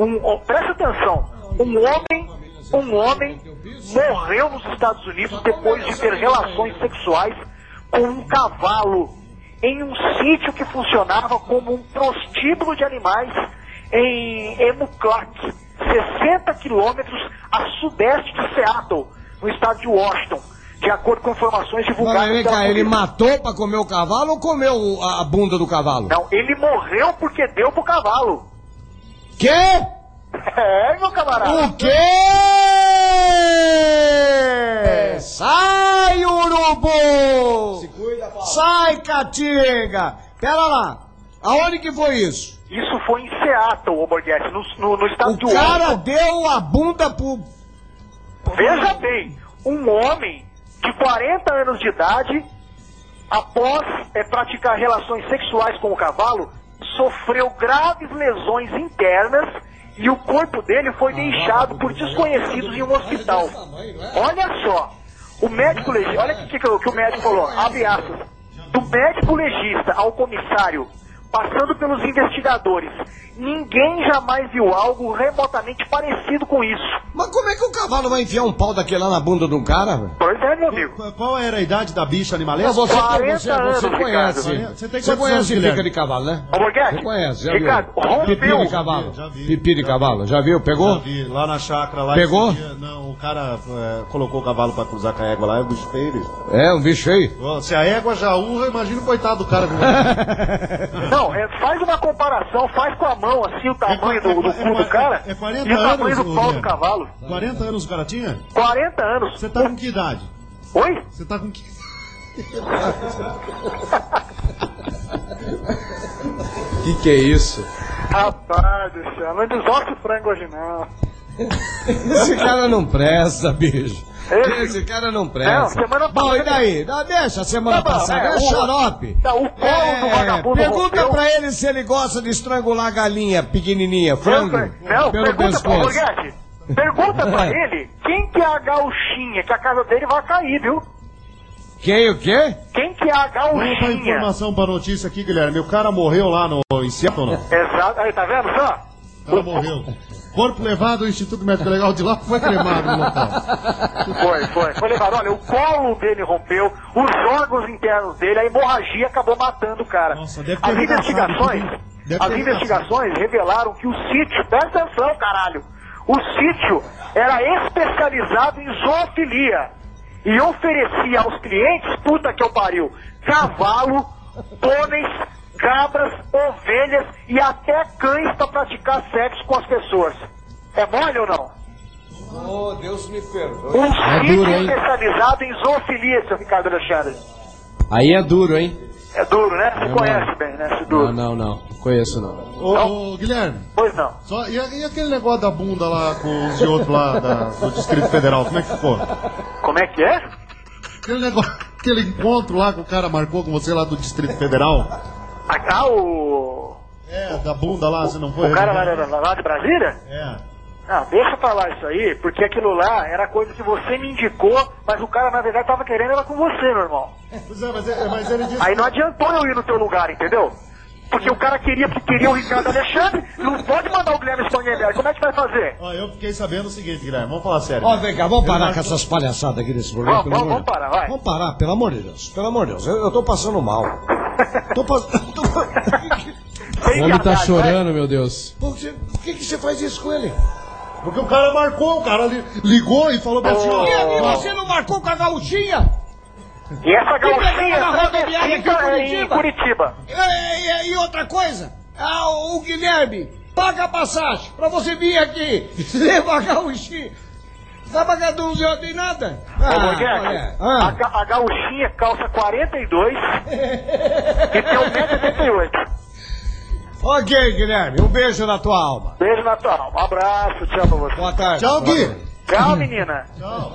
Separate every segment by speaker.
Speaker 1: Um, oh, presta atenção, um homem, um homem morreu nos Estados Unidos depois de ter relações sexuais com um cavalo em um sítio que funcionava como um prostíbulo de animais em Emuclac, 60 quilômetros a sudeste de Seattle, no estado de Washington, de acordo com informações divulgadas
Speaker 2: Mas vem cá, ele matou pra comer o cavalo ou comeu a bunda do cavalo?
Speaker 1: Não, ele morreu porque deu pro cavalo.
Speaker 2: Quê?
Speaker 1: É, meu camarada.
Speaker 2: O quê? Sai, urubu! Sai, caatinga! Pera lá, aonde que foi isso?
Speaker 1: Isso foi em Seattle, ô Borghetti, no, no, no estado
Speaker 2: O
Speaker 1: de
Speaker 2: cara
Speaker 1: Washington.
Speaker 2: deu a bunda pro...
Speaker 1: Veja bem, um homem de 40 anos de idade, após eh, praticar relações sexuais com o cavalo, sofreu graves lesões internas e o corpo dele foi deixado por desconhecidos em um hospital. Olha só, o médico legista, olha o que, que, o- que o médico falou, abre aspas, do médico legista ao comissário, passando pelos investigadores, ninguém jamais viu algo remotamente parecido com isso.
Speaker 2: Mas como é que o cavalo vai enfiar um pau daquele lá na bunda de um cara? velho?
Speaker 1: Pois é, meu amigo.
Speaker 3: Qual- era a idade da bicha animalesca?
Speaker 2: você,
Speaker 1: 40
Speaker 2: você,
Speaker 1: anos,
Speaker 2: você conhece.
Speaker 1: Ricardo.
Speaker 3: Você tem
Speaker 2: Você
Speaker 3: anos,
Speaker 2: conhece
Speaker 3: Guilherme?
Speaker 2: pica de cavalo, né?
Speaker 1: Ô, Borghetti,
Speaker 2: Você conhece, já
Speaker 1: Ricardo,
Speaker 2: viu?
Speaker 1: rompeu.
Speaker 2: Pipi de cavalo.
Speaker 3: Já vi,
Speaker 2: Pipi de
Speaker 3: já
Speaker 2: cavalo, já viu?
Speaker 3: Já
Speaker 2: Pegou?
Speaker 3: vi, lá na chácara lá.
Speaker 2: Pegou?
Speaker 3: dia, não, o cara é, colocou o cavalo pra cruzar com a égua lá, é um bicho feio.
Speaker 2: É, um bicho feio.
Speaker 3: Se a égua já urra, imagina o coitado do cara. que vai-
Speaker 1: Não, é, faz uma comparação, faz com a mão assim o tamanho do, do cu do cara
Speaker 3: É 40
Speaker 1: e o tamanho
Speaker 3: anos,
Speaker 1: do pau do cavalo.
Speaker 3: 40 anos o cara tinha?
Speaker 1: 40 anos.
Speaker 3: Você tá com que idade?
Speaker 1: Oi?
Speaker 3: Você tá com que.
Speaker 2: Que que é isso?
Speaker 1: Rapaz do céu, não desossa o frango hoje não.
Speaker 2: Esse cara não presta, bicho.
Speaker 1: Esse-
Speaker 2: Esse cara não
Speaker 1: Não,
Speaker 2: presta.
Speaker 1: semana
Speaker 2: Bom, e daí? Não, deixa a semana
Speaker 1: Tá
Speaker 2: passada.
Speaker 1: é,
Speaker 2: É
Speaker 1: o-
Speaker 2: xarope.
Speaker 1: Tá, o colo do vagabundo
Speaker 2: pergunta
Speaker 1: rompeu.
Speaker 2: pra ele se ele gosta de estrangular a galinha pequenininha, frango,
Speaker 1: Não,
Speaker 2: pelo
Speaker 1: pergunta pra
Speaker 2: pescoço.
Speaker 1: Borghetti. Pergunta pra ele quem que é a gauchinha, que a casa dele vai cair, viu?
Speaker 2: Quem o quê?
Speaker 1: Quem que é a
Speaker 3: pra
Speaker 1: gauchinha?
Speaker 3: informação, pra notícia aqui, Guilherme. O cara morreu lá no em Seattle, não?
Speaker 1: Exato, aí tá vendo só?
Speaker 3: O cara morreu. Corpo levado ao Instituto Médico Legal de lá foi cremado no local.
Speaker 1: Foi, foi. Foi levado. Olha, o colo dele rompeu, os órgãos internos dele, a hemorragia acabou matando o cara.
Speaker 3: Nossa, deve ter
Speaker 1: as investigações.
Speaker 3: Deve
Speaker 1: as investigações revelaram que o sítio, presta atenção, caralho, o sítio era especializado em zoofilia e oferecia aos clientes, puta que eu pariu, cavalo, pôneis, cabras, ovelhas e até cães para praticar sexo com as pessoas. É mole ou não?
Speaker 2: Oh, Deus me perdoe.
Speaker 1: Um
Speaker 4: É
Speaker 1: sítio
Speaker 4: duro, hein?
Speaker 1: especializado em zoofilia, seu Ricardo Alexandre.
Speaker 4: Aí é duro, hein?
Speaker 1: É duro, né? Você
Speaker 4: É,
Speaker 1: conhece
Speaker 4: mano.
Speaker 1: bem, né? Esse
Speaker 4: Não,
Speaker 1: duro.
Speaker 4: não, não. Conheço não.
Speaker 3: Ô, ô, Guilherme,
Speaker 1: Pois não.
Speaker 3: só, e, e aquele negócio da bunda lá com os de outro lá da- do Distrito Federal, como é que ficou?
Speaker 1: Como é que é?
Speaker 3: Aquele negócio, aquele encontro lá que o cara marcou com você lá do Distrito Federal.
Speaker 1: Ah, o.
Speaker 3: É, da bunda lá, você não foi?
Speaker 1: O cara lá, lá- lá de Brasília?
Speaker 3: É.
Speaker 1: Não, deixa pra lá isso aí, porque aquilo lá era coisa que você me indicou, mas o cara na verdade tava querendo era com você, meu irmão.
Speaker 3: Pois é, mas, é- mas ele disse.
Speaker 1: Aí não adiantou eu ir no teu lugar, entendeu? Porque o cara queria, porque queria o Ricardo Alexandre, não pode mandar o Guilherme Spangenberg. Como é que vai fazer?
Speaker 3: Ó, eu fiquei sabendo o seguinte, Guilherme, vamos falar sério.
Speaker 2: Ó, vem cá, vamos parar
Speaker 3: marcou-
Speaker 2: com essas palhaçadas aqui desse programa,
Speaker 1: Vamos, vamos, vamos parar, vai.
Speaker 2: Vamos parar, pelo amor de Deus. Pelo amor de Deus, eu, eu tô passando mal. Tô passando...
Speaker 4: O homem tá chorando, meu Deus.
Speaker 2: Por que, por que que você faz isso com ele?
Speaker 3: Porque o cara marcou, o cara li- ligou e falou pra assim,
Speaker 2: E, e
Speaker 3: ó,
Speaker 2: você não marcou com a gauchinha?
Speaker 1: E essa
Speaker 2: pegou
Speaker 1: gauchinha
Speaker 2: na rodoviária aqui em Curitiba? E, e- e outra coisa, ah, o Guilherme, paga a passagem pra você vir aqui, levar a gauchinha. Tá pagando um zero nem nada?
Speaker 1: Ô,
Speaker 2: Ah,
Speaker 1: Borghetti,
Speaker 2: olha,
Speaker 1: a,
Speaker 2: ah.
Speaker 1: ga- a gauchinha calça 42 e tem 1,78m.
Speaker 2: Ok, Guilherme, um beijo na tua alma.
Speaker 1: Beijo na tua alma. Um abraço, tchau pra você.
Speaker 2: Boa tarde.
Speaker 3: Tchau, Gui.
Speaker 1: Tchau, menina.
Speaker 3: Tchau.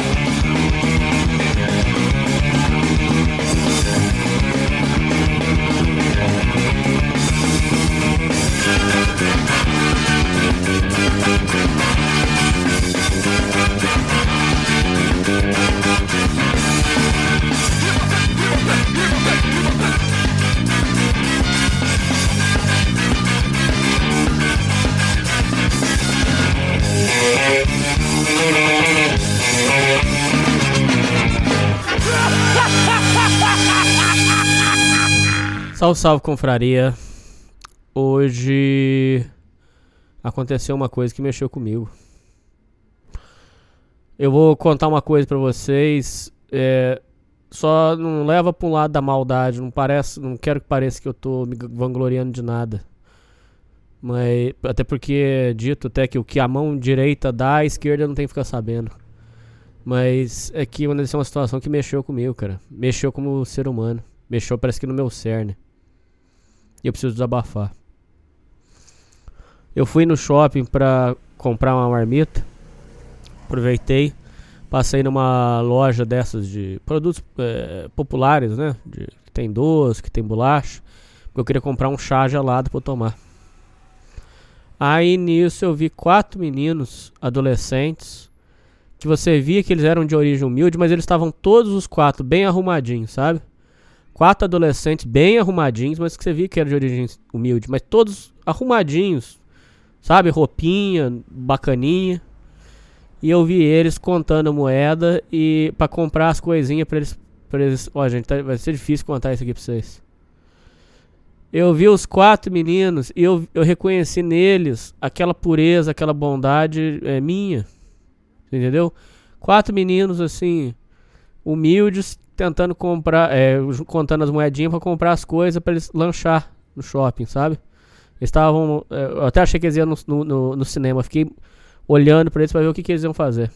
Speaker 4: Salve, salve, confraria. Hoje aconteceu uma coisa que mexeu comigo. Eu vou contar uma coisa pra vocês. É, só não leva pra um lado da maldade. Não parece, não quero que pareça que eu tô me vangloriando de nada. Mas até porque é dito até que o que a mão direita dá, a esquerda não tem que ficar sabendo. Mas é que aconteceu uma situação que mexeu comigo, cara. Mexeu como ser humano. Mexeu parece que no meu cerne. E eu preciso desabafar. Eu fui no shopping pra comprar uma marmita. Aproveitei. Passei numa loja dessas de produtos é, populares, né? De, que tem doce, que tem bolacha. Eu queria comprar um chá gelado eu tomar. Aí nisso eu vi quatro meninos adolescentes. Que você via que eles eram de origem humilde, mas eles estavam todos os quatro bem arrumadinhos, sabe? Quatro adolescentes bem arrumadinhos, mas que você via que era de origem humilde, mas todos arrumadinhos, sabe? Roupinha, bacaninha. E eu vi eles contando moeda e para comprar as coisinhas para eles, pra eles. Ó, gente, tá, vai ser difícil contar isso aqui pra vocês. Eu vi os quatro meninos e eu, eu reconheci neles aquela pureza, aquela bondade é, minha. Entendeu? Quatro meninos assim, humildes, tentando comprar, é, contando as moedinhas para comprar as coisas para eles lanchar no shopping, sabe? Estavam, é, eu até achei que eles iam no, no, no cinema, fiquei olhando para eles para ver o que, que eles iam fazer.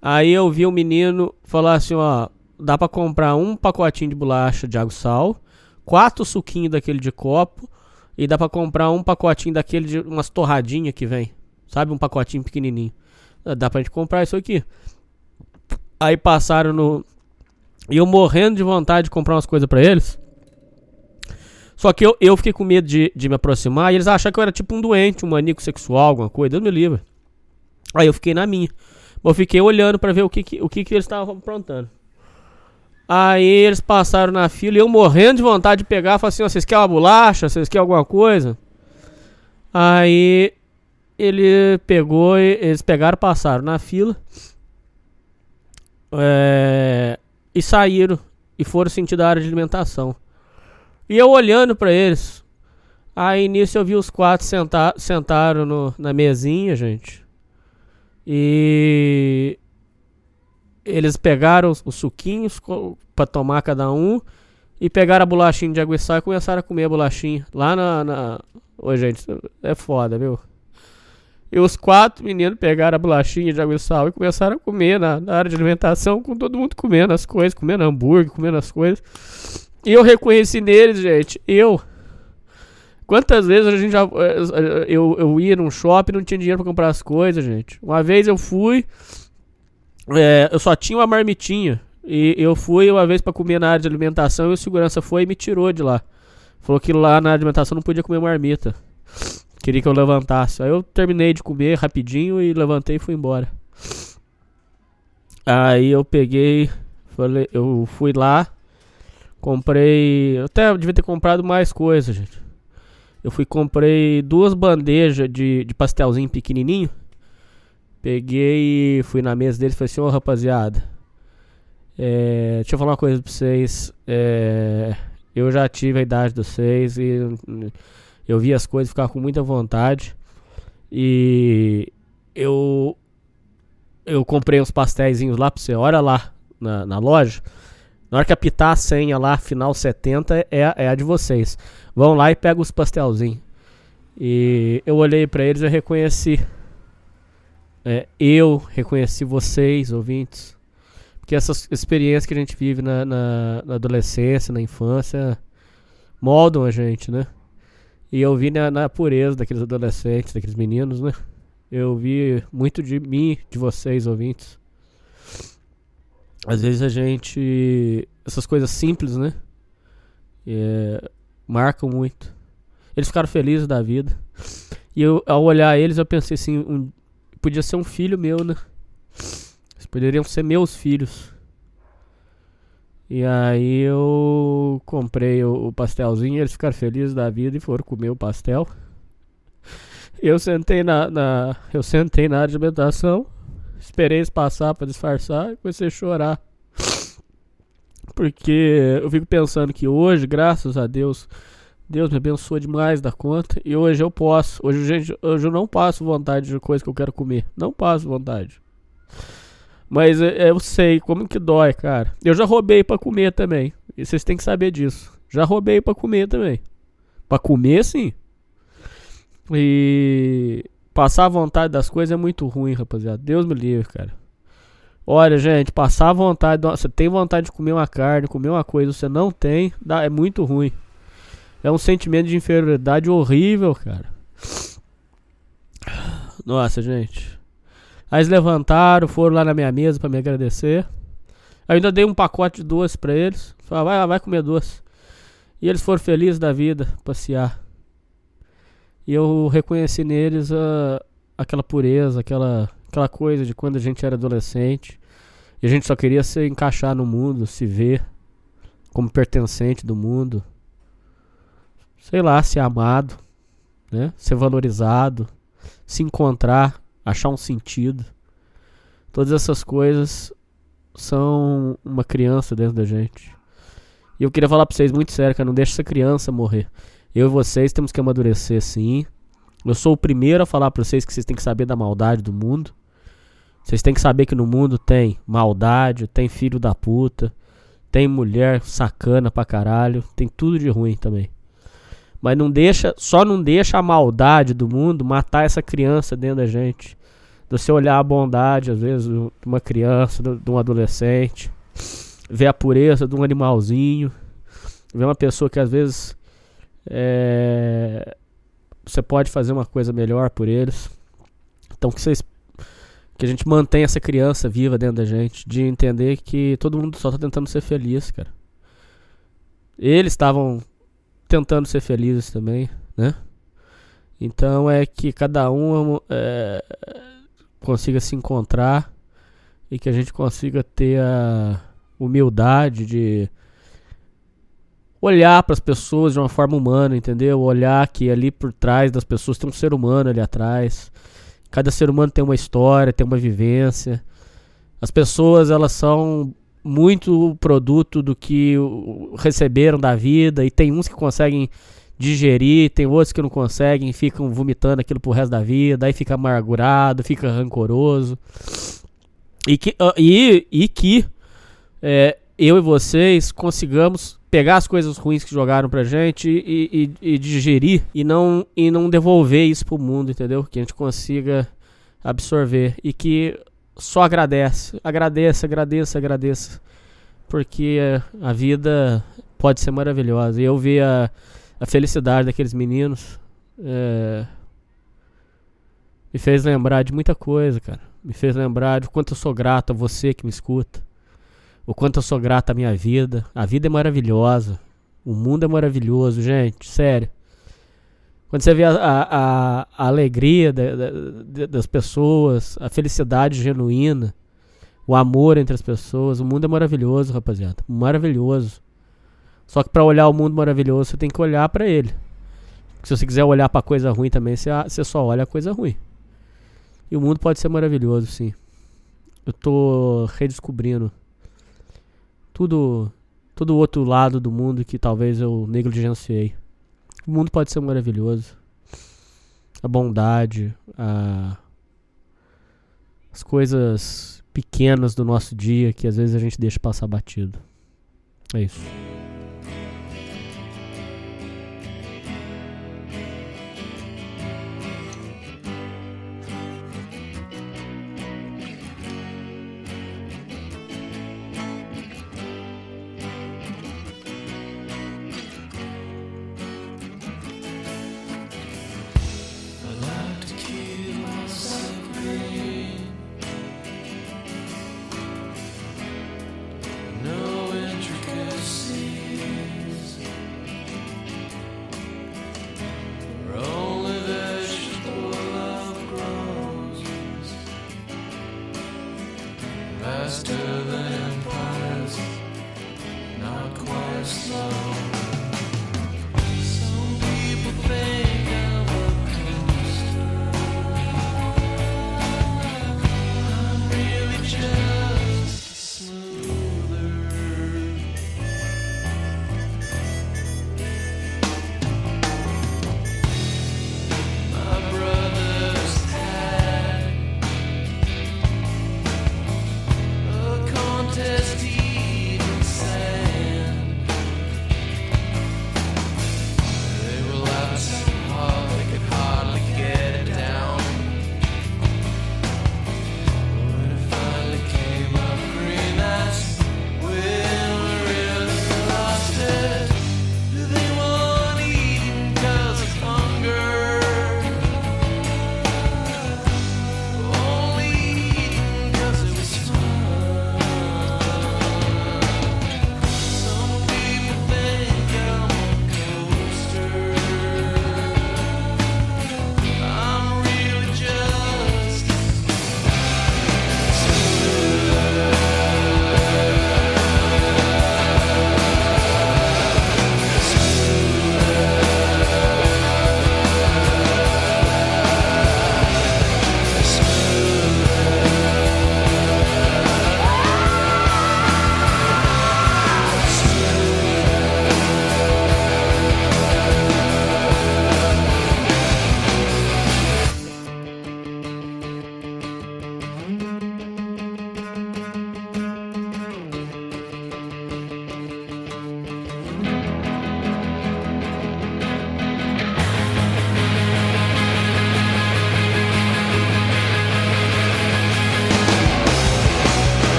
Speaker 4: Aí eu vi um menino falar assim, ó, dá para comprar um pacotinho de bolacha de água sal, quatro suquinhos daquele de copo e dá para comprar um pacotinho daquele de umas torradinhas que vem, sabe, um pacotinho pequenininho. Dá pra gente comprar isso aqui. Aí passaram no e eu morrendo de vontade de comprar umas coisas para eles. Só que eu, eu fiquei com medo de, de me aproximar e eles acharam que eu era tipo um doente, um maníaco sexual, alguma coisa. Deus me livre. Aí eu fiquei na minha. Eu fiquei olhando para ver o que, que, o que, que eles estavam aprontando. Aí eles passaram na fila e eu morrendo de vontade de pegar. Falei assim: vocês querem uma bolacha? Vocês querem alguma coisa? Aí ele pegou, eles pegaram, passaram na fila. É, e saíram e foram sentir da área de alimentação. E eu olhando para eles. Aí nisso eu vi os quatro sentar, sentaram no, na mesinha, gente. E eles pegaram os, os suquinhos para tomar cada um e pegaram a bolachinha de água e começaram a comer a bolachinha. Lá na. na... Gente, é foda, viu? E os quatro meninos pegaram a bolachinha de água e sal e começaram a comer na, na, área de alimentação, com todo mundo comendo as coisas, comendo hambúrguer, comendo as coisas. E eu reconheci neles, gente, eu. Quantas vezes a gente já. Eh, eu, eu ia num shopping não tinha dinheiro pra comprar as coisas, gente. Uma vez eu fui. É, eu só tinha uma marmitinha. E eu fui uma vez para comer na área de alimentação e o segurança foi e me tirou de lá. Falou que lá na alimentação não podia comer marmita. Queria que eu levantasse. Aí eu terminei de comer rapidinho e levantei e fui embora. Aí eu peguei, falei, eu fui lá, comprei, até devia ter comprado mais coisas, gente. Eu fui comprei duas bandejas de, de pastelzinho pequenininho. Peguei fui na mesa deles e falei assim, ô oh, rapaziada, é, deixa eu falar uma coisa pra vocês. É, eu já tive a idade de vocês e eu vi as coisas, ficava com muita vontade. E eu eu comprei uns pastéis lá pra você. Olha lá na, na loja. Na hora que apitar a senha lá, final 70, é, é a de vocês. Vão lá e pegam os pastelzinhos. E eu olhei para eles e reconheci. É, eu reconheci vocês, ouvintes. Porque essas experiências que a gente vive na, na, na adolescência, na infância, moldam a gente, né? E eu vi na, na, pureza daqueles adolescentes, daqueles meninos, né? Eu vi muito de mim, de vocês, ouvintes. Às vezes a gente. Essas coisas simples, né? É, marcam muito. Eles ficaram felizes da vida. E eu, ao olhar eles, eu pensei assim: um, podia ser um filho meu, né? Eles poderiam ser meus filhos. E aí eu comprei o, pastelzinho, eles ficaram felizes da vida e foram comer o pastel. Eu sentei na, na eu sentei na área de esperei eles passar para disfarçar e comecei a chorar. Porque eu fico pensando que hoje, graças a Deus, Deus me abençoa demais da conta e hoje eu posso. Hoje, gente, hoje eu não passo vontade de coisa que eu quero comer. Não passo vontade. Mas eu sei como que dói, cara. Eu já roubei para comer também. E vocês têm que saber disso. Já roubei para comer também. Para comer, sim. E passar a vontade das coisas é muito ruim, rapaziada. Deus me livre, cara. Olha, gente, passar a vontade. Você tem vontade de comer uma carne, comer uma coisa, você não tem, dá, é muito ruim. É um sentimento de inferioridade horrível, cara. Nossa, gente. Aí eles levantaram, foram lá na minha mesa para me agradecer. Eu ainda dei um pacote de doce para eles. Falei, vai lá, vai comer doce. E eles foram felizes da vida, passear. E eu reconheci neles a, aquela pureza, aquela, aquela coisa de quando a gente era adolescente. E a gente só queria se encaixar no mundo, se ver como pertencente do mundo. Sei lá, ser amado, né? Ser valorizado, se encontrar achar um sentido. Todas essas coisas são uma criança dentro da gente. E eu queria falar pra vocês muito sério, cara, não deixa essa criança morrer. Eu e vocês temos que amadurecer sim. Eu sou o primeiro a falar pra vocês que vocês têm que saber da maldade do mundo. Vocês têm que saber que no mundo tem maldade, tem filho da puta, tem mulher sacana pra caralho, tem tudo de ruim também. Mas não deixa, só não deixa a maldade do mundo matar essa criança dentro da gente. De você olhar a bondade, às vezes, de uma criança, de um adolescente. Ver a pureza de um animalzinho. Ver uma pessoa que às vezes é, você pode fazer uma coisa melhor por eles. Então que vocês que a gente mantenha essa criança viva dentro da gente, de entender que todo mundo só tá tentando ser feliz, cara. Eles estavam tentando ser felizes também, né? Então é que cada um é, consiga se encontrar e que a gente consiga ter a humildade de olhar para as pessoas de uma forma humana, entendeu? Olhar que ali por trás das pessoas tem um ser humano ali atrás. Cada ser humano tem uma história, tem uma vivência. As pessoas elas são muito produto do que receberam da vida e tem uns que conseguem digerir, tem outros que não conseguem, ficam vomitando aquilo pro resto da vida, aí fica amargurado, fica rancoroso. E que, uh, e, e que é, eu e vocês consigamos pegar as coisas ruins que jogaram pra gente e, e, e, digerir e não, e não devolver isso pro mundo, entendeu? Que a gente consiga absorver e que só agradece. Agradeça, agradeça, agradeça. Porque a vida pode ser maravilhosa. E eu vi a, a felicidade daqueles meninos. É, me fez lembrar de muita coisa, cara. Me fez lembrar de quanto eu sou grato a você que me escuta. O quanto eu sou grato à minha vida. A vida é maravilhosa. O mundo é maravilhoso, gente. Sério. Quando você vê a, a, a alegria da, da, das pessoas, a felicidade genuína, o amor entre as pessoas, o mundo é maravilhoso, rapaziada. Maravilhoso. Só que para olhar o mundo maravilhoso, você tem que olhar para ele. Se você quiser olhar para coisa ruim também, você, você só olha a coisa ruim. E o mundo pode ser maravilhoso, sim. Eu tô redescobrindo tudo, todo o outro lado do mundo que talvez eu negligenciei. O mundo pode ser maravilhoso. A bondade, a... as coisas pequenas do nosso dia que às vezes a gente deixa passar batido.
Speaker 5: É isso.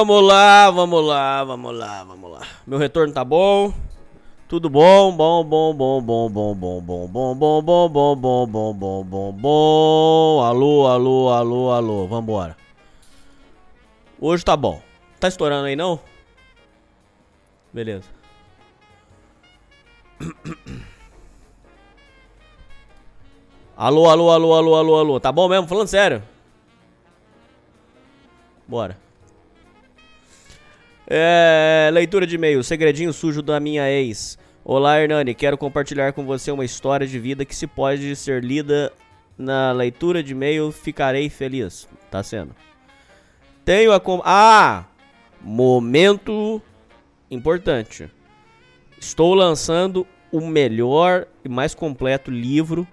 Speaker 5: Vamos lá, vamos lá, vamos lá, vamos lá. Meu retorno tá bom? Tudo bom? Bom, bom, bom, bom, bom, bom, bom, bom, bom, bom, bom, bom, bom, bom, bom, bom. Alô, alô, alô, alô. Vambora.
Speaker 4: Hoje tá bom. Tá estourando aí não? Beleza. Alô, alô, alô, alô, alô, alô. Tá bom mesmo? Falando sério. Bora. É, leitura de e-mail. Segredinho sujo da minha ex. Olá, Hernani. Quero compartilhar com você uma história de vida que se pode ser lida na leitura de e-mail. Ficarei feliz. Tá sendo. Tenho a... Ah! Momento importante. Estou lançando o melhor e mais completo livro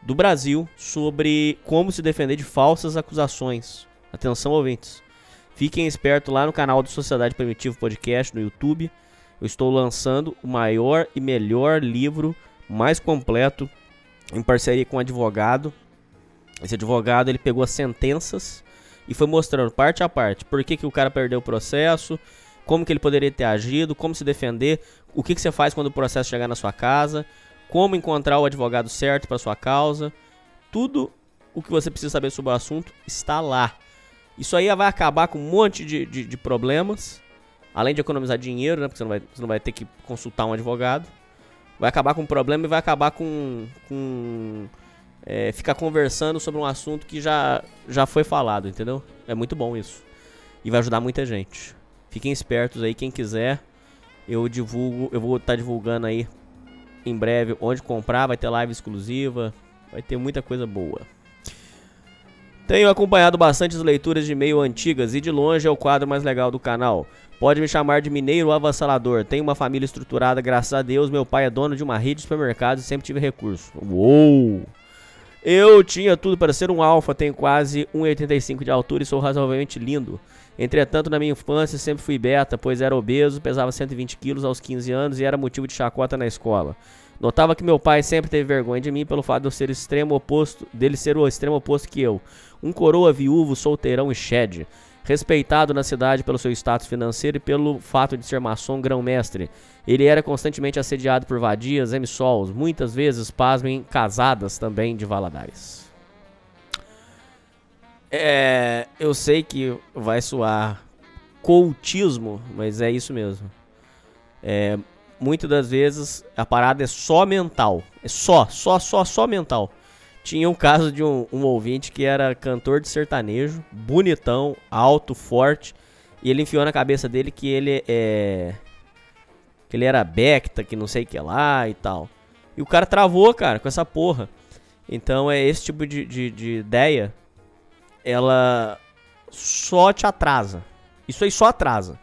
Speaker 4: do Brasil sobre como se defender de falsas acusações. Atenção, ouvintes. Fiquem espertos lá no canal do Sociedade Primitiva Podcast no YouTube. Eu estou lançando o maior e melhor livro mais completo em parceria com um advogado. Esse advogado ele pegou as sentenças e foi mostrando parte a parte por que, que o cara perdeu o processo, como que ele poderia ter agido, como se defender, o que, que você faz quando o processo chegar na sua casa, como encontrar o advogado certo para sua causa. Tudo o que você precisa saber sobre o assunto está lá. Isso aí vai acabar com um monte de, de, de problemas, além de economizar dinheiro, né? Porque você não, vai, você não vai ter que consultar um advogado. Vai acabar com um problema e vai acabar com. com é, ficar conversando sobre um assunto que já, já foi falado, entendeu? É muito bom isso. E vai ajudar muita gente. Fiquem espertos aí, quem quiser. Eu divulgo, eu vou estar divulgando aí em breve onde comprar, vai ter live exclusiva, vai ter muita coisa boa. Tenho acompanhado bastante as leituras de e-mail antigas e de longe é o quadro mais legal do canal. Pode me chamar de mineiro avassalador. Tenho uma família estruturada, graças a Deus. Meu pai é dono de uma rede de supermercados e sempre tive recurso. Uou! Eu tinha tudo para ser um alfa, tenho quase 1,85 de altura e sou razoavelmente lindo. Entretanto, na minha infância sempre fui beta, pois era obeso, pesava 120 quilos aos 15 anos e era motivo de chacota na escola. Notava que meu pai sempre teve vergonha de mim pelo fato de eu ser extremo oposto, dele ser o extremo oposto que eu. Um coroa viúvo, solteirão e shed. Respeitado na cidade pelo seu status financeiro e pelo fato de ser maçom grão-mestre. Ele era constantemente assediado por vadias, emsols, muitas vezes, pasmem, casadas também de Valadares. É, eu sei que vai soar cultismo, mas é isso mesmo. É, muitas das vezes a parada é só mental. É só, só, só, só mental. Tinha um caso de um, um ouvinte que era cantor de sertanejo, bonitão, alto, forte, e ele enfiou na cabeça dele que ele é. que ele era Becta, que não sei o que lá e tal. E o cara travou, cara, com essa porra. Então é esse tipo de, de, de ideia. Ela só te atrasa. Isso aí só atrasa.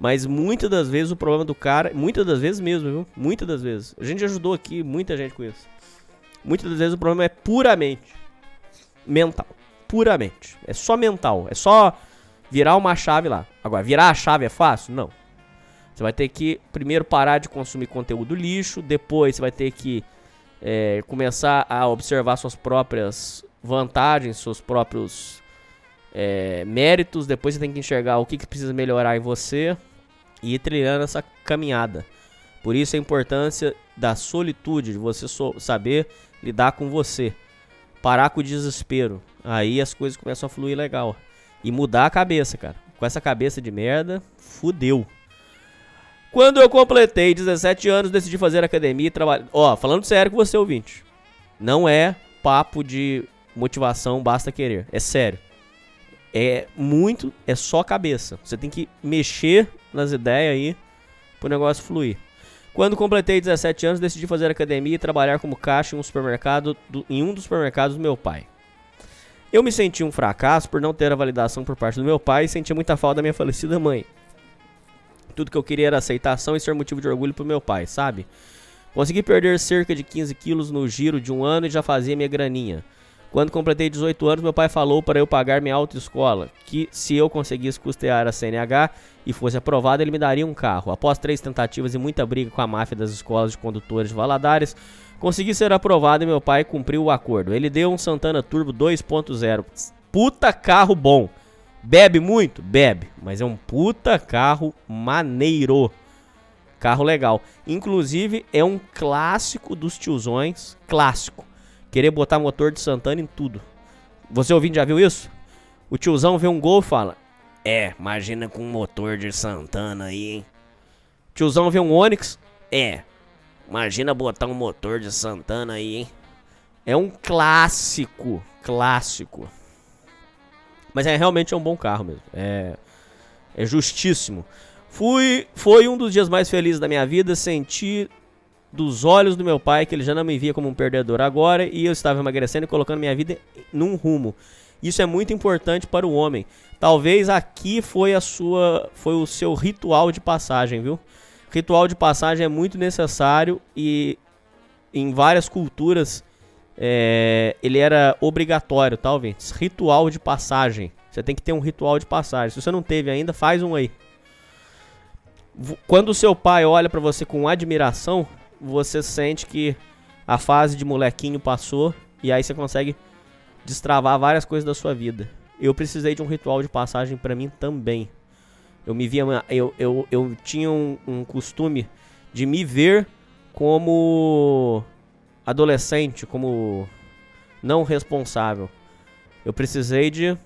Speaker 4: Mas muitas das vezes o problema do cara, muitas das vezes mesmo, viu? Muitas das vezes. A gente ajudou aqui muita gente com isso. Muitas das vezes o problema é puramente mental. Puramente. É só mental. É só virar uma chave lá. Agora, virar a chave é fácil? Não. Você vai ter que primeiro parar de consumir conteúdo lixo. Depois você vai ter que é, começar a observar suas próprias vantagens, seus próprios é, méritos. Depois você tem que enxergar o que, que precisa melhorar em você e ir trilhando essa caminhada. Por isso a importância da solitude, de você saber lidar com você. Parar com o desespero. Aí as coisas começam a fluir legal. E mudar a cabeça, cara. Com essa cabeça de merda, fudeu. Quando eu completei 17 anos, decidi fazer academia e trabalhar. Ó, falando sério com você, ouvinte. Não é papo de motivação, basta querer. É sério. É muito, é só cabeça. Você tem que mexer nas ideias aí pro negócio fluir. Quando completei 17 anos, decidi fazer academia e trabalhar como caixa em um supermercado do, em um dos supermercados do meu pai. Eu me senti um fracasso por não ter a validação por parte do meu pai e senti muita falta da minha falecida mãe. Tudo que eu queria era aceitação e ser motivo de orgulho pro meu pai, sabe? Consegui perder cerca de 15 quilos no giro de um ano e já fazia minha graninha. Quando completei 18 anos, meu pai falou para eu pagar minha autoescola, que se eu conseguisse custear a CNH e fosse aprovado, ele me daria um carro. Após três tentativas e muita briga com a máfia das escolas de condutores de Valadares, consegui ser aprovado e meu pai cumpriu o acordo. Ele deu um Santana Turbo 2.0. Puta carro bom. Bebe muito? Bebe. Mas é um puta carro maneiro. Carro legal. Inclusive, é um clássico dos tiozões. Clássico. Querer botar motor de Santana em tudo. Você ouvinte já viu isso? O tiozão vê um gol e fala: É, imagina com um motor de Santana aí, hein? Tiozão vê um Onix? É. Imagina botar um motor de Santana aí, hein? É um clássico, clássico. Mas é realmente é um bom carro mesmo. É, é justíssimo. Fui, foi um dos dias mais felizes da minha vida sentir dos olhos do meu pai que ele já não me via como um perdedor agora e eu estava emagrecendo e colocando minha vida num rumo. Isso é muito importante para o homem. Talvez aqui foi a sua, foi o seu ritual de passagem, viu? Ritual de passagem é muito necessário e em várias culturas é, ele era obrigatório, tá, ouvintes? Ritual de passagem. Você tem que ter um ritual de passagem. Se você não teve ainda, faz um aí. Quando o seu pai olha pra você com admiração, você sente que a fase de molequinho passou e aí você consegue destravar várias coisas da sua vida. Eu precisei de um ritual de passagem pra mim também. Eu me via, eu, eu, eu tinha um, um costume de me ver como adolescente, como não responsável. Eu precisei de,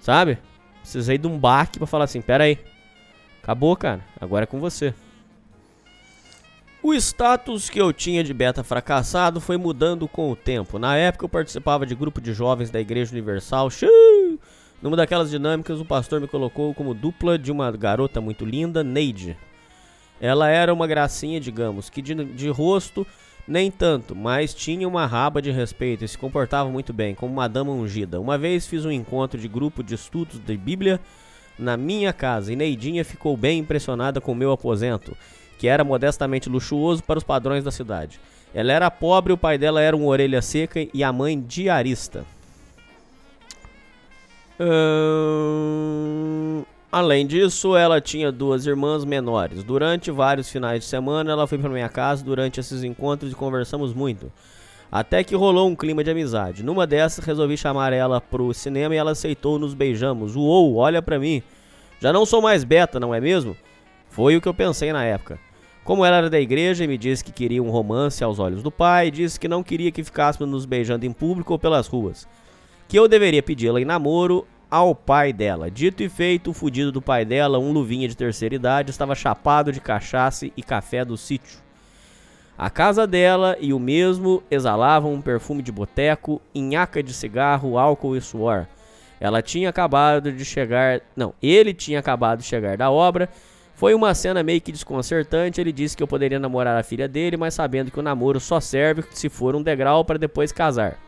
Speaker 4: sabe? Precisei de um baque pra falar assim, pera aí. Acabou, cara. Agora é com você. O status que eu tinha de beta fracassado foi mudando com o tempo. Na época eu participava de grupo de jovens da Igreja Universal. Xiii! Numa daquelas dinâmicas, o pastor me colocou como dupla de uma garota muito linda, Neide. Ela era uma gracinha, digamos, que de, de rosto nem tanto, mas tinha uma raba de respeito e se comportava muito bem, como uma dama ungida. Uma vez fiz um encontro de grupo de estudos de Bíblia na minha casa e Neidinha ficou bem impressionada com o meu aposento, que era modestamente luxuoso para os padrões da cidade. Ela era pobre, o pai dela era um orelha seca e a mãe diarista. Além disso, ela tinha duas irmãs menores. Durante vários finais de semana, ela foi para minha casa durante esses encontros e conversamos muito. Até que rolou um clima de amizade. Numa dessas, resolvi chamar ela pro cinema e ela aceitou, nos beijamos. Uou, olha pra mim. Já não sou mais beta, não é mesmo? Foi o que eu pensei na época. Como ela era da igreja e me disse que queria um romance aos olhos do pai, disse que não queria que ficássemos nos beijando em público ou pelas ruas. Que eu deveria pedi-la em namoro ao pai dela. Dito e feito, o fudido do pai dela, um luvinha de terceira idade, estava chapado de cachaça e café do sítio. A casa dela e o mesmo exalavam um perfume de boteco, nhaca de cigarro, álcool e suor. Ela tinha acabado de chegar. Não, ele tinha acabado de chegar da obra. Foi uma cena meio que desconcertante. Ele disse que eu poderia namorar a filha dele, mas sabendo que o namoro só serve se for um degrau para depois casar.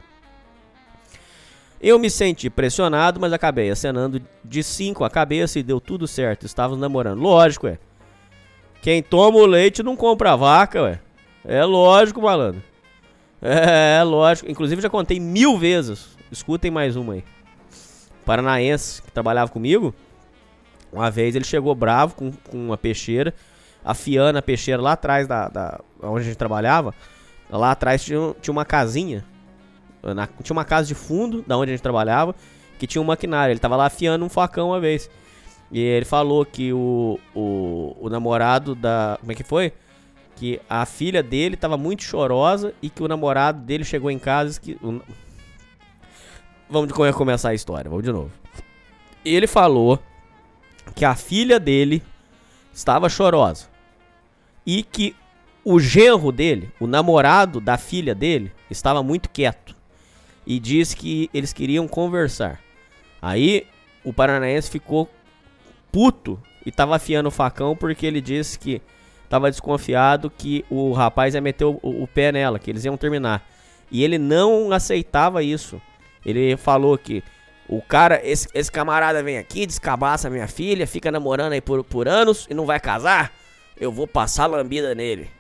Speaker 4: Eu me senti pressionado, mas acabei acenando de 5 a cabeça e deu tudo certo. Estávamos namorando. Lógico, é. Quem toma o leite não compra a vaca, ué. É lógico, malandro. É, é lógico. Inclusive já contei mil vezes. Escutem mais uma aí. Paranaense que trabalhava comigo. Uma vez ele chegou bravo com, com uma peixeira, afiando a peixeira lá atrás da, da onde a gente trabalhava. Lá atrás tinha, tinha uma casinha. na- tinha uma casa de fundo da onde a gente trabalhava que tinha um maquinário. Ele tava lá afiando um facão uma vez. E ele falou que o, o, o namorado da. Como é que foi? Que a filha dele tava muito chorosa e que o namorado dele chegou em casa. Que, o- Vamos começar a história, vamos de novo. Ele falou que a filha dele estava chorosa e que o genro dele, o namorado da filha dele, estava muito quieto e disse que eles queriam conversar. Aí o paranaense ficou puto e tava afiando o facão porque ele disse que tava desconfiado que o rapaz ia meter o, o pé nela, que eles iam terminar. E ele não aceitava isso. Ele falou que o cara, esse, esse camarada vem aqui, descabaça minha filha, fica namorando aí por, por anos e não vai casar. Eu vou passar lambida nele.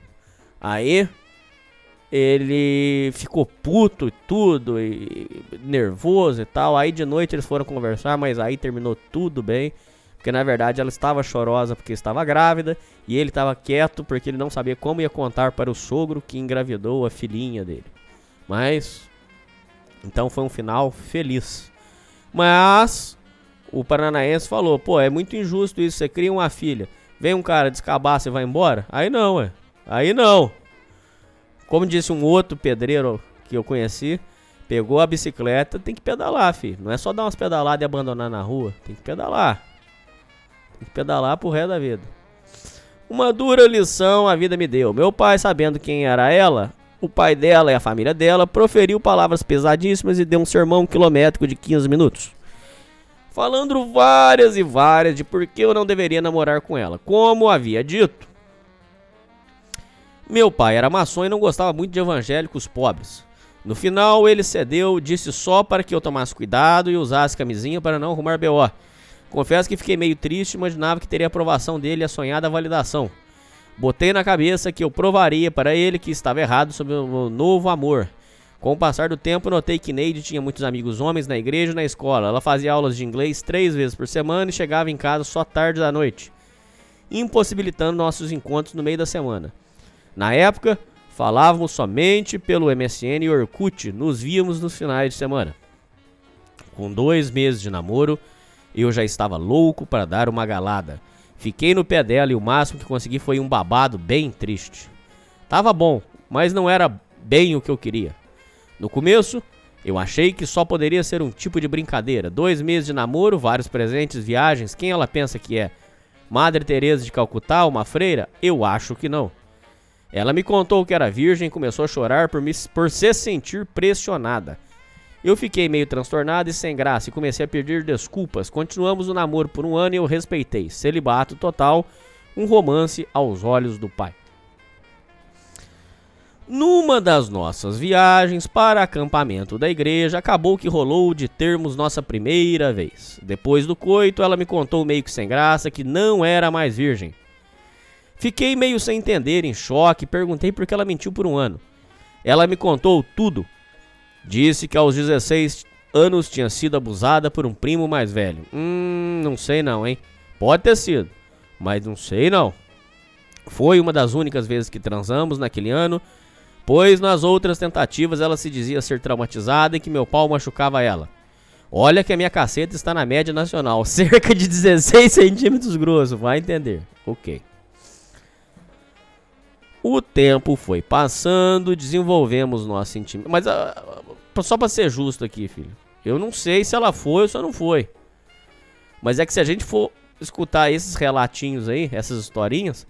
Speaker 4: Aí ele ficou puto e tudo, e nervoso e tal. Aí de noite eles foram conversar, mas aí terminou tudo bem. Porque na verdade ela estava chorosa porque estava grávida e ele estava quieto porque ele não sabia como ia contar para o sogro que engravidou a filhinha dele. Mas então foi um final feliz. Mas o paranaense falou: pô, é muito injusto isso. Você cria uma filha, vem um cara descabaça e vai embora? Aí não, ué. Aí não. Como disse um outro pedreiro que eu conheci, pegou a bicicleta, tem que pedalar, filho. Não é só dar umas pedaladas e abandonar na rua. Tem que pedalar. Tem que pedalar pro resto da vida. Uma dura lição a vida me deu. Meu pai, sabendo quem era ela, o pai dela e a família dela, proferiu palavras pesadíssimas e deu um sermão quilométrico de 15 minutos. Falando várias e várias de por que eu não deveria namorar com ela. Como havia dito, meu pai era maçom e não gostava muito de evangélicos pobres. No final, ele cedeu, disse só para que eu tomasse cuidado e usasse camisinha para não arrumar BO. Confesso que fiquei meio triste, imaginava que teria aprovação dele e a sonhada validação. Botei na cabeça que eu provaria para ele que estava errado sobre o meu novo amor. Com o passar do tempo, notei que Neide tinha muitos amigos homens na igreja e na escola. Ela fazia aulas de inglês três vezes por semana e chegava em casa só tarde da noite, impossibilitando nossos encontros no meio da semana. Na época, falávamos somente pelo MSN e Orkut, nos víamos nos finais de semana. Com dois meses de namoro, eu já estava louco para dar uma galada. Fiquei no pé dela e o máximo que consegui foi um babado bem triste. Tava bom, mas não era bem o que eu queria. No começo, eu achei que só poderia ser um tipo de brincadeira. Dois meses de namoro, vários presentes, viagens, quem ela pensa que é? Madre Teresa de Calcutá, uma freira? Eu acho que não. Ela me contou que era virgem e começou a chorar por, me, por se sentir pressionada. Eu fiquei meio transtornado e sem graça e comecei a pedir desculpas. Continuamos o namoro por um ano e eu respeitei. Celibato total, um romance aos olhos do pai. Numa das nossas viagens para acampamento da igreja, acabou que rolou de termos nossa primeira vez. Depois do coito, ela me contou meio que sem graça que não era mais virgem. Fiquei meio sem entender, em choque, perguntei por que ela mentiu por um ano. Ela me contou tudo. Disse que aos 16 anos tinha sido abusada por um primo mais velho. Hum, não sei não, hein? Pode ter sido, mas não sei não. Foi uma das únicas vezes que transamos naquele ano, pois nas outras tentativas ela se dizia ser traumatizada e que meu pau machucava ela. Olha que a minha caceta está na média nacional, cerca de 16 centímetros grosso, vai entender. Ok. O tempo foi passando, desenvolvemos nossa intimidade. Mas ah, só pra ser justo aqui, filho. Eu não sei se ela foi ou se não foi. Mas é que se a gente for escutar esses relatinhos aí, essas historinhas,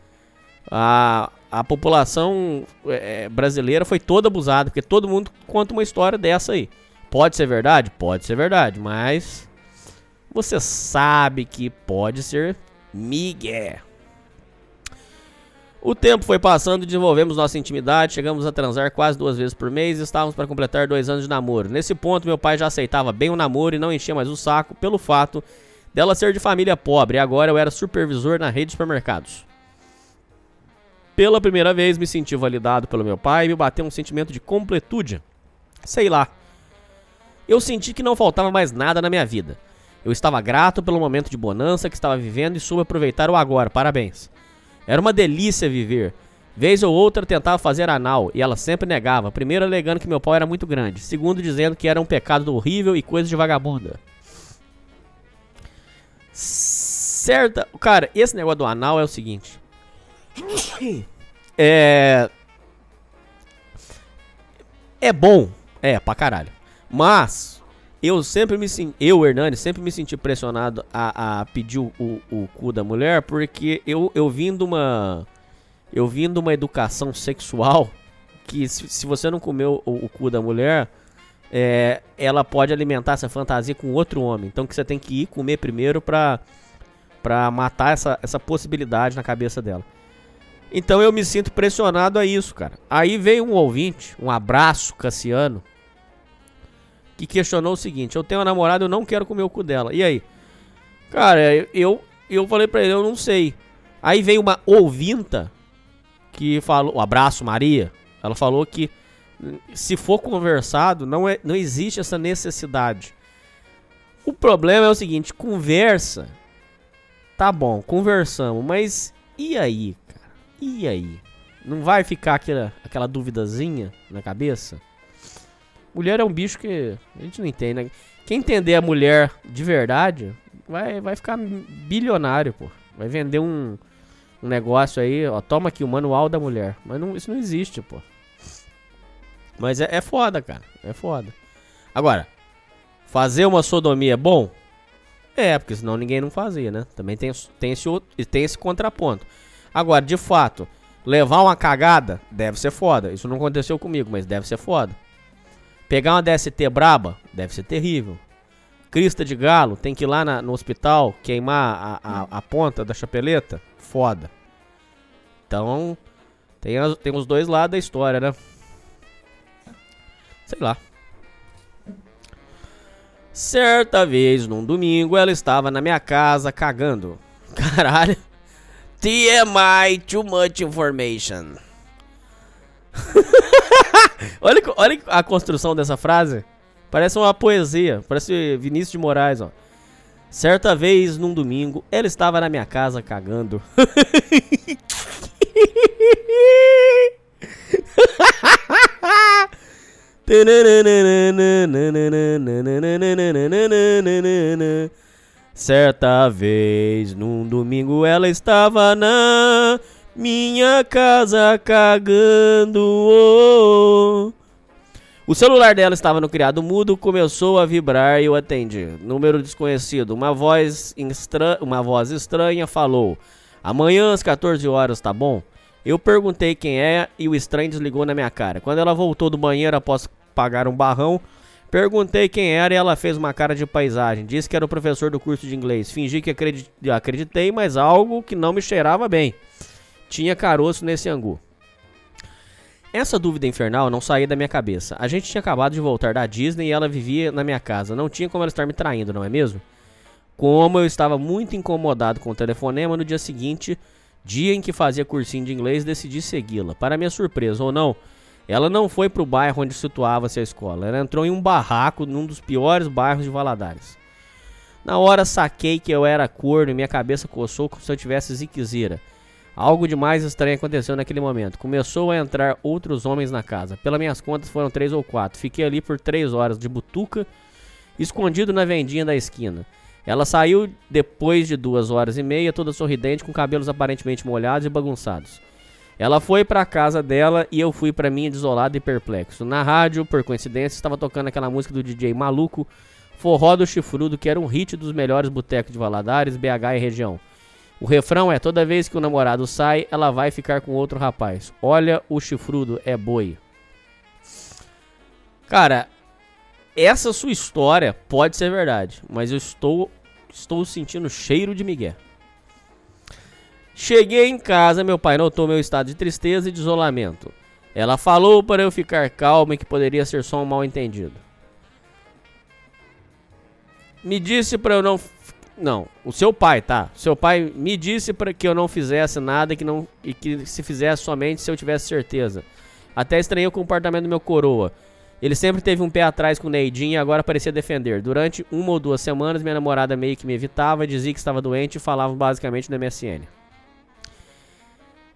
Speaker 4: a, a população é, brasileira foi toda abusada, porque todo mundo conta uma história dessa aí. Pode ser verdade? Pode ser verdade, mas você sabe que pode ser migué. O tempo foi passando, desenvolvemos nossa intimidade, chegamos a transar quase duas vezes por mês e estávamos para completar dois anos de namoro. Nesse ponto, meu pai já aceitava bem o namoro e não enchia mais o saco pelo fato dela ser de família pobre e agora eu era supervisor na rede de supermercados. Pela primeira vez me senti validado pelo meu pai e me bateu um sentimento de completude. Sei lá. Eu senti que não faltava mais nada na minha vida. Eu estava grato pelo momento de bonança que estava vivendo e soube aproveitar o agora. Parabéns. Era uma delícia viver. Vez ou outra tentava fazer anal e ela sempre negava. Primeiro alegando que meu pau era muito grande. Segundo dizendo que era um pecado horrível e coisa de vagabunda. Certa. Cara, esse negócio do anal é o seguinte. É. É bom. É, pra caralho. Mas. Eu sempre me senti. Eu, Hernani, sempre me senti pressionado a, a pedir o, o, o cu da mulher. Porque eu, eu vim de uma. Eu vim de uma educação sexual. Que se, se você não comeu o, o cu da mulher. É, ela pode alimentar essa fantasia com outro homem. Então que você tem que ir comer primeiro pra, pra matar essa, essa possibilidade na cabeça dela. Então eu me sinto pressionado a isso, cara. Aí veio um ouvinte, um abraço, Cassiano, que questionou o seguinte: Eu tenho uma namorada, eu não quero comer o cu dela. E aí? Cara, eu, eu falei pra ele, eu não sei. Aí veio uma ouvinta que falou, um abraço, Maria. Ela falou que se for conversado, não, é, não existe essa necessidade. O problema é o seguinte: conversa. Tá bom, conversamos, mas e aí, cara? E aí? Não vai ficar aquela, aquela duvidazinha na cabeça? Mulher é um bicho que a gente não entende, né? Quem entender a mulher de verdade vai, vai ficar bilionário, pô. Vai vender um, um negócio aí, ó. Toma aqui o manual da mulher. Mas não, isso não existe, pô. Mas é, é foda, cara. É foda. Agora, fazer uma sodomia é bom? É, porque senão ninguém não fazia, né? Também tem, tem, esse, outro, tem esse contraponto. Agora, de fato, levar uma cagada deve ser foda. Isso não aconteceu comigo, mas deve ser foda. Pegar uma DST braba deve ser terrível. Crista de galo, tem que ir lá na- no hospital queimar a, a, a ponta da chapeleta. Foda. Então, tem, as- tem os dois lados da história, né? Sei lá. Certa vez, num domingo, ela estava na minha casa cagando. Caralho. TMI, too much information. olha, olha a construção dessa frase. Parece uma poesia. Parece Vinícius de Moraes, ó. Certa vez, num domingo, ela estava na minha casa cagando. Certa vez, num domingo, ela estava na minha casa cagando. oh. O celular dela estava no criado mudo, começou a vibrar e eu atendi. Número desconhecido. Uma voz, uma voz estranha falou: Amanhã às 14 horas, tá bom? Eu perguntei quem é e o estranho desligou na minha cara. Quando ela voltou do banheiro após pagar um barrão, perguntei quem era e ela fez uma cara de paisagem. Disse que era o professor do curso de inglês. Fingi que acredi- acreditei, mas algo que não me cheirava bem. Tinha caroço nesse angu. Essa dúvida infernal não saía da minha cabeça. A gente tinha acabado de voltar da Disney e ela vivia na minha casa. Não tinha como ela estar me traindo, não é mesmo? Como eu estava muito incomodado com o telefonema, no dia seguinte, dia em que fazia cursinho de inglês, decidi segui-la. Para minha surpresa ou não, ela não foi para o bairro onde situava-se a escola. Ela entrou em um barraco num dos piores bairros de Valadares. Na hora saquei que eu era corno e minha cabeça coçou como se eu tivesse ziquezira. Algo de mais estranho aconteceu naquele momento. Começou a entrar outros homens na casa. Pelas minhas contas foram três ou quatro. Fiquei ali por três horas de butuca, escondido na vendinha da esquina. Ela saiu depois de duas horas e meia, toda sorridente, com cabelos aparentemente molhados e bagunçados. Ela foi pra casa dela e eu fui pra minha desolado e perplexo. Na rádio, por coincidência, estava tocando aquela música do DJ maluco, Forró do Chifrudo, que era um hit dos melhores botecos de Valadares, BH e região. O refrão é: toda vez que o namorado sai, ela vai ficar com outro rapaz. Olha, o chifrudo é boi. Cara, essa sua história pode ser verdade, mas eu estou estou sentindo cheiro de migué. Cheguei em casa, meu pai notou meu estado de tristeza e de isolamento. Ela falou para eu ficar calmo e que poderia ser só um mal-entendido. Me disse para eu não não, o seu pai, tá? Seu pai me disse para que eu não fizesse nada que não e que se fizesse somente se eu tivesse certeza. Até estranhei o comportamento do meu coroa. Ele sempre teve um pé atrás com o Neidinho e agora parecia defender. Durante uma ou duas semanas, minha namorada meio que me evitava, dizia que estava doente e falava basicamente no MSN.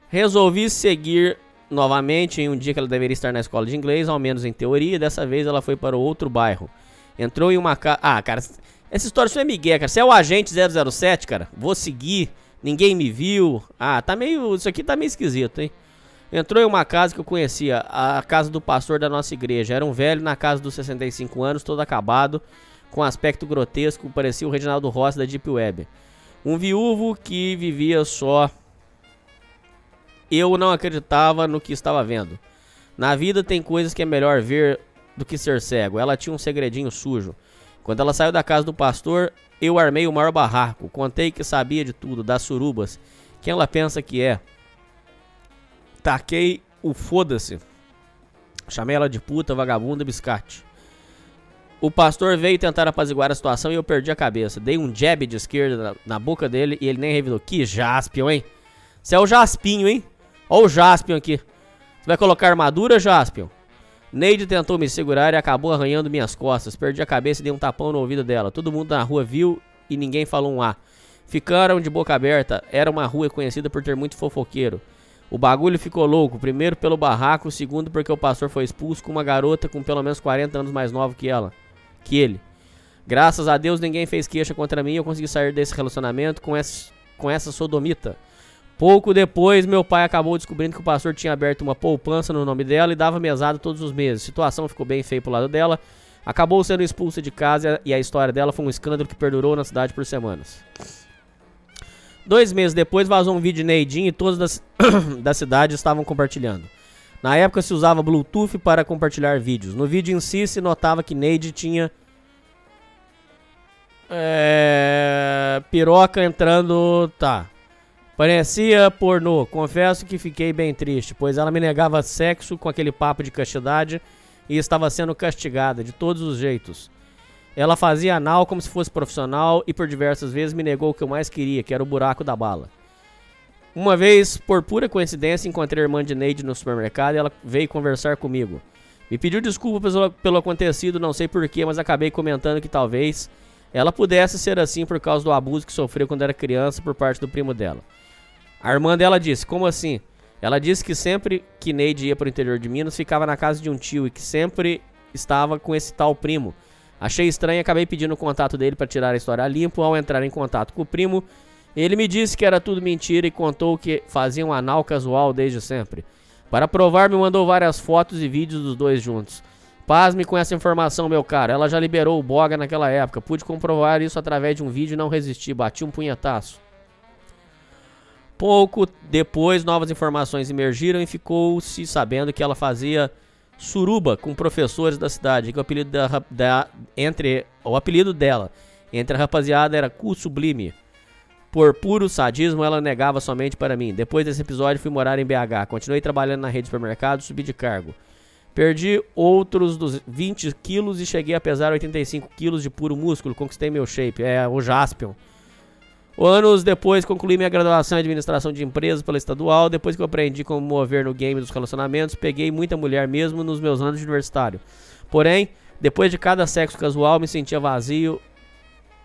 Speaker 4: Resolvi seguir novamente em um dia que ela deveria estar na escola de inglês, ao menos em teoria. Dessa vez ela foi para outro bairro. Entrou em uma casa. Ah, cara, essa história só é migué, cara. Você é o agente 007, cara. Vou seguir. Ninguém me viu. Ah, tá meio. Isso aqui tá meio esquisito, hein? Entrou em uma casa que eu conhecia, a casa do pastor da nossa igreja. Era um velho na casa dos 65 anos, todo acabado, com aspecto grotesco, parecia o Reginaldo Rossi da Deep Web. Um viúvo que vivia só. Eu não acreditava no que estava vendo. Na vida tem coisas que é melhor ver do que ser cego. Ela tinha um segredinho sujo. Quando ela saiu da casa do pastor, eu armei o maior barraco. Contei que sabia de tudo, das surubas. Quem ela pensa que é? Taquei o foda-se. Chamei ela de puta, vagabunda, biscate. O pastor veio tentar apaziguar a situação e eu perdi a cabeça. Dei um jab de esquerda na, na boca dele e ele nem revidou. Que jaspion, hein? Você é o Jaspinho, hein? Ó o Jaspion aqui. Você vai colocar armadura, Jaspion? Neide tentou me segurar e acabou arranhando minhas costas. Perdi a cabeça e dei um tapão no ouvido dela. Todo mundo na rua viu e ninguém falou um A. Ficaram de boca aberta. Era uma rua conhecida por ter muito fofoqueiro. O bagulho ficou louco. Primeiro pelo barraco, segundo porque o pastor foi expulso com uma garota com pelo menos 40 anos mais nova que ela. Que ele. Graças a Deus ninguém fez queixa contra mim e eu consegui sair desse relacionamento com essa, com essa sodomita. Pouco depois, meu pai acabou descobrindo que o pastor tinha aberto uma poupança no nome dela e dava mesada todos os meses. A situação ficou bem feia pro lado dela. Acabou sendo expulsa de casa e a história dela foi um escândalo que perdurou na cidade por semanas. Dois meses depois vazou um vídeo de Neidinho e todos das, da cidade estavam compartilhando. Na época se usava Bluetooth para compartilhar vídeos. No vídeo em si se notava que Neide tinha é, piroca entrando. Tá. Parecia pornô. Confesso que fiquei bem triste, pois ela me negava sexo com aquele papo de castidade e estava sendo castigada de todos os jeitos. Ela fazia anal como se fosse profissional e por diversas vezes me negou o que eu mais queria, que era o buraco da bala. Uma vez, por pura coincidência, encontrei a irmã de Neide no supermercado e ela veio conversar comigo. Me pediu desculpa pelo, acontecido, não sei porquê, mas acabei comentando que talvez ela pudesse ser assim por causa do abuso que sofreu quando era criança por parte do primo dela. A irmã dela disse: Como assim? Ela disse que sempre que Neide ia para o interior de Minas, ficava na casa de um tio e que sempre estava com esse tal primo. Achei estranho e acabei pedindo o contato dele para tirar a história a limpo. Ao entrar em contato com o primo, ele me disse que era tudo mentira e contou que fazia um anal casual desde sempre. Para provar, me mandou várias fotos e vídeos dos dois juntos. Pasme com essa informação, meu cara. Ela já liberou o Boga naquela época. Pude comprovar isso através de um vídeo e não resisti. Bati um punhetaço. Pouco depois, novas informações emergiram e ficou-se sabendo que ela fazia suruba com professores da cidade. Que o apelido, da, da- entre, o apelido dela entre a rapaziada era Cu Sublime. Por puro sadismo, ela negava somente para mim. Depois desse episódio, fui morar em BH. Continuei trabalhando na rede de supermercado, subi de cargo. Perdi outros dos 20 quilos e cheguei a pesar 85 quilos de puro músculo. Conquistei meu shape. É o Jaspion. Anos depois, concluí minha graduação em administração de empresas pela estadual. Depois que eu aprendi como mover no game dos relacionamentos, peguei muita mulher mesmo nos meus anos de universitário. Porém, depois de cada sexo casual, me sentia vazio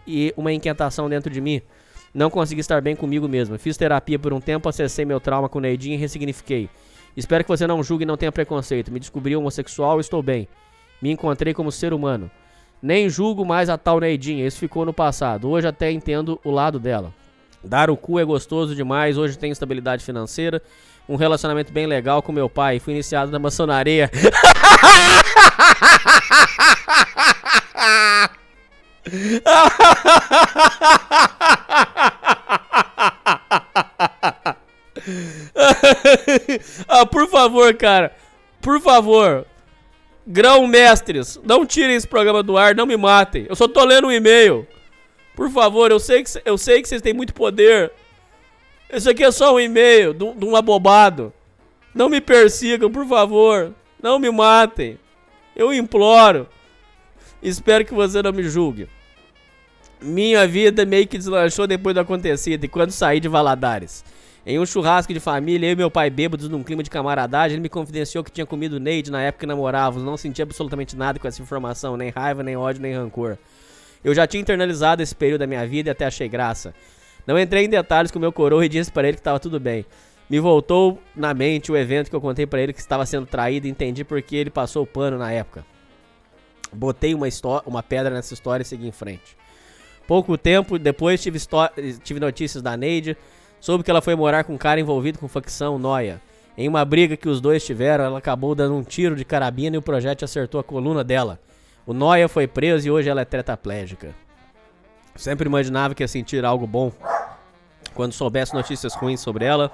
Speaker 4: e uma inquietação dentro de mim. Não consegui estar bem comigo mesmo. Fiz terapia por um tempo, acessei meu trauma com o Neidinho e ressignifiquei. Espero que você não julgue e não tenha preconceito. Me descobri homossexual estou bem. Me encontrei como ser humano. Nem julgo mais a tal Neidinha, isso ficou no passado. Hoje até entendo o lado dela. Dar o cu é gostoso demais, hoje tenho estabilidade financeira, um relacionamento bem legal com meu pai, fui iniciado na maçonaria. ah, por favor, cara. Por favor. Grão mestres, não tirem esse programa do ar, não me matem. Eu só tô lendo um e-mail. Por favor, eu sei que, eu sei que vocês têm muito poder. Isso aqui é só um e-mail de um abobado. Não me persigam, por favor. Não me matem. Eu imploro. Espero que você não me julgue. Minha vida meio que deslanchou depois do acontecido e quando saí de Valadares. Em um churrasco de família, eu e meu pai bêbados num clima de camaradagem, ele me confidenciou que tinha comido Neide na época que namorávamos. Não senti absolutamente nada com essa informação, nem raiva, nem ódio, nem rancor. Eu já tinha internalizado esse período da minha vida e até achei graça. Não entrei em detalhes com meu coroa e disse para ele que estava tudo bem. Me voltou na mente o evento que eu contei para ele que estava sendo traído e entendi porque ele passou o pano na época. Botei uma, uma pedra nessa história e segui em frente. Pouco tempo depois tive, tive notícias da Neide. Soube que ela foi morar com um cara envolvido com facção Noia. Em uma briga que os dois tiveram, ela acabou dando um tiro de carabina e o projétil acertou a coluna dela. O Noia foi preso e hoje ela é tetraplégica. Sempre imaginava que ia sentir algo bom quando soubesse notícias ruins sobre ela.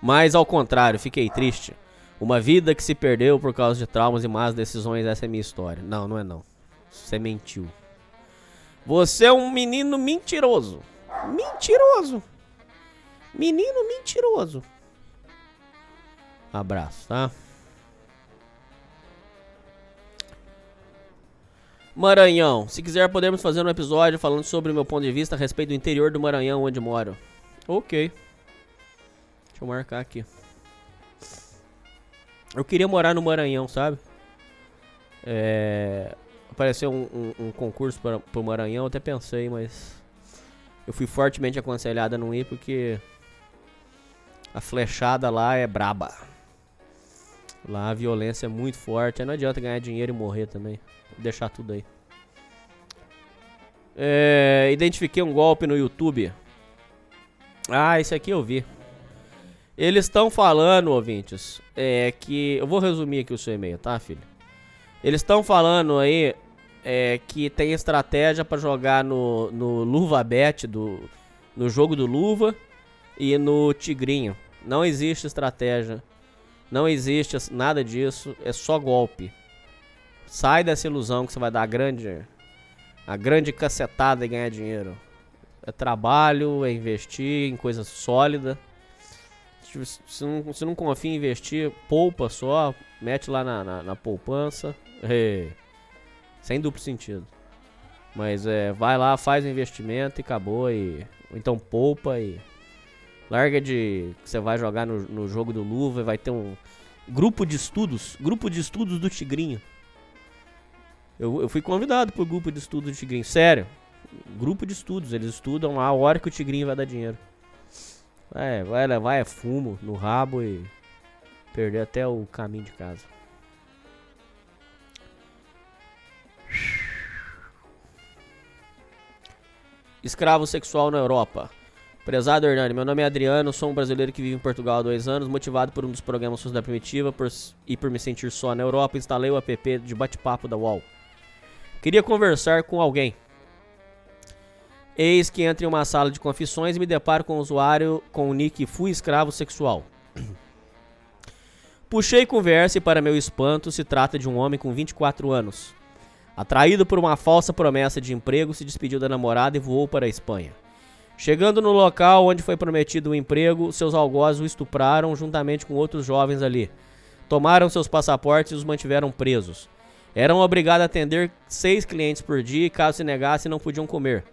Speaker 4: Mas ao contrário, fiquei triste. Uma vida que se perdeu por causa de traumas e más decisões, essa é minha história. Não, não é não. Você mentiu. Você é um menino mentiroso. Mentiroso. Menino mentiroso. Abraço, tá? Maranhão. Se quiser, podemos fazer um episódio falando sobre o meu ponto de vista a respeito do interior do Maranhão, onde moro. Ok. Deixa eu marcar aqui. Eu queria morar no Maranhão, sabe? É. Apareceu um, um- um concurso para pro Maranhão, até pensei, mas. Eu fui fortemente aconselhado a não ir porque. A flechada lá é braba. Lá a violência é muito forte. Aí não adianta ganhar dinheiro e morrer também. Vou deixar tudo aí. É, identifiquei um golpe no YouTube. Ah, esse aqui eu vi. Eles estão falando, ouvintes, é que. Eu vou resumir aqui o seu e-mail, tá, filho? Eles estão falando aí é, que tem estratégia pra jogar no, no Luva Bet, do, no jogo do Luva e no Tigrinho. Não existe estratégia. Não existe nada disso. É só golpe. Sai dessa ilusão que você vai dar a grande, a grande cacetada e ganhar dinheiro. É trabalho, é investir em coisa sólida. Se não, se não confia em investir, poupa só, mete lá na, na, na poupança. É, sem duplo sentido. Mas é, vai lá, faz o investimento e acabou. E, ou então poupa e. Larga de. que Você vai jogar no, no jogo do Luva e vai ter um. Grupo de estudos. Grupo de estudos do Tigrinho. Eu, eu fui convidado pro grupo de estudos do Tigrinho. Sério. Grupo de estudos. Eles estudam a hora que o Tigrinho vai dar dinheiro. É, vai levar é fumo no rabo e perder até o caminho de casa. Escravo sexual na Europa. Prezado Hernani, meu nome é Adriano, sou um brasileiro que vive em Portugal há dois anos, motivado por um dos programas Sociedade Primitiva por, e por me sentir só na Europa, instalei o app de bate-papo da UOL. Queria conversar com alguém. Eis que entro em uma sala de confissões e me deparo com o usuário com o nick Fui Escravo Sexual. Puxei conversa e, para meu espanto, se trata de um homem com 24 anos. Atraído por uma falsa promessa de emprego, se despediu da namorada e voou para a Espanha. Chegando no local onde foi prometido o emprego, seus algozes o estupraram juntamente com outros jovens ali. Tomaram seus passaportes e os mantiveram presos. Eram obrigados a atender seis clientes por dia e, caso se negassem, não podiam comer.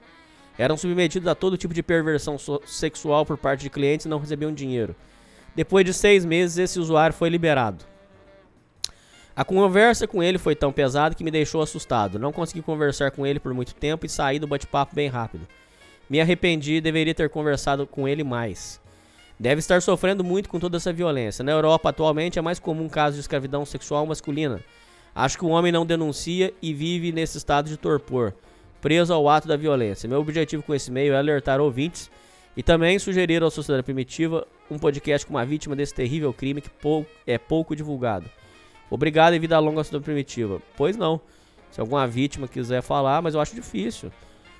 Speaker 4: Eram submetidos a todo tipo de perversão sexual por parte de clientes e não recebiam dinheiro. Depois de seis meses, esse usuário foi liberado. A conversa com ele foi tão pesada que me deixou assustado. Não consegui conversar com ele por muito tempo e saí do bate-papo bem rápido. Me arrependi e deveria ter conversado com ele mais. Deve estar sofrendo muito com toda essa violência. Na Europa, atualmente, é mais comum casos de escravidão sexual masculina. Acho que o homem não denuncia e vive nesse estado de torpor, preso ao ato da violência. Meu objetivo com esse meio é alertar ouvintes e também sugerir à sociedade primitiva um podcast com uma vítima desse terrível crime que pou- é pouco divulgado. Obrigado e vida longa à sociedade primitiva. Pois não. Se alguma vítima quiser falar, mas eu acho difícil.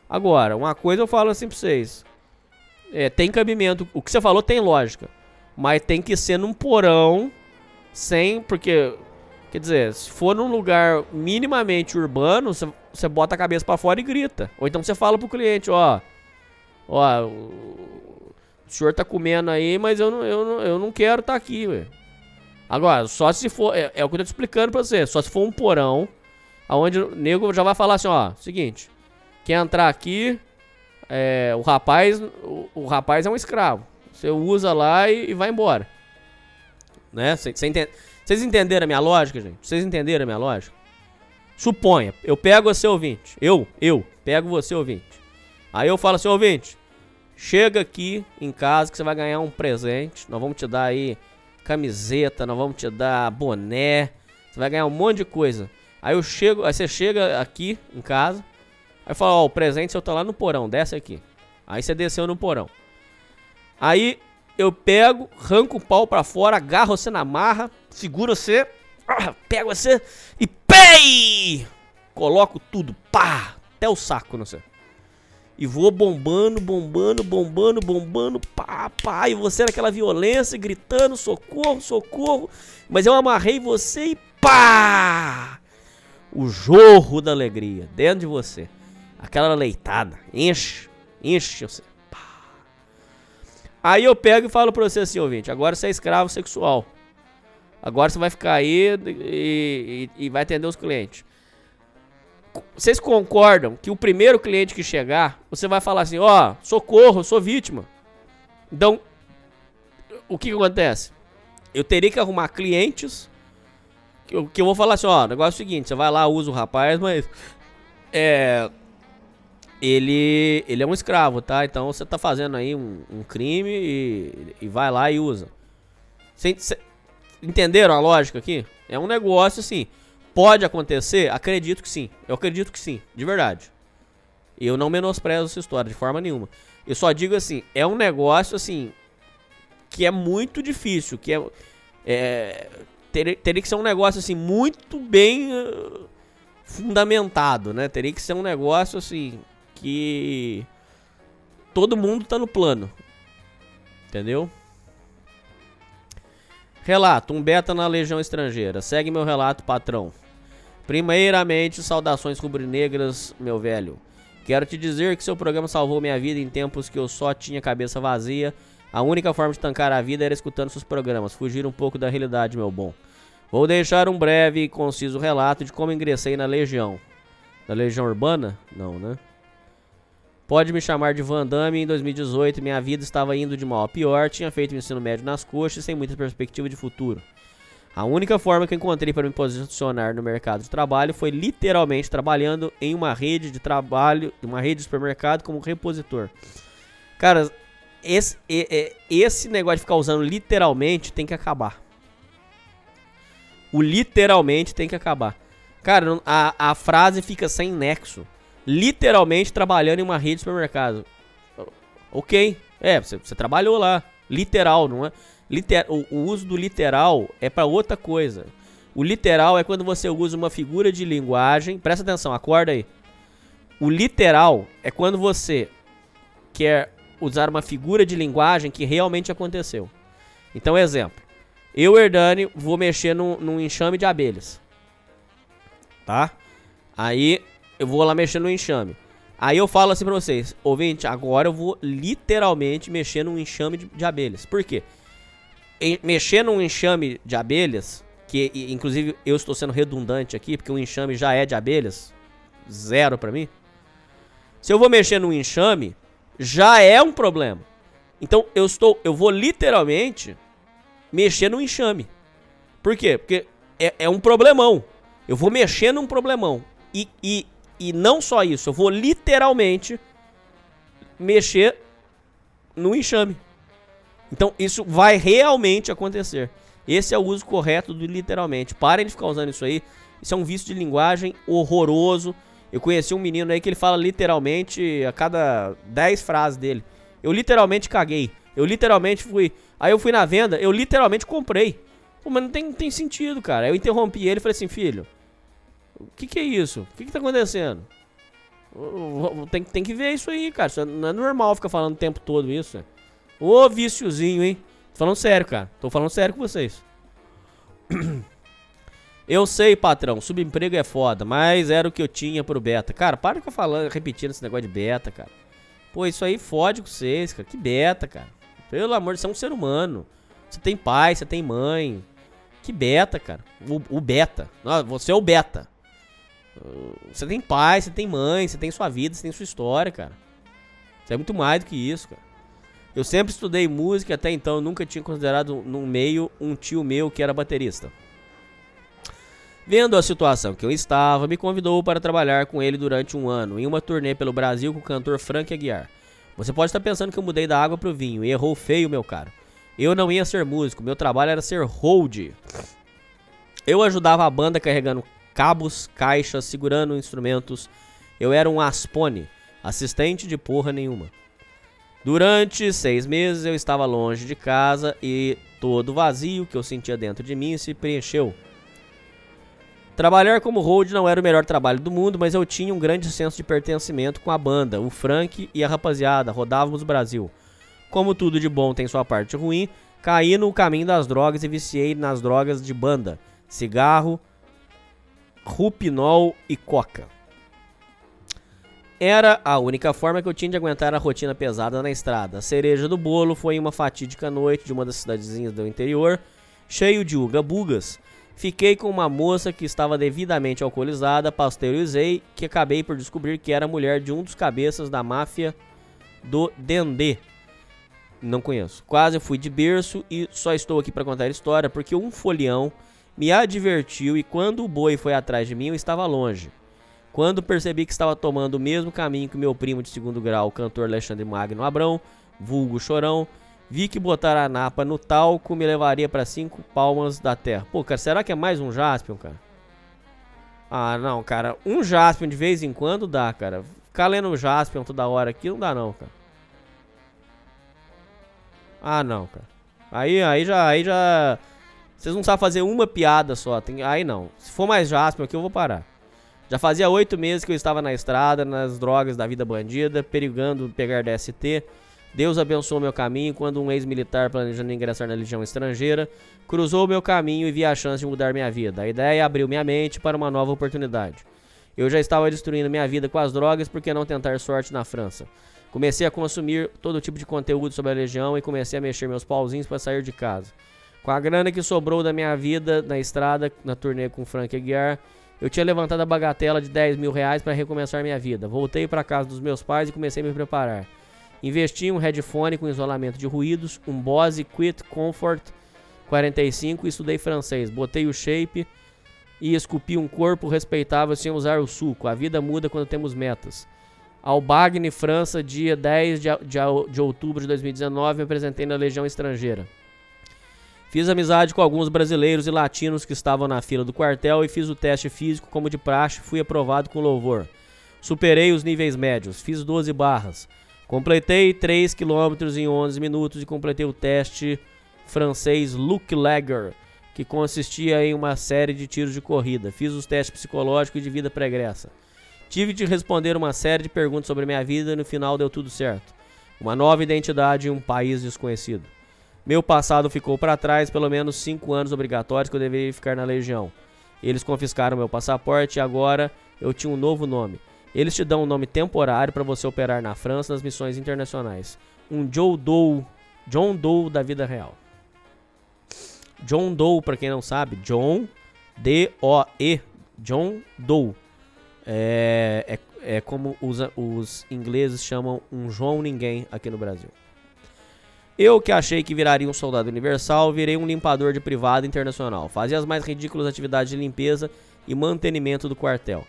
Speaker 4: Agora, uma coisa eu falo assim pra vocês. É, tem cabimento. O que você falou tem lógica. Mas tem que ser num porão, sem. Porque. Quer dizer, se for num lugar minimamente urbano, você, bota a cabeça pra fora e grita. Ou então você fala pro cliente, ó. Ó, o, senhor tá comendo aí, mas eu não, eu não, eu não quero estar aqui, velho. Agora, só se for. É, é o que eu tô te explicando pra você. Só se for um porão. Aonde o nego já vai falar assim, ó. Seguinte. Quer entrar aqui. É, o rapaz. O, o rapaz é um escravo. Você usa lá e, e vai embora. Né? Vocês entenderam a minha lógica, gente? Vocês entenderam a minha lógica? Suponha, eu pego você ouvinte. Eu, eu, pego você ouvinte. Aí eu falo assim, ouvinte. Chega aqui em casa que você vai ganhar um presente. Nós vamos te dar aí camiseta, nós vamos te dar boné. Você vai ganhar um monte de coisa. Aí eu chego, aí você chega aqui em casa. Aí fala, ó, o presente seu tá lá no porão, desce aqui. Aí você desceu no porão. Aí eu pego, arranco o pau pra fora, agarro você na marra, seguro você, ah, pego você e pei! Coloco tudo, pá, até o saco, não sei. E vou bombando, bombando, bombando, bombando, pá, pá, e você naquela violência, gritando, socorro, socorro. Mas eu amarrei você e pá! O jorro da alegria dentro de você. Aquela leitada, enche, enche você. Pá. Aí eu pego e falo pra você assim, ouvinte, agora você é escravo sexual. Agora você vai ficar aí e, e- e vai atender os clientes. Vocês concordam que o primeiro cliente que chegar, você vai falar assim, ó, socorro, eu sou vítima. Então, o que, que acontece? Eu teria que arrumar clientes que eu, que eu vou falar assim, ó, o negócio é o seguinte, você vai lá, usa o rapaz, mas é ele ele é um escravo, tá? Então você tá fazendo aí um, um crime e, e vai lá e usa. Cê- cê- entenderam a lógica aqui? É um negócio assim. Pode acontecer? Acredito que sim. Eu acredito que sim, de verdade. Eu não menosprezo essa história de forma nenhuma. Eu só digo assim, é um negócio assim que é muito difícil, que é, é teria, teria que ser um negócio assim muito bem eh, fundamentado, né? Teria que ser um negócio assim que todo mundo tá no plano. Entendeu? Relato, um beta na Legião Estrangeira. Segue meu relato, patrão. Primeiramente, saudações rubro-negras, meu velho. Quero te dizer que seu programa salvou minha vida em tempos que eu só tinha cabeça vazia. A única forma de tancar a vida era escutando seus programas, fugir um pouco da realidade, meu bom. Vou deixar um breve e conciso relato de como ingressei na Legião. Na Legião Urbana? Não, né? Pode me chamar de Van Damme. Em 2018, minha vida estava indo de mal a pior. Tinha feito o ensino médio nas coxas, sem muita perspectiva de futuro. A única forma que eu encontrei para me posicionar no mercado de trabalho foi literalmente trabalhando em uma rede de trabalho, uma rede de supermercado como repositor. Cara, esse, esse negócio de ficar usando literalmente tem que acabar. O literalmente tem que acabar. Cara, a, a frase fica sem nexo. Literalmente trabalhando em uma rede de supermercado. Ok. É, você, você trabalhou lá. Literal, não é? Liter, o, o uso do literal é pra outra coisa. O literal é quando você usa uma figura de linguagem. Presta atenção, acorda aí. O literal é quando você quer usar uma figura de linguagem que realmente aconteceu. Então, exemplo. Eu, Herdani, vou mexer num, num enxame de abelhas. Tá? Aí eu vou lá mexer no enxame. Aí eu falo assim pra vocês, ouvinte, agora eu vou literalmente mexer num enxame de, de abelhas. Por quê? Mexer num enxame de abelhas, que inclusive eu estou sendo redundante aqui, porque o enxame já é de abelhas, zero pra mim. Se eu vou mexer num enxame, já é um problema. Então eu estou, eu vou literalmente mexer no enxame. Por quê? Porque é, é um problemão. Eu vou mexer num problemão. E, e, e não só isso, eu vou literalmente mexer no enxame. Então isso vai realmente acontecer. Esse é o uso correto do literalmente. Parem de ficar usando isso aí. Isso é um vício de linguagem horroroso. Eu conheci um menino aí que ele fala literalmente a cada 10 frases dele. Eu literalmente caguei. Eu literalmente fui. Aí eu fui na venda, eu literalmente comprei. Pô, mas não tem, não tem sentido, cara. Eu interrompi ele e falei assim, filho. O que, que é isso? O que, que tá acontecendo? Tem, tem que ver isso aí, cara. Isso não é normal ficar falando o tempo todo isso. Ô viciozinho, hein? Tô falando sério, cara. Tô falando sério com vocês. Eu sei, patrão, subemprego é foda, mas era o que eu tinha pro beta. Cara, para de ficar falando, repetindo esse negócio de beta, cara. Pô, isso aí fode com vocês, cara. Que beta, cara. Pelo amor de Deus, você é um ser humano. Você tem pai, você tem mãe. Que beta, cara. O, o beta. Você é o beta. Você tem pai, você tem mãe, você tem sua vida, você tem sua história, cara. Você é muito mais do que isso, cara. Eu sempre estudei música, até então eu nunca tinha considerado no meio um tio meu que era baterista. Vendo a situação que eu estava, me convidou para trabalhar com ele durante um ano em uma turnê pelo Brasil com o cantor Frank Aguiar. Você pode estar pensando que eu mudei da água pro vinho e errou feio, meu caro. Eu não ia ser músico, meu trabalho era ser hold. Eu ajudava a banda carregando cabos, caixas, segurando instrumentos. Eu era um aspone, assistente de porra nenhuma. Durante seis meses eu estava longe de casa e todo o vazio que eu sentia dentro de mim se preencheu. Trabalhar como hold não era o melhor trabalho do mundo, mas eu tinha um grande senso de pertencimento com a banda, o Frank e a rapaziada, rodávamos o Brasil. Como tudo de bom tem sua parte ruim, caí no caminho das drogas e viciei nas drogas de banda, cigarro, rupinol e coca. Era a única forma que eu tinha de aguentar a rotina pesada na estrada. A cereja do bolo foi uma fatídica noite de uma das cidadezinhas do interior, cheio de uga-bugas. Fiquei com uma moça que estava devidamente alcoolizada, pasteurizei, que acabei por descobrir que era mulher de um dos cabeças da máfia do Dendê. Não conheço. Quase fui de berço e só estou aqui para contar a história porque um folião me advertiu e quando o boi foi atrás de mim eu estava longe. Quando percebi que estava tomando o mesmo caminho que meu primo de segundo grau, o cantor Alexandre Magno Abrão, vulgo Chorão, vi que botar a napa no talco me levaria para cinco palmas da terra. Pô, cara, será que é mais um Jaspion, cara? Ah, não, cara. Um Jaspion de vez em quando dá, cara. Ficar lendo um Jaspion toda hora aqui não dá, não, cara. Ah, não, cara. Aí, aí já, aí já. Vocês não sabem fazer uma piada só. Tem... Aí não. Se for mais Jasper aqui, eu vou parar. Já fazia oito meses que eu estava na estrada, nas drogas da vida bandida, perigando pegar DST. Deus abençoou meu caminho quando um ex-militar planejando ingressar na legião estrangeira cruzou meu caminho e vi a chance de mudar minha vida. A ideia abriu minha mente para uma nova oportunidade. Eu já estava destruindo minha vida com as drogas, por que não tentar sorte na França? Comecei a consumir todo tipo de conteúdo sobre a legião e comecei a mexer meus pauzinhos para sair de casa. Com a grana que sobrou da minha vida na estrada, na turnê com Frank Aguiar, eu tinha levantado a bagatela de 10 mil reais para recomeçar minha vida. Voltei para casa dos meus pais e comecei a me preparar. Investi em um headphone com isolamento de ruídos, um Bose Quit Comfort 45 e estudei francês. Botei o shape e esculpi um corpo respeitável sem usar o suco. A vida muda quando temos metas. Albagne, França, dia 10 de, de, de outubro de 2019, me apresentei na Legião Estrangeira. Fiz amizade com alguns brasileiros e latinos que estavam na fila do quartel e fiz o teste físico como de praxe, fui aprovado com louvor. Superei os níveis médios, fiz 12 barras. Completei 3 km em 11 minutos e completei o teste francês Luke Lager, que consistia em uma série de tiros de corrida. Fiz os testes psicológicos e de vida pregressa. Tive de responder uma série de perguntas sobre minha vida e no final deu tudo certo. Uma nova identidade em um país desconhecido. Meu passado ficou para trás, pelo menos 5 anos obrigatórios que eu deveria ficar na legião. Eles confiscaram meu passaporte e agora eu tinha um novo nome. Eles te dão um nome temporário para você operar na França nas missões internacionais. Um Joe Doe, John Doe da vida real. John Doe, para quem não sabe, John D-O-E, John Doe. É, é, é como os, os ingleses chamam um João Ninguém aqui no Brasil. Eu que achei que viraria um soldado universal, virei um limpador de privado internacional. Fazia as mais ridículas atividades de limpeza e mantenimento do quartel.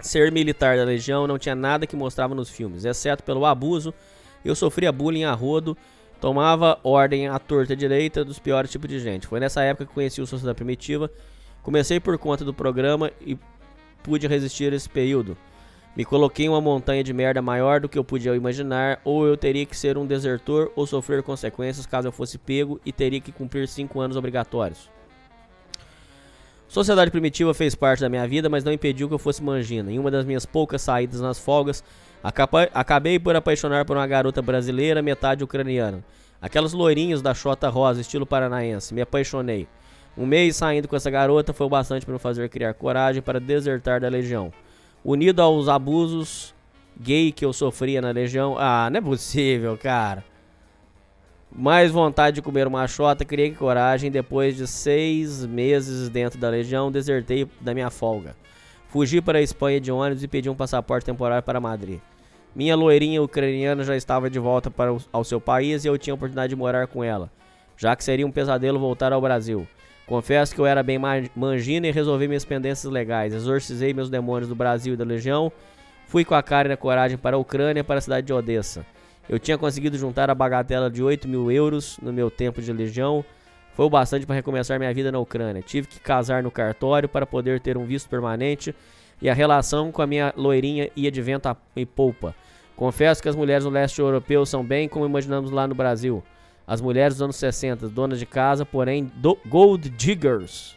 Speaker 4: Ser militar da legião não tinha nada que mostrava nos filmes, exceto pelo abuso. Eu sofria bullying a rodo, tomava ordem à torta direita dos piores tipos de gente. Foi nessa época que conheci o Sociedade Primitiva. Comecei por conta do programa e pude resistir esse período. Me coloquei em uma montanha de merda maior do que eu podia imaginar, ou eu teria que ser um desertor ou sofrer consequências caso eu fosse pego e teria que cumprir 5 anos obrigatórios. Sociedade Primitiva fez parte da minha vida, mas não impediu que eu fosse mangina. Em uma das minhas poucas saídas nas folgas, acabei por apaixonar por uma garota brasileira, metade ucraniana. Aquelas loirinhas da Xota Rosa, estilo paranaense. Me apaixonei. Um mês saindo com essa garota foi o bastante para me fazer criar coragem para desertar da legião. Unido aos abusos gay que eu sofria na legião. Ah, não é possível, cara. Mais vontade de comer uma xota, criei coragem. Depois de seis meses dentro da legião, desertei da minha folga. Fugi para a Espanha de ônibus e pedi um passaporte temporário para Madrid. Minha loirinha ucraniana já estava de volta para o, ao seu país e eu tinha a oportunidade de morar com ela, já que seria um pesadelo voltar ao Brasil. Confesso que eu era bem ma- mangina e resolvi minhas pendências legais. Exorcizei meus demônios do Brasil e da Legião. Fui com a cara e a coragem para a Ucrânia para a cidade de Odessa. Eu tinha conseguido juntar a bagatela de 8 mil euros no meu tempo de Legião. Foi o bastante para recomeçar minha vida na Ucrânia. Tive que casar no cartório para poder ter um visto permanente e a relação com a minha loirinha ia de vento e polpa. Confesso que as mulheres no leste europeu são bem como imaginamos lá no Brasil. As mulheres dos anos 60, donas de casa, porém do gold diggers.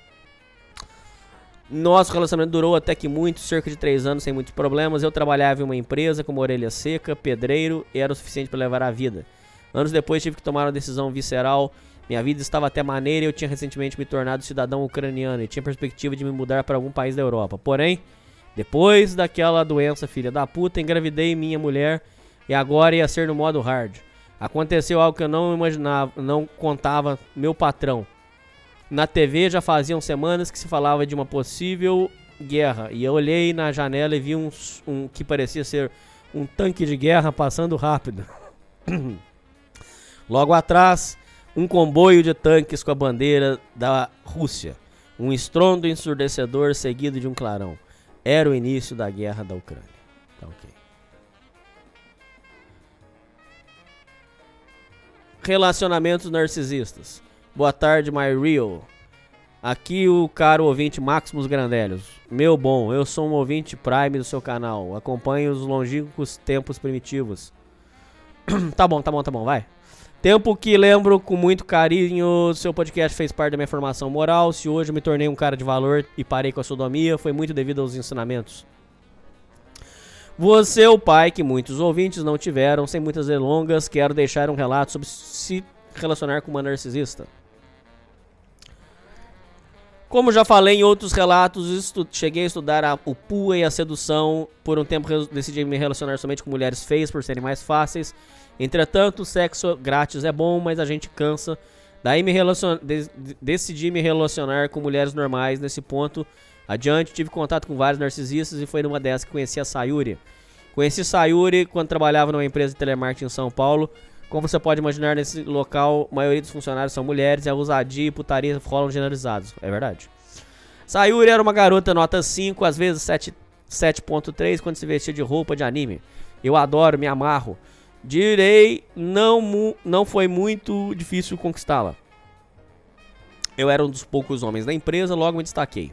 Speaker 4: Nosso relacionamento durou até que muito, cerca de 3 anos sem muitos problemas. Eu trabalhava em uma empresa como orelha seca, pedreiro e era o suficiente para levar a vida. Anos depois tive que tomar uma decisão visceral. Minha vida estava até maneira e eu tinha recentemente me tornado cidadão ucraniano e tinha perspectiva de me mudar para algum país da Europa. Porém, depois daquela doença filha da puta, engravidei minha mulher e agora ia ser no modo hard. Aconteceu algo que eu não imaginava, não contava meu patrão. Na TV já faziam semanas que se falava de uma possível guerra e eu olhei na janela e vi um, um que parecia ser um tanque de guerra passando rápido. Logo atrás, um comboio de tanques com a bandeira da Rússia. Um estrondo ensurdecedor seguido de um clarão. Era o início da guerra da Ucrânia. Tá ok. Relacionamentos narcisistas. Boa tarde, my real. Aqui o caro ouvinte Maximus Grandelhos. Meu bom, eu sou um ouvinte prime do seu canal. Acompanho os longínquos tempos primitivos. tá bom, tá bom, tá bom, vai. Tempo que lembro com muito carinho, seu podcast fez parte da minha formação moral. Se hoje eu me tornei um cara de valor e parei com a sodomia, foi muito devido aos ensinamentos. Você, o pai que muitos ouvintes não tiveram, sem muitas delongas, quero deixar um relato sobre se relacionar com uma narcisista. Como já falei em outros relatos, cheguei a estudar a, o PUA e a sedução. Por um tempo decidi me relacionar somente com mulheres feias por serem mais fáceis. Entretanto, sexo grátis é bom, mas a gente cansa. Daí me relacion... de- decidi me relacionar com mulheres normais. Nesse ponto, adiante, tive contato com vários narcisistas e foi numa dessas que conheci a Sayuri. Conheci Sayuri quando trabalhava numa empresa de telemarketing em São Paulo. Como você pode imaginar, nesse local, a maioria dos funcionários são mulheres e a ousadia e putaria rolam generalizados. É verdade. Sayuri era uma garota nota 5, às vezes 7 7.3 quando se vestia de roupa de anime. Eu adoro, me amarro. Direi, não, não foi muito difícil conquistá-la. Eu era um dos poucos homens da empresa, logo me destaquei.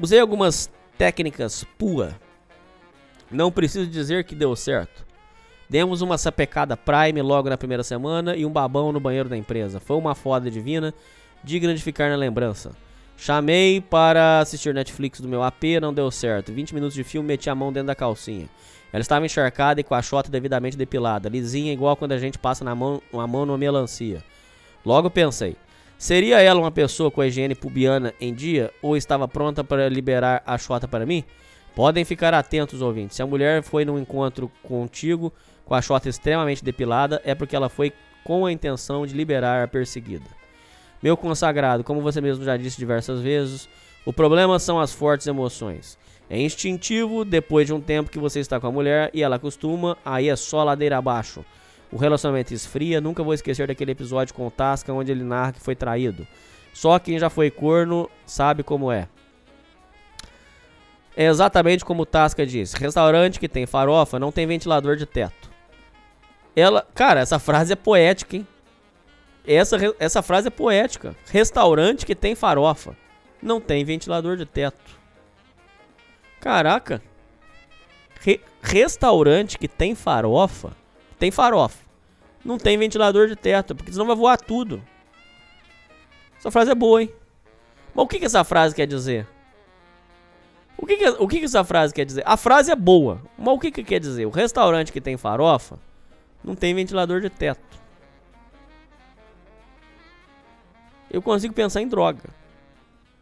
Speaker 4: Usei algumas técnicas PUA. Não preciso dizer que deu certo. Demos uma sapecada Prime logo na primeira semana e um babão no banheiro da empresa. Foi uma foda divina, digna de ficar na lembrança. Chamei para assistir Netflix do meu AP, não deu certo. 20 minutos de filme, meti a mão dentro da calcinha. Ela estava encharcada e com a chota devidamente depilada, lisinha igual quando a gente passa na mão, uma mão numa melancia. Logo pensei, seria ela uma pessoa com a higiene pubiana em dia ou estava pronta para liberar a chota para mim? Podem ficar atentos, ouvintes. Se a mulher foi num encontro contigo com a chota extremamente depilada, é porque ela foi com a intenção de liberar a perseguida. Meu consagrado, como você mesmo já disse diversas vezes, o problema são as fortes emoções. É instintivo, depois de um tempo que você está com a mulher e ela acostuma, aí é só ladeira abaixo. O relacionamento esfria, nunca vou esquecer daquele episódio com o Tasca onde ele narra que foi traído. Só quem já foi corno sabe como é. É exatamente como o Tasca disse: restaurante que tem farofa não tem ventilador de teto. Ela, cara, essa frase é poética, hein? Essa, essa frase é poética. Restaurante que tem farofa não tem ventilador de teto. Caraca. Re- restaurante que tem farofa tem farofa. Não tem ventilador de teto, porque senão vai voar tudo. Essa frase é boa, hein? Mas o que, que essa frase quer dizer? O que, que, o que, que essa frase quer dizer? A frase é boa, mas o que, que quer dizer? O restaurante que tem farofa não tem ventilador de teto. Eu consigo pensar em droga.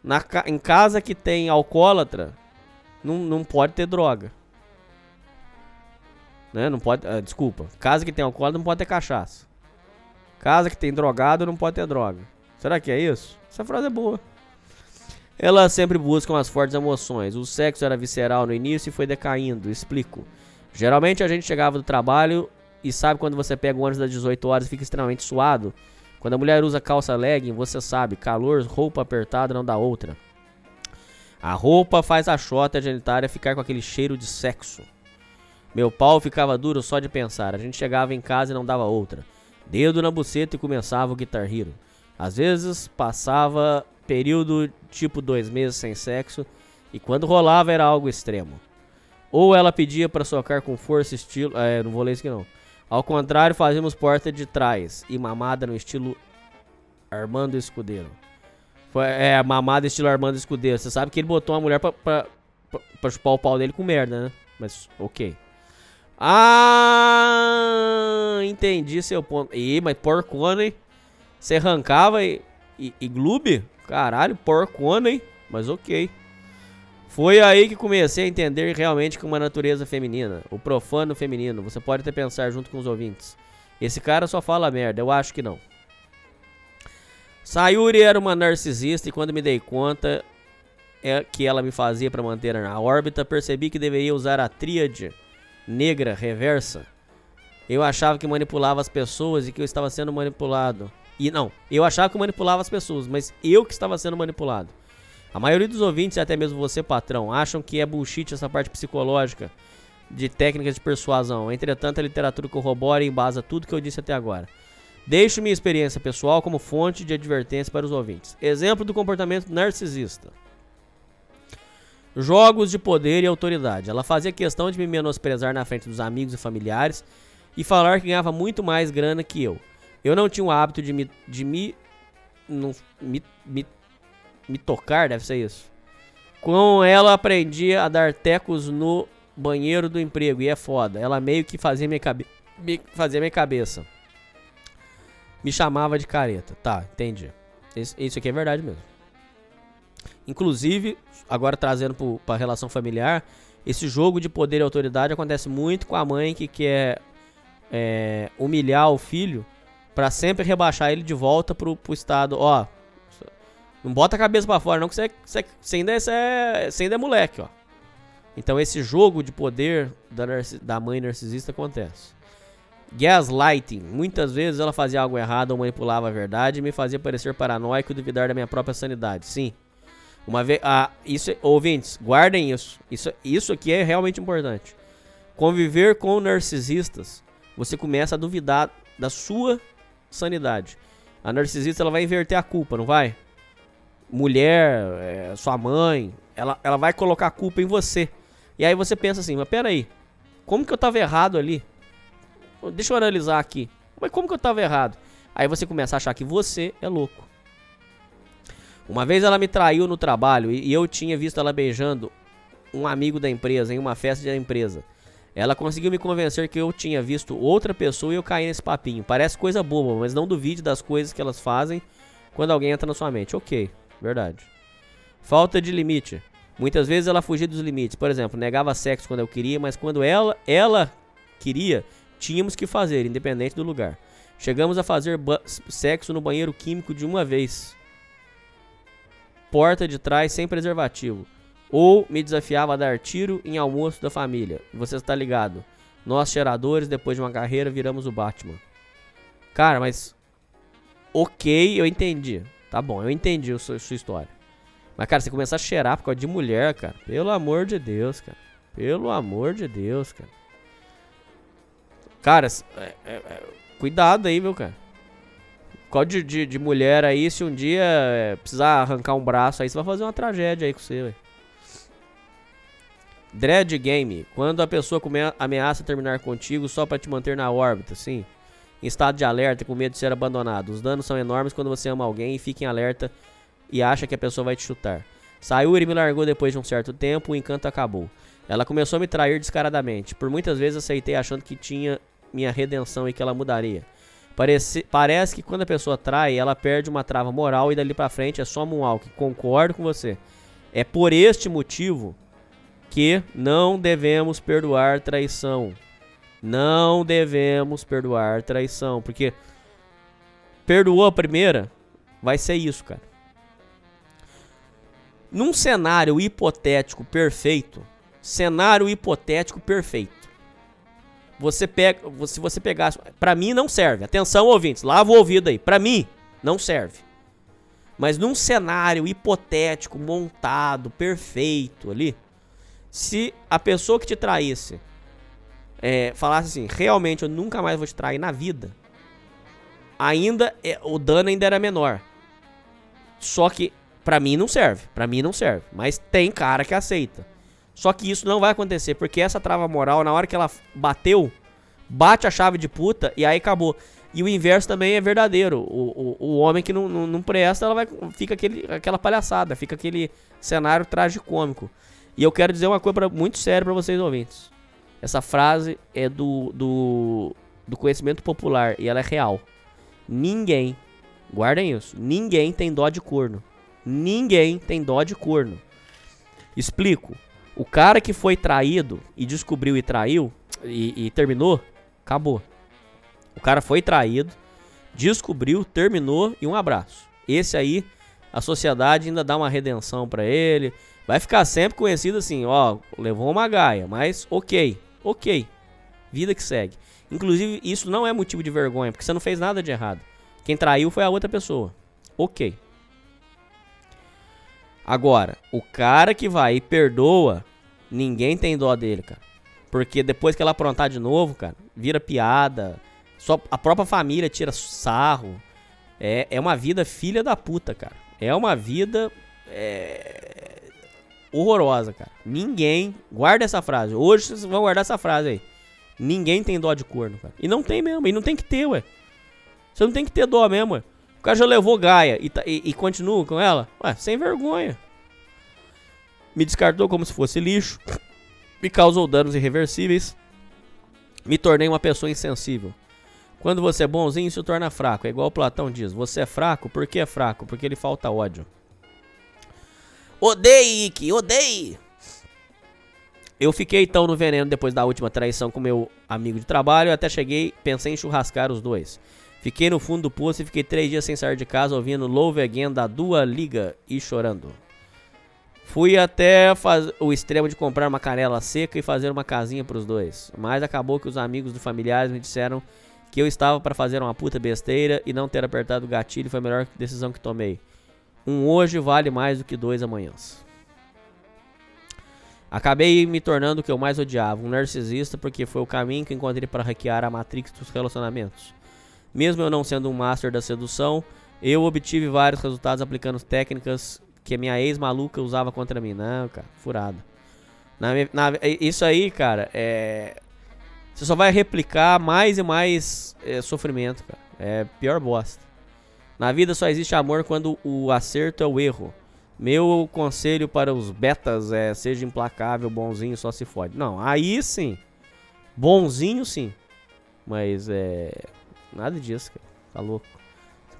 Speaker 4: Na, em casa que tem alcoólatra, não, não pode ter droga. Né? Não pode. ah, desculpa. Casa que tem alcoólatra não pode ter cachaça. Casa que tem drogado não pode ter droga. Será que é isso? Essa frase é boa. Elas sempre buscam as fortes emoções. O sexo era visceral no início e foi decaindo. Explico. Geralmente a gente chegava do trabalho e sabe quando você pega o ônibus das 18 horas e fica extremamente suado? Quando a mulher usa calça legging, você sabe, calor, roupa apertada não dá outra. A roupa faz a chota genitária ficar com aquele cheiro de sexo. Meu pau ficava duro só de pensar. A gente chegava em casa e não dava outra. Dedo na buceta e começava o Guitar Hero. Às vezes passava período tipo dois meses sem sexo e quando rolava era algo extremo. Ou ela pedia pra socar com força estilo. É, não vou ler isso aqui não. Ao contrário, fazíamos porta de trás e mamada no estilo Armando Escudeiro. Foi, é, mamada estilo Armando Escudeiro. Você sabe que ele botou uma mulher pra, pra, pra, pra chupar o pau dele com merda, né? Mas, ok. Ah, entendi seu ponto. Ih, mas porcona, hein? Você arrancava e, e, e gloob? Caralho, porcona, hein? Mas ok. Foi aí que comecei a entender realmente que uma natureza feminina, o profano feminino. Você pode até pensar junto com os ouvintes. Esse cara só fala merda, eu acho que não. Sayuri era uma narcisista e quando me dei conta é que ela me fazia para manter na órbita, percebi que deveria usar a tríade negra reversa. Eu achava que manipulava as pessoas e que eu estava sendo manipulado. E não, eu achava que manipulava as pessoas, mas eu que estava sendo manipulado. A maioria dos ouvintes, até mesmo você, patrão, acham que é bullshit essa parte psicológica de técnicas de persuasão. Entretanto, a literatura corrobora e embasa tudo que eu disse até agora. Deixo minha experiência pessoal como fonte de advertência para os ouvintes. Exemplo do comportamento narcisista. Jogos de poder e autoridade. Ela fazia questão de me menosprezar na frente dos amigos e familiares e falar que ganhava muito mais grana que eu. Eu não tinha o hábito de me. de me. não- me, me, me tocar, deve ser isso. Com ela aprendi a dar tecos no banheiro do emprego e é foda. Ela meio que fazia minha, cabe me- fazia minha cabeça. Me chamava de careta. Tá, entendi. Isso, isso aqui é verdade mesmo. Inclusive, agora trazendo pro, pra relação familiar, esse jogo de poder e autoridade acontece muito com a mãe que quer é, humilhar o filho pra sempre rebaixar ele de volta pro, pro estado. Ó, não bota a cabeça pra fora, não, que você, você, você ainda, é, é- ainda é moleque, ó. Então esse jogo de poder da, da mãe narcisista acontece. Gaslighting. Muitas vezes ela fazia algo errado ou manipulava a verdade e me fazia parecer paranoico e duvidar da minha própria sanidade. Sim. Uma vez. Ah, isso, ouvintes, guardem isso. isso. Isso aqui é realmente importante. Conviver com narcisistas, você começa a duvidar da sua sanidade. A narcisista ela vai inverter a culpa, não vai? Mulher, é, sua mãe, ela, ela vai colocar a culpa em você. E aí você pensa assim, mas peraí, como que eu tava errado ali? Deixa eu analisar aqui. Mas como que eu tava errado? Aí você começa a achar que você é louco. Uma vez ela me traiu no trabalho e, eu tinha visto ela beijando um amigo da empresa em uma festa da empresa. Ela conseguiu me convencer que eu tinha visto outra pessoa e eu caí nesse papinho. Parece coisa boba, mas não duvide das coisas que elas fazem quando alguém entra na sua mente. Ok, verdade. Falta de limite. Muitas vezes ela fugia dos limites. Por exemplo, negava sexo quando eu queria, mas quando ela, ela queria, tínhamos que fazer, independente do lugar. Chegamos a fazer sexo no banheiro químico de uma vez. Porta de trás sem preservativo. Ou me desafiava a dar tiro em almoço da família. Você está ligado? Nós, cheiradores, depois de uma carreira, viramos o Batman. Cara, mas. Ok, eu entendi. Tá bom, eu entendi a sua, sua história. Mas, cara, você começar a cheirar por causa de mulher, cara. Pelo amor de Deus, cara. Pelo amor de Deus, cara. Cara, é- é- é- cuidado aí, meu cara. Causa de, de, mulher aí, se um dia é, precisar arrancar um braço aí, você vai fazer uma tragédia aí com você, velho. Dread Game. Quando a pessoa ameaça terminar contigo só pra te manter na órbita, sim. Em estado de alerta e com medo de ser abandonado. Os danos são enormes quando você ama alguém e fica em alerta e acha que a pessoa vai te chutar. Sayuri me largou depois de um certo tempo, o encanto acabou. Ela começou a me trair descaradamente. Por muitas vezes aceitei achando que tinha minha redenção e que ela mudaria. Parece, parece que quando a pessoa trai, ela perde uma trava moral e dali pra frente é só moonwalk. Concordo com você. É por este motivo que não devemos perdoar traição. Não devemos perdoar traição, porque perdoou a primeira, vai ser isso, cara. Num cenário hipotético perfeito, cenário hipotético perfeito. Você pega, se você pegasse, Pra mim não serve. Atenção, ouvintes, lava o ouvido aí. Pra mim não serve. Mas num cenário hipotético montado, perfeito ali, se a pessoa que te traísse é, falasse assim, realmente eu nunca mais vou te trair na vida, ainda é- o dano ainda era menor. Só que pra mim não serve, pra mim não serve, mas tem cara que aceita. Só que isso não vai acontecer, porque essa trava moral, na hora que ela bateu, bate a chave de puta e aí acabou. E o inverso também é verdadeiro. O, o, o homem que não, não, não presta, ela vai, fica aquele, aquela palhaçada, fica aquele cenário tragicômico. E eu quero dizer uma coisa pra- muito séria pra vocês ouvintes. Essa frase é do, do, do conhecimento popular e ela é real. Ninguém, guardem isso, ninguém tem dó de corno. Ninguém tem dó de corno. Explico. O cara que foi traído e descobriu e traiu e, e terminou, acabou. O cara foi traído, descobriu, terminou e um abraço. Esse aí, a sociedade ainda dá uma redenção pra ele. Vai ficar sempre conhecido assim, ó, levou uma gaia, mas ok, ok. Vida que segue. Inclusive, isso não é motivo de vergonha, porque você não fez nada de errado. Quem traiu foi a outra pessoa. Ok. Agora, o cara que vai e perdoa, ninguém tem dó dele, cara. Porque depois que ela aprontar de novo, cara, vira piada. Só a própria família tira sarro. É, é uma vida filha da puta, cara. É uma vida é, horrorosa, cara. Ninguém. Guarda essa frase. Hoje vocês vão guardar essa frase aí. Ninguém tem dó de corno, cara. E não tem mesmo, e não tem que ter, ué. Você não tem que ter dó mesmo, ué. Cara já levou Gaia e, tá- e- e continua com ela? Ué, sem vergonha. Me descartou como se fosse lixo. Me causou danos irreversíveis. Me tornei uma pessoa insensível. Quando você é bonzinho, se torna fraco. É igual Platão diz. Você é fraco, por que é fraco? Porque lhe falta ódio. Odeie, Ike, odeie! Eu fiquei tão no veneno depois da última traição com meu amigo de trabalho, até cheguei, pensei em churrascar os dois. Fiquei no fundo do poço e fiquei três dias sem sair de casa ouvindo Love Again da Dua Liga e chorando. Fui até faz- o extremo de comprar uma canela seca e fazer uma casinha pros dois. Mas acabou que os amigos e familiares me disseram que eu estava para fazer uma puta besteira e não ter apertado o gatilho foi a melhor decisão que tomei. Um hoje vale mais do que dois amanhãs. Acabei me tornando o que eu mais odiava, um narcisista, porque foi o caminho que encontrei para hackear a matrix dos relacionamentos. Mesmo eu não sendo um master da sedução, eu obtive vários resultados aplicando técnicas que a minha ex maluca usava contra mim. Não, cara, furado. Na na- isso aí, cara, é. Você só vai replicar mais e mais é, sofrimento, cara. É pior bosta. Na vida só existe amor quando o acerto é o erro. Meu conselho para os betas é seja implacável, bonzinho, só se fode. Não, aí sim. Bonzinho sim. Mas é. Nada disso, cara. Tá louco.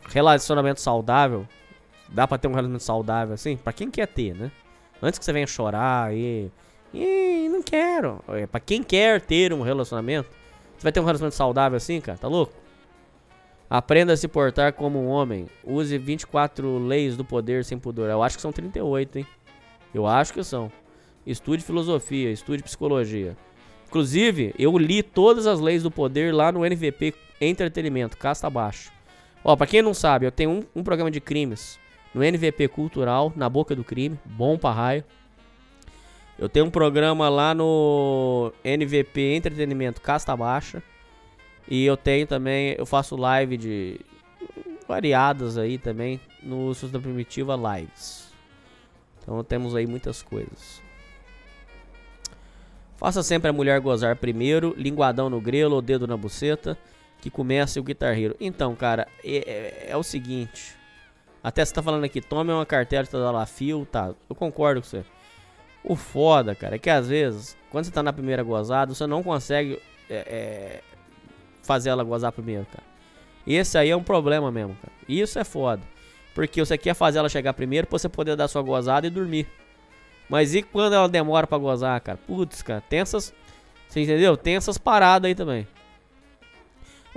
Speaker 4: Relacionamento saudável. Dá pra ter um relacionamento saudável assim? Pra quem quer ter, né? Antes que você venha chorar e. Ih, não quero. É, pra quem quer ter um relacionamento, você vai ter um relacionamento saudável assim, cara? Tá louco? Aprenda a se portar como um homem. Use 24 leis do poder sem pudor. Eu acho que são 38, hein? Eu acho que são. Estude filosofia, estude psicologia. Inclusive, eu li todas as leis do poder lá no NVP Entretenimento, casta abaixo. Ó, pra quem não sabe, eu tenho um, um programa de crimes no NVP Cultural, na boca do crime, bom pra raio. Eu tenho um programa lá no NVP Entretenimento Casta Baixa. E eu tenho também, eu faço live de variadas aí também no Susta Primitiva Lives. Então temos aí muitas coisas. Faça sempre a mulher gozar primeiro, linguadão no grelo ou dedo na buceta, que comece o Guitar Hero. Então, cara, é, é- é o seguinte. Até você tá falando aqui, tome uma cartela de Tadalafil, tá? Eu concordo com você. O foda, cara, é que às vezes, quando você tá na primeira gozada, você não consegue é, é, fazer ela gozar primeiro, cara. Esse aí é um problema mesmo, cara. Isso é foda. Porque você quer fazer ela chegar primeiro pra você poder dar sua gozada e dormir. Mas e quando ela demora pra gozar, cara? Putz, cara, tem essas. Você entendeu? Tem essas paradas aí também.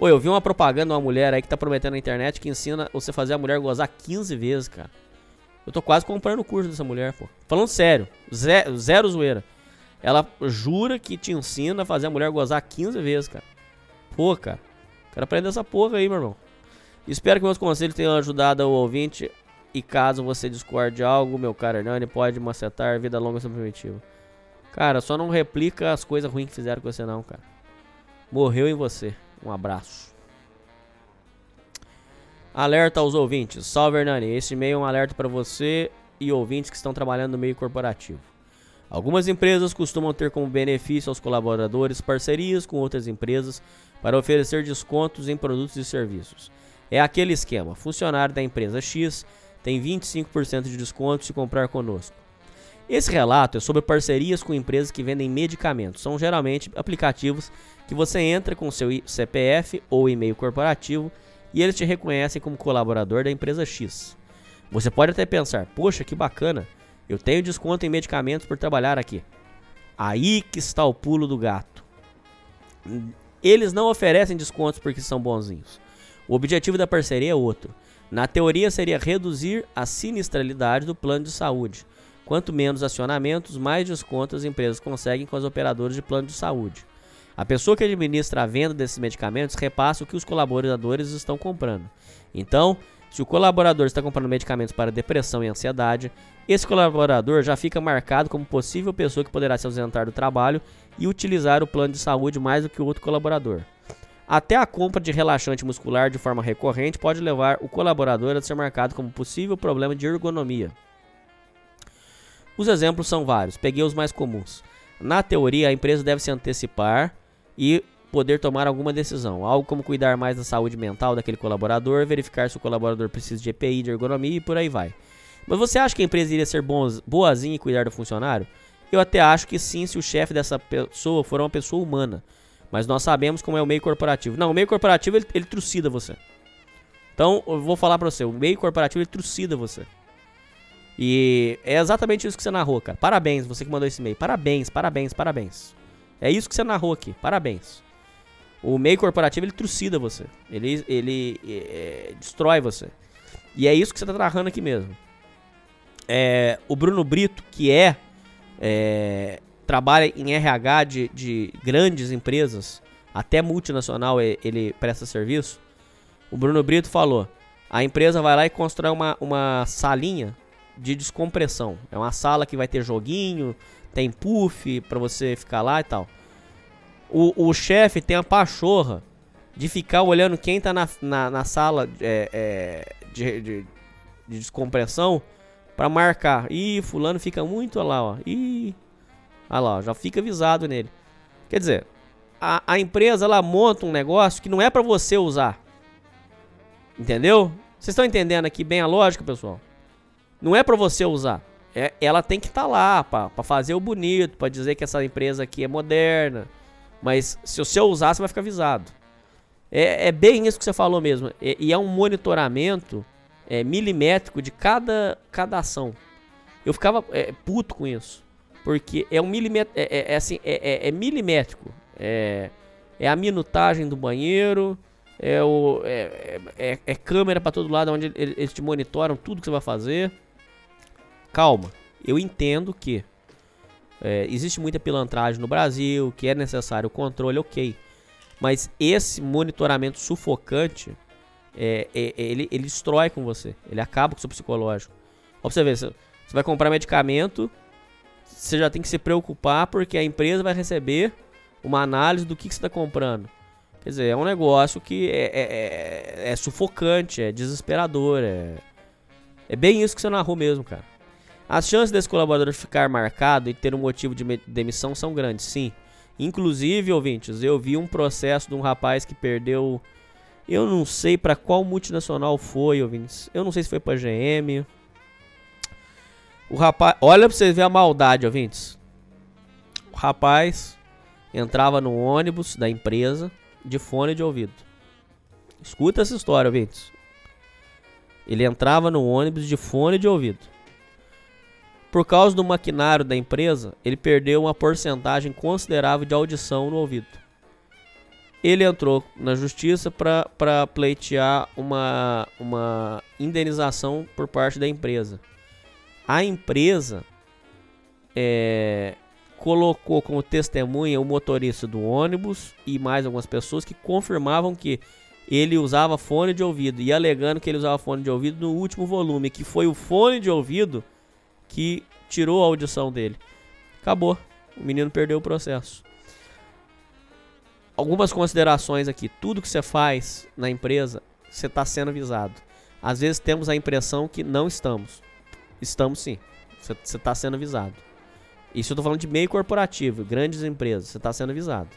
Speaker 4: Ô, eu vi uma propaganda de uma mulher aí que tá prometendo na internet que ensina você fazer a mulher gozar 15 vezes, cara. Eu tô quase comprando o curso dessa mulher, pô. Falando sério, zero, zero zoeira. Ela jura que te ensina a fazer a mulher gozar 15 vezes, cara. Pô, cara. Quero aprender essa porra aí, meu irmão. Espero que meus conselhos tenham ajudado o ouvinte. E caso você discorde de algo, meu caro Hernani, pode macetar vida longa sem primitivo. Cara, só não replica as coisas ruins que fizeram com você, não, cara. Morreu em você. Um abraço. Alerta aos ouvintes. Salve, Hernani. Esse e-mail é um alerta para você e ouvintes que estão trabalhando no meio corporativo. Algumas empresas costumam ter como benefício aos colaboradores parcerias com outras empresas para oferecer descontos em produtos e serviços. É aquele esquema: funcionário da empresa X tem 25% de desconto se comprar conosco. Esse relato é sobre parcerias com empresas que vendem medicamentos. São geralmente aplicativos que você entra com seu CPF ou e-mail corporativo e eles te reconhecem como colaborador da empresa X. Você pode até pensar: poxa, que bacana, eu tenho desconto em medicamentos por trabalhar aqui. Aí que está o pulo do gato. Eles não oferecem descontos porque são bonzinhos. O objetivo da parceria é outro. Na teoria, seria reduzir a sinistralidade do plano de saúde. Quanto menos acionamentos, mais descontos as empresas conseguem com as operadoras de plano de saúde. A pessoa que administra a venda desses medicamentos repassa o que os colaboradores estão comprando. Então, se o colaborador está comprando medicamentos para depressão e ansiedade, esse colaborador já fica marcado como possível pessoa que poderá se ausentar do trabalho e utilizar o plano de saúde mais do que o outro colaborador. Até a compra de relaxante muscular de forma recorrente pode levar o colaborador a ser marcado como possível problema de ergonomia. Os exemplos são vários, peguei os mais comuns. Na teoria, a empresa deve se antecipar e poder tomar alguma decisão. Algo como cuidar mais da saúde mental daquele colaborador, verificar se o colaborador precisa de EPI, de ergonomia e por aí vai. Mas você acha que a empresa iria ser boazinha e cuidar do funcionário? Eu até acho que sim, se o chefe dessa pessoa for uma pessoa humana. Mas nós sabemos como é o meio corporativo. Não, o meio corporativo ele, ele trucida você. Então, eu vou falar pra você, o meio corporativo ele trucida você. E é exatamente isso que você narrou, cara. Parabéns, você que mandou esse e-mail. Parabéns, parabéns, parabéns. É isso que você narrou aqui. Parabéns. O meio corporativo ele trucida você. Ele, ele é, destrói você. E é isso que você tá narrando aqui mesmo. É, o Bruno Brito, que é, é, trabalha em RH de, de grandes empresas, até multinacional e- ele presta serviço. O Bruno Brito falou: a empresa vai lá e constrói uma, uma salinha de descompressão. É uma sala que vai ter joguinho, tem puff pra você ficar lá e tal. O, o chefe tem a pachorra de ficar olhando quem tá na, na, na sala é, é, de, de, de descompressão pra marcar. Ih, fulano fica muito lá, ó. Ih, olha lá, ó, já fica avisado nele. Quer dizer, a, a empresa ela monta um negócio que não é pra você usar. Entendeu? Vocês estão entendendo aqui bem a lógica, pessoal? Não é pra você usar. É, ela tem que estar lá pra pra fazer o bonito, pra dizer que essa empresa aqui é moderna. Mas se você usar, você vai ficar avisado. É, é bem isso que você falou mesmo. E, e é um monitoramento é, milimétrico de cada, cada ação. Eu ficava é, puto com isso. Porque é um milimétrico. É, é- é assim, é, é- é milimétrico. É, é a minutagem do banheiro. É, o, é, é- é- é câmera pra todo lado onde ele- eles te monitoram tudo que você vai fazer. Calma. Eu entendo que é, existe muita pilantragem no Brasil, que é necessário o controle, ok. Mas esse monitoramento sufocante, é, é- ele, ele destrói com você. Ele acaba com o seu psicológico. Ó, pra você ver, você vai comprar medicamento, você já tem que se preocupar porque a empresa vai receber uma análise do que, que você está comprando. Quer dizer, é um negócio que é, é- é- é sufocante, é desesperador. É, é bem isso que você narrou mesmo, cara. As chances desse colaborador ficar marcado e ter um motivo de demissão são grandes, sim. Inclusive, ouvintes, eu vi um processo de um rapaz que perdeu. Eu não sei pra qual multinacional foi, ouvintes. Eu não sei se foi pra GM. O rapaz. Olha pra vocês verem a maldade, ouvintes. O rapaz entrava no ônibus da empresa de fone de ouvido. Escuta essa história, ouvintes. Ele entrava no ônibus de fone de ouvido. Por causa do maquinário da empresa, ele perdeu uma porcentagem considerável de audição no ouvido. Ele entrou na justiça para pleitear uma, uma indenização por parte da empresa. A empresa é, colocou como testemunha o motorista do ônibus e mais algumas pessoas que confirmavam que ele usava fone de ouvido e alegando que ele usava fone de ouvido no último volume, que foi o fone de ouvido que tirou a audição dele. Acabou. O menino perdeu o processo. Algumas considerações aqui. Tudo que você faz na empresa, você está sendo avisado. Às vezes temos a impressão que não estamos. Estamos sim. Você está sendo avisado. Isso eu tô falando de meio corporativo, grandes empresas. Você está sendo avisado.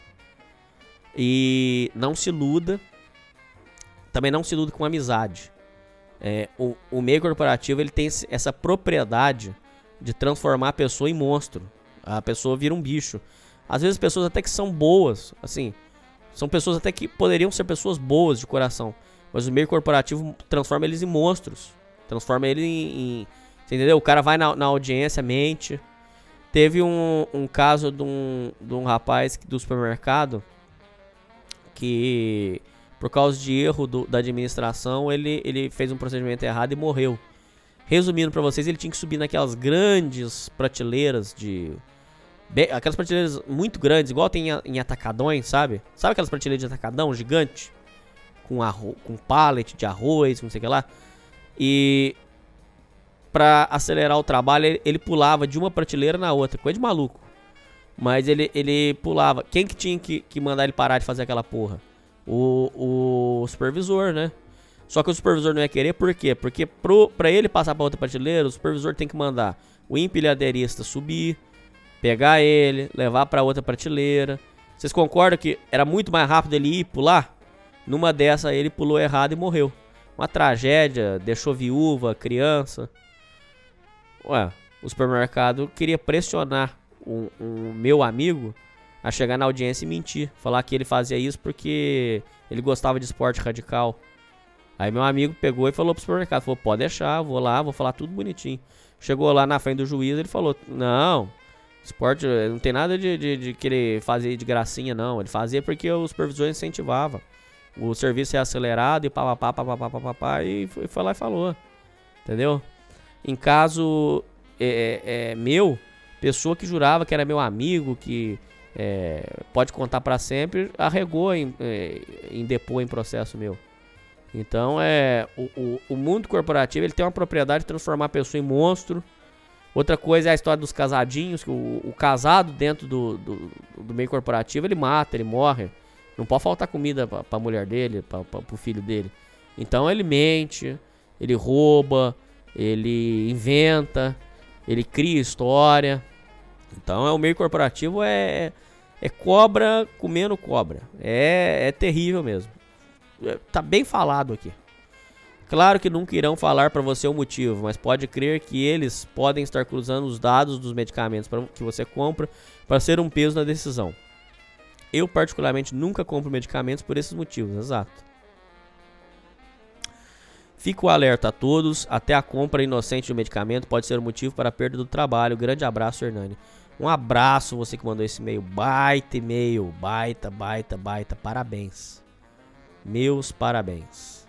Speaker 4: E não se iluda. Também não se iluda com amizade. É, o, o meio corporativo ele tem essa propriedade de transformar a pessoa em monstro. A pessoa vira um bicho. Às vezes pessoas até que são boas, assim, são pessoas até que poderiam ser pessoas boas de coração, mas o meio corporativo transforma eles em monstros. Transforma ele em, em- entendeu? O cara vai na, na audiência, mente. Teve um, um caso de um, de um rapaz do supermercado que por causa de erro do- da administração, ele, ele fez um procedimento errado e morreu. Resumindo pra vocês, ele tinha que subir naquelas grandes prateleiras de. Aquelas prateleiras muito grandes, igual tem em, atacadões, sabe? Sabe aquelas prateleiras de atacadão gigante? Com, arro com pallet de arroz, não sei o que lá. E. Pra acelerar o trabalho, ele, ele pulava de uma prateleira na outra, coisa de maluco. Mas ele, ele pulava. Quem que tinha que, que mandar ele parar de fazer aquela porra? O, o supervisor, né? Só que o supervisor não ia querer, por quê? Porque pro, pra ele passar pra outra prateleira, o supervisor tem que mandar o empilhadeirista subir, pegar ele, levar pra outra prateleira. Vocês concordam que era muito mais rápido ele ir pular? Numa dessa ele pulou errado e morreu. Uma tragédia, deixou viúva, criança. Ué, o supermercado queria pressionar um, um meu amigo a chegar na audiência e mentir. Falar que ele fazia isso porque ele gostava de esporte radical. Aí meu amigo pegou e falou pro supermercado, falou, pode deixar, vou lá, vou falar tudo bonitinho. Chegou lá na frente do juiz, ele falou, não, esporte eh, não tem nada de, de, de querer fazer de gracinha, não. Ele fazia porque o supervisor incentivava. O serviço é acelerado e papapá, papapá, papapá, e foi, foi lá e falou. Entendeu? Em caso é, é, meu, pessoa que jurava que era meu amigo, que é, pode contar pra sempre, arregou em, é, em depor em processo meu. Então é o, o, o mundo corporativo ele tem uma propriedade de transformar a pessoa em monstro. Outra coisa é a história dos casadinhos, que o, o casado dentro do, do, do meio corporativo ele mata, ele morre. Não pode faltar comida pra, pra mulher dele, pra, pro filho dele. Então ele mente, ele rouba, ele inventa, ele cria história. Então é o meio corporativo é, é cobra comendo cobra. É, é terrível mesmo. É, Tá bem falado aqui. Claro que nunca irão falar para você o motivo, mas pode crer que eles podem estar cruzando os dados dos medicamentos pra- que você compra para ser um peso na decisão. Eu particularmente nunca compro medicamentos por esses motivos, exato. Fico alerta a todos, até a compra inocente um medicamento pode ser um motivo para a perda do trabalho. Grande abraço, Hernani. Um abraço, você que mandou esse e-mail. Baita e-mail, baita, baita, baita. Parabéns. Meus parabéns.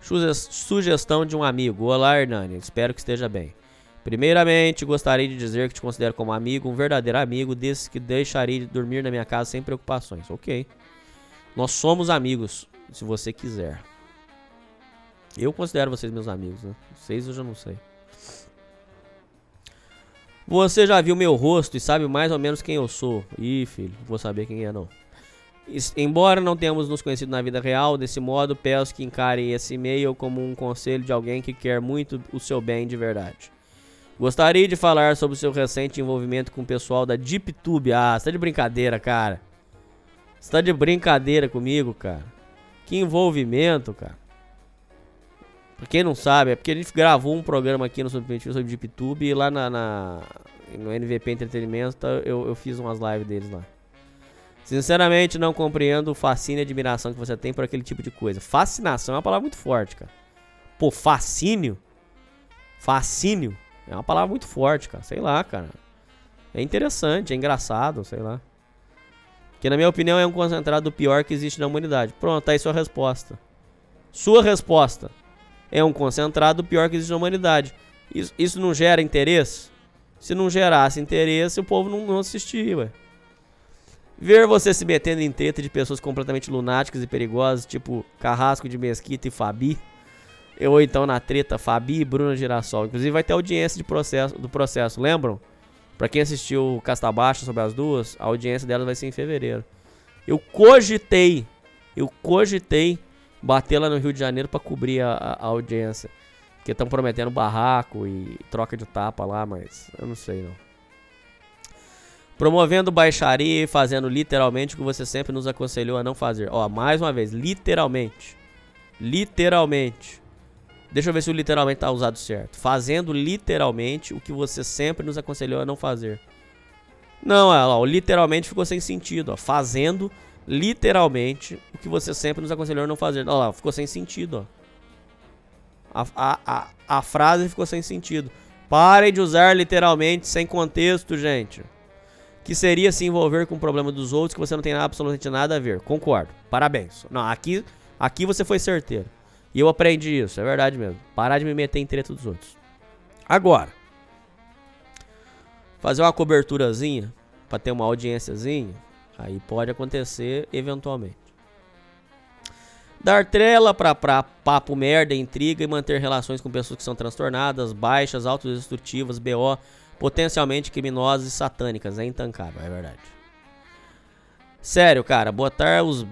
Speaker 4: Suge- Sugestão de um amigo. Olá, Hernani. Espero que esteja bem. Primeiramente, gostaria de dizer que te considero como amigo, um verdadeiro amigo, desse que deixaria de dormir na minha casa sem preocupações. Ok. Nós somos amigos, se você quiser. Eu considero vocês meus amigos, né? Vocês eu já não sei. Você já viu meu rosto e sabe mais ou menos quem eu sou. Ih, filho, vou saber quem é não. Embora não tenhamos nos conhecido na vida real, desse modo peço que encare esse e-mail como um conselho de alguém que quer muito o seu bem de verdade. Gostaria de falar sobre o seu recente envolvimento com o pessoal da DeepTube. Ah, você tá de brincadeira, cara. Você tá de brincadeira comigo, cara. Que envolvimento, cara. Pra quem não sabe, é porque a gente gravou um programa aqui no Subprimitivo sobre DeepTube e lá na, na- no NVP Entretenimento tá, eu, eu fiz umas lives deles lá. Sinceramente, não compreendo o fascínio e admiração que você tem por aquele tipo de coisa. Fascinação é uma palavra muito forte, cara. Pô, fascínio? Fascínio é uma palavra muito forte, cara. Sei lá, cara. É interessante, é engraçado, sei lá. Que na minha opinião é um concentrado do pior que existe na humanidade. Pronto, tá aí sua resposta. Sua resposta. É um concentrado do pior que existe na humanidade. Isso, isso não gera interesse? Se não gerasse interesse, o povo não, não assistia, ué. Ver você se metendo em treta de pessoas completamente lunáticas e perigosas, tipo Carrasco de Mesquita e Fabi. Ou então na treta Fabi e Bruna Girassol. Inclusive vai ter audiência de processo, do processo, lembram? Pra quem assistiu Casta Baixa sobre as duas, a audiência delas vai ser em fevereiro. Eu cogitei, eu cogitei bater lá no Rio de Janeiro pra cobrir a, a- audiência. Porque estão prometendo barraco e troca de tapa lá, mas eu não sei não. Promovendo baixaria e fazendo literalmente o que você sempre nos aconselhou a não fazer. Ó, mais uma vez, literalmente. Literalmente. Deixa eu ver se o literalmente tá usado certo. Fazendo literalmente o que você sempre nos aconselhou a não fazer. Não, o literalmente ficou sem sentido, ó. Fazendo o que você sempre nos aconselhou a não fazer. Olha lá, ficou sem sentido, ó. A, a, a, a frase ficou sem sentido. Parem de usar literalmente sem contexto, gente. Que seria se envolver com o problema dos outros que você não tem absolutamente nada a ver. Concordo. Parabéns. Não, aqui, aqui você foi certeiro. E eu aprendi isso, é verdade mesmo. Parar de me meter em treta dos outros. Agora, fazer uma coberturazinha pra ter uma audiênciazinha, aí pode acontecer eventualmente. Dar trela pra papo merda, intriga e manter relações com pessoas que são transtornadas, baixas, autodestrutivas, BO, potencialmente criminosas e satânicas. É intancável, é verdade. Sério, cara, botar os,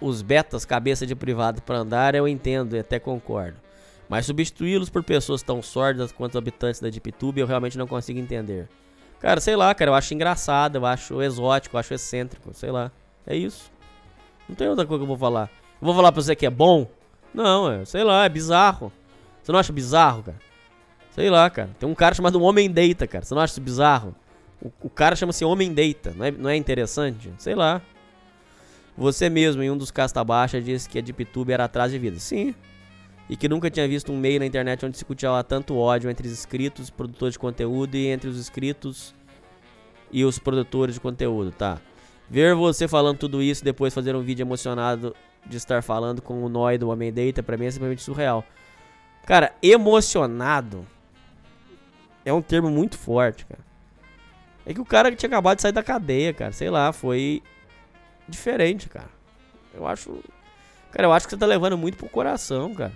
Speaker 4: os betas cabeça de privado pra andar eu entendo e até concordo. Mas substituí-los por pessoas tão sórdidas quanto os habitantes da DeepTube eu realmente não consigo entender. Cara, sei lá, cara, eu acho engraçado, eu acho exótico, eu acho excêntrico, sei lá. É isso. Não tem outra coisa que eu vou falar. Eu vou falar pra você que é bom? Não, é, sei lá, é bizarro. Você não acha bizarro, cara? Sei lá, cara. Tem um cara chamado Homem Deita, cara. Você não acha isso bizarro? O, o cara chama-se Homem Deita. Não é, não é interessante? Sei lá. Você mesmo, em um dos casta baixa, disse que a DeepTube era atrás de vida. Sim. E que nunca tinha visto um meio na internet onde se cultivava tanto ódio entre os inscritos, produtores de conteúdo e entre os inscritos e os produtores de conteúdo, tá? Ver você falando tudo isso depois fazer um vídeo emocionado de estar falando com o Noi do Homem Deita, pra mim é simplesmente surreal. Cara, emocionado é um termo muito forte, cara. É que o cara tinha acabado de sair da cadeia, cara. Sei lá, foi diferente, cara. Eu acho. Cara, eu acho que você tá levando muito pro coração, cara.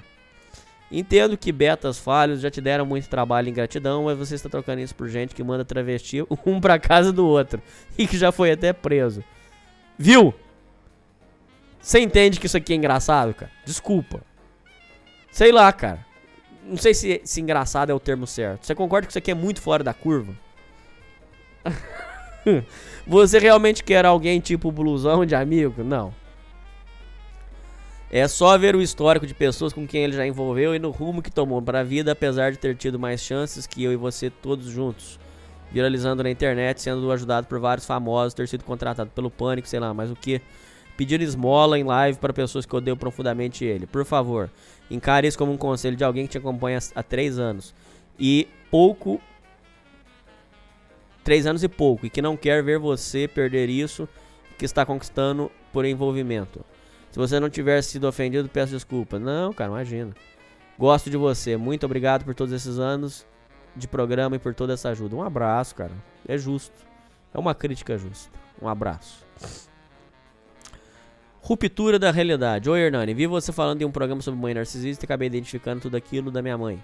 Speaker 4: Entendo que betas falhos já te deram muito trabalho e ingratidão, mas você está trocando isso por gente que manda travesti um pra casa do outro e que já foi até preso. Viu? Você entende que isso aqui é engraçado, cara? Desculpa. Sei lá, cara. Não sei se, se engraçado é o termo certo. Você concorda que isso aqui é muito fora da curva? Você realmente quer alguém tipo blusão de amigo? Não. É só ver o histórico de pessoas com quem ele já envolveu e no rumo que tomou para a vida, apesar de ter tido mais chances que eu e você todos juntos. Viralizando na internet, sendo ajudado por vários famosos, ter sido contratado pelo Pânico, sei lá, mas o que? Pedir esmola em live para pessoas que odeiam profundamente ele. Por favor, encare isso como um conselho de alguém que te acompanha há três anos. E pouco. Três anos e pouco. E que não quer ver você perder isso que está conquistando por envolvimento. Se você não tiver sido ofendido, peço desculpa. Não, cara, imagina. Gosto de você. Muito obrigado por todos esses anos de programa e por toda essa ajuda. Um abraço, cara. É justo. É uma crítica justa. Um abraço. Ruptura da realidade. Oi, Hernani. Vi você falando em um programa sobre mãe narcisista e acabei identificando tudo aquilo da minha mãe.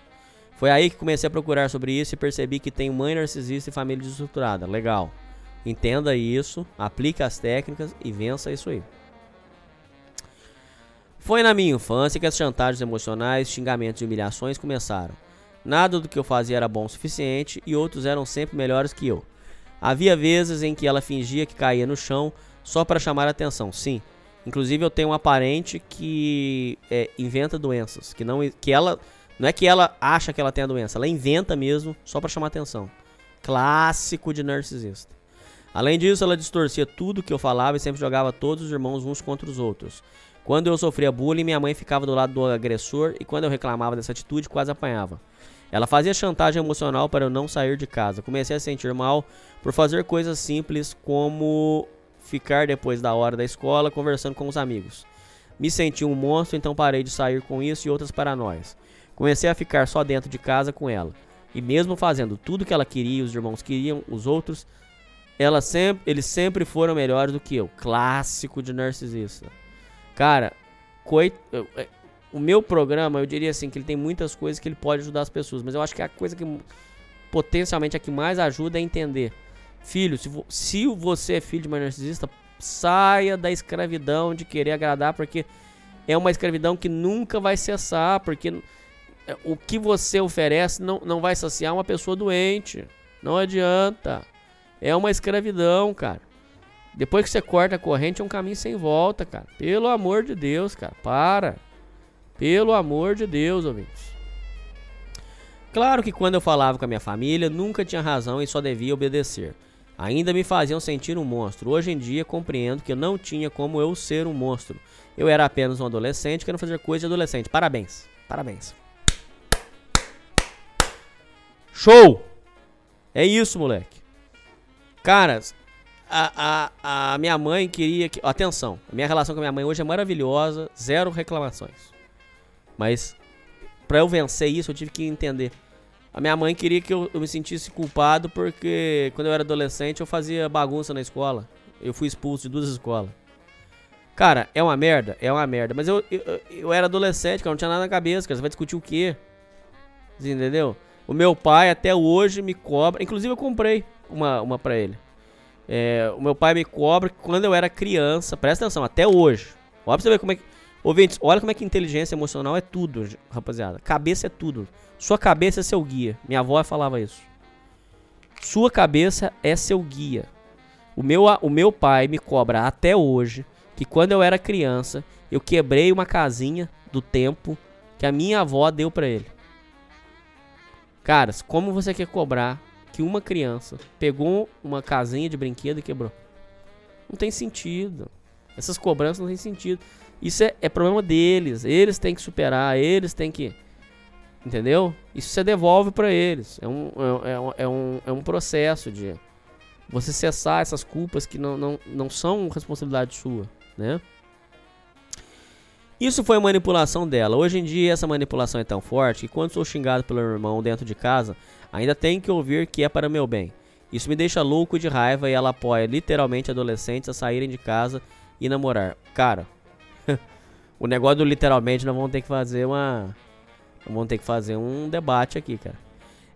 Speaker 4: Foi aí que comecei a procurar sobre isso e percebi que tem mãe narcisista e família desestruturada. Legal. Entenda isso, aplique as técnicas e vença isso aí. Foi na minha infância que as chantagens emocionais, xingamentos e humilhações começaram. Nada do que eu fazia era bom o suficiente e outros eram sempre melhores que eu. Havia vezes em que ela fingia que caía no chão só para chamar a atenção. Sim, inclusive eu tenho uma parente que é, inventa doenças, que não que ela não é que ela acha que ela tem a doença, ela inventa mesmo só para chamar atenção. Clássico de narcisista. Além disso, ela distorcia tudo que eu falava e sempre jogava todos os irmãos uns contra os outros. Quando eu sofria bullying, minha mãe ficava do lado do agressor e quando eu reclamava dessa atitude, quase apanhava. Ela fazia chantagem emocional para eu não sair de casa. Comecei a sentir mal por fazer coisas simples como ficar depois da hora da escola conversando com os amigos. Me senti um monstro, então parei de sair com isso e outras paranoias. Comecei a ficar só dentro de casa com ela. E mesmo fazendo tudo que ela queria, os irmãos queriam, os outros, ela sempre, eles sempre foram melhores do que eu. Clássico de narcisista. Cara, coit... eu- é, o meu programa, eu diria assim, que ele tem muitas coisas que ele pode ajudar as pessoas, mas eu acho que a coisa que potencialmente a que mais ajuda é entender. Filho, se, vo- se você é filho de uma narcisista, saia da escravidão de querer agradar, porque é uma escravidão que nunca vai cessar, porque é, o que você oferece não, não vai saciar uma pessoa doente. Não adianta. É uma escravidão, cara. Depois que você corta a corrente, é um caminho sem volta, cara. Pelo amor de Deus, cara. Para. Pelo amor de Deus, ouvintes. Claro que quando eu falava com a minha família, nunca tinha razão e só devia obedecer. Ainda me faziam sentir um monstro. Hoje em dia compreendo que não tinha como eu ser um monstro. Eu era apenas um adolescente querendo fazer coisa de adolescente. Parabéns. Parabéns. Show! É isso, moleque. Cara, a, a, minha mãe queria que. Atenção, minha relação com a minha mãe hoje é maravilhosa, zero reclamações. Mas, pra eu vencer isso, eu tive que entender. A minha mãe queria que eu, eu me sentisse culpado porque quando eu era adolescente eu fazia bagunça na escola. Eu fui expulso de duas escolas. Cara, é uma merda? É uma merda. Mas eu, eu, eu era adolescente, cara, não tinha nada na cabeça, cara. Você vai discutir o quê? Você entendeu? O meu pai até hoje me cobra. Inclusive eu comprei uma, uma pra ele. É, o meu pai me cobra que quando eu era criança, presta atenção, até hoje. Olha pra você ver como é que. Ouvintes, olha como é que inteligência emocional é tudo, rapaziada. Cabeça é tudo. Sua cabeça é seu guia. Minha avó falava isso. Sua cabeça é seu guia. O meu, o meu pai me cobra até hoje que quando eu era criança, eu quebrei uma casinha do tempo que a minha avó deu pra ele. Caras, como você quer cobrar que uma criança pegou uma casinha de brinquedo e quebrou? Não tem sentido. Essas cobranças não tem sentido. Isso é, é problema deles. Eles têm que superar, eles têm que. Entendeu? Isso você devolve pra eles. É um, é, é um, é, um, é um processo de você cessar essas culpas que não, não, não são responsabilidade sua, né? Isso foi manipulação dela. Hoje em dia essa manipulação é tão forte que quando sou xingado pelo irmão dentro de casa, ainda tenho que ouvir que é para meu bem. Isso me deixa louco de raiva e ela apoia literalmente adolescentes a saírem de casa e namorar. Cara, o negócio do literalmente nós vamos ter que fazer uma vamos ter que fazer um debate aqui, cara.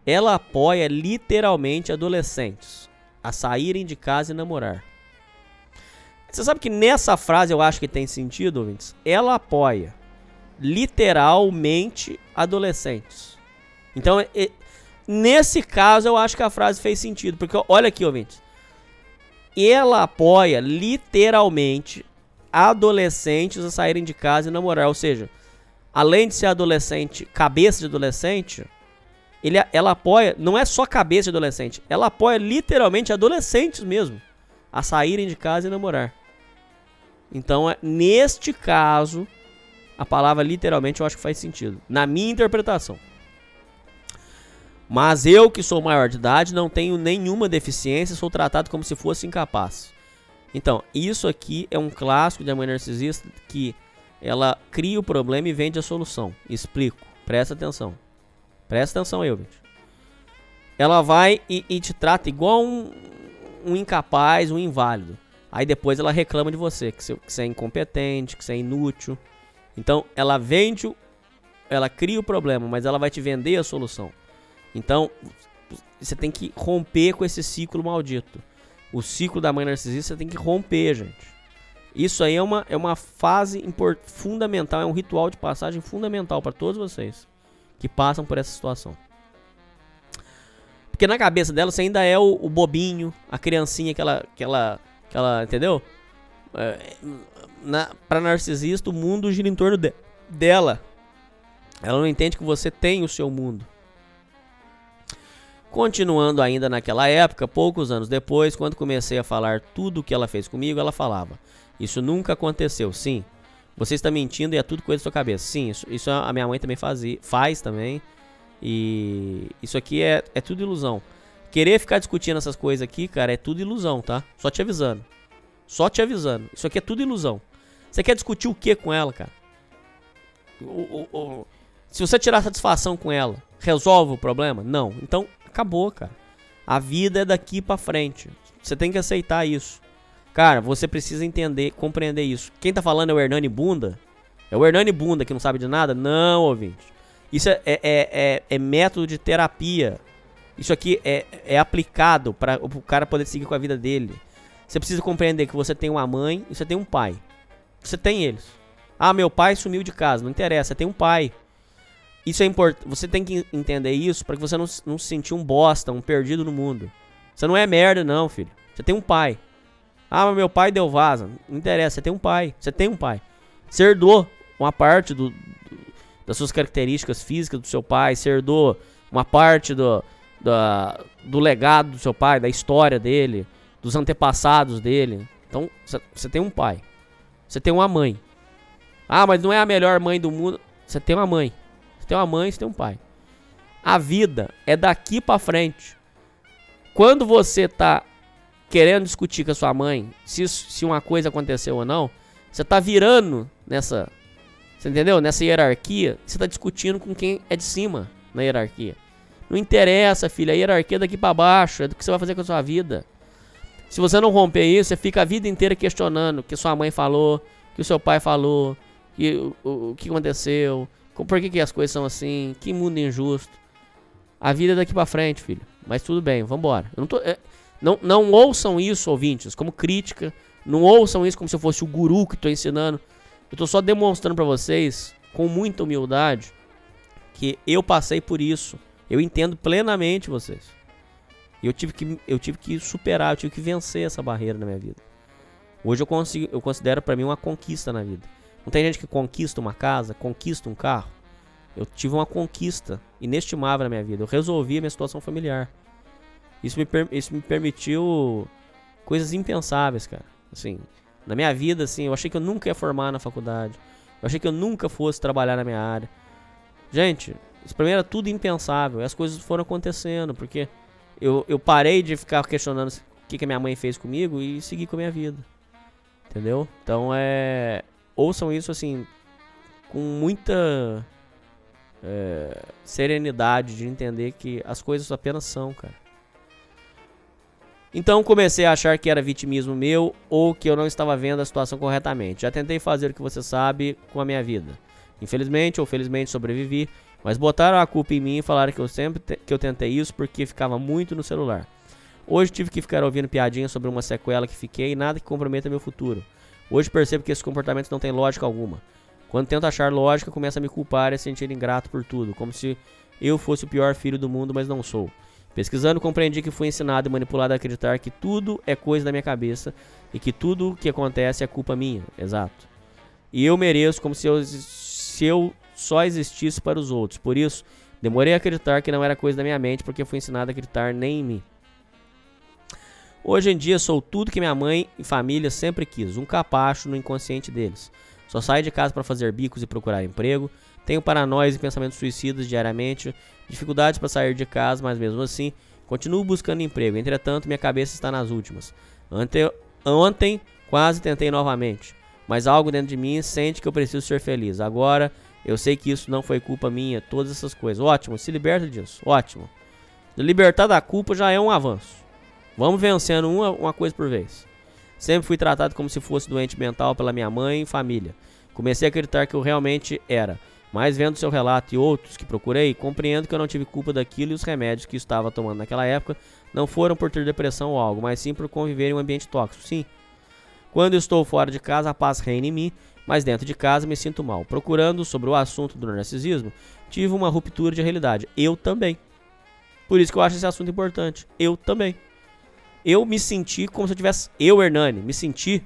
Speaker 4: Ela apoia literalmente adolescentes a saírem de casa e namorar. Você sabe que nessa frase eu acho que tem sentido, ouvintes? Ela apoia literalmente adolescentes. Então, nesse caso, eu acho que a frase fez sentido. Porque olha aqui, ouvintes. Ela apoia literalmente adolescentes a saírem de casa e namorar. Ou seja, além de ser adolescente, cabeça de adolescente, ele, ela apoia, não é só cabeça de adolescente, ela apoia literalmente adolescentes mesmo a saírem de casa e namorar. Então, é, neste caso, a palavra literalmente eu acho que faz sentido, na minha interpretação. Mas eu, que sou maior de idade, não tenho nenhuma deficiência, sou tratado como se fosse incapaz. Então, isso aqui é um clássico de mãe narcisista que ela cria o problema e vende a solução. Explico, presta atenção. Presta atenção, eu, gente. Ela vai e, e te trata igual um, um incapaz, um inválido. Aí depois ela reclama de você, que você, é incompetente, que você é inútil. Então, ela vende, ela cria o problema, mas ela vai te vender a solução. Então, você tem que romper com esse ciclo maldito. O ciclo da mãe narcisista você tem que romper, gente. Isso aí é uma, é uma fase fundamental, é um ritual de passagem fundamental para todos vocês que passam por essa situação. Porque na cabeça dela você ainda é o, o bobinho, a criancinha que ela, que ela, que ela entendeu? É, na, pra narcisista, o mundo gira em torno de- dela. Ela não entende que você tem o seu mundo. Continuando ainda naquela época, poucos anos depois, quando comecei a falar tudo o que ela fez comigo, ela falava: Isso nunca aconteceu, sim. Você está mentindo e é tudo coisa da sua cabeça. Sim, isso, isso a minha mãe também fazia, faz também. E isso aqui é, é tudo ilusão. Querer ficar discutindo essas coisas aqui, cara, é tudo ilusão, tá? Só te avisando. Só te avisando. Isso aqui é tudo ilusão. Você quer discutir o que com ela, cara? O- o- o- se você tirar satisfação com ela, resolve o problema? Não. Então, acabou, cara. A vida é daqui pra frente. Você tem que aceitar isso. Cara, você precisa entender, compreender isso. Quem tá falando é o Hernani Bunda? É o Hernani Bunda que não sabe de nada? Não, ouvinte. Isso é, é, é, é- é método de terapia. Isso aqui é, é aplicado para o cara poder seguir com a vida dele. Você precisa compreender que você tem uma mãe e você tem um pai. Você tem eles. Ah, meu pai sumiu de casa. Não interessa, você tem um pai. Isso é importante. Você tem que entender isso para que você não, não se sentir um bosta, um perdido no mundo. Você não é merda, não, filho. Você tem um pai. Ah, mas meu pai deu vaza. Não interessa, você tem um pai. Você tem um pai. Você herdou uma parte do, do- das suas características físicas do seu pai. Você herdou uma parte do, do legado do seu pai, da história dele, dos antepassados dele. Então, você tem um pai. Você tem uma mãe. Ah, mas não é a melhor mãe do mundo. Você tem uma mãe. Você tem uma mãe, você tem um pai. A vida é daqui pra frente. Quando você tá querendo discutir com a sua mãe se, se uma coisa aconteceu ou não, você tá virando nessa. Você entendeu? Nessa hierarquia, você tá discutindo com quem é de cima na hierarquia. Não interessa, filha, a hierarquia é daqui pra baixo, é do que você vai fazer com a sua vida. Se você não romper isso, você fica a vida inteira questionando o que sua mãe falou, o que o seu pai falou, que, o, o, que aconteceu, por que, que as coisas são assim, que mundo injusto. A vida é daqui pra frente, filho. Mas tudo bem, vambora. Eu não, tô, é, não, não ouçam isso, ouvintes, como crítica. Não ouçam isso como se eu fosse o guru que tô ensinando. Eu tô só demonstrando pra vocês, com muita humildade, que eu passei por isso. Eu entendo plenamente vocês. E eu tive que, eu tive que superar, eu tive que vencer essa barreira na minha vida. Hoje eu, consigo, eu considero pra mim uma conquista na vida. Não tem gente que conquista uma casa, conquista um carro. Eu tive uma conquista inestimável na minha vida. Eu resolvi a minha situação familiar. Isso me, isso me permitiu coisas impensáveis, cara. Assim, na minha vida, assim, eu achei que eu nunca ia formar na faculdade. Eu achei que eu nunca fosse trabalhar na minha área. Gente, isso pra mim era tudo impensável. E as coisas foram acontecendo, porque eu, eu parei de ficar questionando o que, que a minha mãe fez comigo e segui com a minha vida. Entendeu? Então é. Ouçam isso assim, com muita é, serenidade de entender que as coisas apenas são, cara. Então comecei a achar que era vitimismo meu ou que eu não estava vendo a situação corretamente. Já tentei fazer o que você sabe com a minha vida. Infelizmente ou felizmente sobrevivi, mas botaram a culpa em mim e falaram que eu sempre que eu tentei isso porque ficava muito no celular. Hoje tive que ficar ouvindo piadinhas sobre uma sequela que fiquei e nada que comprometa meu futuro. Hoje percebo que esses comportamentos não têm lógica alguma. Quando tento achar lógica, começo a me culpar e a sentir ingrato por tudo, como se eu fosse o pior filho do mundo, mas não sou. Pesquisando, compreendi que fui ensinado e manipulado a acreditar que tudo é coisa da minha cabeça e que tudo que acontece é culpa minha. Exato. E eu mereço como se eu, se eu só existisse para os outros. Por isso, demorei a acreditar que não era coisa da minha mente porque fui ensinado a acreditar nem em mim. Hoje em dia sou tudo que minha mãe e família sempre quis, um capacho no inconsciente deles. Só saio de casa para fazer bicos e procurar emprego. Tenho paranoias e pensamentos suicidas diariamente, dificuldades para sair de casa, mas mesmo assim continuo buscando emprego. Entretanto, minha cabeça está nas últimas. Ante- ontem quase tentei novamente, mas algo dentro de mim sente que eu preciso ser feliz. Agora eu sei que isso não foi culpa minha, todas essas coisas. Ótimo, se liberta disso. Ótimo. Libertar da culpa já é um avanço. Vamos vencendo uma, uma coisa por vez. Sempre fui tratado como se fosse doente mental pela minha mãe e família. Comecei a acreditar que eu realmente era. Mas vendo seu relato e outros que procurei, compreendo que eu não tive culpa daquilo e os remédios que estava tomando naquela época não foram por ter depressão ou algo, mas sim por conviver em um ambiente tóxico. Sim. Quando estou fora de casa, a paz reina em mim, mas dentro de casa me sinto mal. Procurando sobre o assunto do narcisismo, tive uma ruptura de realidade. Eu também. Por isso que eu acho esse assunto importante. Eu também eu me senti como se eu tivesse. Eu, Hernani, me senti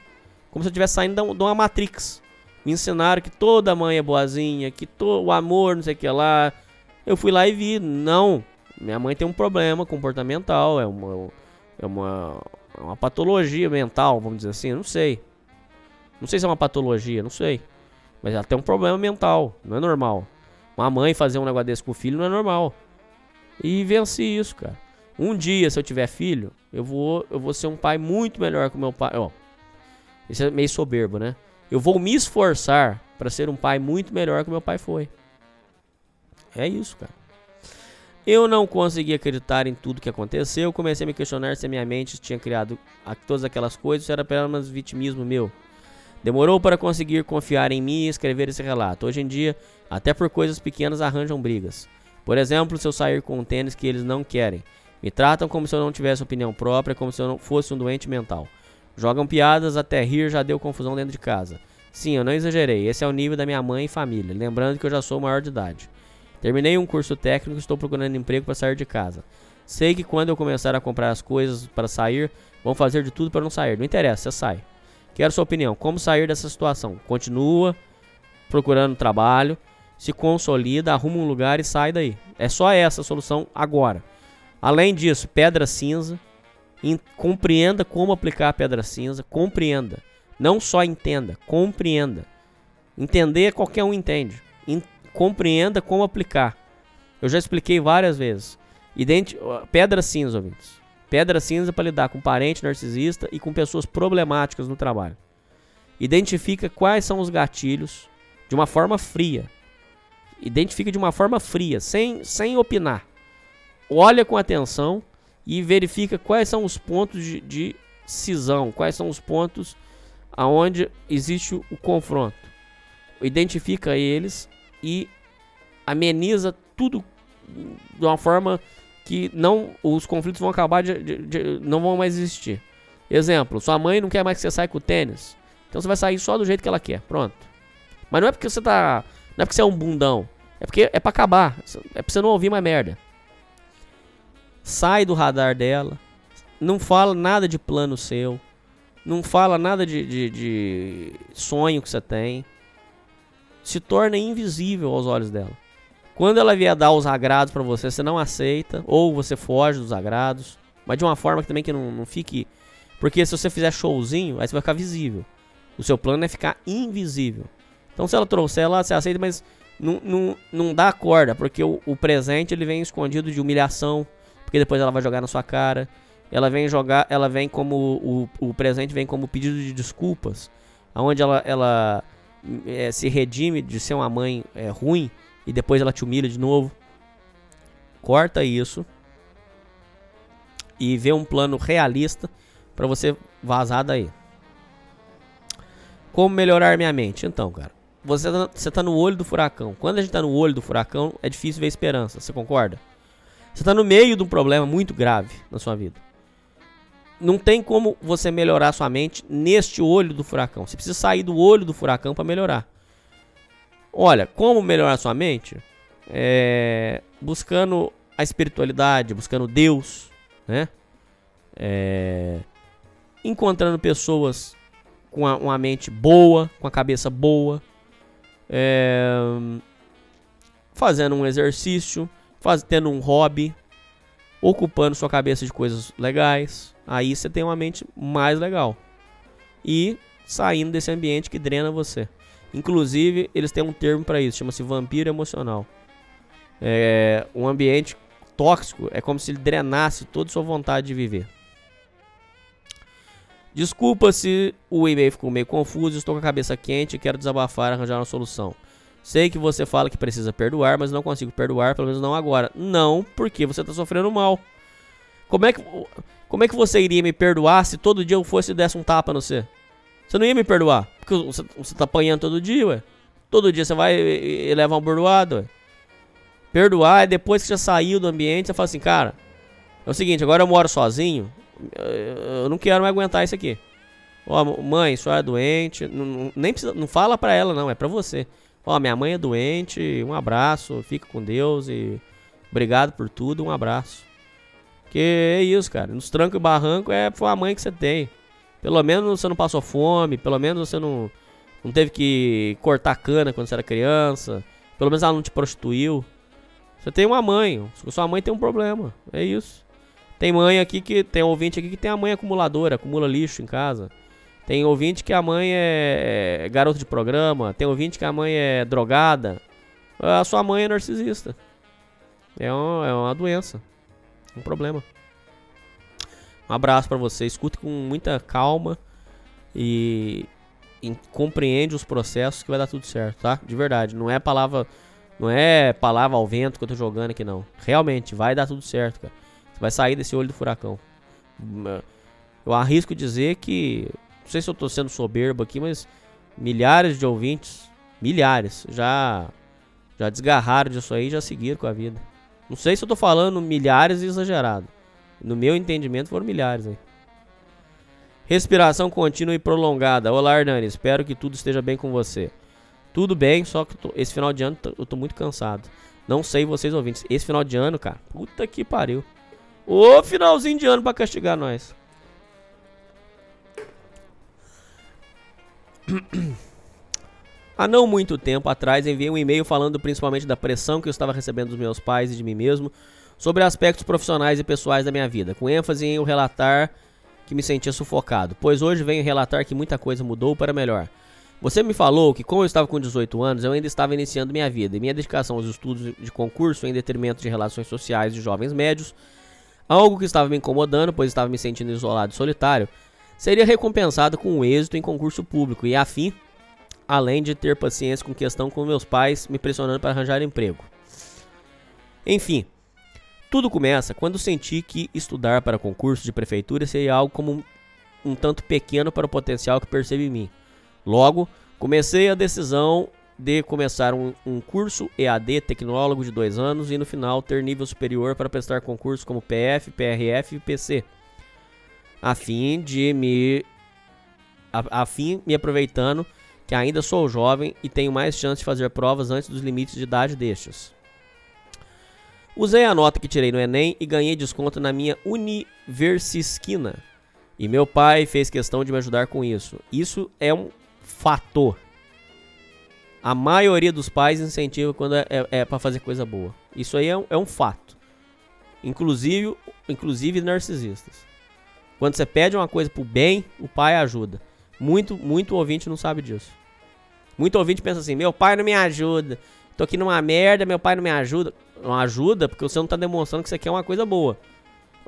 Speaker 4: como se eu tivesse saindo de uma Matrix. Me ensinaram que toda mãe é boazinha, que to, o amor, não sei o que lá. Eu fui lá e vi, não. Minha mãe tem um problema comportamental, é uma, é uma, é uma patologia mental, vamos dizer assim, eu não sei. Não sei se é uma patologia, não sei. Mas ela tem um problema mental, não é normal. Uma mãe fazer um negócio desse com o filho não é normal. E venci isso, cara. Um dia, se eu tiver filho, eu vou, eu vou ser um pai muito melhor que o meu pai. Ó, isso é meio soberbo, né? Eu vou me esforçar para ser um pai muito melhor que o meu pai foi. É isso, cara. Eu não consegui acreditar em tudo que aconteceu. Comecei a me questionar se a minha mente tinha criado todas aquelas coisas, se era apenas vitimismo meu. Demorou para conseguir confiar em mim e escrever esse relato. Hoje em dia, até por coisas pequenas arranjam brigas. Por exemplo, se eu sair com um tênis que eles não querem. Me tratam como se eu não tivesse opinião própria, como se eu não fosse um doente mental. Jogam piadas até rir já deu confusão dentro de casa. Sim, eu não exagerei. Esse é o nível da minha mãe e família. Lembrando que eu já sou maior de idade. Terminei um curso técnico e estou procurando emprego para sair de casa. Sei que quando eu começar a comprar as coisas para sair, vão fazer de tudo para não sair. Não interessa, você sai. Quero sua opinião. Como sair dessa situação? Continua procurando trabalho, se consolida, arruma um lugar e sai daí. É só essa a solução agora. Além disso, pedra cinza. compreenda como aplicar a pedra cinza. Compreenda. Não só entenda, compreenda. Entender qualquer um entende. En- compreenda como aplicar. Eu já expliquei várias vezes. Identi ó, pedra cinza, ouvintes. Pedra cinza para lidar com parente narcisista e com pessoas problemáticas no trabalho. Identifica quais são os gatilhos de uma forma fria. Identifica de uma forma fria, sem, sem opinar. Olha com atenção e verifica quais são os pontos de, de cisão, quais são os pontos aonde existe o confronto. Identifica eles e ameniza tudo de uma forma que não os conflitos vão acabar de, de- de- não vão mais existir. Exemplo, sua mãe não quer mais que você saia com o tênis. Então você vai sair só do jeito que ela quer. Pronto. Mas não é porque você tá, não é porque você é um bundão. É porque é pra acabar. É pra você não ouvir mais merda. Sai do radar dela, não fala nada de plano seu, não fala nada de, de, de sonho que você tem, se torna invisível aos olhos dela. Quando ela vier dar os agrados pra você, você não aceita, ou você foge dos agrados, mas de uma forma que também que não, não fique. Porque se você fizer showzinho, aí você vai ficar visível. O seu plano é ficar invisível. Então se ela trouxer ela, você aceita, mas não, não, não dá corda, porque o, o presente ele vem escondido de humilhação, porque depois ela vai jogar na sua cara. Ela vem jogar, ela vem como o, o presente vem como pedido de desculpas, aonde ela, ela é, se redime de ser uma mãe é, ruim e depois ela te humilha de novo. Corta isso e vê um plano realista pra você vazar daí. Como melhorar minha mente? Então, cara, você tá, você tá no olho do furacão. Quando a gente tá no olho do furacão, é difícil ver esperança. Você concorda? Você tá no meio de um problema muito grave na sua vida. Não tem como você melhorar sua mente neste olho do furacão. Você precisa sair do olho do furacão para melhorar. Olha, como melhorar sua mente? É, buscando a espiritualidade, buscando Deus, né? É, encontrando pessoas com a- uma mente boa, com a cabeça boa, é, fazendo um exercício, faz, tendo um hobby, ocupando sua cabeça de coisas legais. Aí você tem uma mente mais legal. E saindo desse ambiente que drena você. Inclusive, eles têm um termo para isso, chama-se vampiro emocional. É, um ambiente tóxico é como se ele drenasse toda a sua vontade de viver. Desculpa se o e-mail ficou meio confuso, estou com a cabeça quente e quero desabafar e arranjar uma solução. Sei que você fala que precisa perdoar, mas não consigo perdoar, pelo menos não agora. Não, porque você está sofrendo mal. Como é que como é que você iria me perdoar se todo dia eu fosse e desse um tapa no você? Você não ia me perdoar, porque você, você tá apanhando todo dia, ué. Todo dia você vai e, e leva uma bordoada, ué. Perdoar é depois que você saiu do ambiente, você fala assim, cara, é o seguinte, agora eu moro sozinho, eu- não quero mais aguentar isso aqui. Ó, mãe, sua é doente, não- nem precisa, não fala pra ela não, é pra você. Ó, minha mãe é doente, um abraço, fica com Deus e obrigado por tudo, um abraço. Que é isso, cara, nos trancos e barranco é foi a mãe que você tem. Pelo menos você não passou fome, pelo menos você não, não teve que cortar cana quando você era criança, pelo menos ela não te prostituiu. Você tem uma mãe, sua mãe tem um problema, é isso. Tem mãe aqui que tem ouvinte aqui que tem a mãe acumuladora, acumula lixo em casa. Tem ouvinte que a mãe é é garota de programa, tem ouvinte que a mãe é drogada. A sua mãe é narcisista. É uma, é uma doença, um problema. Um abraço pra você, escute com muita calma e, e compreende os processos que vai dar tudo certo, tá? De verdade, não é palavra, não é palavra ao vento que eu tô jogando aqui não. Realmente vai dar tudo certo, cara. Você vai sair desse olho do furacão. Eu arrisco dizer que, não sei se eu tô sendo soberbo aqui, mas milhares de ouvintes, milhares, já já desgarraram disso aí já seguiram com a vida. Não sei se eu tô falando milhares e exagerado. No meu entendimento foram milhares aí. Respiração contínua e prolongada. Olá, Hernani. Espero que tudo esteja bem com você. Tudo bem, só que tô- esse final de ano eu tô muito cansado. Não sei vocês ouvintes. Esse final de ano, cara, puta que pariu. Ô finalzinho de ano pra castigar nós. Há não muito tempo atrás enviei um e-mail falando principalmente da pressão que eu estava recebendo dos meus pais e de mim mesmo sobre aspectos profissionais e pessoais da minha vida, com ênfase em eu relatar que me sentia sufocado, pois hoje venho relatar que muita coisa mudou para melhor. Você me falou que, como eu estava com 18 anos, eu ainda estava iniciando minha vida e minha dedicação aos estudos de concurso em detrimento de relações sociais de jovens médios, algo que estava me incomodando, pois estava me sentindo isolado e solitário, seria recompensado com êxito em concurso público e, afim, além de ter paciência com questão com meus pais me pressionando para arranjar emprego. Enfim, tudo começa quando senti que estudar para concurso de prefeitura seria algo como um, um tanto pequeno para o potencial que percebo em mim. Logo, comecei a decisão de começar um, um curso EAD tecnólogo de dois anos e no final ter nível superior para prestar concursos como PF, PRF e PC, a fim de me a, a fim me aproveitando que ainda sou jovem e tenho mais chance de fazer provas antes dos limites de idade destes. Usei a nota que tirei no Enem e ganhei desconto na minha Universisquina. E meu pai fez questão de me ajudar com isso. Isso é um fator. A maioria dos pais incentiva quando é, é, é para fazer coisa boa. Isso aí é um, é um fato. Inclusive, inclusive narcisistas. Quando você pede uma coisa pro bem, o pai ajuda. Muito, muito ouvinte não sabe disso. Muito ouvinte pensa assim: meu pai não me ajuda. Tô aqui numa merda, meu pai não me ajuda. Não ajuda porque você não tá demonstrando que isso aqui é uma coisa boa.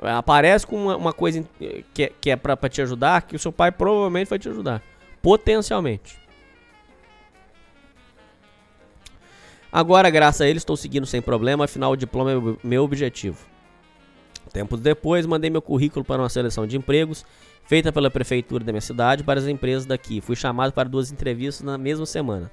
Speaker 4: Aparece com uma, uma coisa que, é- que é pra, pra te ajudar, que o seu pai provavelmente vai te ajudar. Potencialmente. Agora, graças a ele, estou seguindo sem problema, afinal o diploma é meu objetivo. Tempos depois, mandei meu currículo para uma seleção de empregos feita pela prefeitura da minha cidade para as empresas daqui. Fui chamado para duas entrevistas na mesma semana.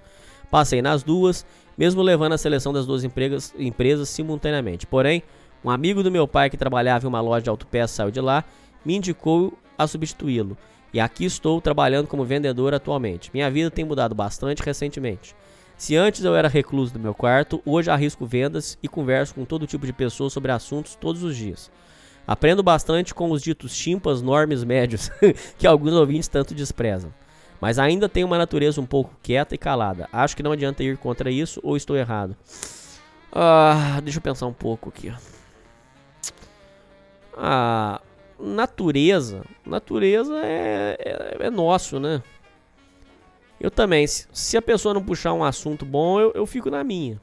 Speaker 4: Passei nas duas, mesmo levando a seleção das duas empregas- empresas simultaneamente. Porém, um amigo do meu pai que trabalhava em uma loja de autopeças saiu de lá, me indicou a substituí-lo. E aqui estou trabalhando como vendedor atualmente. Minha vida tem mudado bastante recentemente. Se antes eu era recluso do meu quarto, hoje arrisco vendas e converso com todo tipo de pessoas sobre assuntos todos os dias. Aprendo bastante com os ditos chimpas, normes médios, que alguns ouvintes tanto desprezam. Mas ainda tenho uma natureza um pouco quieta e calada. Acho que não adianta ir contra isso ou estou errado. Ah, deixa eu pensar um pouco aqui. Ah, natureza. Natureza é, é, é nosso, né? Eu também. Se, se a pessoa não puxar um assunto bom, eu, eu fico na minha.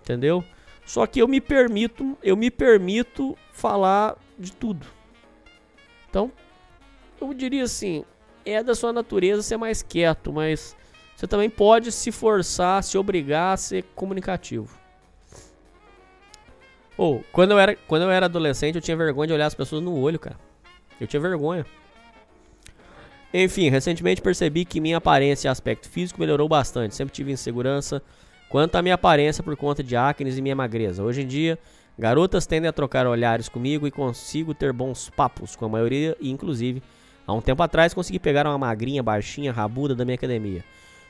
Speaker 4: Entendeu? Só que eu me permito, eu me permito falar de tudo. Então, eu diria assim, é da sua natureza ser mais quieto, mas você também pode se forçar, se obrigar a ser comunicativo. Ou, quando eu era, quando eu era adolescente, eu tinha vergonha de olhar as pessoas no olho, cara. Eu tinha vergonha. Enfim, recentemente percebi que minha aparência e aspecto físico melhorou bastante. Sempre tive insegurança quanto à minha aparência por conta de acnes e minha magreza. Hoje em dia, garotas tendem a trocar olhares comigo e consigo ter bons papos com a maioria e inclusive, há um tempo atrás consegui pegar uma magrinha, baixinha, rabuda da minha academia.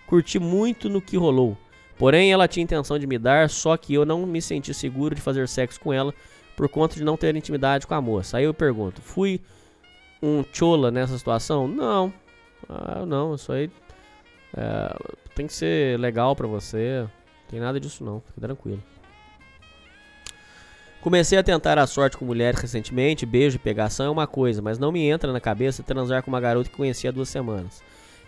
Speaker 4: Curti muito no que rolou. Porém, ela tinha intenção de me dar, só que eu não me senti seguro de fazer sexo com ela por conta de não ter intimidade com a moça. Aí eu pergunto, fui um chola nessa situação? Não. Ah, não, isso aí é, tem que ser legal pra você. Tem nada disso não, fica tranquilo. Comecei a tentar a sorte com mulheres recentemente, beijo e pegação é uma coisa, mas não me entra na cabeça transar com uma garota que conheci há duas semanas.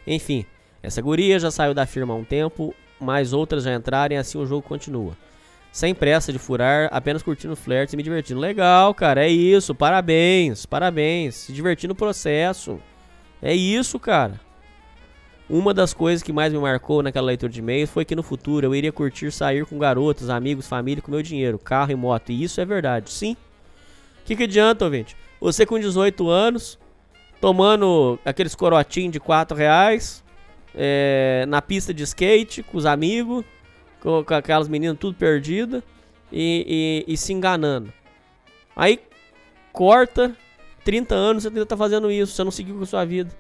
Speaker 4: Enfim, essa guria já saiu da firma há um tempo, mas outras já entraram e assim o jogo continua. Sem pressa de furar, apenas curtindo flertes e me divertindo. Legal, cara, é isso, parabéns, parabéns. Se divertir no processo. É isso, cara. Uma das coisas que mais me marcou naquela leitura de e-mails foi que no futuro eu iria curtir sair com garotos, amigos, família com meu dinheiro, carro e moto. E isso é verdade, sim. O que, que adianta, ouvinte? Você com 18 anos, tomando aqueles corotinhos de 4 reais, é, na pista de skate, com os amigos, com, com aquelas meninas tudo perdidas e, e- e se enganando. Aí corta, 30 anos você ainda tá fazendo isso, você não seguiu com a sua vida.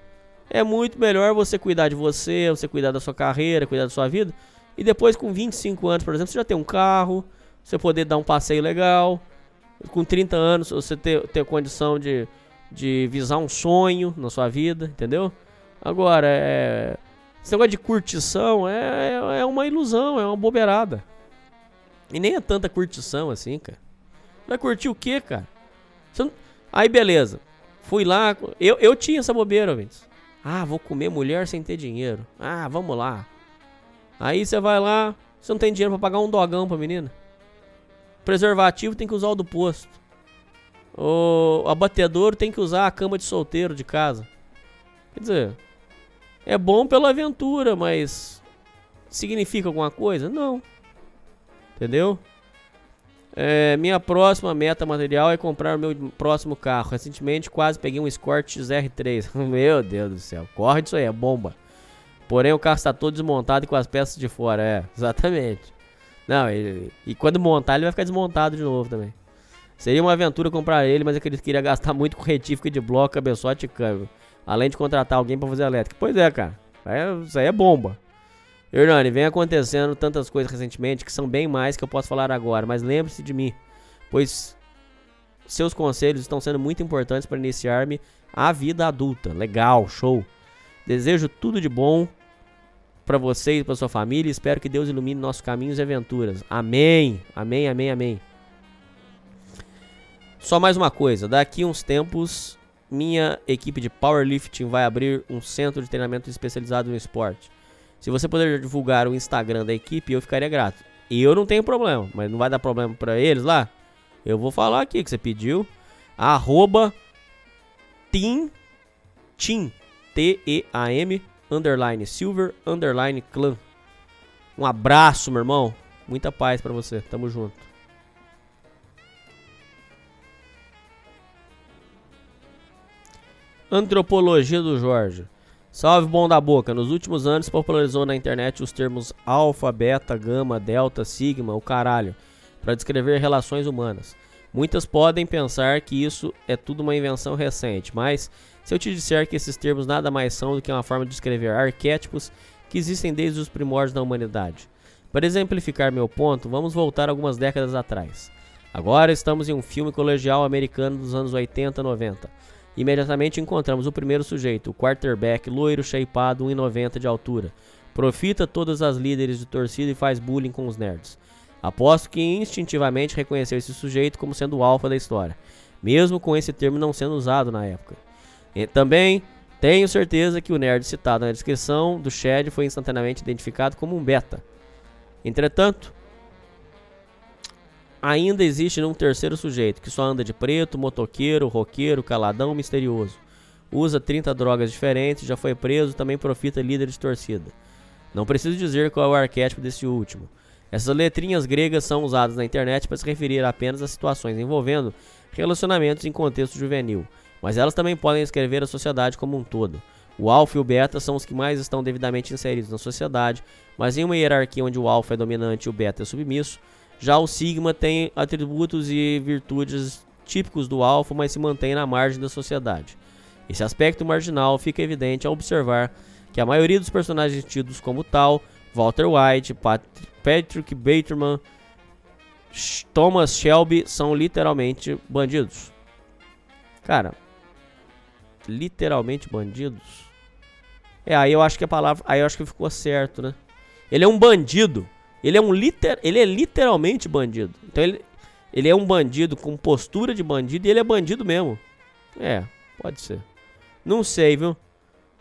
Speaker 4: É muito melhor você cuidar de você, você cuidar da sua carreira, cuidar da sua vida. E depois, com 25 anos, por exemplo, você já tem um carro, você poder dar um passeio legal. Com 30 anos, você ter, ter condição de, de visar um sonho na sua vida, entendeu? Agora, é. Esse negócio de curtição é, é, é uma ilusão, é uma bobeirada. E nem é tanta curtição assim, cara. Vai curtir o quê, cara? Não- Aí, beleza. Fui lá. Eu, eu tinha essa bobeira, ouvintes. Ah, vou comer mulher sem ter dinheiro. Ah, vamos lá. Aí você vai lá, você não tem dinheiro pra pagar um dogão pra menina. Preservativo tem que usar o do posto. O abatedouro tem que usar a cama de solteiro de casa. Quer dizer, é bom pela aventura, mas significa alguma coisa? Não. Entendeu? É, minha próxima meta material é comprar o meu próximo carro. Recentemente quase peguei um Escort XR3. meu Deus do céu. Corre disso aí, é bomba. Porém o carro está todo desmontado e com as peças de fora. É, exatamente. Não, ele- e quando montar ele vai ficar desmontado de novo também. Seria uma aventura comprar ele, mas acredito que iria gastar muito com retífica de bloco, cabeçote e câmbio. Além de contratar alguém para fazer elétrica. Pois é, cara. É, isso aí é bomba. Hernani, vem acontecendo tantas coisas recentemente que são bem mais que eu posso falar agora, mas lembre-se de mim, pois seus conselhos estão sendo muito importantes para iniciar-me a vida adulta. Legal, show. Desejo tudo de bom para você e para sua família. Espero que Deus ilumine nossos caminhos e aventuras. Amém. Amém, amém, amém. Só mais uma coisa, daqui uns tempos minha equipe de powerlifting vai abrir um centro de treinamento especializado no esporte. Se você puder divulgar o Instagram da equipe, eu ficaria grato. E eu não tenho problema, mas não vai dar problema para eles lá? Eu vou falar aqui que você pediu. Arroba Team, Team, underline Silver, underline Clan. Um abraço, meu irmão. Muita paz pra você. Tamo junto. Antropologia do Jorge. Salve bom da boca. Nos últimos anos popularizou na internet os termos alfa, beta, gama, delta, sigma, o caralho, para descrever relações humanas. Muitas podem pensar que isso é tudo uma invenção recente, mas se eu te disser que esses termos nada mais são do que uma forma de descrever arquétipos que existem desde os primórdios da humanidade. Para exemplificar meu ponto, vamos voltar algumas décadas atrás. Agora estamos em um filme colegial americano dos anos 80 e 90. Imediatamente encontramos o primeiro sujeito, o quarterback, loiro, shapeado, 1,90 de altura. Profita todas as líderes de torcida e faz bullying com os nerds. Aposto que instintivamente reconheceu esse sujeito como sendo o alfa da história, mesmo com esse termo não sendo usado na época. E também tenho certeza que o nerd citado na descrição do Shed foi instantaneamente identificado como um beta. Entretanto, ainda existe um terceiro sujeito que só anda de preto, motoqueiro, roqueiro, caladão, misterioso. Usa 30 drogas diferentes, já foi preso, também profita líder de torcida. Não preciso dizer qual é o arquétipo desse último. Essas letrinhas gregas são usadas na internet para se referir apenas a situações envolvendo relacionamentos em contexto juvenil, mas elas também podem escrever a sociedade como um todo. O alfa e o beta são os que mais estão devidamente inseridos na sociedade, mas em uma hierarquia onde o alfa é dominante e o beta é submisso, já o sigma tem atributos e virtudes típicos do alfa, mas se mantém na margem da sociedade. Esse aspecto marginal fica evidente ao observar que a maioria dos personagens tidos como tal, Walter White, Pat Patrick Bateman, Thomas Shelby, são literalmente bandidos. Cara, literalmente bandidos. É, aí eu acho que a palavra, aí eu acho que ficou certo, né? Ele é um bandido. Ele é um liter, ele é literalmente bandido. Então ele, ele é um bandido com postura de bandido e ele é bandido mesmo. É, pode ser. Não sei, viu?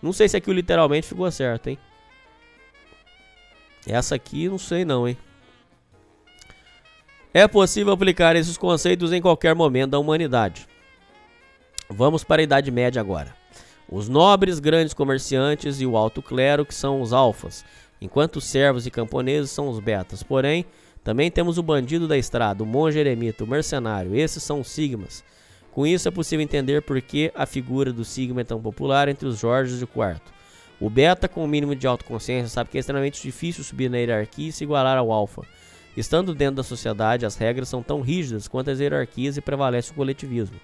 Speaker 4: Não sei se aqui o literalmente ficou certo, hein? Essa aqui não sei não, hein? É possível aplicar esses conceitos em qualquer momento da humanidade. Vamos para a Idade Média agora. Os nobres, grandes comerciantes e o alto clero, que são os alfas, enquanto os servos e camponeses são os betas. Porém, também temos o bandido da estrada, o monge eremita, o mercenário. Esses são os sigmas. Com isso é possível entender por que a figura do sigma é tão popular entre os Jorges de quarto. O beta, com o mínimo de autoconsciência, sabe que é extremamente difícil subir na hierarquia e se igualar ao alfa. Estando dentro da sociedade, as regras são tão rígidas quanto as hierarquias e prevalece o coletivismo.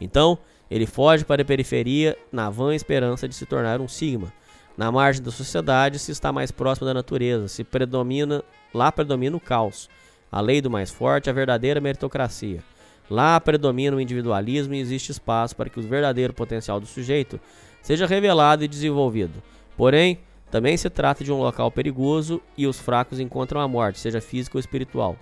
Speaker 4: Então, ele foge para a periferia na vã esperança de se tornar um sigma. Na margem da sociedade, se está mais próximo da natureza, se predomina, lá predomina o caos, a lei do mais forte, a verdadeira meritocracia. Lá predomina o individualismo e existe espaço para que o verdadeiro potencial do sujeito seja revelado e desenvolvido. Porém, também se trata de um local perigoso e os fracos encontram a morte, seja física ou espiritual.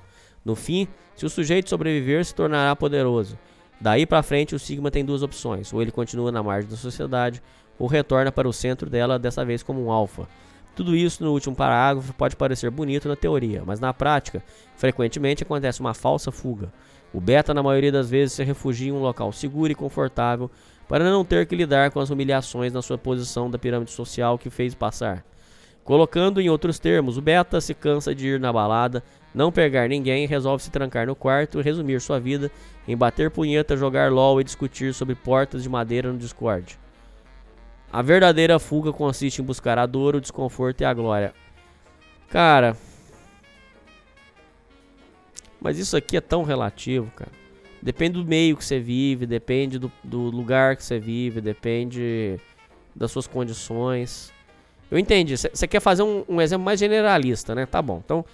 Speaker 4: No fim, se o sujeito sobreviver, se tornará poderoso. Daí para frente, o Sigma tem duas opções: ou ele continua na margem da sociedade, ou retorna para o centro dela, dessa vez como um alfa. Tudo isso no último parágrafo pode parecer bonito na teoria, mas na prática, frequentemente acontece uma falsa fuga. O beta, na maioria das vezes, se refugia em um local seguro e confortável para não ter que lidar com as humilhações na sua posição da pirâmide social que fez passar. Colocando em outros termos, o beta se cansa de ir na balada, não pegar ninguém, resolve se trancar no quarto e resumir sua vida em bater punheta, jogar LOL e discutir sobre portas de madeira no Discord. A verdadeira fuga consiste em buscar a dor, o desconforto e a glória. Cara. Mas isso aqui é tão relativo, cara. Depende do meio que você vive, depende do, do lugar que você vive, depende das suas condições. Eu entendi. Você quer fazer um, um exemplo mais generalista, né? Tá bom. Então,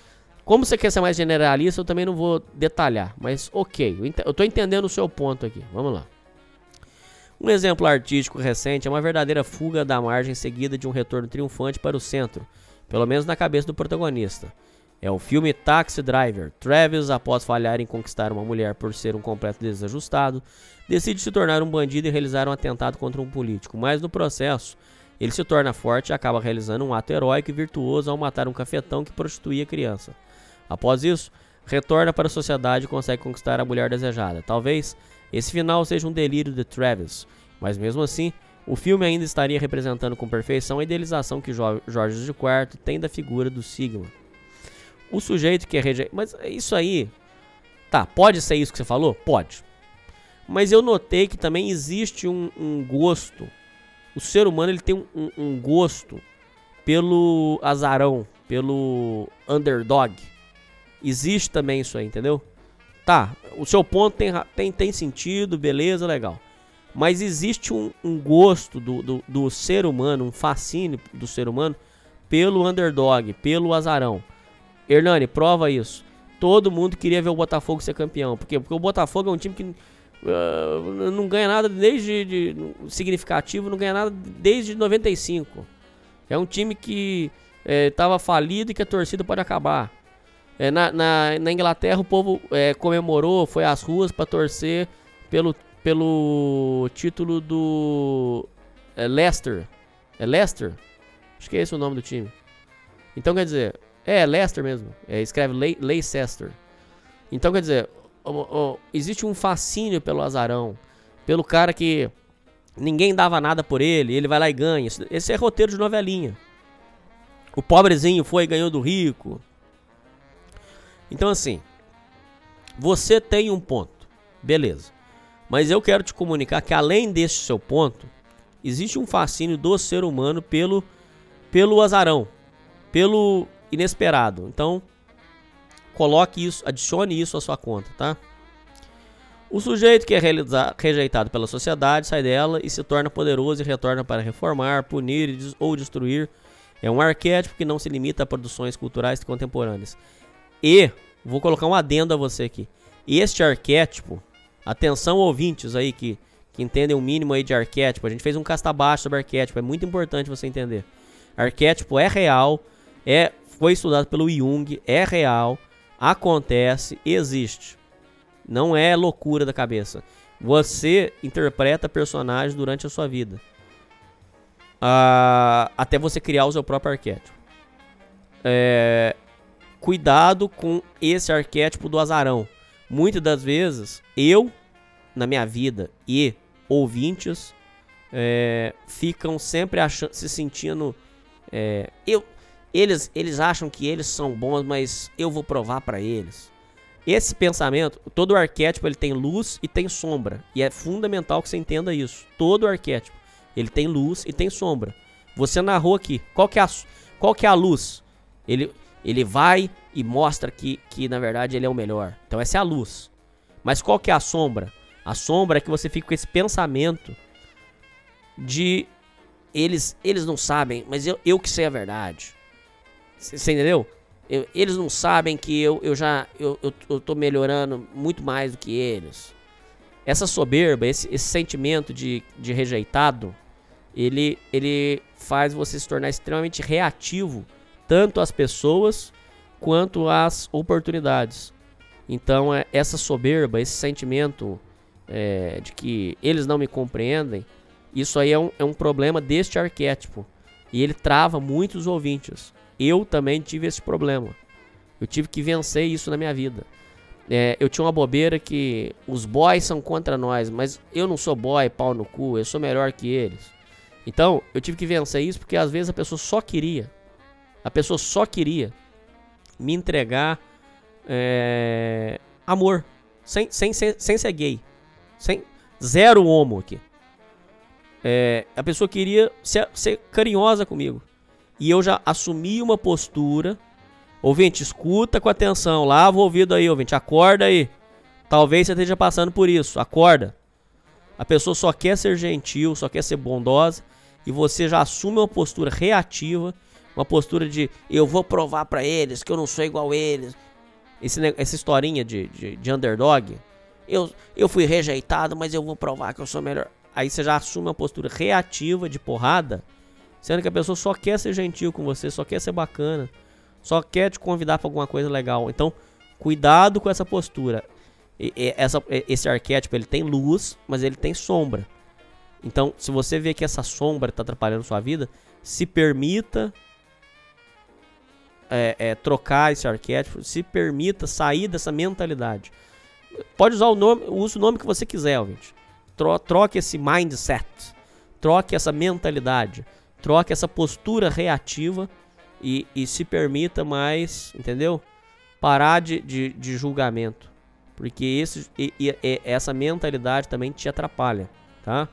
Speaker 4: como você quer ser mais generalista, eu também não vou detalhar. Mas ok, eu, ent- eu tô entendendo o seu ponto aqui. Vamos lá. Um exemplo artístico recente é uma verdadeira fuga da margem seguida de um retorno triunfante para o centro, pelo menos na cabeça do protagonista. É o filme Taxi Driver. Travis, após falhar em conquistar uma mulher por ser um completo desajustado, decide se tornar um bandido e realizar um atentado contra um político, mas no processo, ele se torna forte e acaba realizando um ato heróico e virtuoso ao matar um cafetão que prostituía criança. Após isso, retorna para a sociedade e consegue conquistar a mulher desejada. Talvez esse final seja um delírio de Travis, mas mesmo assim, o filme ainda estaria representando com perfeição a idealização que Jo- Jorge IV tem da figura do Sigma. O sujeito que é rejeitado. Mas isso aí. Tá, pode ser isso que você falou? Pode. Mas eu notei que também existe um, um gosto. O ser humano ele tem um- um gosto pelo azarão, pelo underdog. Existe também isso aí, entendeu? Tá, o seu ponto tem, tem, tem sentido, beleza, legal. Mas existe um, um gosto do, do, do ser humano, um fascínio do ser humano pelo underdog, pelo azarão. Hernani, prova isso. Todo mundo queria ver o Botafogo ser campeão. Por quê? Porque o Botafogo é um time que ah, não ganha nada desde de, significativo, não ganha nada desde 95. É um time que estava falido e que a torcida pode acabar. É, na, na, na Inglaterra o povo é, comemorou, foi às ruas para torcer pelo, pelo título do é, Leicester. É Leicester? Acho que é esse o nome do time. Então quer dizer, é Leicester mesmo. É, escreve Le Leicester. Então quer dizer, existe um fascínio pelo azarão, pelo cara que ninguém dava nada por ele, ele vai lá e ganha. Esse é roteiro de novelinha. O pobrezinho foi e ganhou do rico. Então assim, você tem um ponto, beleza. Mas eu quero te comunicar que além desse seu ponto, existe um fascínio do ser humano pelo pelo azarão, pelo inesperado. Então, coloque isso, adicione isso à sua conta, tá? O sujeito que é rejeitado pela sociedade sai dela e se torna poderoso e retorna para reformar, punir ou destruir. É um arquétipo que não se limita a produções culturais contemporâneas. E, vou colocar um adendo a você aqui. Este arquétipo, atenção ouvintes aí que, que entendem o mínimo aí de arquétipo. A gente fez um casta baixo sobre arquétipo, é muito importante você entender. Arquétipo é real, é foi estudado pelo Jung, é real, acontece, existe. Não é loucura da cabeça. Você interpreta personagens durante a sua vida. Ah, até você criar o seu próprio arquétipo. É, cuidado com esse arquétipo do azarão. Muitas das vezes, eu, na minha vida, e ouvintes, é, ficam sempre achando, se sentindo. é, eu, eles, eles acham que eles são bons, mas eu vou provar pra eles. Esse pensamento, todo arquétipo ele tem luz e tem sombra. E é fundamental que você entenda isso. Todo arquétipo ele tem luz e tem sombra. Você narrou aqui. Qual que é a, qual que é a luz? Ele, ele vai e mostra que, que na verdade ele é o melhor. Então essa é a luz. Mas qual que é a sombra? A sombra é que você fica com esse pensamento de eles eles não sabem, mas eu, eu que sei a verdade. Você entendeu? Eu- eles não sabem que eu, eu já eu, eu, eu tô melhorando muito mais do que eles. Essa soberba, esse, esse sentimento de, de rejeitado, ele, ele faz você se tornar extremamente reativo, tanto às pessoas quanto às oportunidades. Então, é, essa soberba, esse sentimento é, de que eles não me compreendem, isso aí é um, é um problema deste arquétipo. E ele trava muitos ouvintes. Eu também tive esse problema. Eu tive que vencer isso na minha vida. É, eu tinha uma bobeira que os boys são contra nós, mas eu não sou boy, pau no cu, eu sou melhor que eles. Então, eu tive que vencer isso porque às vezes a pessoa só queria, a pessoa só queria me entregar é, amor, sem, sem, sem, sem ser gay, sem zero homo aqui. É, a pessoa queria ser, ser carinhosa comigo. E eu já assumi uma postura. Ouvinte, escuta com atenção. Lava o ouvido aí, ouvinte. Acorda aí. Talvez você esteja passando por isso. Acorda. A pessoa só quer ser gentil, só quer ser bondosa. e você já assume uma postura reativa, uma postura de eu vou provar pra eles que eu não sou igual eles. Esse, essa historinha de, de, de underdog, eu, eu fui rejeitado, mas eu vou provar que eu sou melhor. Aí você já assume uma postura reativa de porrada, sendo que a pessoa só quer ser gentil com você, só quer ser bacana, só quer te convidar pra alguma coisa legal. Então, cuidado com essa postura. E- e- essa- esse arquétipo ele tem luz, mas ele tem sombra. Então, se você vê que essa sombra está atrapalhando sua vida, se permita é, é, trocar esse arquétipo, se permita sair dessa mentalidade. Pode usar o nome, use o nome que você quiser, ouvinte. Tro, troque esse mindset, troque essa mentalidade, troque essa postura reativa e, e se permita mais, entendeu? Parar de, de, de julgamento. Porque esse, e- e- essa mentalidade também te atrapalha, tá?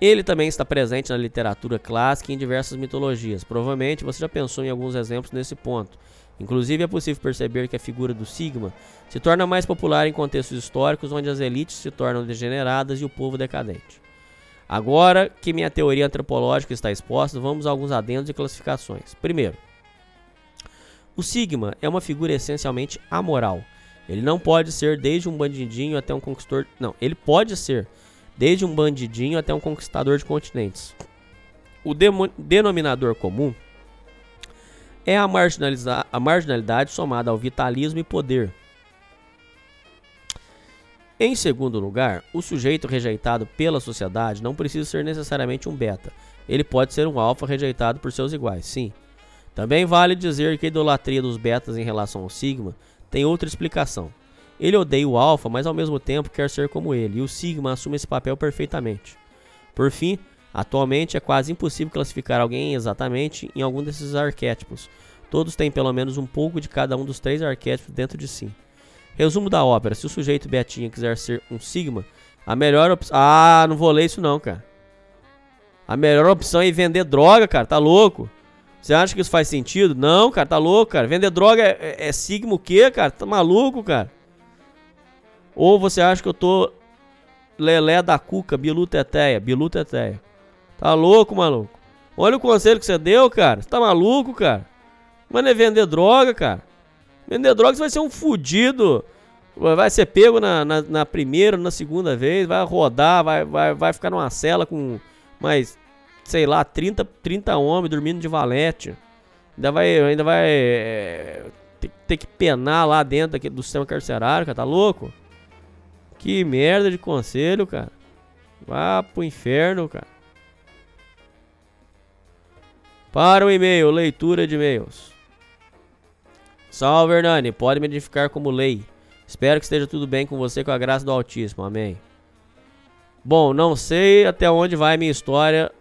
Speaker 4: Ele também está presente na literatura clássica e em diversas mitologias. Provavelmente você já pensou em alguns exemplos nesse ponto. Inclusive é possível perceber que a figura do Sigma se torna mais popular em contextos históricos onde as elites se tornam degeneradas e o povo decadente. Agora que minha teoria antropológica está exposta, vamos a alguns adendos e classificações. Primeiro, o Sigma é uma figura essencialmente amoral. Ele não pode ser desde um bandidinho até um conquistador. Não, ele pode ser desde um bandidinho até um conquistador de continentes. O denominador comum é a, marginaliza- a marginalidade somada ao vitalismo e poder. Em segundo lugar, o sujeito rejeitado pela sociedade não precisa ser necessariamente um beta. Ele pode ser um alfa rejeitado por seus iguais, sim. Também vale dizer que a idolatria dos betas em relação ao sigma tem outra explicação. Ele odeia o alfa, mas ao mesmo tempo quer ser como ele, e o sigma assume esse papel perfeitamente. Por fim, atualmente é quase impossível classificar alguém exatamente em algum desses arquétipos. Todos têm pelo menos um pouco de cada um dos três arquétipos dentro de si. Resumo da ópera: se o sujeito Betinha quiser ser um sigma, a melhor opção. Ah, não vou ler isso não, cara. A melhor opção é vender droga, cara, tá louco? Você acha que isso faz sentido? Não, cara, tá louco, cara. Vender droga é, é- é sigma o quê, cara? Tá maluco, cara? Ou você acha que eu tô lelé da cuca, bilu teteia, bilu teteia. Tá louco, maluco? Olha o conselho que você deu, cara. Você tá maluco, cara? Mano, é vender droga, cara. Vender droga você vai ser um fudido. Vai ser pego na, na, na primeira, na segunda vez, vai rodar, vai, vai, vai ficar numa cela com mais, sei lá, 30, 30 homens dormindo de valete. Ainda vai, ainda vai é, ter, ter que penar lá dentro do sistema carcerário, cara, tá louco? Que merda de conselho, cara. Vá pro inferno, cara. Para o e-mail, leitura de e-mails. Salve, Hernani. Pode me identificar como Lei. Espero que esteja tudo bem com você com a graça do Altíssimo. Amém. Bom, não sei até onde vai minha história.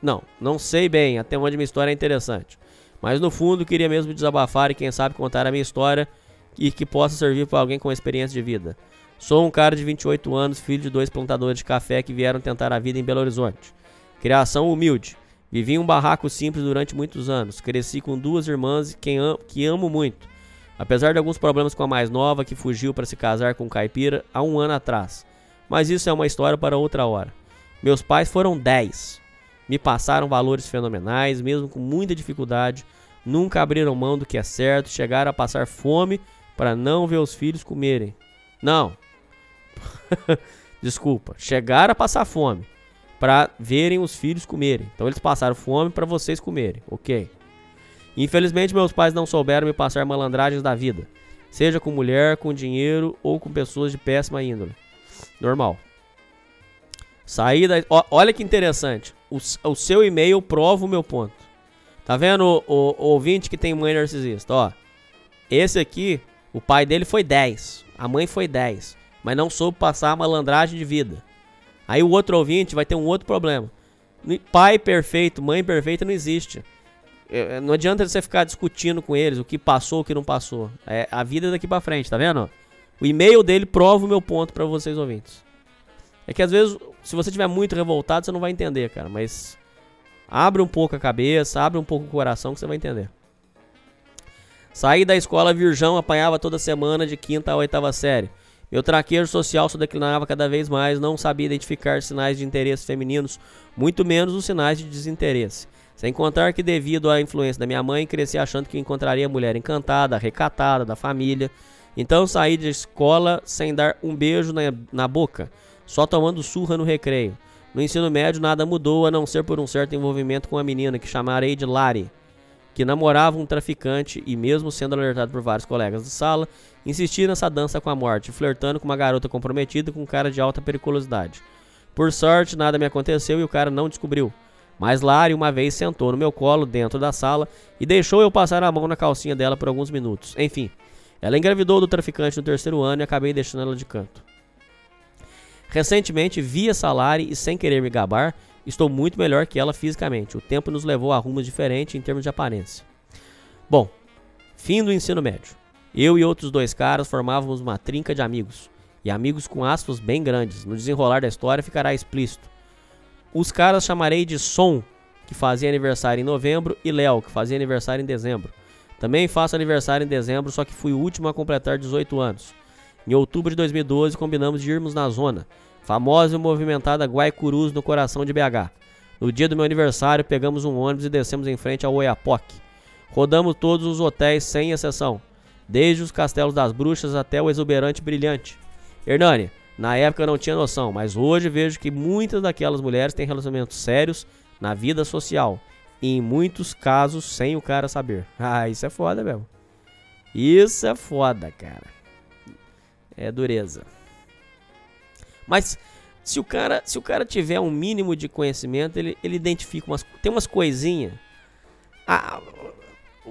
Speaker 4: Não, não sei bem até onde minha história é interessante. Mas no fundo queria mesmo desabafar e quem sabe contar a minha história e que possa servir para alguém com experiência de vida. Sou um cara de 28 anos, filho de dois plantadores de café que vieram tentar a vida em Belo Horizonte. Criação humilde. Vivi em um barraco simples durante muitos anos. Cresci com duas irmãs que amo muito. Apesar de alguns problemas com a mais nova, que fugiu para se casar com um caipira há um ano atrás. Mas isso é uma história para outra hora. Meus pais foram 10. Me passaram valores fenomenais, mesmo com muita dificuldade. Nunca abriram mão do que é certo, chegaram a passar fome para não ver os filhos comerem. Não. Desculpa. Chegaram a passar fome para verem os filhos comerem. Então eles passaram fome para vocês comerem, ok? Infelizmente meus pais não souberam me passar malandragens da vida, seja com mulher, com dinheiro ou com pessoas de péssima índole. Normal. Saí da. ó, olha que interessante. O, o seu e-mail prova o meu ponto. Tá vendo o- o ouvinte que tem mãe narcisista? Ó. Esse aqui, o pai dele foi 10. A mãe foi 10. Mas não soube passar a malandragem de vida. Aí o outro ouvinte vai ter um outro problema. Pai perfeito, mãe perfeita não existe. É, é, Não adianta você ficar discutindo com eles o que passou, o que não passou. É a vida daqui pra frente, tá vendo? O e-mail dele prova o meu ponto pra vocês ouvintes. É que às vezes, se você tiver muito revoltado, você não vai entender, cara. Mas abre um pouco a cabeça, abre um pouco o coração que você vai entender. Saí da escola virgão, apanhava toda semana de quinta a oitava série. Meu traquejo social se declinava cada vez mais, não sabia identificar sinais de interesse femininos, muito menos os sinais de desinteresse. Sem contar que, devido à influência da minha mãe, cresci achando que encontraria a mulher encantada, recatada, da família. Então saí da escola sem dar um beijo na, na boca, só tomando surra no recreio. No ensino médio nada mudou, a não ser por um certo envolvimento com a menina que chamarei de Lari, que namorava um traficante e, mesmo sendo alertado por vários colegas de sala, insistia nessa dança com a morte, flertando com uma garota comprometida com um cara de alta periculosidade. Por sorte, nada me aconteceu e o cara não descobriu. Mas Lari uma vez sentou no meu colo dentro da sala e deixou eu passar a mão na calcinha dela por alguns minutos. Enfim, ela engravidou do traficante no terceiro ano e acabei deixando ela de canto. Recentemente vi essa Lari e, sem querer me gabar, estou muito melhor que ela fisicamente. O tempo nos levou a rumos diferentes em termos de aparência. Bom, fim do ensino médio. Eu e outros dois caras formávamos uma trinca de amigos. E amigos com aspas bem grandes. No desenrolar da história ficará explícito. Os caras chamarei de Som, que fazia aniversário em novembro, e Léo, que fazia aniversário em dezembro. Também faço aniversário em dezembro, só que fui o último a completar 18 anos. Em outubro de 2012, combinamos de irmos na zona, famosa e movimentada Guaicurus no coração de BH. No dia do meu aniversário, pegamos um ônibus e descemos em frente ao Oiapoque. Rodamos todos os hotéis sem exceção, desde os Castelos das Bruxas até o exuberante Brilhante. Hernani, na época eu não tinha noção, mas hoje vejo que muitas daquelas mulheres têm relacionamentos sérios na vida social. E em muitos casos sem o cara saber. Ah, isso é foda mesmo. Isso é foda, cara. É dureza. Mas se o cara, se o cara tiver um mínimo de conhecimento, ele, ele identifica umas tem umas coisinhas. Ah,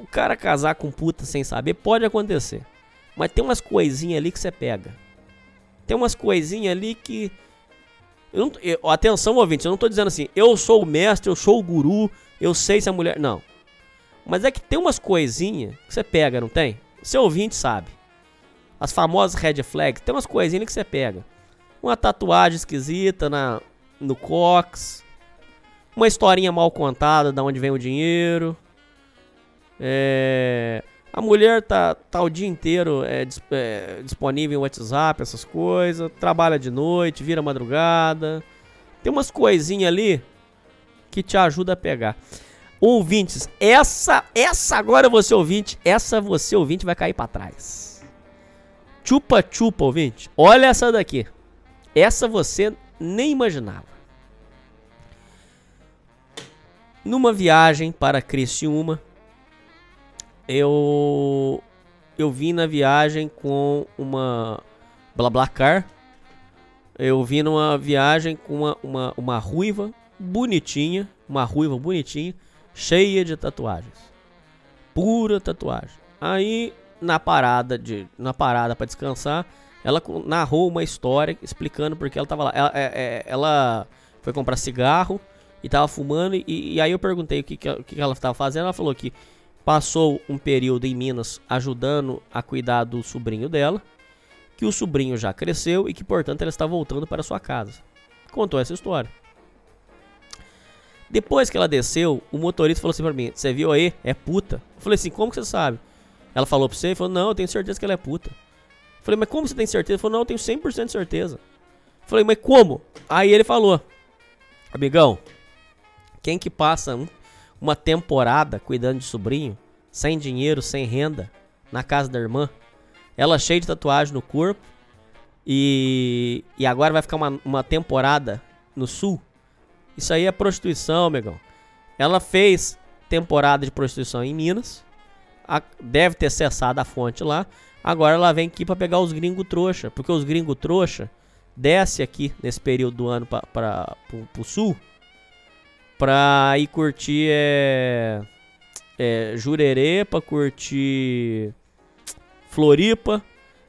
Speaker 4: o cara casar com puta sem saber pode acontecer. Mas tem umas coisinhas ali que você pega. Tem umas coisinhas ali que eu não, eu, atenção, ouvinte, eu não tô dizendo assim, eu sou o mestre, eu sou o guru, eu sei se a mulher. Não. Mas é que tem umas coisinhas que você pega, não tem? Seu ouvinte sabe. As famosas red flags, tem umas coisinhas que você pega. Uma tatuagem esquisita na, no cox. Uma historinha mal contada, da onde vem o dinheiro. É, a mulher tá, tá o dia inteiro é, é, disponível em WhatsApp, essas coisas. Trabalha de noite, vira madrugada. Tem umas coisinhas ali que te ajuda a pegar. Ouvintes, essa, essa agora você ouvinte, essa você ouvinte vai cair pra trás. Chupa chupa, ouvinte. Olha essa daqui. Essa você nem imaginava. Numa viagem para Criciúma, eu eu vim na viagem com uma BlaBlaCar. Eu vim numa viagem com uma, uma, uma ruiva bonitinha, uma ruiva bonitinha, cheia de tatuagens. Pura tatuagem. Aí na parada de na parada para descansar, ela narrou uma história explicando porque ela tava lá. Ela, é- é- ela foi comprar cigarro e tava fumando e, e aí eu perguntei o que, que, ela- o que ela estava fazendo. Ela falou que passou um período em Minas ajudando a cuidar do sobrinho dela, que o sobrinho já cresceu e que portanto ela está voltando para sua casa. Contou essa história. Depois que ela desceu, o motorista falou assim pra mim: Você viu aí? É puta. Eu falei assim: Como que você sabe? Ela falou pra você? Ele falou: Não, eu tenho certeza que ela é puta. Eu falei: Mas como você tem certeza? Ele falou: Não, eu tenho 100% de certeza. Eu falei: Mas como? Aí ele falou: Amigão, quem que passa um- uma temporada cuidando de sobrinho, sem dinheiro, sem renda, na casa da irmã, ela cheia de tatuagem no corpo e, e agora vai ficar uma, uma temporada no sul? Isso aí é prostituição, amigão. Ela fez temporada de prostituição em Minas. a- deve ter cessado a fonte lá. Agora ela vem aqui pra pegar os gringos trouxa. Porque os gringos trouxa desce aqui nesse período do ano pro, pro sul. Pra ir curtir é, é, Jurerê, pra curtir Floripa.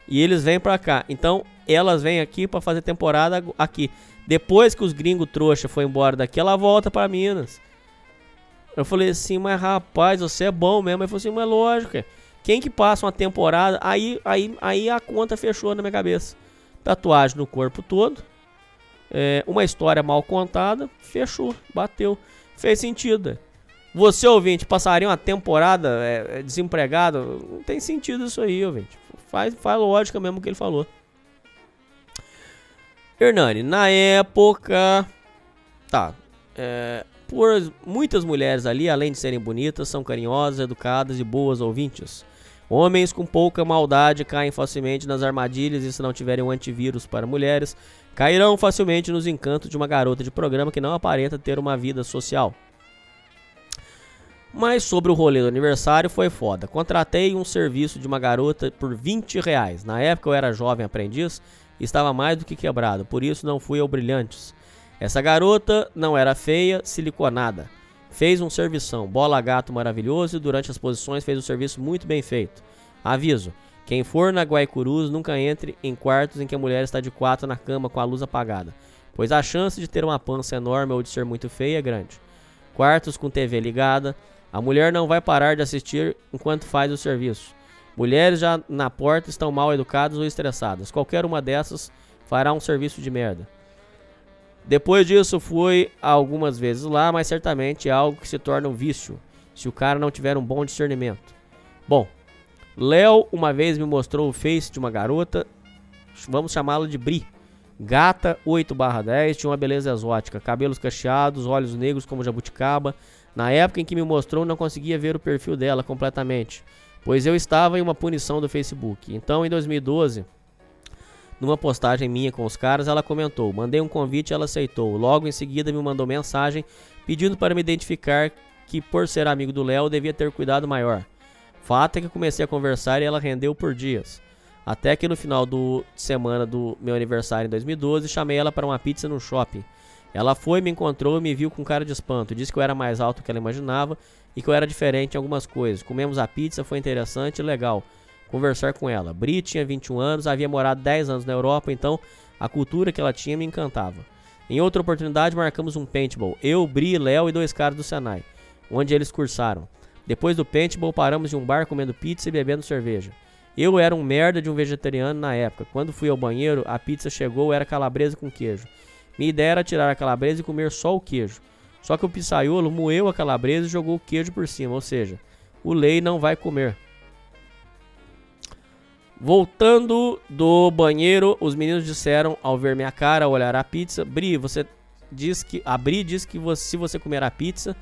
Speaker 4: E eles vêm pra cá. Então elas vêm aqui pra fazer temporada aqui. Depois que os gringos trouxa foi embora daqui, ela volta pra Minas. Eu falei assim, mas rapaz, você é bom mesmo. Ele falou assim, mas lógico. é. Quem que passa uma temporada? Aí, aí, aí a conta fechou na minha cabeça. Tatuagem no corpo todo. É, uma história mal contada. Fechou, bateu. Fez sentido. Você, ouvinte, passaria uma temporada é, é, desempregado? Não tem sentido isso aí, ouvinte. Faz, faz lógica mesmo o que ele falou. Hernani, na época. Tá. É, por muitas mulheres ali, além de serem bonitas, são carinhosas, educadas e boas ouvintes. Homens com pouca maldade caem facilmente nas armadilhas e, se não tiverem um antivírus para mulheres, cairão facilmente nos encantos de uma garota de programa que não aparenta ter uma vida social. Mas sobre o rolê do aniversário foi foda. Contratei um serviço de uma garota por 20 reais. Na época eu era jovem aprendiz e estava mais do que quebrado, por isso não fui ao Brilhantes. Essa garota não era feia, siliconada. Fez um servição, bola gato maravilhoso e durante as posições fez um serviço muito bem feito. Aviso: quem for na Guaicurus nunca entre em quartos em que a mulher está de quatro na cama com a luz apagada, pois a chance de ter uma pança enorme ou de ser muito feia é grande. Quartos com TV ligada, a mulher não vai parar de assistir enquanto faz o serviço. Mulheres já na porta estão mal educadas ou estressadas. Qualquer uma dessas fará um serviço de merda. Depois disso, fui algumas vezes lá, mas certamente é algo que se torna um vício, se o cara não tiver um bom discernimento. Bom, Léo uma vez me mostrou o face de uma garota, vamos chamá-la de Bri. Gata 8/10, tinha uma beleza exótica, cabelos cacheados, olhos negros como jabuticaba. Na época em que me mostrou, não conseguia ver o perfil dela completamente, pois eu estava em uma punição do Facebook. Então, em 2012, numa postagem minha com os caras, ela comentou: Mandei um convite ela aceitou. Logo em seguida, me mandou mensagem pedindo para me identificar que, por ser amigo do Léo, devia ter cuidado maior. Fato é que comecei a conversar e ela rendeu por dias. Até que no final do semana do meu aniversário em 2012, chamei ela para uma pizza no shopping. Ela foi, me encontrou e me viu com cara de espanto. Disse que eu era mais alto do que ela imaginava e que eu era diferente em algumas coisas. Comemos a pizza, foi interessante e legal conversar com ela. Bri tinha 21 anos, havia morado 10 anos na Europa, então a cultura que ela tinha me encantava. Em outra oportunidade, marcamos um paintball. Eu, Bri, Léo e dois caras do Senai, onde eles cursaram. Depois do paintball, paramos de um bar comendo pizza e bebendo cerveja. Eu era um merda de um vegetariano na época. Quando fui ao banheiro, a pizza chegou, era calabresa com queijo. Minha ideia era tirar a calabresa e comer só o queijo. Só que o pizzaiolo moeu a calabresa e jogou o queijo por cima, ou seja, o Lei não vai comer. Voltando do banheiro, os meninos disseram ao ver minha cara, ao olhar a pizza, Bri, você diz que a Bri diz que você- se você comer a pizza,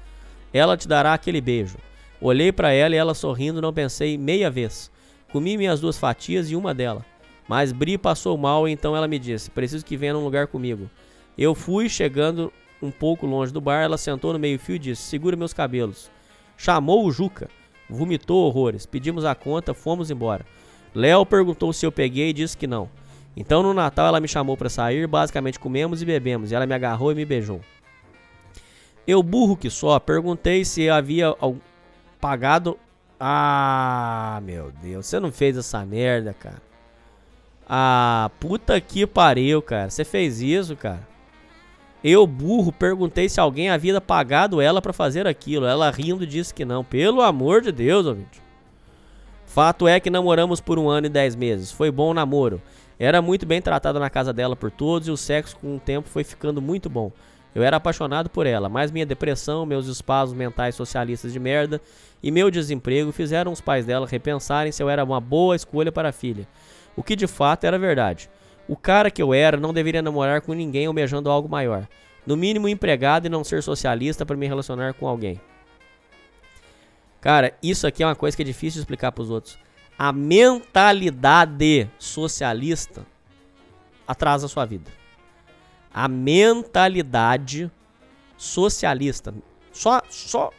Speaker 4: ela te dará aquele beijo. Olhei pra ela e ela sorrindo, não pensei meia vez. Comi minhas duas fatias e uma dela. Mas Bri passou mal, então ela me disse: "Preciso que venha num lugar comigo". Eu fui, chegando um pouco longe do bar, ela sentou no meio-fio e disse: "Segura meus cabelos". Chamou o Juca, vomitou horrores. Pedimos a conta, fomos embora. Léo perguntou se eu peguei e disse que não. Então no Natal ela me chamou pra sair, basicamente comemos e bebemos, e ela me agarrou e me beijou. Eu, burro que só, perguntei se havia pagado. Ah, meu Deus, você não fez essa merda, cara. Ah, puta que pariu, cara. Você fez isso, cara. Eu, burro, perguntei se alguém havia pagado ela pra fazer aquilo. Ela rindo disse que não. Pelo amor de Deus, ouvinte. Fato é que namoramos por um ano e dez meses. Foi bom namoro. Era muito bem tratado na casa dela por todos e o sexo com o tempo foi ficando muito bom. Eu era apaixonado por ela, mas minha depressão, meus espasmos mentais socialistas de merda e meu desemprego fizeram os pais dela repensarem se eu era uma boa escolha para a filha. O que de fato era verdade. O cara que eu era não deveria namorar com ninguém almejando algo maior. No mínimo empregado e não ser socialista para me relacionar com alguém. Cara, isso aqui é uma coisa que é difícil de explicar pros outros. A mentalidade socialista atrasa a sua vida. A mentalidade socialista. Só, só.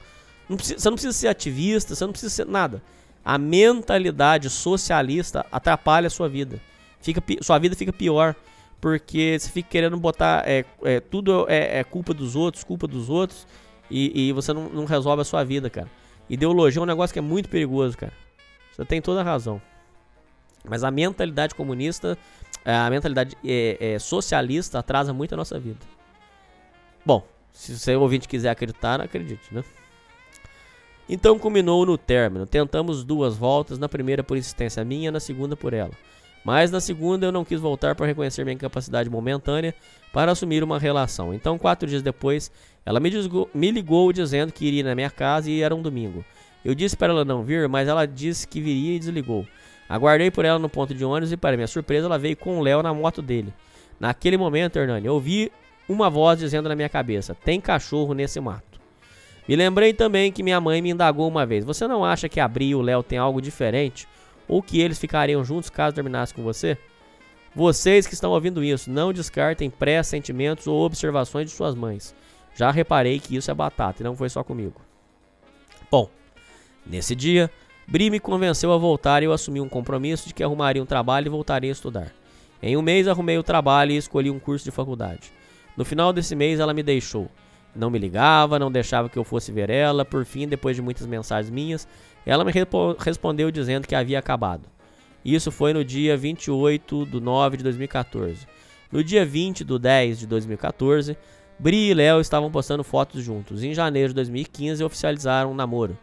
Speaker 4: Não precisa- você não precisa ser ativista, você não precisa ser nada. A mentalidade socialista atrapalha a sua vida. Fica, sua vida fica pior. Porque você fica querendo botar. É, é, tudo é, é culpa dos outros, culpa dos outros. E, e você não, não resolve a sua vida, cara. Ideologia é um negócio que é muito perigoso, cara. Você tem toda a razão. Mas a mentalidade comunista, a mentalidade é, é, socialista atrasa muito a nossa vida. Bom, se você ouvinte quiser acreditar, acredite, né? Então culminou no término. Tentamos duas voltas, na primeira por insistência minha, na segunda por ela. Mas na segunda eu não quis voltar para reconhecer minha incapacidade momentânea para assumir uma relação. Então, quatro dias depois, ela me, desgo- me ligou dizendo que iria na minha casa e era um domingo. Eu disse para ela não vir, mas ela disse que viria e desligou. Aguardei por ela no ponto de ônibus e, para minha surpresa, ela veio com o Léo na moto dele. Naquele momento, Hernani, ouvi uma voz dizendo na minha cabeça: tem cachorro nesse mato. Me lembrei também que minha mãe me indagou uma vez: Você não acha que a Bri e o Léo têm algo diferente? Ou que eles ficariam juntos caso terminasse com você? Vocês que estão ouvindo isso, não descartem pré-sentimentos ou observações de suas mães. Já reparei que isso é batata e não foi só comigo. Bom, nesse dia, Bri me convenceu a voltar e eu assumi um compromisso de que arrumaria um trabalho e voltaria a estudar. Em um mês arrumei o trabalho e escolhi um curso de faculdade. No final desse mês ela me deixou. Não me ligava, não deixava que eu fosse ver ela. Por fim, depois de muitas mensagens minhas, ela me respondeu dizendo que havia acabado. Isso foi no dia 28 de 9 de 2014. No dia 20 de 10 de 2014, Bri e Léo estavam postando fotos juntos. Em janeiro de 2015 oficializaram um namoro.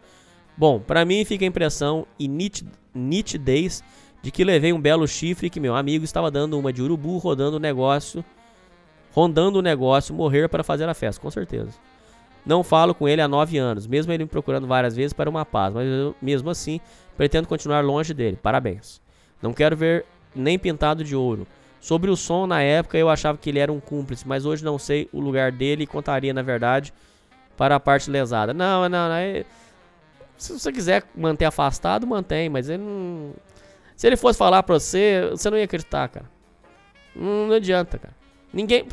Speaker 4: Bom, pra mim fica a impressão e nit- nitidez de que levei um belo chifre que meu amigo estava dando uma de urubu rodando o negócio, rondando o negócio, morrer para fazer a festa, com certeza. Não falo com ele há nove anos, mesmo ele me procurando várias vezes para uma paz, mas eu, mesmo assim pretendo continuar longe dele. Parabéns. Não quero ver nem pintado de ouro. Sobre o som, na época eu achava que ele era um cúmplice, mas hoje não sei o lugar dele e contaria, na verdade, para a parte lesada. Não, não, não. é- Se você quiser manter afastado, mantém, mas ele não. Se ele fosse falar pra você, você não ia acreditar, cara. Não, não adianta, cara. Ninguém.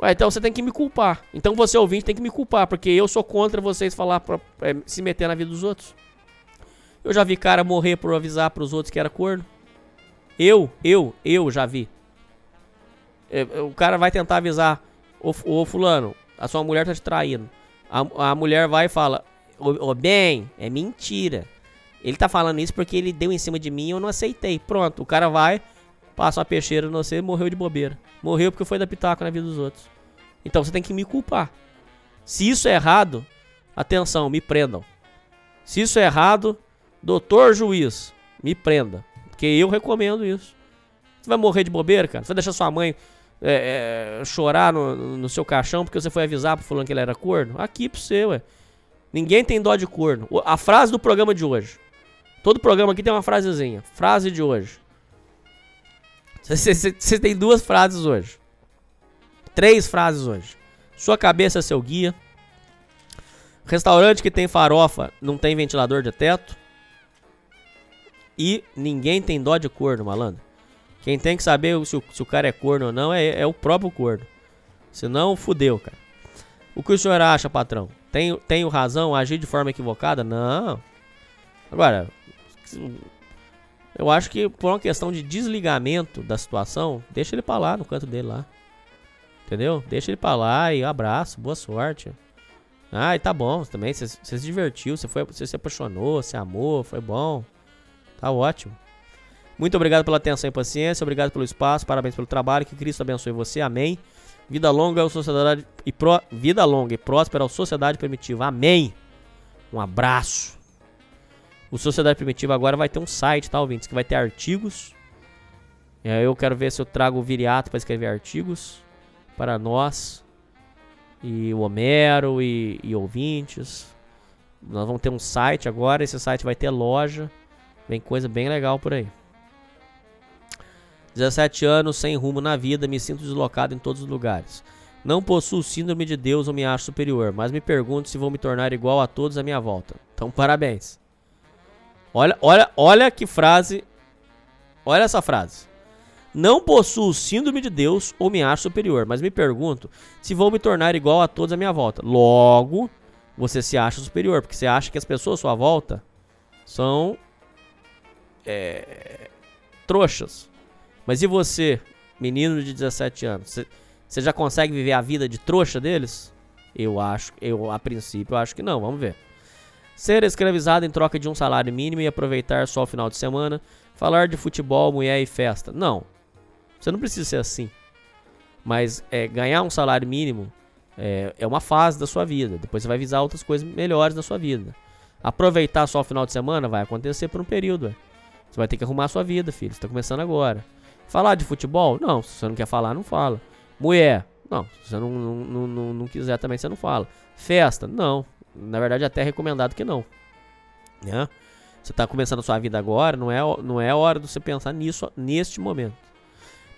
Speaker 4: Ué, então você tem que me culpar. Então você ouvinte tem que me culpar, porque eu sou contra vocês falar pra, é, se meter na vida dos outros. Eu já vi cara morrer por avisar pros outros que era corno. Eu, eu, eu já vi. É, O cara vai tentar avisar, ô, ô fulano, a sua mulher tá te traindo. A, a mulher vai e fala, ô, ô bem, é mentira. Ele tá falando isso porque ele deu em cima de mim e eu não aceitei. Pronto, o cara vai, passa uma peixeira no você e morreu de bobeira. Morreu porque foi dar pitaco na vida dos outros. Então você tem que me culpar. Se isso é errado, atenção, me prendam. Se isso é errado, doutor juiz, me prenda. Porque eu recomendo isso. Você vai morrer de bobeira, cara? Você vai deixar sua mãe é, é, chorar no, no seu caixão porque você foi avisar pro fulano que ele era corno? Aqui pro você, ué. Ninguém tem dó de corno. A frase do programa de hoje. Todo programa aqui tem uma frasezinha. Frase de hoje. Você tem duas frases hoje. Três frases hoje. Sua cabeça é seu guia. Restaurante que tem farofa não tem ventilador de teto. E ninguém tem dó de corno, malandro. Quem tem que saber se o, se o cara é corno ou não é, é o próprio corno. Senão, fudeu, cara. O que o senhor acha, patrão? Tenho, tenho razão agir de forma equivocada? Não. Agora, eu acho que por uma questão de desligamento da situação, deixa ele pra lá no canto dele lá. Entendeu? Deixa ele pra lá e abraço, boa sorte. Ah, e tá bom também. Você se divertiu, você, foi, você se apaixonou, você amou, foi bom. Tá ótimo. Muito obrigado pela atenção e paciência, obrigado pelo espaço, parabéns pelo trabalho, que Cristo abençoe você, amém. Vida longa sociedade e pro, vida longa e próspera ao sociedade primitiva, amém. Um abraço. O Sociedade Primitiva agora vai ter um site, tá, ouvintes? Que vai ter artigos. Eu quero ver se eu trago o Viriato para escrever artigos para nós. E o Homero e, e ouvintes. Nós vamos ter um site agora. Esse site vai ter loja. Vem coisa bem legal por aí. 17 anos, sem rumo na vida, me sinto deslocado em todos os lugares. Não possuo síndrome de Deus ou me acho superior, mas me pergunto se vou me tornar igual a todos à minha volta. Então, parabéns. Olha, olha, olha que frase. Olha essa frase. Não possuo síndrome de Deus ou me acho superior, mas me pergunto se vou me tornar igual a todos à minha volta. Logo, você se acha superior, porque você acha que as pessoas à sua volta são é, trouxas. Mas e você, menino de 17 anos? Você, já consegue viver a vida de trouxa deles? Eu acho, eu a princípio acho que não, vamos ver. Ser escravizado em troca de um salário mínimo e aproveitar só o final de semana. Falar de futebol, mulher e festa. Não. Você não precisa ser assim. Mas é, ganhar um salário mínimo é, é uma fase da sua vida. Depois você vai visar outras coisas melhores da sua vida. Aproveitar só o final de semana vai acontecer por um período. ué. Você vai ter que arrumar a sua vida, filho. Você tá começando agora. Falar de futebol? Não. Se você não quer falar, não fala. Mulher? Não. Se você não, não, não, não- quiser também, você não fala. Festa? Não. Na verdade, até é recomendado que não. Né? Você está começando a sua vida agora, não é, não é hora de você pensar nisso neste momento.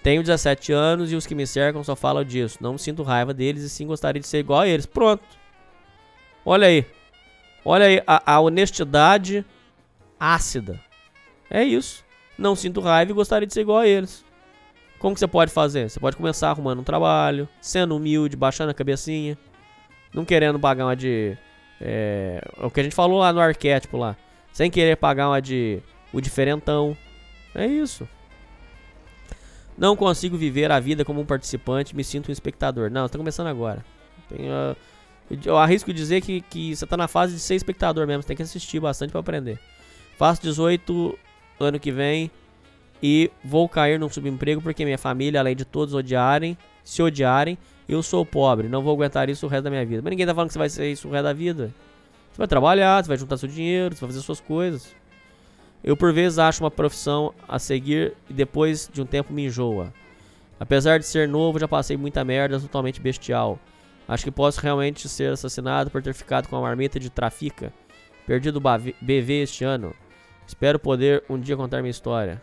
Speaker 4: Tenho 17 anos e os que me cercam só falam disso. Não sinto raiva deles e sim gostaria de ser igual a eles. Pronto. Olha aí. Olha aí a, a honestidade ácida. É isso. Não sinto raiva e gostaria de ser igual a eles. Como que você pode fazer? Você pode começar arrumando um trabalho, sendo humilde, baixando a cabecinha, não querendo pagar uma de. É, o que a gente falou lá no arquétipo lá. Sem querer pagar uma de. O diferentão. É isso. Não consigo viver a vida como um participante, me sinto um espectador. Não, tá começando agora. Tem, ah, eu arrisco dizer que, que você tá na fase de ser espectador mesmo. Você tem que assistir bastante pra aprender. Faço 18 ano que vem e vou cair num subemprego porque minha família, além de todos odiarem, se odiarem, eu sou pobre. Não vou aguentar isso o resto da minha vida. Mas ninguém tá falando que você vai ser isso o resto da vida. Você vai trabalhar, você vai juntar seu dinheiro, você vai fazer suas coisas. Eu por vezes acho uma profissão a seguir e depois de um tempo me enjoa. Apesar de ser novo, já passei muita merda totalmente bestial. Acho que posso realmente ser assassinado por ter ficado com a marmita de trafica. Perdi do BV BV este ano. Espero poder um dia contar minha história.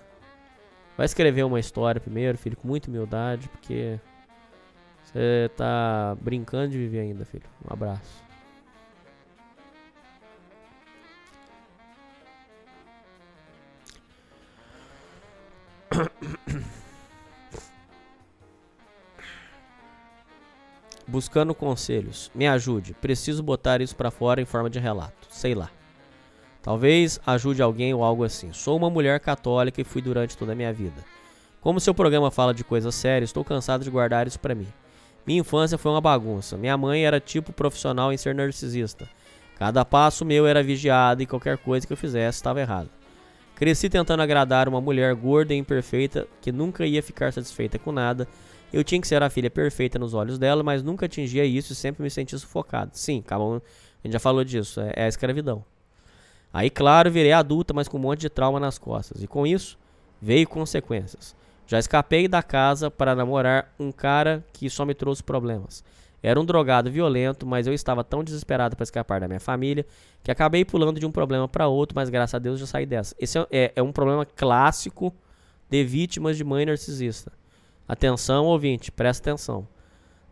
Speaker 4: Vai escrever uma história primeiro, filho, com muita humildade, porque você tá brincando de viver ainda, filho. Um abraço. Buscando conselhos. Me ajude. Preciso botar isso pra fora em forma de relato. Sei lá. Talvez ajude alguém ou algo assim. Sou uma mulher católica e fui durante toda a minha vida. Como seu programa fala de coisas sérias, estou cansado de guardar isso pra mim. Minha infância foi uma bagunça. Minha mãe era tipo profissional em ser narcisista. Cada passo meu era vigiado e qualquer coisa que eu fizesse estava errado. Cresci tentando agradar uma mulher gorda e imperfeita que nunca ia ficar satisfeita com nada. Eu tinha que ser a filha perfeita nos olhos dela, mas nunca atingia isso e sempre me sentia sufocado. Sim, calma, a gente já falou disso, é, é a escravidão. Aí, claro, virei adulta, mas com um monte de trauma nas costas. E com isso, veio consequências. Já escapei da casa para namorar um cara que só me trouxe problemas. Era um drogado violento, mas eu estava tão desesperado para escapar da minha família que acabei pulando de um problema para outro, mas graças a Deus já saí dessa. Esse é, é, é um problema clássico de vítimas de mãe narcisista. Atenção, ouvinte, presta atenção.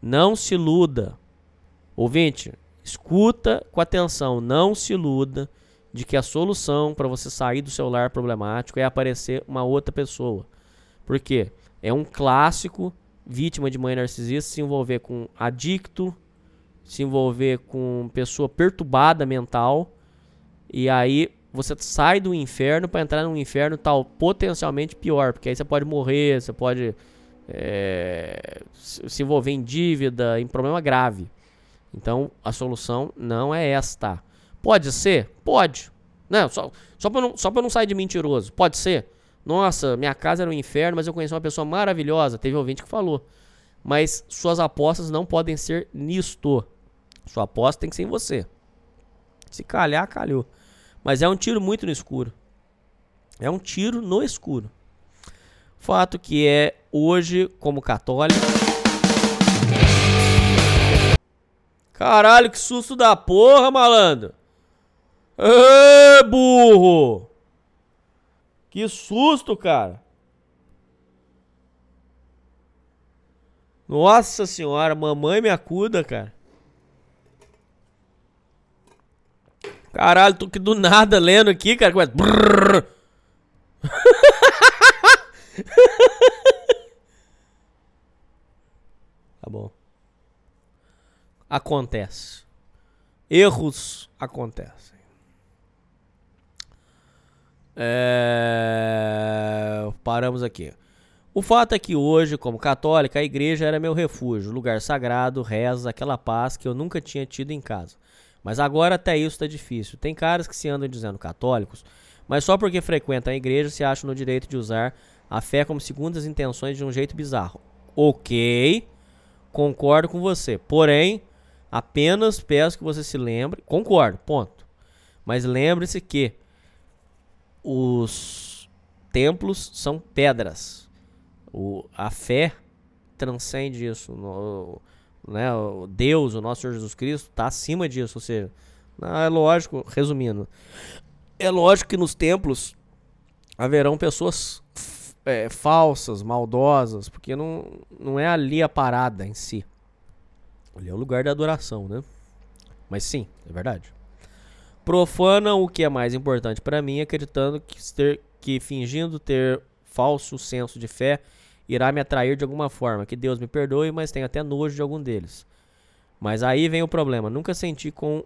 Speaker 4: Não se iluda. Ouvinte, escuta com atenção. Não se iluda de que a solução para você sair do seu lar problemático é aparecer uma outra pessoa. Por quê? É um clássico vítima de mãe narcisista se envolver com adicto, se envolver com pessoa perturbada mental, e aí você sai do inferno para entrar num inferno tal potencialmente pior, porque aí você pode morrer, você pode é, se envolver em dívida, em problema grave. Então a solução não é esta. Pode ser? Pode. Não, só, só para não, só pra não sair de mentiroso. Pode ser? Nossa, minha casa era um inferno, mas eu conheci uma pessoa maravilhosa. Teve ouvinte que falou. Mas suas apostas não podem ser nisto. Sua aposta tem que ser em você. Se calhar, calhou. Mas é um tiro muito no escuro. É um tiro no escuro. Fato que é hoje, como católico. Caralho, que susto da porra, malandro! Ê, burro! Que susto, cara! Nossa senhora, mamãe me acuda, cara. Caralho, tô aqui do nada lendo aqui, cara. Começa... Tá bom. Acontece. Erros acontecem. É... Paramos aqui. O fato é que hoje, como católica, a igreja era meu refúgio, lugar sagrado, reza, aquela paz que eu nunca tinha tido em casa. Mas agora até isso está difícil. Tem caras que se andam dizendo católicos, mas só porque frequentam a igreja se acham no direito de usar a fé como segundas intenções de um jeito bizarro. Ok, concordo com você. Porém, apenas peço que você se lembre. Concordo, ponto. Mas lembre-se que os templos são pedras. O, a fé transcende isso. No, né, o Deus, o nosso Senhor Jesus Cristo, está acima disso. Ou seja, é lógico, resumindo, é lógico que nos templos haverão pessoas é, falsas, maldosas, porque não, não é ali a parada em si. Ali é o lugar da adoração, né? Mas sim, é verdade. Profanam o que é mais importante para mim, acreditando que, ter, que fingindo ter falso senso de fé irá me atrair de alguma forma. Que Deus me perdoe, mas tenho até nojo de algum deles. Mas aí vem o problema. Nunca senti com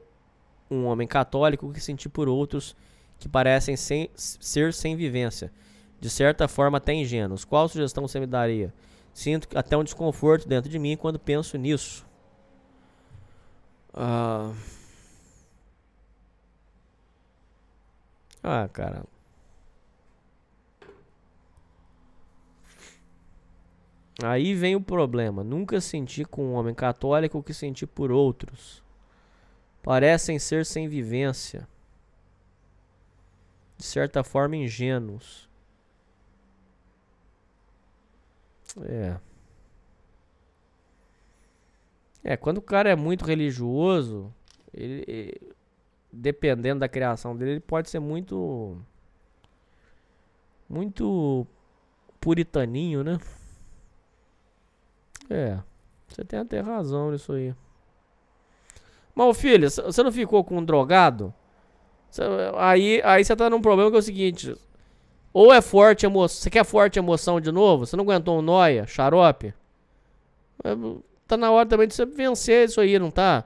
Speaker 4: um homem católico o que senti por outros que parecem sem, ser sem vivência. De certa forma até ingênuos. Qual sugestão você me daria? Sinto até um desconforto dentro de mim quando penso nisso. Ah, ah cara. Aí vem o problema. Nunca senti com um homem católico o que senti por outros. Parecem ser sem vivência. De certa forma, ingênuos. É. É, quando o cara é muito religioso, ele, ele- dependendo da criação dele, ele pode ser muito. Muito puritaninho, né? É, você tem até razão nisso aí. Mas, filho, você não ficou com um drogado? Cê- aí, aí você tá num problema que é o seguinte: ou é forte emoção. Você quer forte emoção de novo? Você não aguentou um noia, xarope? É, Tá na hora também de você vencer isso aí, não tá?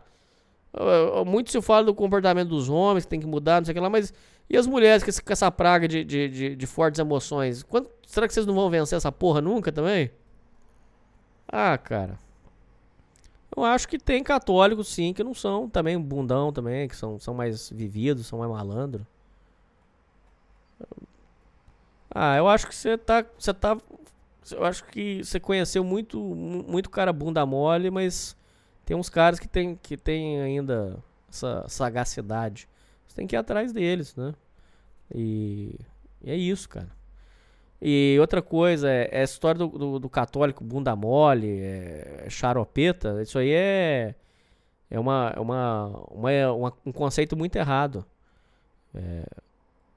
Speaker 4: É, Muito se fala do comportamento dos homens, que tem que mudar, não sei o que lá, mas e as mulheres esse- com essa praga de, de, de, de fortes emoções? Quando, será que vocês não vão vencer essa porra nunca também? Ah, cara. Eu acho que tem católicos, sim, que não são também bundão também, que são, são mais vividos, são mais malandro. Ah, eu acho que você tá, você tá, eu acho que você conheceu muito, mu- muito cara bunda mole, mas tem uns caras que tem, que tem ainda essa sagacidade. Você tem que ir atrás deles, né? E, e é isso, cara. E outra coisa, é, é a história do, do, do católico bunda mole, é, é charopeta, isso aí é, é, uma, é uma, uma, é uma- um conceito muito errado. É,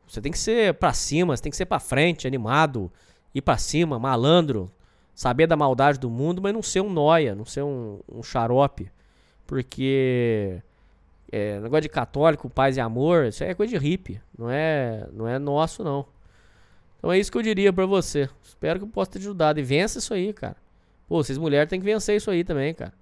Speaker 4: você tem que ser pra cima, você tem que ser pra frente, animado, ir pra cima, malandro, saber da maldade do mundo, mas não ser um noia, não ser um, um xarope. Porque é, negócio de católico, paz e amor, isso é coisa de hippie, não é, não é nosso não. Então é isso que eu diria pra você. Espero que eu possa te ajudado. E vença isso aí, cara. Pô, vocês mulheres têm que vencer isso aí também, cara.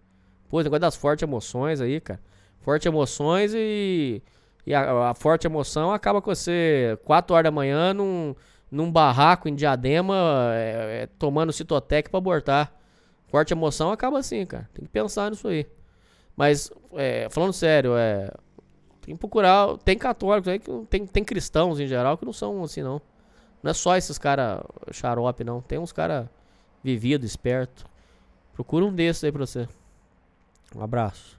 Speaker 4: Pô, esse negócio das fortes emoções aí, cara. Fortes emoções e. E a, a forte emoção acaba com você 4 horas da manhã num, num barraco em diadema, é, é, tomando citotec pra abortar. Forte emoção acaba assim, cara. Tem que pensar nisso aí. Mas, é, falando sério, é. Tem que procurar. Tem católicos aí que tem, tem cristãos em geral que não são assim, não. Não é só esses cara xarope, não. Tem uns cara vivido, esperto. Procura um desses aí pra você. Um abraço.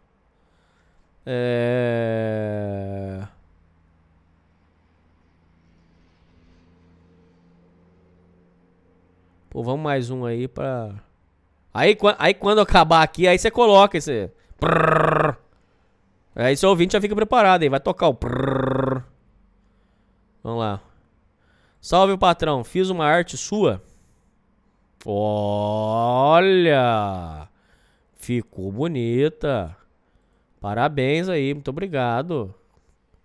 Speaker 4: É... Pô, vamos mais um aí pra. Aí, aí quando acabar aqui, aí você coloca esse. Prrr. Aí seu ouvinte já fica preparado aí. Vai tocar o. Prrr. Vamos lá. Salve patrão, fiz uma arte sua. Olha! Ficou bonita. Parabéns aí, muito obrigado.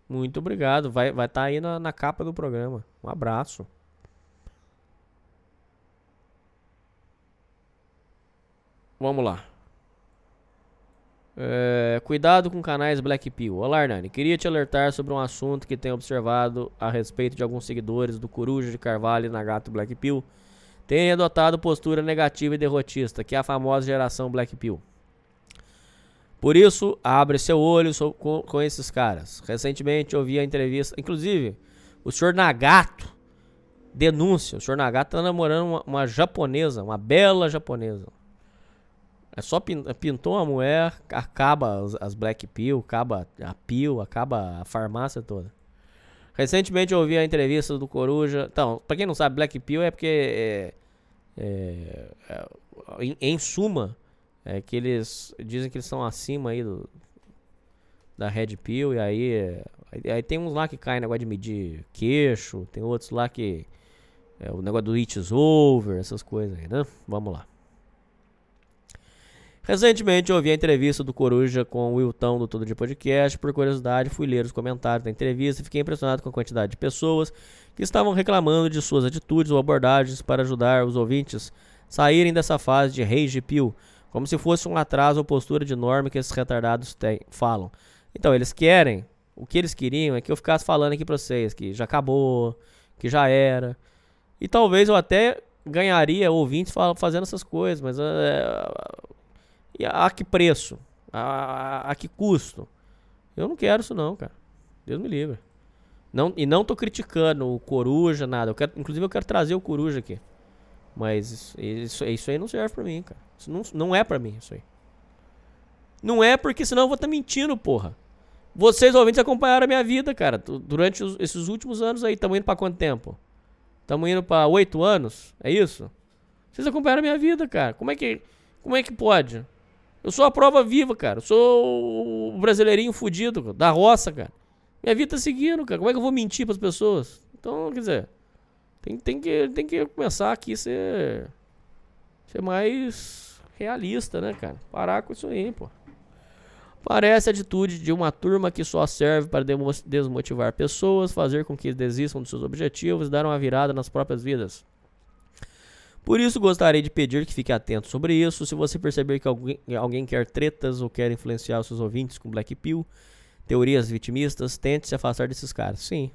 Speaker 4: Muito obrigado. Vai estar vai tá aí na, na capa do programa. Um abraço. Vamos lá. É, cuidado com canais Black Pill. Olá, Hernani. Queria te alertar sobre um assunto que tenho observado a respeito de alguns seguidores do Coruja de Carvalho e Nagato Black Pill. Tem adotado postura negativa e derrotista, que é a famosa geração Black Pill. Por isso, abre seu olho com, com esses caras. Recentemente ouvi a entrevista, inclusive, o senhor Nagato denúncia. O senhor Nagato tá namorando uma, uma japonesa, uma bela japonesa. É só pin- pintou uma mulher, acaba as, as Black Pill, acaba a Pill, acaba a farmácia toda. Recentemente eu ouvi a entrevista do Coruja. Então, pra quem não sabe, Black Pill é porque. É, é, é, em, em suma, é que eles dizem que eles estão acima aí do, da Red Pill. E aí, é, aí. tem uns lá que caem negócio de medir queixo, tem outros lá que. É o negócio do It is over, essas coisas aí, né? Vamos lá. Recentemente ouvi a entrevista do Coruja com o Wilton do Todo de Podcast. Por curiosidade, fui ler os comentários da entrevista e fiquei impressionado com a quantidade de pessoas que estavam reclamando de suas atitudes ou abordagens para ajudar os ouvintes saírem dessa fase de rage pill, como se fosse um atraso ou postura de norma que esses retardados têm, falam. Então, eles querem, o que eles queriam é que eu ficasse falando aqui pra vocês que já acabou, que já era. E talvez eu até ganharia ouvintes fa- fazendo essas coisas, mas é, e a, a que preço? A, a, que custo? Eu não quero isso não, cara. Deus me livre. Não, e não tô criticando o Coruja, nada. Eu quero, inclusive eu quero trazer o Coruja aqui. Mas isso, isso, isso aí não serve pra mim, cara. Isso não, não é pra mim, isso aí. Não é porque senão eu vou estar mentindo, porra. Vocês ouvintes acompanharam a minha vida, cara. Durante os- esses últimos anos aí. Tamo indo pra quanto tempo? Tamo indo pra oito anos? É isso? Vocês acompanharam a minha vida, cara. Como é que, como é que pode? Eu sou a prova viva, cara. Eu sou o brasileirinho fudido, da roça, cara. Minha vida tá seguindo, cara. Como é que eu vou mentir pras pessoas? Então, quer dizer, tem, tem, que, tem que começar aqui a ser, ser mais realista, né, cara? Parar com isso aí, pô. Parece a atitude de uma turma que só serve para desmotivar pessoas, fazer com que desistam dos seus objetivos e dar uma virada nas próprias vidas. Por isso, gostaria de pedir que fique atento sobre isso. Se você perceber que alguém, alguém quer tretas ou quer influenciar os seus ouvintes com Black Pill, teorias vitimistas, tente se afastar desses caras. Sim.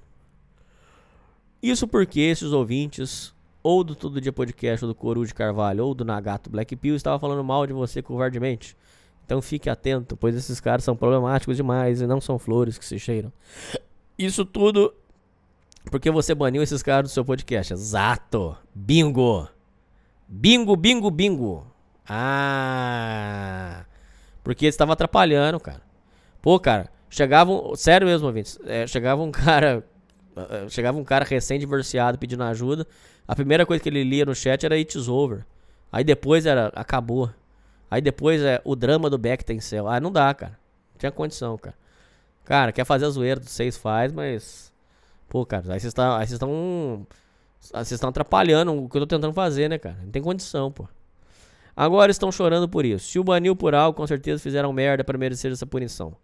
Speaker 4: Isso porque esses ouvintes, ou do Todo Dia Podcast, ou do Coru de Carvalho, ou do Nagato Black Pill, estavam falando mal de você covardemente. Então fique atento, pois esses caras são problemáticos demais e não são flores que se cheiram. Isso tudo porque você baniu esses caras do seu podcast. Exato. Bingo. Bingo, bingo, bingo. Ah. Porque eles estavam atrapalhando, cara. Pô, cara, chegava um, sério mesmo, ouvintes, é, chegava um cara, eh, chegava um cara recém-divorciado pedindo ajuda, a primeira coisa que ele lia no chat era It's Over. Aí depois era acabou. Aí depois é o drama do Beck tem céu. Ah, não dá, cara. Não tinha condição, cara. Cara, quer fazer a zoeira dos seis faz, mas pô, cara, aí vocês estão, aí vocês estão vocês estão atrapalhando o que eu tô tentando fazer, né, cara? Não tem condição, pô. Agora estão chorando por isso. Se o baniu por algo, com certeza fizeram merda para merecer essa punição.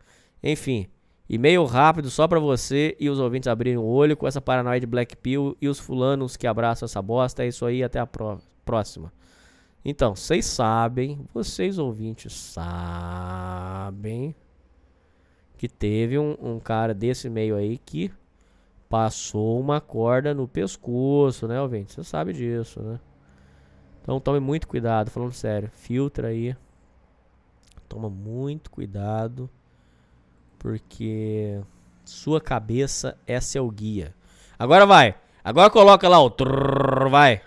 Speaker 4: Enfim, e-mail rápido só pra você e os ouvintes abrirem o olho com essa paranoia de Black Pill e os fulanos que abraçam essa bosta. É isso aí, até a pró- próxima. Então, vocês sabem, vocês ouvintes sabem que teve um, um cara desse meio aí que passou uma corda no pescoço, né, ouvinte? Você sabe disso, né? Então tome muito cuidado, falando sério. Filtra aí. Toma muito cuidado. Porque sua cabeça é seu guia. Agora vai. Agora coloca lá o trrr, vai.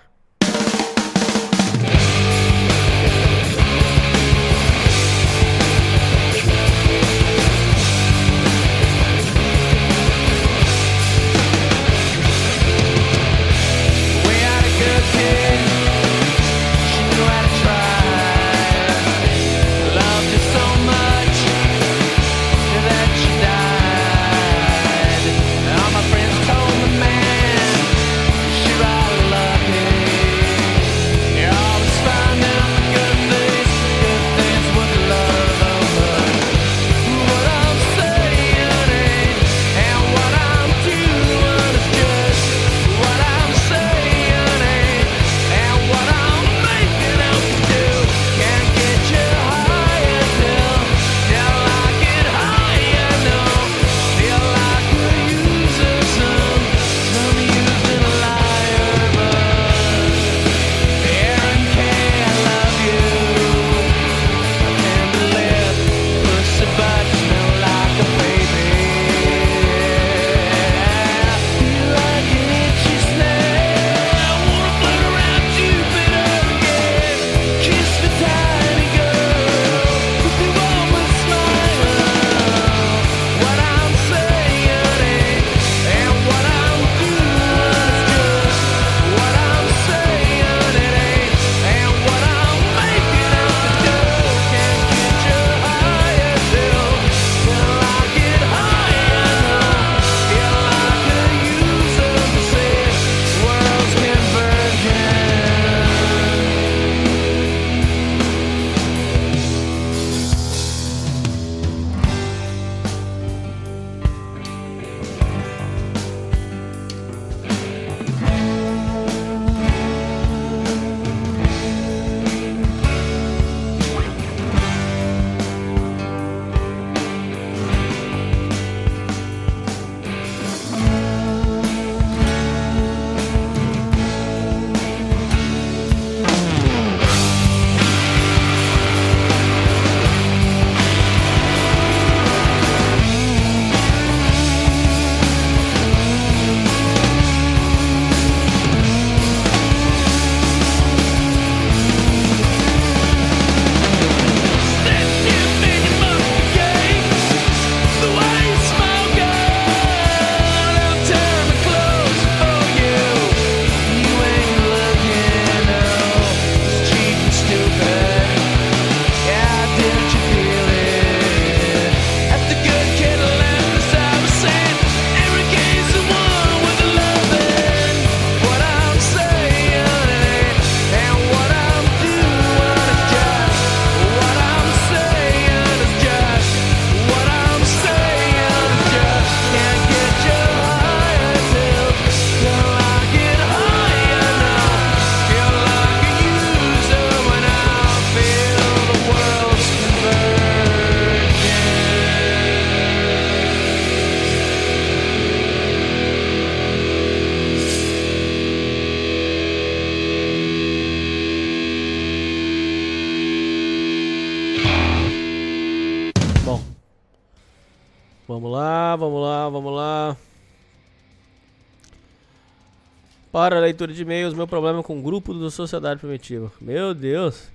Speaker 4: Para a leitura de e-mails, meu problema com o grupo do Sociedade Primitiva. Meu Deus.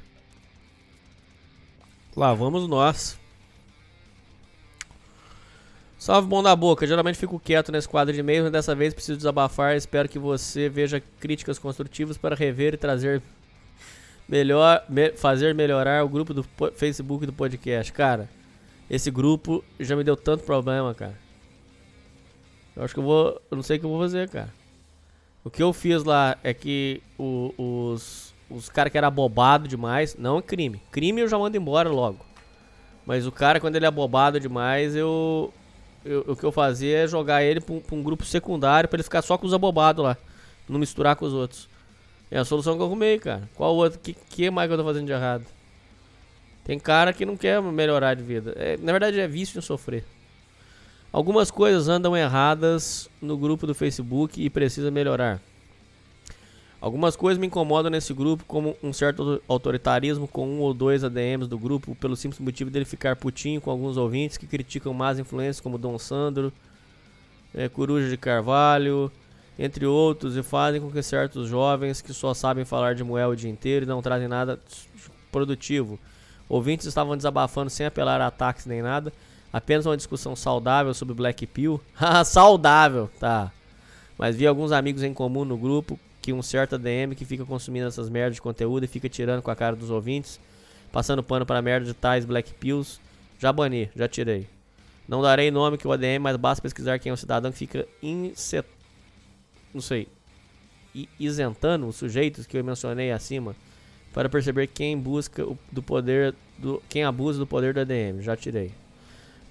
Speaker 4: Lá vamos nós. Salve bom da boca. Geralmente fico quieto nesse quadro de e-mails, mas dessa vez preciso desabafar. Espero que você veja críticas construtivas para rever e trazer melhor, me- fazer melhorar o grupo do Facebook do podcast. Cara, esse grupo já me deu tanto problema, cara. Eu acho que eu vou. Eu não sei o que eu vou fazer, cara. O que eu fiz lá é que o- os, os caras que era abobado demais. Não é crime. Crime eu já mando embora logo. Mas o cara, quando ele é abobado demais, eu. eu- o que eu fazia é jogar ele pra um, pra um grupo secundário pra ele ficar só com os abobados lá. Não misturar com os outros. É a solução que eu arrumei, cara. Qual outro? Que, que mais que eu tô fazendo de errado? Tem cara que não quer melhorar de vida. É, na verdade, é vício em sofrer. Algumas coisas andam erradas no grupo do Facebook e precisa melhorar. Algumas coisas me incomodam nesse grupo, como um certo autoritarismo com um ou dois ADMs do grupo, pelo simples motivo dele ficar putinho com alguns ouvintes que criticam más influências como Dom Sandro, eh, Coruja de Carvalho, entre outros, e fazem com que certos jovens que só sabem falar de moel o dia inteiro e não trazem nada produtivo. Ouvintes estavam desabafando sem apelar a ataques nem nada, apenas uma discussão saudável sobre Black Pill. Ah, saudável, tá. Mas vi alguns amigos em comum no grupo que um certo ADM que fica consumindo essas merdas de conteúdo e fica tirando com a cara dos ouvintes, passando pano para merda de tais Black Pills. Já bani, já tirei. Não darei nome que o ADM, mas basta pesquisar quem é o cidadão que fica inset... não sei, i- isentando os sujeitos que eu mencionei acima para perceber quem busca o, do poder do quem abusa do poder do ADM. Já tirei.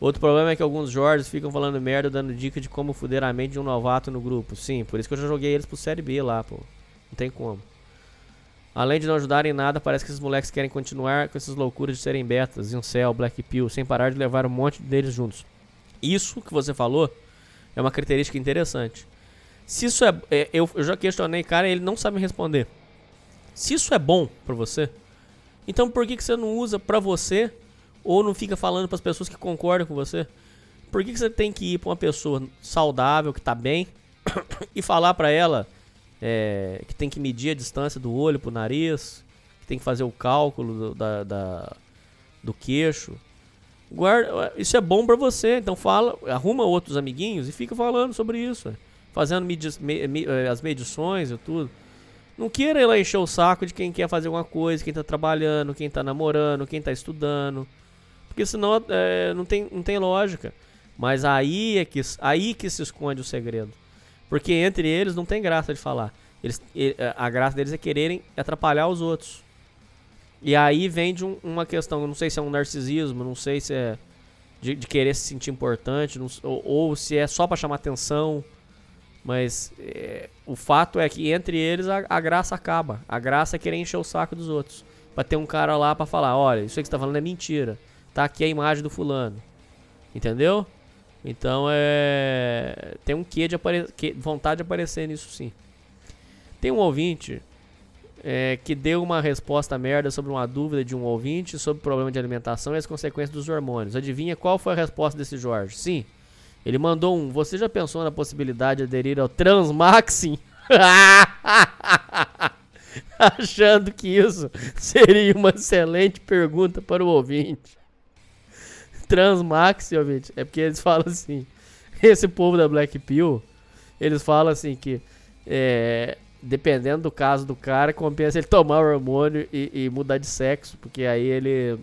Speaker 4: Outro problema é que alguns Jorges ficam falando merda, dando dica de como fuder a mente de um novato no grupo. Sim, por isso que eu já joguei eles pro Série B lá, pô. Não tem como. Além de não ajudarem em nada, parece que esses moleques querem continuar com essas loucuras de serem betas, Incel, Black Pill, sem parar de levar um monte deles juntos. Isso que você falou é uma característica interessante. Se isso é. é, eu, eu já questionei, cara, e ele não sabe me responder. Se isso é bom pra você, então por que, que você não usa pra você ou não fica falando pras pessoas que concordam com você? Por que, que você tem que ir pra uma pessoa saudável, que tá bem, e falar pra ela é, que tem que medir a distância do olho pro nariz, que tem que fazer o cálculo do, da, da- do queixo? Guarda, isso é bom pra você, então fala, arruma outros amiguinhos e fica falando sobre isso, é. fazendo me- me- eh, as medições e tudo. Não queira ir lá encher o saco de quem quer fazer alguma coisa, quem tá trabalhando, quem tá namorando, quem tá estudando. Porque senão é, não, tem, não tem lógica. Mas aí é que, aí que se esconde o segredo. Porque entre eles não tem graça de falar. Eles, e- a graça deles é quererem atrapalhar os outros. E aí vem de um- uma questão, não sei se é um narcisismo, não sei se é de, de querer se sentir importante, não ou, ou se é só pra chamar atenção. Mas é, o fato é que entre eles a, a graça acaba. A graça é querer encher o saco dos outros. Pra ter um cara lá pra falar, olha, isso aí que você tá falando é mentira. Tá aqui a imagem do fulano. Entendeu? Então é. Tem um quê de apare... que- vontade de aparecer nisso sim. Tem um ouvinte é, que deu uma resposta merda sobre uma dúvida de um ouvinte sobre o problema de alimentação e as consequências dos hormônios. Adivinha qual foi a resposta desse Jorge? Sim. Ele mandou um. Você já pensou na possibilidade de aderir ao Transmaxin? Achando que isso seria uma excelente pergunta para o ouvinte. Transmaxin, ouvinte, é porque eles falam assim. Esse povo da Black Pill, eles falam assim que é, dependendo do caso do cara, compensa ele tomar o hormônio e, e mudar de sexo, porque aí ele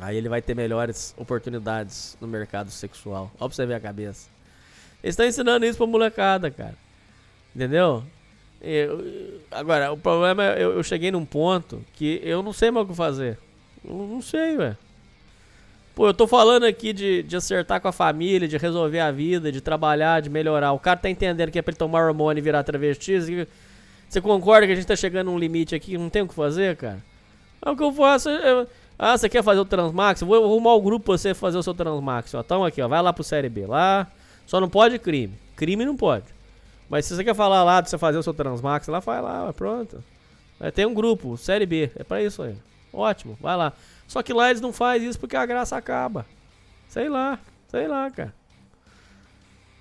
Speaker 4: aí ele vai ter melhores oportunidades no mercado sexual. Ó pra você ver a cabeça. Eles estão ensinando isso pra molecada, cara. Entendeu? Eu- agora, o problema é eu, eu cheguei num ponto que eu não sei mais o que fazer. Eu não sei, velho. Pô, eu tô falando aqui de, de acertar com a família, de resolver a vida, de trabalhar, de melhorar. O cara tá entendendo que é pra ele tomar hormônio e virar travesti. Você- concorda que a gente tá chegando num limite aqui? Não tem o que fazer, cara? É o que eu faço. eu- ah, você quer fazer o Transmax? Vou arrumar o grupo pra você fazer o seu Transmax. Ó, aqui, ó. Vai lá pro Série B. Lá. Só não pode crime. Crime não pode. Mas se você quer falar lá de você fazer o seu Transmax, lá vai lá, pronto. Aí tem um grupo, Série B. É pra isso aí. Ótimo, vai lá. Só que lá eles não fazem isso porque a graça acaba. Sei lá, sei lá, cara.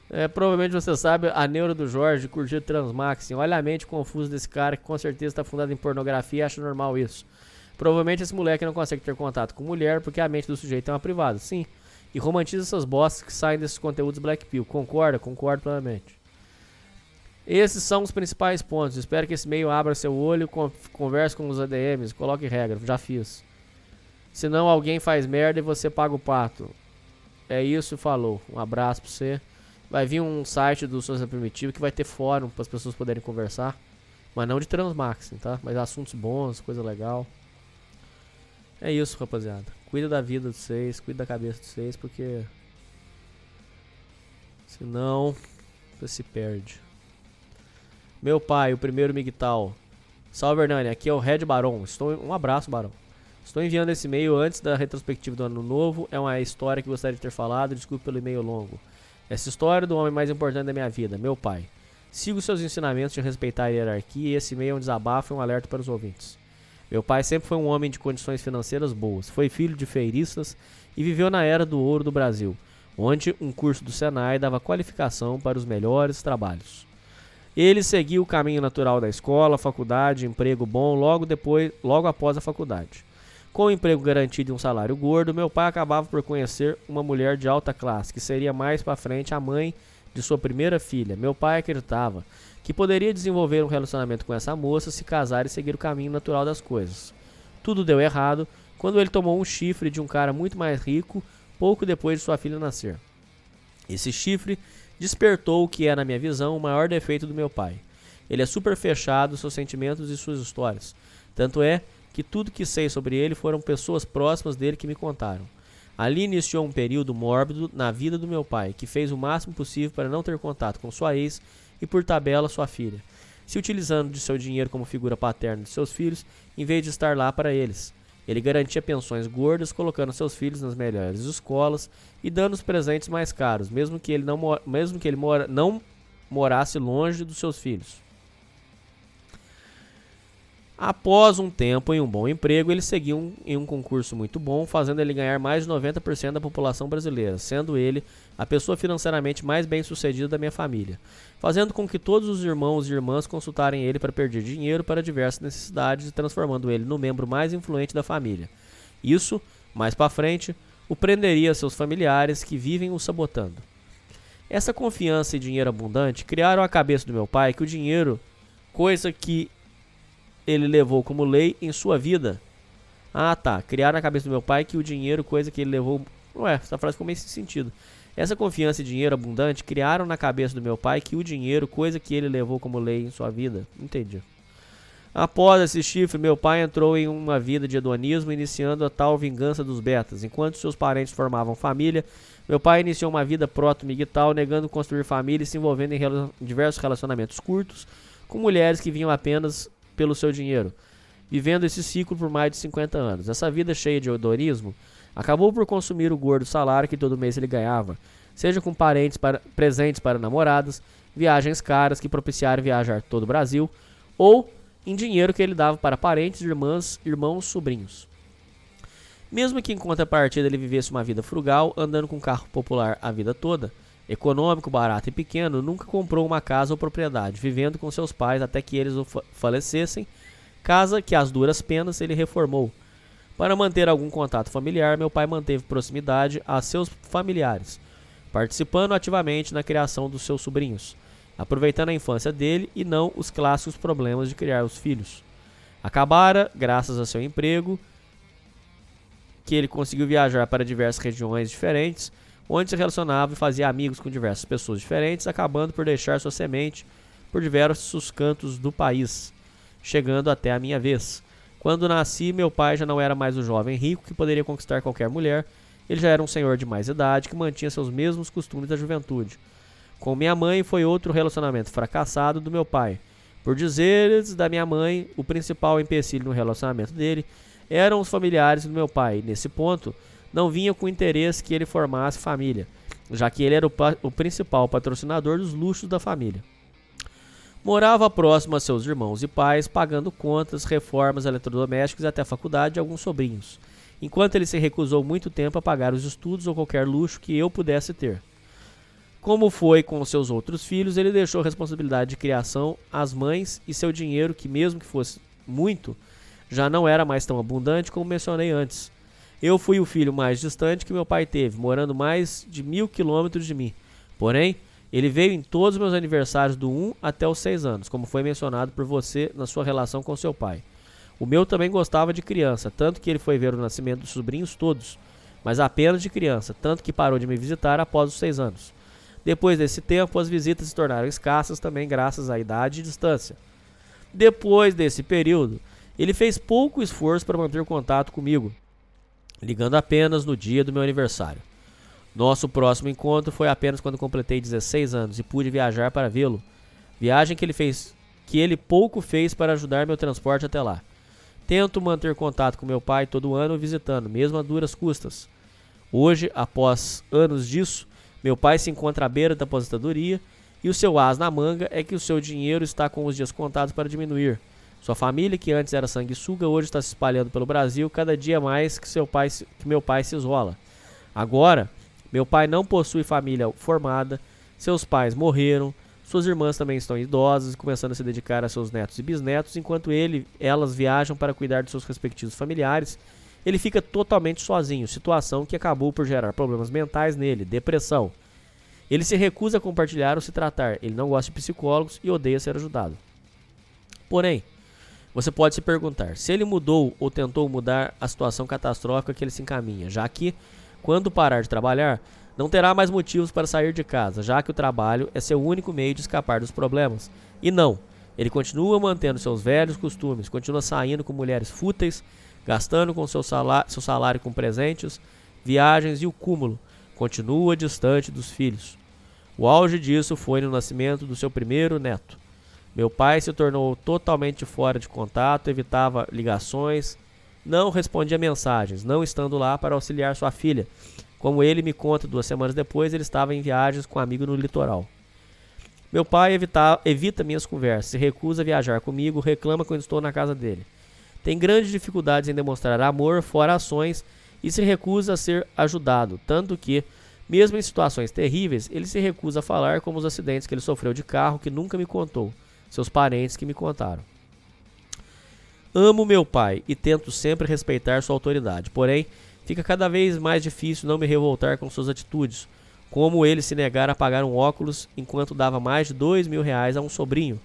Speaker 4: É, provavelmente você sabe a neura do Jorge curtir Transmaxing. Olha a mente confusa desse cara que com certeza está fundado em pornografia e acha normal isso. Provavelmente esse moleque não consegue ter contato com mulher porque a mente do sujeito é uma privada. Sim. E romantiza essas bostas que saem desses conteúdos Black Pill. Concorda? Concordo plenamente. Esses são os principais pontos. Espero que esse meio abra seu olho, con- converse com os ADMs, coloque regra. Já fiz. Senão alguém faz merda e você paga o pato. É isso, falou. Um abraço pra você. Vai vir um site do Souza Primitivo que vai ter fórum para as pessoas poderem conversar. Mas não de Transmaxing, tá? Mas assuntos bons, coisa legal. É isso, rapaziada. Cuida da vida de vocês, cuida da cabeça de vocês, porque. Senão. Você se perde. Meu pai, o primeiro Migtal. Salve, Hernani. Aqui é o Red Baron. Estou... Um abraço, Barão. Estou enviando esse e-mail antes da retrospectiva do ano novo. É uma história que gostaria de ter falado. Desculpe pelo e-mail longo. Essa história do homem mais importante da minha vida, meu pai. Sigo seus ensinamentos de respeitar a hierarquia e esse e-mail é um desabafo e um alerta para os ouvintes. Meu pai sempre foi um homem de condições financeiras boas. Foi filho de feiristas e viveu na era do ouro do Brasil, onde um curso do Senai dava qualificação para os melhores trabalhos. Ele seguiu o caminho natural da escola, faculdade, emprego bom logo depois, logo após a faculdade. Com o emprego garantido e um salário gordo, meu pai acabava por conhecer uma mulher de alta classe, que seria mais para frente a mãe de sua primeira filha. Meu pai acreditava que poderia desenvolver um relacionamento com essa moça, se casar e seguir o caminho natural das coisas. Tudo deu errado quando ele tomou um chifre de um cara muito mais rico pouco depois de sua filha nascer. Esse chifre despertou o que é, na minha visão, o maior defeito do meu pai. Ele é super fechado, seus sentimentos e suas histórias. Tanto é que tudo que sei sobre ele foram pessoas próximas dele que me contaram. Ali iniciou um período mórbido na vida do meu pai, que fez o máximo possível para não ter contato com sua ex e, por tabela, sua filha, se utilizando de seu dinheiro como figura paterna de seus filhos, em vez de estar lá para eles. Ele garantia pensões gordas, colocando seus filhos nas melhores escolas e dando os presentes mais caros, mesmo que ele não, mo- mesmo que ele mora, não morasse longe dos seus filhos. Após um tempo em um bom emprego, ele seguiu um- em um concurso muito bom, fazendo ele ganhar mais de 90% da população brasileira, sendo ele a pessoa financeiramente mais bem sucedida da minha família, fazendo com que todos os irmãos e irmãs consultarem ele para perder dinheiro para diversas necessidades e transformando ele no membro mais influente da família. Isso, mais para frente, o prenderia a seus familiares que vivem o sabotando. Essa confiança e dinheiro abundante criaram a cabeça do meu pai que o dinheiro, coisa que ele levou como lei em sua vida. Ah, tá. Criaram na cabeça do meu pai que o dinheiro, coisa que ele levou. Ué, essa frase ficou meio sem sentido. Essa confiança e dinheiro abundante criaram na cabeça do meu pai que o dinheiro, coisa que ele levou como lei em sua vida. Entendi. Após esse chifre, meu pai entrou em uma vida de hedonismo, iniciando a tal vingança dos betas. Enquanto seus parentes formavam família, meu pai iniciou uma vida proto-migtal, negando construir família e se envolvendo em diversos relacionamentos curtos com mulheres que vinham apenas pelo seu dinheiro, vivendo esse ciclo por mais de 50 anos. Essa vida cheia de hedonismo acabou por consumir o gordo salário que todo mês ele ganhava, seja com parentes para, presentes para namoradas, viagens caras que propiciaram viajar todo o Brasil, ou em dinheiro que ele dava para parentes, irmãs, irmãos, sobrinhos. Mesmo que em contrapartida ele vivesse uma vida frugal, andando com um carro popular a vida toda, econômico, barato e pequeno, nunca comprou uma casa ou propriedade, vivendo com seus pais até que eles falecessem, casa que às duras penas ele reformou. Para manter algum contato familiar, meu pai manteve proximidade a seus familiares, participando ativamente na criação dos seus sobrinhos, aproveitando a infância dele e não os clássicos problemas de criar os filhos. Acabara, graças a seu emprego, que ele conseguiu viajar para diversas regiões diferentes, onde se relacionava e fazia amigos com diversas pessoas diferentes, acabando por deixar sua semente por diversos cantos do país, chegando até a minha vez. Quando nasci, meu pai já não era mais o jovem rico que poderia conquistar qualquer mulher, ele já era um senhor de mais idade que mantinha seus mesmos costumes da juventude. Com minha mãe foi outro relacionamento fracassado do meu pai. Por dizeres da minha mãe, o principal empecilho no relacionamento dele eram os familiares do meu pai. Nesse ponto, não vinha com interesse que ele formasse família, já que ele era o, o principal patrocinador dos luxos da família. Morava próximo a seus irmãos e pais, pagando contas, reformas eletrodomésticas e até a faculdade de alguns sobrinhos, enquanto ele se recusou muito tempo a pagar os estudos ou qualquer luxo que eu pudesse ter. Como foi com seus outros filhos, ele deixou a responsabilidade de criação às mães e seu dinheiro, que mesmo que fosse muito, já não era mais tão abundante como mencionei antes. Eu fui o filho mais distante que meu pai teve, morando mais de mil quilômetros de mim. Porém, ele veio em todos os meus aniversários do 1 até os 6 anos, como foi mencionado por você na sua relação com seu pai. O meu também gostava de criança, tanto que ele foi ver o nascimento dos sobrinhos todos, mas apenas de criança, tanto que parou de me visitar após os 6 anos. Depois desse tempo, as visitas se tornaram escassas também graças à idade e distância. Depois desse período, ele fez pouco esforço para manter contato comigo, ligando apenas no dia do meu aniversário. Nosso próximo encontro foi apenas quando completei 16 anos e pude viajar para vê-lo. Viagem que ele fez, que ele pouco fez para ajudar meu transporte até lá. Tento manter contato com meu pai todo ano visitando, mesmo a duras custas. Hoje, após anos disso, meu pai se encontra à beira da aposentadoria e o seu as na manga é que o seu dinheiro está com os dias contados para diminuir. Sua família, que antes era sanguessuga, hoje está se espalhando pelo Brasil cada dia mais que, seu pai, que meu pai se isola. Agora, meu pai não possui família formada, seus pais morreram, suas irmãs também estão idosas e começando a se dedicar a seus netos e bisnetos, enquanto ele, elas viajam para cuidar de seus respectivos familiares. Ele fica totalmente sozinho, situação que acabou por gerar problemas mentais nele, depressão. Ele se recusa a compartilhar ou se tratar, ele não gosta de psicólogos e odeia ser ajudado. Porém, você pode se perguntar se ele mudou ou tentou mudar a situação catastrófica que ele se encaminha, já que, quando parar de trabalhar, não terá mais motivos para sair de casa, já que o trabalho é seu único meio de escapar dos problemas. E não, ele continua mantendo seus velhos costumes, continua saindo com mulheres fúteis, gastando com seu salário, seu salário com presentes, viagens e o cúmulo, continua distante dos filhos. O auge disso foi no nascimento do seu primeiro neto. Meu pai se tornou totalmente fora de contato, evitava ligações, não respondia mensagens, não estando lá para auxiliar sua filha. Como ele me conta duas semanas depois, ele estava em viagens com um amigo no litoral. Meu pai evita, evita minhas conversas, se recusa a viajar comigo, reclama quando estou na casa dele. Tem grandes dificuldades em demonstrar amor fora ações e se recusa a ser ajudado, tanto que, mesmo em situações terríveis, ele se recusa a falar como os acidentes que ele sofreu de carro que nunca me contou, seus parentes que me contaram. Amo meu pai e tento sempre respeitar sua autoridade, porém, fica cada vez mais difícil não me revoltar com suas atitudes, como ele se negar a pagar um óculos enquanto dava mais de dois mil reais a um sobrinho.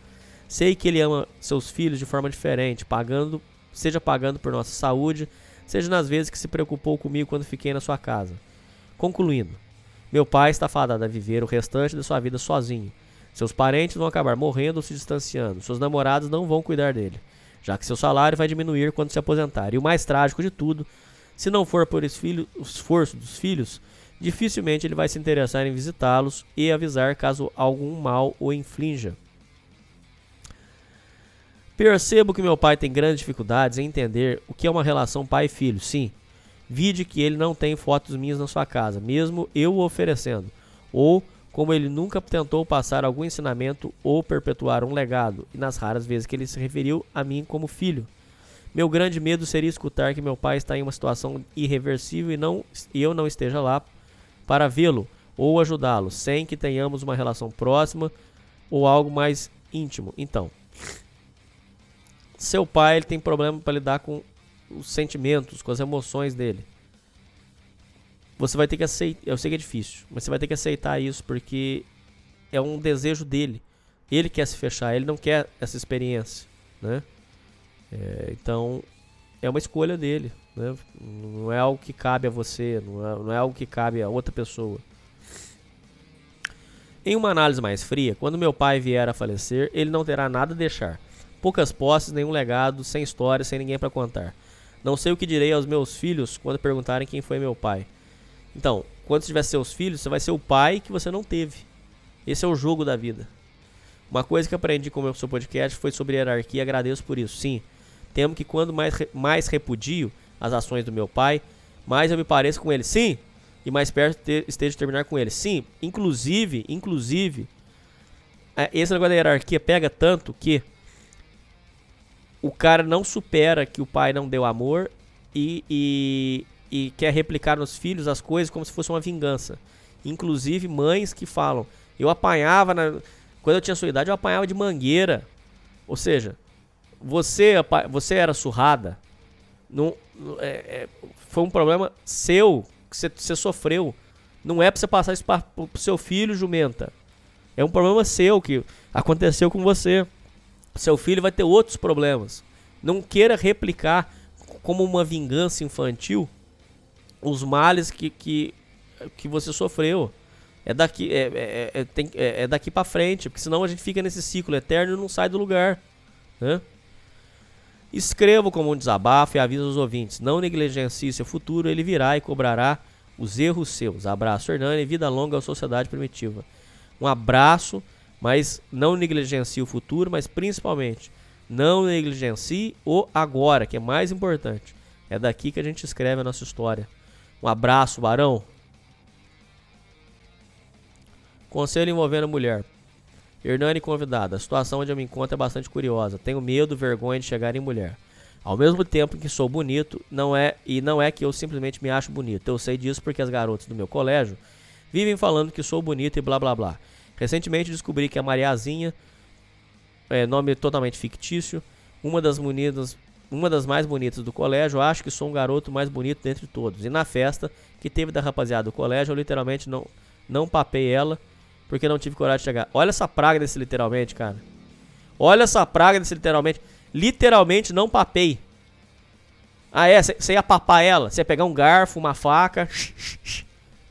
Speaker 4: Sei que ele ama seus filhos de forma diferente, pagando, seja pagando por nossa saúde, seja nas vezes que se preocupou comigo quando fiquei na sua casa. Concluindo, meu pai está fadado a viver o restante da sua vida sozinho. Seus parentes vão acabar morrendo ou se distanciando. Seus namorados não vão cuidar dele, já que seu salário vai diminuir quando se aposentar. E o mais trágico de tudo, se não for por esforço dos filhos, dificilmente ele vai se interessar em visitá-los e avisar caso algum mal o inflinja. Percebo que meu pai tem grandes dificuldades em entender o que é uma relação pai-filho. Sim, vide que ele não tem fotos minhas na sua casa, mesmo eu oferecendo. Ou como ele nunca tentou passar algum ensinamento ou perpetuar um legado, e nas raras vezes que ele se referiu a mim como filho. Meu grande medo seria escutar que meu pai está em uma situação irreversível e, não, e eu não esteja lá para vê-lo ou ajudá-lo, sem que tenhamos uma relação próxima ou algo mais íntimo. Então, seu pai ele tem problema para lidar com os sentimentos, com as emoções dele. Você vai ter que aceitar. Eu sei que é difícil, mas você vai ter que aceitar isso porque é um desejo dele. Ele quer se fechar, ele não quer essa experiência, né? É, então é uma escolha dele, né? Não é algo que cabe a você, não é, não é algo que cabe a outra pessoa. Em uma análise mais fria, quando meu pai vier a falecer, ele não terá nada a deixar. Poucas posses, nenhum legado, sem história, sem ninguém para contar. Não sei o que direi aos meus filhos quando perguntarem quem foi meu pai. Então, quando você tiver seus filhos, você vai ser o pai que você não teve. Esse é o jogo da vida. Uma coisa que aprendi com o meu seu podcast foi sobre hierarquia agradeço por isso. Sim, temo que quando mais, mais repudio as ações do meu pai, mais eu me pareço com ele. Sim, e mais perto te- esteja de terminar com ele. Sim, inclusive, inclusive, é, esse negócio da hierarquia pega tanto que o cara não supera que o pai não deu amor e, e, e quer replicar nos filhos as coisas como se fosse uma vingança. Inclusive mães que falam, eu apanhava na... quando eu tinha sua idade, eu apanhava de mangueira. Ou seja, você, você era surrada. Não, é- é- foi um problema seu que você, você sofreu. Não é pra você passar isso pra, pro seu filho, jumenta. É um problema seu que aconteceu com você. Seu filho vai ter outros problemas. Não queira replicar como uma vingança infantil os males que, que, que você sofreu. É daqui, é, é, é, tem- é- é daqui pra frente, porque senão a gente fica nesse ciclo eterno e não sai do lugar. Né? Escreva como um desabafo e avisa os ouvintes. Não negligencie seu futuro, ele virá e cobrará os erros seus. Abraço, Hernani, vida longa à sociedade primitiva. Um abraço, mas não negligencie o futuro, mas principalmente não negligencie o agora, que é mais importante. É daqui que a gente escreve a nossa história. Um abraço, Barão. Conselho envolvendo mulher. Hernani convidada. A situação onde eu me encontro é bastante curiosa. Tenho medo, vergonha de chegar em mulher. Ao mesmo tempo que sou bonito, não é e não é que eu simplesmente me acho bonito. Eu sei disso porque as garotas do meu colégio vivem falando que sou bonito e blá blá blá. Recentemente descobri que a Mariazinha, é, nome totalmente fictício, uma das meninas, uma das mais bonitas do colégio, acho que sou um garoto mais bonito dentre todos. E na festa que teve da rapaziada do colégio, eu literalmente não não papei ela porque não tive coragem de chegar. Olha essa praga desse literalmente, cara. Olha essa praga desse literalmente. Literalmente não papei. Ah, é? Você ia papar ela? Você ia pegar um garfo, uma faca?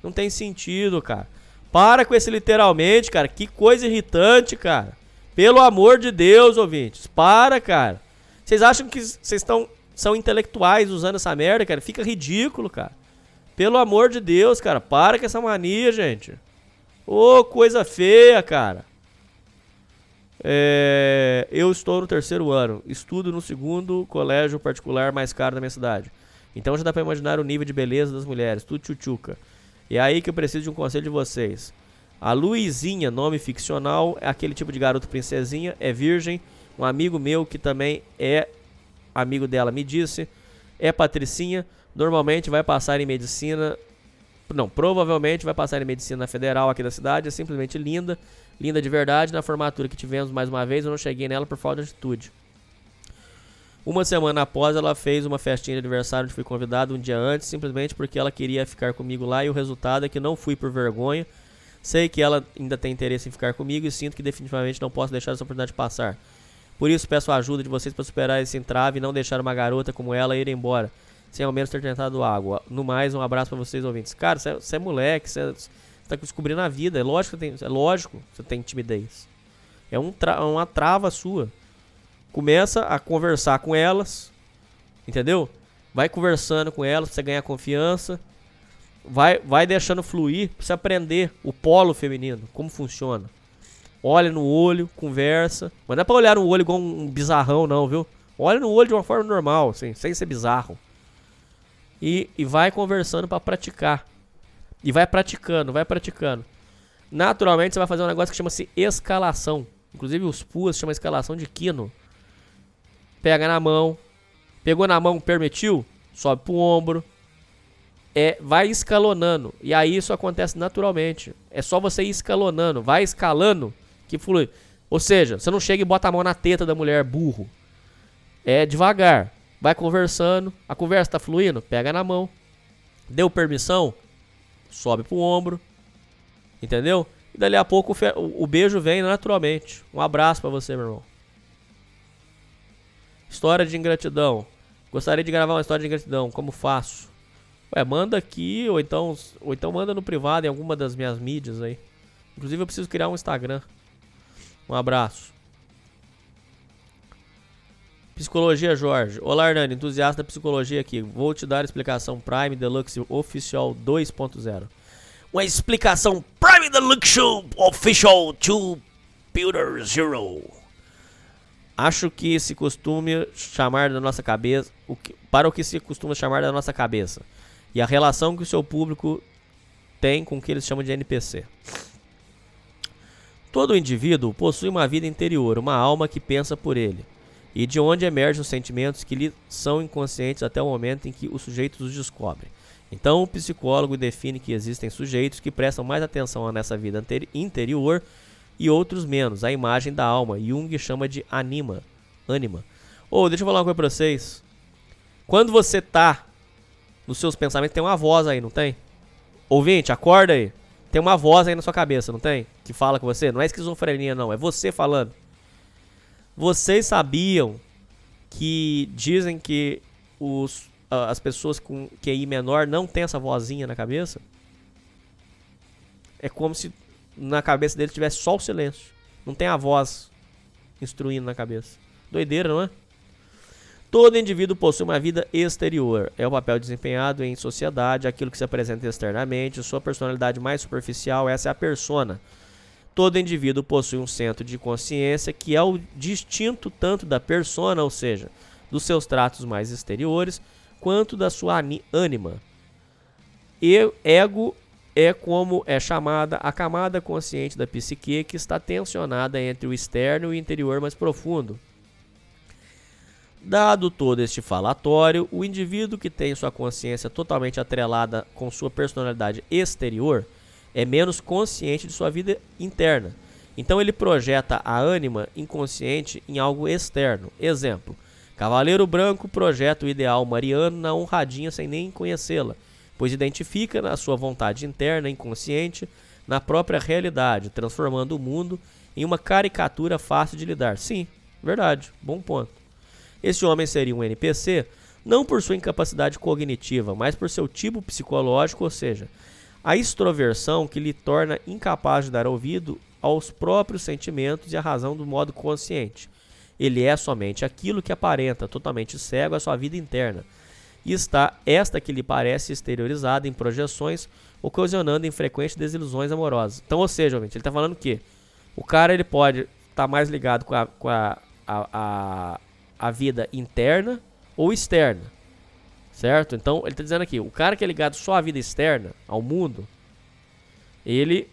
Speaker 4: Não tem sentido, cara. Para com esse literalmente, cara. Que coisa irritante, cara. Pelo amor de Deus, ouvintes. Para, cara. Vocês acham que vocês estão são intelectuais usando essa merda, cara? Fica ridículo, cara. Pelo amor de Deus, cara. Para com essa mania, gente. Ô, coisa feia, cara. É, eu estou no terceiro ano. Estudo no segundo colégio particular mais caro da minha cidade. Então já dá pra imaginar o nível de beleza das mulheres. Tudo tchutchuca. E é aí que eu preciso de um conselho de vocês. A Luizinha, nome ficcional, é aquele tipo de garoto princesinha, é virgem. Um amigo meu que também é amigo dela me disse, é patricinha, normalmente vai passar em medicina. Não, provavelmente vai passar em medicina federal aqui da cidade, é simplesmente linda, linda de verdade. Na formatura que tivemos mais uma vez, eu não cheguei nela por falta de atitude. Uma semana após, ela fez uma festinha de aniversário onde fui convidado um dia antes, simplesmente porque ela queria ficar comigo lá e o resultado é que não fui por vergonha. Sei que ela ainda tem interesse em ficar comigo e sinto que definitivamente não posso deixar essa oportunidade passar. Por isso peço a ajuda de vocês para superar esse entrave e não deixar uma garota como ela ir embora, sem ao menos ter tentado água. No mais, um abraço para vocês ouvintes. Cara, você é, é moleque, você, é- você tá descobrindo a vida, é lógico que tem, é lógico que você tem timidez. É um tra- uma trava sua. Começa a conversar com elas, entendeu? Vai conversando com elas pra você ganhar confiança. Vai, vai deixando fluir pra você aprender o polo feminino, como funciona. Olha no olho, conversa. Mas não é pra olhar no olho igual um bizarrão, não, viu? Olha no olho de uma forma normal, assim, sem ser bizarro. E, e vai conversando pra praticar. E vai praticando, vai praticando. Naturalmente você vai fazer um negócio que chama-se escalação. Inclusive os PUAs chama escalação de quino. Pega na mão. Pegou na mão, permitiu? Sobe pro ombro. É, vai escalonando. E aí isso acontece naturalmente. É só você ir escalonando. Vai escalando que flui. Ou seja, você não chega e bota a mão na teta da mulher, burro. É devagar. Vai conversando. A conversa tá fluindo? Pega na mão. Deu permissão? Sobe pro ombro. Entendeu? E dali a pouco o, o- beijo vem naturalmente. Um abraço pra você, meu irmão. História de ingratidão. Gostaria de gravar uma história de ingratidão. Como faço? Ué, manda aqui, ou então, ou então manda no privado em alguma das minhas mídias aí. Inclusive eu preciso criar um Instagram. Um abraço. Psicologia Jorge. Olá, Hernani, entusiasta da psicologia aqui. Vou te dar a explicação Prime Deluxe Oficial 2.0. Uma explicação Prime Deluxe Official 2.0. Acho que se costume chamar da nossa cabeça, o que, para o que se costuma chamar da nossa cabeça e a relação que o seu público tem com o que eles chamam de NPC. Todo indivíduo possui uma vida interior, uma alma que pensa por ele, e de onde emergem os sentimentos que lhe são inconscientes até o momento em que o sujeito os descobre. Então, o psicólogo define que existem sujeitos que prestam mais atenção nessa vida interior e outros menos, a imagem da alma. Jung chama de anima, ânima. Ô, deixa eu falar uma coisa pra vocês. Quando você tá nos seus pensamentos, tem uma voz aí, não tem? Ouvinte, acorda aí. Tem uma voz aí na sua cabeça, não tem? Que fala com você. Não é esquizofrenia, não. É você falando. Vocês sabiam que dizem que os, as pessoas com QI menor não tem essa vozinha na cabeça? É como se na cabeça dele tivesse só o silêncio. Não tem a voz instruindo na cabeça. Doideira, não é? Todo indivíduo possui uma vida exterior. É o papel desempenhado em sociedade, aquilo que se apresenta externamente, sua personalidade mais superficial, essa é a persona. Todo indivíduo possui um centro de consciência que é o distinto tanto da persona, ou seja, dos seus tratos mais exteriores, quanto da sua ânima. E ego é como é chamada a camada consciente da psique que está tensionada entre o externo e o interior mais profundo. Dado todo este falatório, o indivíduo que tem sua consciência totalmente atrelada com sua personalidade exterior é menos consciente de sua vida interna. Então ele projeta a ânima inconsciente em algo externo. Exemplo: Cavaleiro Branco projeta o ideal mariano na honradinha sem nem conhecê-la, pois identifica na sua vontade interna inconsciente na própria realidade, transformando o mundo em uma caricatura fácil de lidar. Sim, verdade, bom ponto. Esse homem seria um NPC não por sua incapacidade cognitiva, mas por seu tipo psicológico, ou seja, a extroversão que lhe torna incapaz de dar ouvido aos próprios sentimentos e à razão do modo consciente. Ele é somente aquilo que aparenta, totalmente cego à sua vida interna. E está esta que lhe parece exteriorizada em projeções, ocasionando em frequentes desilusões amorosas. Então, ou seja, gente, ele está falando que o cara ele pode estar mais ligado com a, com a, a, a, a vida interna ou externa. Certo? Então, ele está dizendo aqui, o cara que é ligado só à vida externa, ao mundo, ele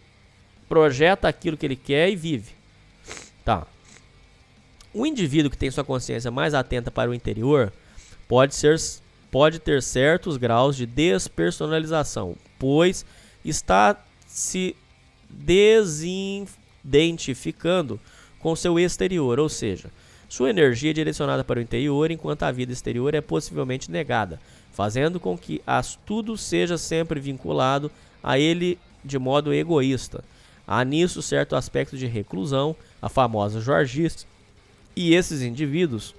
Speaker 4: projeta aquilo que ele quer e vive. Tá. O indivíduo que tem sua consciência mais atenta para o interior pode, ser, pode ter certos graus de despersonalização, pois está se desidentificando com seu exterior, ou seja, sua energia é direcionada para o interior, enquanto a vida exterior é possivelmente negada, fazendo com que as tudo seja sempre vinculado a ele de modo egoísta. Há nisso certo aspecto de reclusão, a famosa jorgista, e esses indivíduos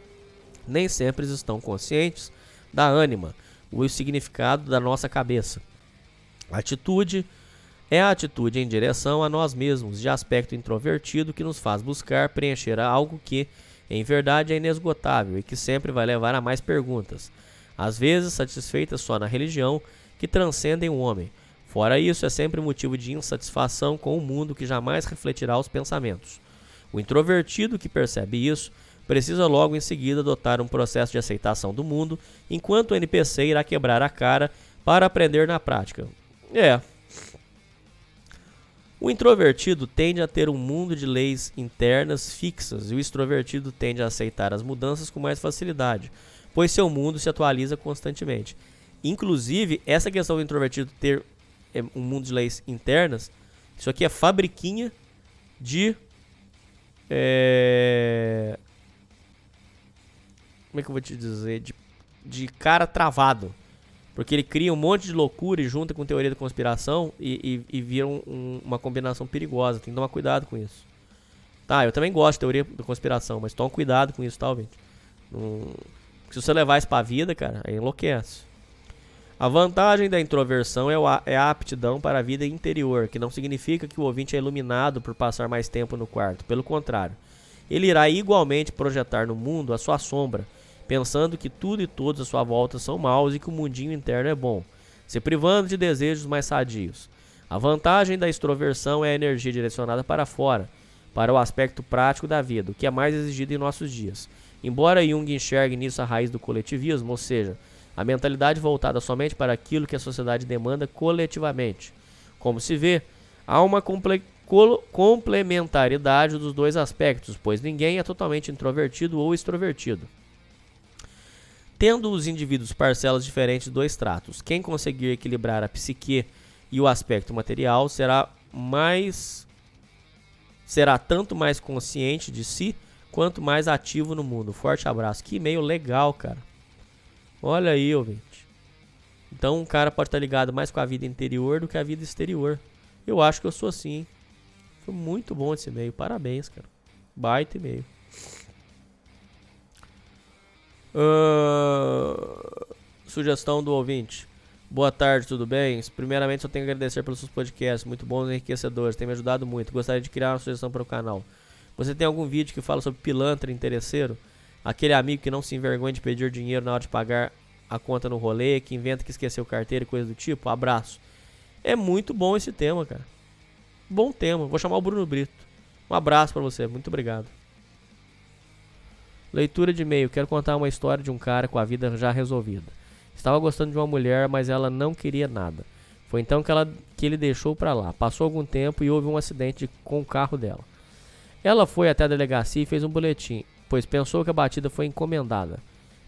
Speaker 4: nem sempre estão conscientes da ânima, o significado da nossa cabeça. Atitude é a atitude em direção a nós mesmos, de aspecto introvertido que nos faz buscar preencher algo que, em verdade, é inesgotável e que sempre vai levar a mais perguntas, às vezes satisfeitas só na religião, que transcendem o homem. Fora isso, é sempre motivo de insatisfação com o mundo que jamais refletirá os pensamentos. O introvertido que percebe isso precisa logo em seguida adotar um processo de aceitação do mundo, enquanto o NPC irá quebrar a cara para aprender na prática. É. O introvertido tende a ter um mundo de leis internas fixas e o extrovertido tende a aceitar as mudanças com mais facilidade, pois seu mundo se atualiza constantemente. Inclusive, essa questão do introvertido ter é, um mundo de leis internas, isso aqui é fabriquinha de é... Como é que eu vou te dizer? De, de cara travado. Porque ele cria um monte de loucura e junta com teoria da conspiração e, e, e vira um- um- uma combinação perigosa. Tem que tomar cuidado com isso. Tá, eu também gosto de teoria da conspiração, mas toma cuidado com isso, tá, ouvinte? Se você levar isso pra vida, cara, aí enlouquece. A vantagem da introversão é, a- é a aptidão para a vida interior, que não significa que o ouvinte é iluminado por passar mais tempo no quarto. Pelo contrário, ele irá igualmente projetar no mundo a sua sombra, pensando que tudo e todos à sua volta são maus e que o mundinho interno é bom, se privando de desejos mais sadios. A vantagem da extroversão é a energia direcionada para fora, para o aspecto prático da vida, o que é mais exigido em nossos dias. Embora Jung enxergue nisso a raiz do coletivismo, ou seja, a mentalidade voltada somente para aquilo que a sociedade demanda coletivamente. Como se vê, há uma comple- complementaridade dos dois aspectos, pois ninguém é totalmente introvertido ou extrovertido. Tendo os indivíduos parcelas diferentes de dois tratos, quem conseguir equilibrar a psique e o aspecto material será mais será tanto mais consciente de si quanto mais ativo no mundo. Forte abraço. Que e-mail legal, cara. Olha aí, ouvinte. Então um cara pode estar ligado mais com a vida interior do que a vida exterior. Eu acho que eu sou assim. hein? Foi muito bom esse e-mail. Parabéns, cara. Baita e-mail. Ah, sugestão do ouvinte. Boa tarde, tudo bem? Primeiramente, só tenho que agradecer pelos seus podcasts, muito bons e enriquecedores, tem me ajudado muito. Gostaria de criar uma sugestão para o canal. Você tem algum vídeo que fala sobre pilantra interesseiro? Aquele amigo que não se envergonha de pedir dinheiro na hora de pagar a conta no rolê, que inventa que esqueceu carteira e coisa do tipo? Abraço. É muito bom esse tema, cara. Bom tema. Vou chamar o Bruno Brito. Um abraço pra você, muito obrigado. Leitura de e-mail. Quero contar uma história de um cara com a vida já resolvida. Estava gostando de uma mulher, mas ela não queria nada. Foi então que, ela, que ele deixou pra lá. Passou algum tempo e houve um acidente com o carro dela. Ela foi até a delegacia e fez um boletim, pois pensou que a batida foi encomendada,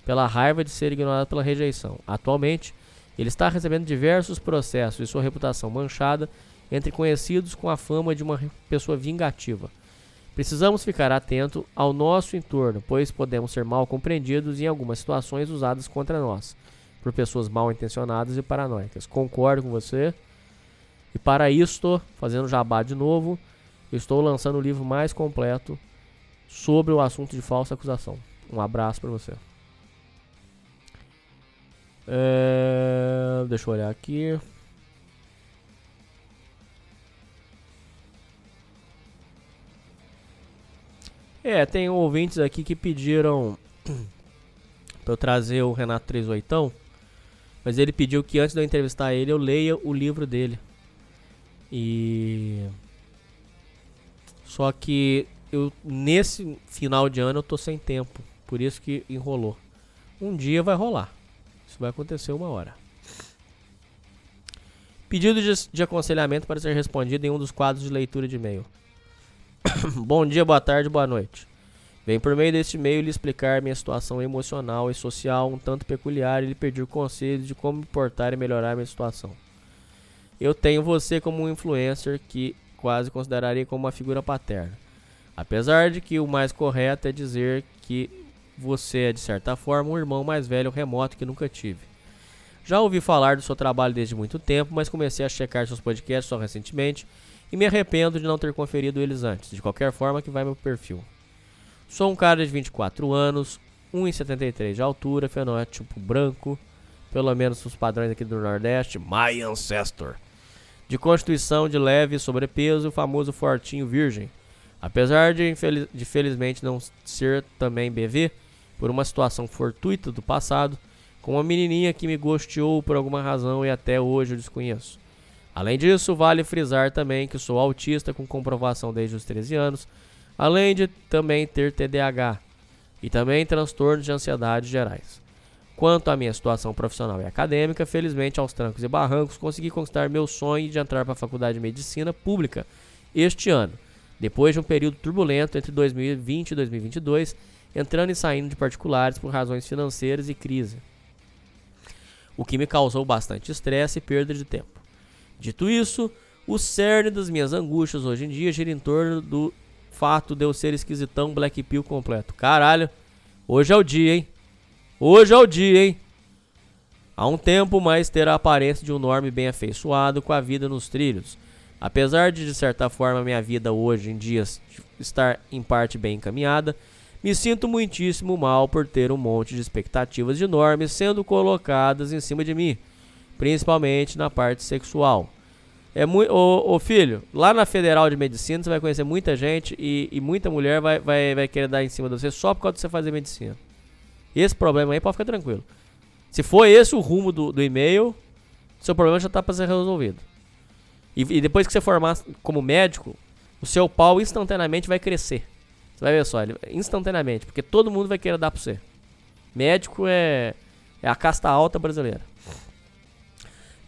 Speaker 4: pela raiva de ser ignorada pela rejeição. Atualmente, ele está recebendo diversos processos e sua reputação manchada entre conhecidos com a fama de uma pessoa vingativa. Precisamos ficar atento ao nosso entorno, pois podemos ser mal compreendidos em algumas situações usadas contra nós por pessoas mal intencionadas e paranoicas. Concordo com você. E para isto, fazendo jabá de novo, eu estou lançando o livro mais completo sobre o assunto de falsa acusação. Um abraço para você. É, deixa eu olhar aqui. É, tem ouvintes aqui que pediram pra eu trazer o Renato 38, mas ele pediu que antes de eu entrevistar ele eu leia o livro dele. E só que eu nesse final de ano eu tô sem tempo, por isso que enrolou. Um dia vai rolar. Isso vai acontecer uma hora. Pedido de, de aconselhamento para ser respondido em um dos quadros de leitura de e-mail. Bom dia, boa tarde, boa noite. Venho por meio deste e-mail lhe explicar minha situação emocional e social um tanto peculiar e lhe pedir conselhos de como me portar e melhorar minha situação. Eu tenho você como um influencer que quase consideraria como uma figura paterna. Apesar de que o mais correto é dizer que você é, de certa forma, um irmão mais velho remoto que nunca tive. Já ouvi falar do seu trabalho desde muito tempo, mas comecei a checar seus podcasts só recentemente e me arrependo de não ter conferido eles antes. De qualquer forma, que vai meu perfil. Sou um cara de 24 anos, 1,73 de altura, fenótipo branco, pelo menos os padrões aqui do Nordeste, my ancestor. De constituição de leve sobrepeso, o famoso fortinho virgem. Apesar de, infeliz- de felizmente não ser também BV, por uma situação fortuita do passado, com uma menininha que me gosteou por alguma razão e até hoje eu desconheço. Além disso, vale frisar também que sou autista com comprovação desde os 13 anos, além de também ter TDAH e também transtornos de ansiedade gerais. Quanto à minha situação profissional e acadêmica, felizmente aos trancos e barrancos consegui conquistar meu sonho de entrar para a Faculdade de Medicina Pública este ano, depois de um período turbulento entre 2020 e 2022, entrando e saindo de particulares por razões financeiras e crise, o que me causou bastante estresse e perda de tempo. Dito isso, o cerne das minhas angústias hoje em dia gira em torno do fato de eu ser esquisitão Black Pill completo. Caralho, hoje é o dia, hein? Hoje é o dia, hein? Há um tempo mais ter a aparência de um norme bem afeiçoado com a vida nos trilhos. Apesar de, de certa forma, minha vida hoje em dia estar em parte bem encaminhada, me sinto muitíssimo mal por ter um monte de expectativas de normes sendo colocadas em cima de mim, principalmente na parte sexual. É muito, ô, filho, lá na Federal de Medicina você vai conhecer muita gente e, e muita mulher vai, vai, vai querer dar em cima de você só por causa de você fazer medicina. Esse problema aí pode ficar tranquilo. Se for esse o rumo do, do e-mail, seu problema já está para ser resolvido. E, e depois que você formar como médico, o seu pau instantaneamente vai crescer. Você vai ver só, ele, instantaneamente, porque todo mundo vai querer dar pra você. Médico é, é a casta alta brasileira.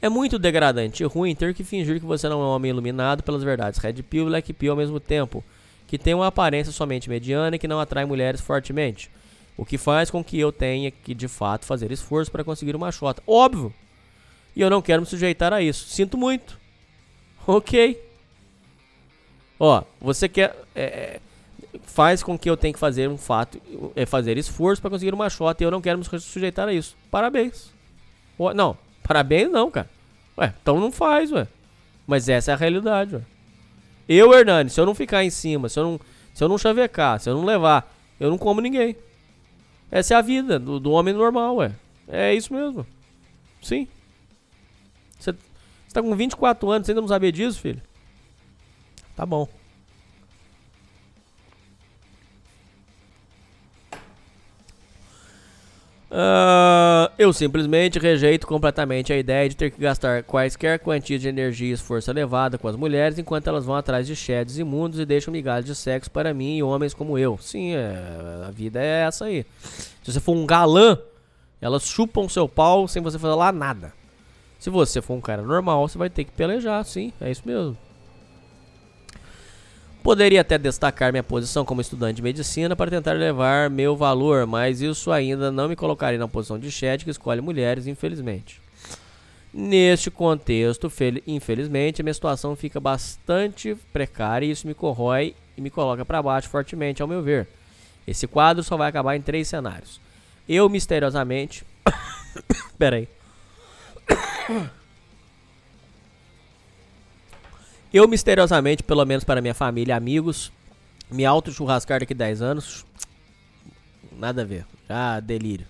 Speaker 4: É muito degradante e ruim ter que fingir que você não é um homem iluminado pelas verdades Red Pill e Black Pill ao mesmo tempo, que tem uma aparência somente mediana e que não atrai mulheres fortemente. O que faz com que eu tenha que, de fato, fazer esforço para conseguir uma chota. Óbvio. E eu não quero me sujeitar a isso. Sinto muito. Ok. Ó, você quer. é, é, faz com que eu tenha que fazer um fato. É fazer esforço para conseguir uma chota. E eu não quero me sujeitar a isso. Parabéns. Não, parabéns não, cara. Ué, então não faz, ué. Mas essa é a realidade, ué. Eu, Hernani, se eu não ficar em cima, se eu não, se eu não chavecar, se eu não levar, eu não como ninguém. Essa é a vida do, do homem normal, ué. É isso mesmo. Sim. Você tá com 24 anos, você ainda não sabia disso, filho? Tá bom. Ah, eu simplesmente rejeito completamente a ideia de ter que gastar quaisquer quantias de energia e esforço elevada com as mulheres enquanto elas vão atrás de sheds imundos e deixam migalhas de sexo para mim e homens como eu. Sim, é, a vida é essa aí. Se você for um galã, elas chupam seu pau sem você fazer lá nada. Se você for um cara normal, você vai ter que pelejar, sim, é isso mesmo. Poderia até destacar minha posição como estudante de medicina para tentar elevar meu valor, mas isso ainda não me colocaria na posição de chat que escolhe mulheres, infelizmente. Neste contexto, fel- infelizmente, a minha situação fica bastante precária e isso me corrói e me coloca para baixo fortemente, ao meu ver. Esse quadro só vai acabar em três cenários. Eu misteriosamente. Pera Eu misteriosamente, pelo menos para minha família amigos, me auto churrascar daqui 10 anos. Nada a ver. Já delírio.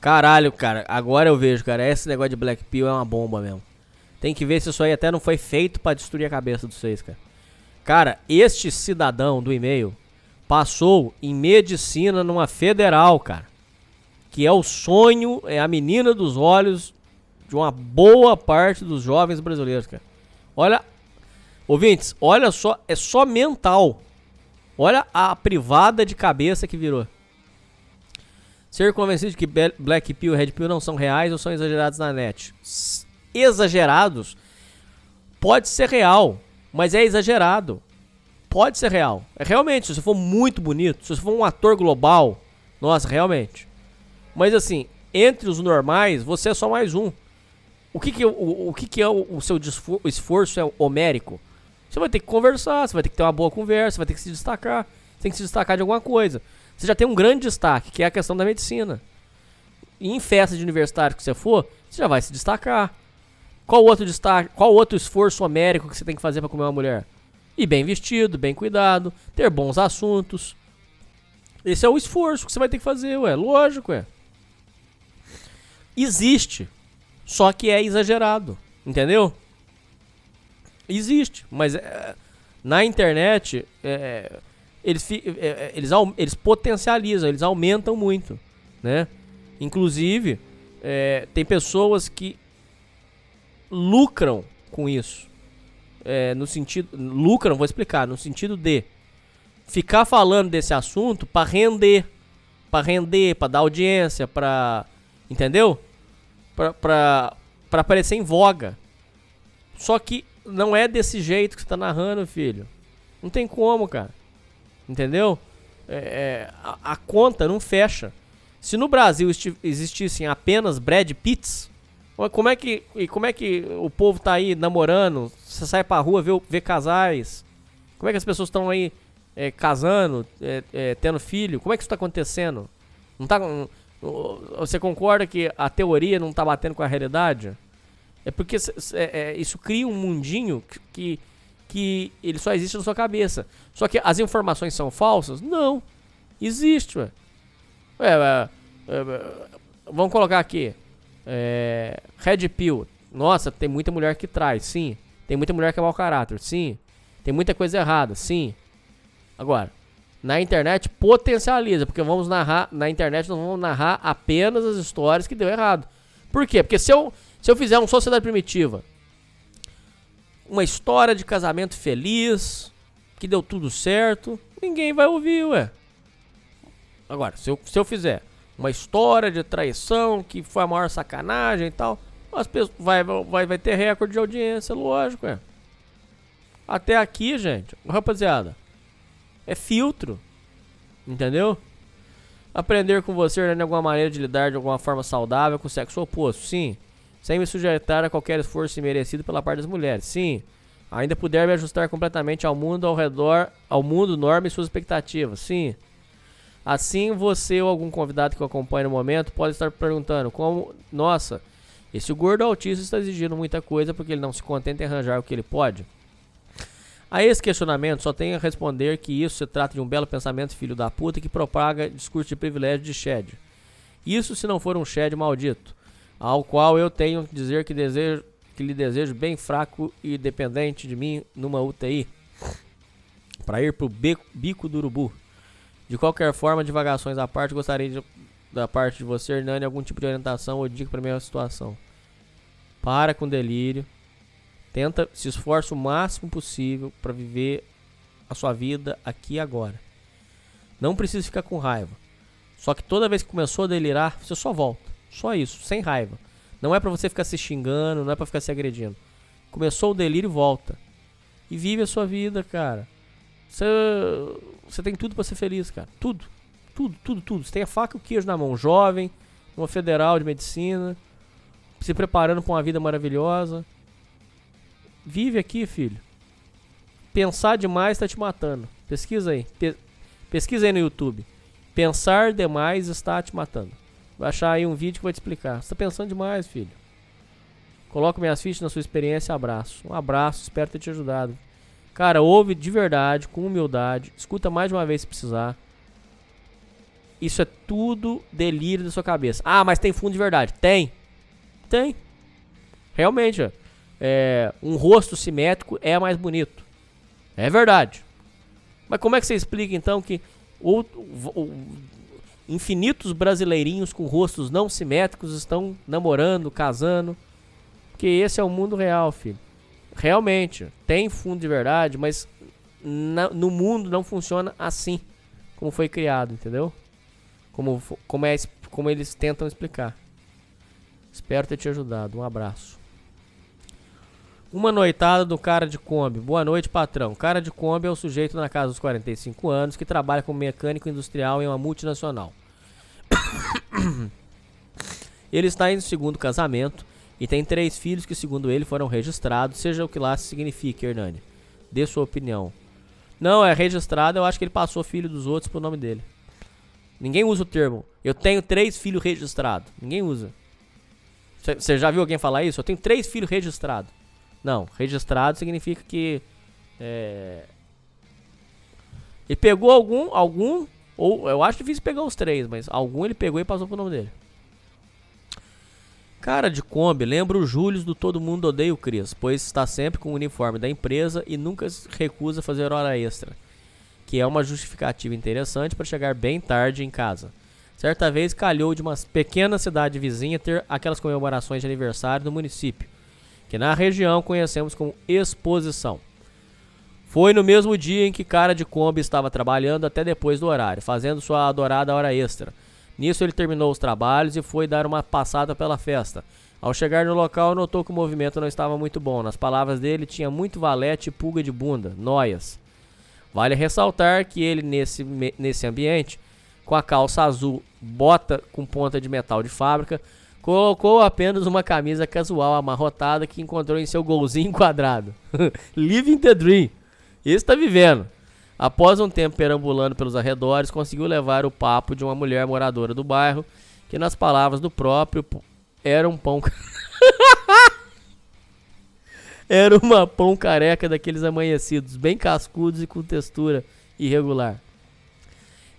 Speaker 4: Caralho, cara. Agora eu vejo, cara. Esse negócio de Black Pill é uma bomba mesmo. Tem que ver se isso aí até não foi feito pra destruir a cabeça de vocês, cara. Cara, este cidadão do e-mail passou em medicina numa federal, cara. Que é o sonho, é a menina dos olhos de uma boa parte dos jovens brasileiros, cara. Olha, ouvintes, olha só, é só mental. Olha a privada de cabeça que virou. Ser convencido de que Black Pill e Red Pill não são reais ou são exagerados na net. Exagerados pode ser real, mas é exagerado. Pode ser real. É realmente, se você for muito bonito, se você for um ator global, nossa, realmente. Mas assim, entre os normais, você é só mais um. O que que, é o, o, que, que é o, o seu esforço é homérico? Você vai ter que conversar, você vai ter que ter uma boa conversa, você vai ter que se destacar. Você tem que se destacar de alguma coisa. Você já tem um grande destaque, que é a questão da medicina. E em festa de universitário que você for, você já vai se destacar. Qual outro destaque, qual outro esforço homérico que você tem que fazer pra comer uma mulher? Ir bem vestido, bem cuidado, ter bons assuntos. Esse é o esforço que você vai ter que fazer, ué. Lógico, ué. Existe. Só que é exagerado. Entendeu? Existe. Mas é, na internet, é, eles, é, é, eles, eles potencializam, eles aumentam muito. Né? Inclusive, é, tem pessoas que lucram com isso. É, no sentido. Lucram, vou explicar. No sentido de ficar falando desse assunto pra render. Pra render, pra dar audiência, pra. Entendeu? Pra aparecer em voga. Só que não é desse jeito que você tá narrando, filho. Não tem como, cara. Entendeu? É, é, a, a conta não fecha. Se no Brasil existissem apenas Brad Pitts, como é que como é que o povo tá aí namorando? Você sai pra rua vê, casais? Como é que as pessoas estão aí é, casando, é, é, tendo filho? Como é que isso tá acontecendo? Não tá com- você concorda que a teoria não tá batendo com a realidade? É porque é, é, isso cria um mundinho que, que ele só existe na sua cabeça. Só que as informações são falsas? Não. Existe, ué. Ué, ué, vamos colocar aqui. É, Red Pill. Nossa, tem muita mulher que traz, sim. Tem muita mulher que é mau caráter, sim. Tem muita coisa errada, sim. Agora, na internet potencializa, porque vamos narrar, na internet nós vamos narrar apenas as histórias que deu errado. Por quê? Porque se eu, se eu fizer um Sociedade Primitiva, uma história de casamento feliz, que deu tudo certo, ninguém vai ouvir, ué. Agora, se eu, se eu fizer uma história de traição que foi a maior sacanagem e tal, as pessoas vai, vai, vai ter recorde de audiência, lógico, é. Até aqui, gente, rapaziada, é filtro. Entendeu? Aprender com você, Hernani, alguma maneira de lidar de alguma forma saudável com o sexo oposto? Sim. Sem me sujeitar a qualquer esforço imerecido pela parte das mulheres? Sim. Ainda puder me ajustar completamente ao mundo ao redor, ao mundo, norma e suas expectativas? Sim. Assim, você ou algum convidado que eu acompanhe no momento pode estar perguntando como, nossa, esse gordo autista está exigindo muita coisa porque ele não se contenta em arranjar o que ele pode? A esse questionamento só tenho a responder que isso se trata de um belo pensamento filho da puta que propaga discurso de privilégio de Shed. Isso se não for um Shed maldito, ao qual eu tenho que dizer que, desejo, que lhe desejo bem fraco e dependente de mim numa UTI. Para ir pro beco- bico do urubu. De qualquer forma, divagações à parte, gostaria de- da parte de você, Hernani, algum tipo de orientação ou dica para minha situação. Para com delírio. Tenta, se esforça o máximo possível para viver a sua vida aqui e agora. Não precisa ficar com raiva. Só que toda vez que começou a delirar, você só volta. Só isso, sem raiva. Não é pra você ficar se xingando, não é pra ficar se agredindo. Começou o delírio, volta. E vive a sua vida, cara. Você, você tem tudo pra ser feliz, cara. Tudo. Tudo, tudo, tudo. Você tem a faca e o queijo na mão. Jovem, uma federal de medicina, se preparando pra uma vida maravilhosa. Vive aqui, filho. Pensar demais tá te matando. Pesquisa aí. Pe- pesquisa aí no YouTube. Pensar demais está te matando. Vai achar aí um vídeo que vai te explicar. Você tá pensando demais, filho. Coloco minhas fichas na sua experiência. Abraço. Um abraço. Espero ter te ajudado. Cara, ouve de verdade, com humildade. Escuta mais de uma vez se precisar. Isso é tudo delírio da sua cabeça. Ah, mas tem fundo de verdade. Tem. Tem. Realmente, ó. É, um rosto simétrico é mais bonito. É verdade. Mas como é que você explica então que o- o- o- infinitos brasileirinhos com rostos não simétricos estão namorando, casando? Porque esse é o mundo real, filho. Realmente, tem fundo de verdade, mas na- no mundo não funciona assim como foi criado, entendeu? Como, como, é, como eles tentam explicar. Espero ter te ajudado. Um abraço. Uma noitada do cara de Kombi. Boa noite, patrão. Cara de Kombi é o sujeito na casa dos 45 anos que trabalha como mecânico industrial em uma multinacional. ele está em segundo casamento e tem três filhos que, segundo ele, foram registrados, seja o que lá signifique, Hernani. Dê sua opinião. Não, é registrado, eu acho que ele passou filho dos outros pro nome dele. Ninguém usa o termo. Eu tenho três filhos registrados. Ninguém usa. Você já viu alguém falar isso? Eu tenho três filhos registrados. Não, registrado significa que. É... Ele pegou algum, algum, ou eu acho difícil pegar os três, mas algum ele pegou e passou pro nome dele. Cara de Kombi, lembra o Júlio do Todo Mundo Odeia o Cris, pois está sempre com o uniforme da empresa e nunca recusa fazer hora extra, que é uma justificativa interessante para chegar bem tarde em casa. Certa vez calhou de uma pequena cidade vizinha ter aquelas comemorações de aniversário do município, que na região conhecemos como exposição. Foi no mesmo dia em que cara de Kombi estava trabalhando até depois do horário, fazendo sua adorada hora extra. Nisso ele terminou os trabalhos e foi dar uma passada pela festa. Ao chegar no local, notou que o movimento não estava muito bom. Nas palavras dele, tinha muito valete e pulga de bunda, noias. Vale ressaltar que ele, nesse, nesse ambiente, com a calça azul, bota com ponta de metal de fábrica, colocou apenas uma camisa casual amarrotada que encontrou em seu golzinho quadrado. Living the dream. Esse tá vivendo. Após um tempo perambulando pelos arredores, conseguiu levar o papo de uma mulher moradora do bairro, que nas palavras do próprio era um pão. era uma pão careca daqueles amanhecidos, bem cascudos e com textura irregular.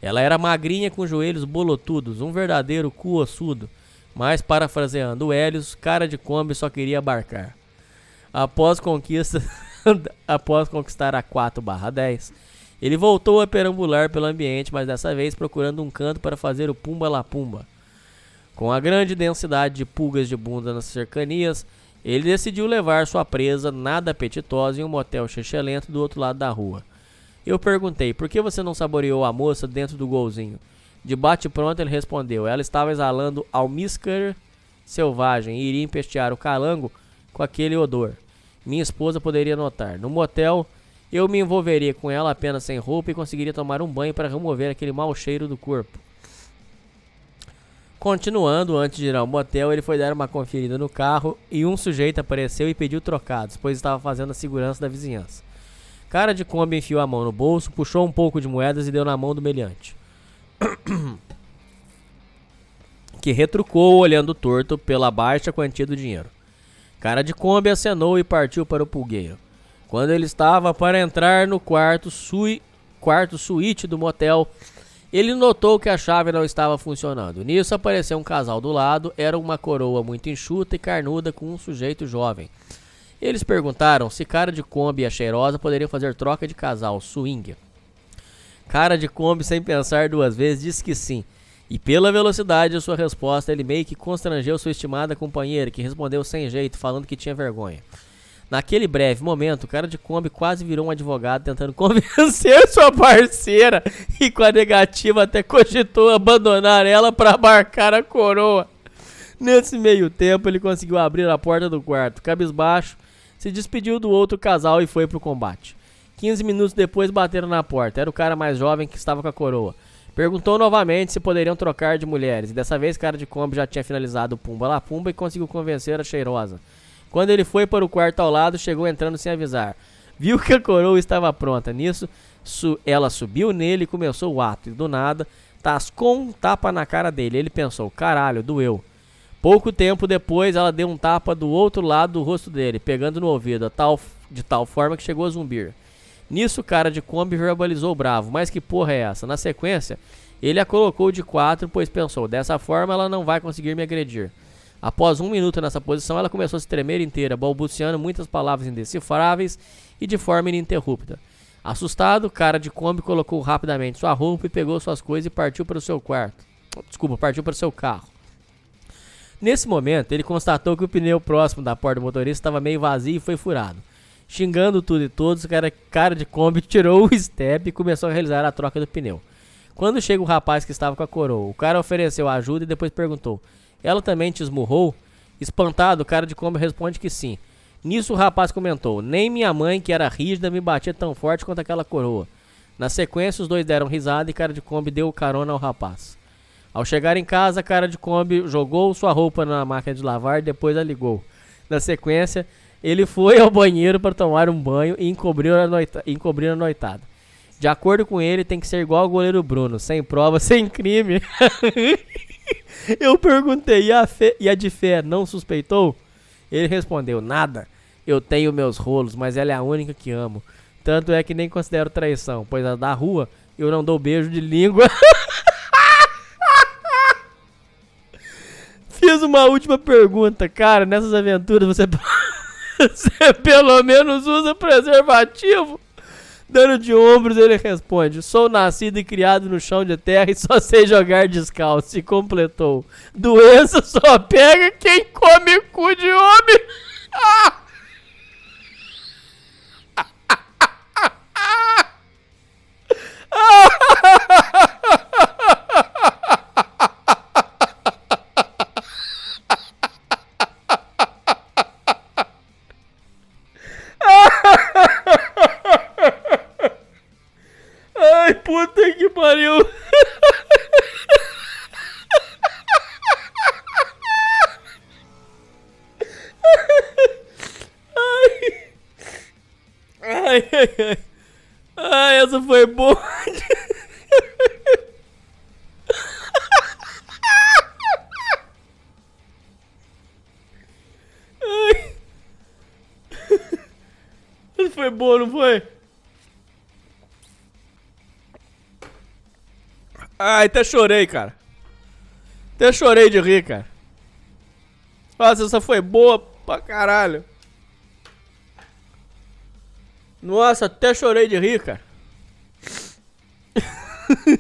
Speaker 4: Ela era magrinha com joelhos bolotudos, um verdadeiro cu ossudo. Mas, parafraseando o Hélios, cara de Kombi só queria abarcar. Após conquista, após conquistar a 4/10, ele voltou a perambular pelo ambiente, mas dessa vez procurando um canto para fazer o pumba la pumba. Com a grande densidade de pulgas de bunda nas cercanias, ele decidiu levar sua presa nada apetitosa em um motel xixelento do outro lado da rua. Eu perguntei, por que você não saboreou a moça dentro do golzinho? De bate pronto ele respondeu, ela estava exalando almíscar selvagem e iria empestear o calango com aquele odor. Minha esposa poderia notar. No motel, eu me envolveria com ela apenas sem roupa e conseguiria tomar um banho para remover aquele mau cheiro do corpo. Continuando, antes de ir ao motel, ele foi dar uma conferida no carro e um sujeito apareceu e pediu trocados, pois estava fazendo a segurança da vizinhança. Cara de Kombi enfiou a mão no bolso, puxou um pouco de moedas e deu na mão do meliante. que retrucou olhando torto pela baixa quantia do dinheiro. Cara de Kombi acenou e partiu para o pulgueiro. Quando ele estava para entrar no quarto, sui, quarto suíte do motel, ele notou que a chave não estava funcionando. Nisso apareceu um casal do lado, era uma coroa muito enxuta e carnuda com um sujeito jovem. Eles perguntaram se cara de Kombi e a cheirosa poderiam fazer troca de casal, swing. Cara de Kombi, sem pensar duas vezes, disse que sim. E pela velocidade de sua resposta, ele meio que constrangeu sua estimada companheira, que respondeu sem jeito, falando que tinha vergonha. Naquele breve momento, o cara de Kombi quase virou um advogado tentando convencer sua parceira e com a negativa até cogitou abandonar ela para abarcar a coroa. Nesse meio tempo, ele conseguiu abrir a porta do quarto. Cabisbaixo, se despediu do outro casal e foi pro combate. 15 minutos depois bateram na porta. Era o cara mais jovem que estava com a coroa. Perguntou novamente se poderiam trocar de mulheres. E dessa vez, cara de Kombi já tinha finalizado o Pumba lá Pumba e conseguiu convencer a cheirosa. Quando ele foi para o quarto ao lado, chegou entrando sem avisar. Viu que a coroa estava pronta. Nisso, su ela subiu nele e começou o ato. E do nada, tascou um tapa na cara dele. Ele pensou: caralho, doeu. Pouco tempo depois, ela deu um tapa do outro lado do rosto dele, pegando no ouvido, tal, de tal forma que chegou a zumbir. Nisso, o cara de Kombi verbalizou bravo: Mas que porra é essa? Na sequência, ele a colocou de quatro, pois pensou: dessa forma ela não vai conseguir me agredir. Após um minuto nessa posição, ela começou a se tremer inteira, balbuciando muitas palavras indecifráveis e de forma ininterrupta. Assustado, o cara de Kombi colocou rapidamente sua roupa e pegou suas coisas e partiu para o seu quarto. Desculpa, partiu para o seu carro. Nesse momento, ele constatou que o pneu próximo da porta do motorista estava meio vazio e foi furado. Xingando tudo e todos, o cara, cara de Kombi tirou o step e começou a realizar a troca do pneu. Quando chega o rapaz que estava com a coroa, o cara ofereceu ajuda e depois perguntou: Ela também te esmurrou? Espantado, o cara de Kombi responde que sim. Nisso o rapaz comentou: Nem minha mãe, que era rígida, me batia tão forte quanto aquela coroa. Na sequência, os dois deram risada e cara de Kombi deu carona ao rapaz. Ao chegar em casa, cara de Kombi jogou sua roupa na máquina de lavar e depois a ligou. Na sequência, ele foi ao banheiro para tomar um banho e encobrir a, noita encobrir a noitada. De acordo com ele, tem que ser igual ao goleiro Bruno, sem prova, sem crime. Eu perguntei, e a, fé, e a de fé não suspeitou? Ele respondeu, nada. Eu tenho meus rolos, mas ela é a única que amo. Tanto é que nem considero traição, pois a da rua eu não dou beijo de língua. Fiz uma última pergunta, cara. Nessas aventuras você, você pelo menos usa preservativo? Dando de ombros, ele responde: Sou nascido e criado no chão de terra e só sei jogar descalço. E completou: Doença só pega quem come cu de homem. Ai, Ai, até chorei, cara. Até chorei de rir, cara. Nossa, essa foi boa pra caralho. Nossa, até chorei de rir, cara.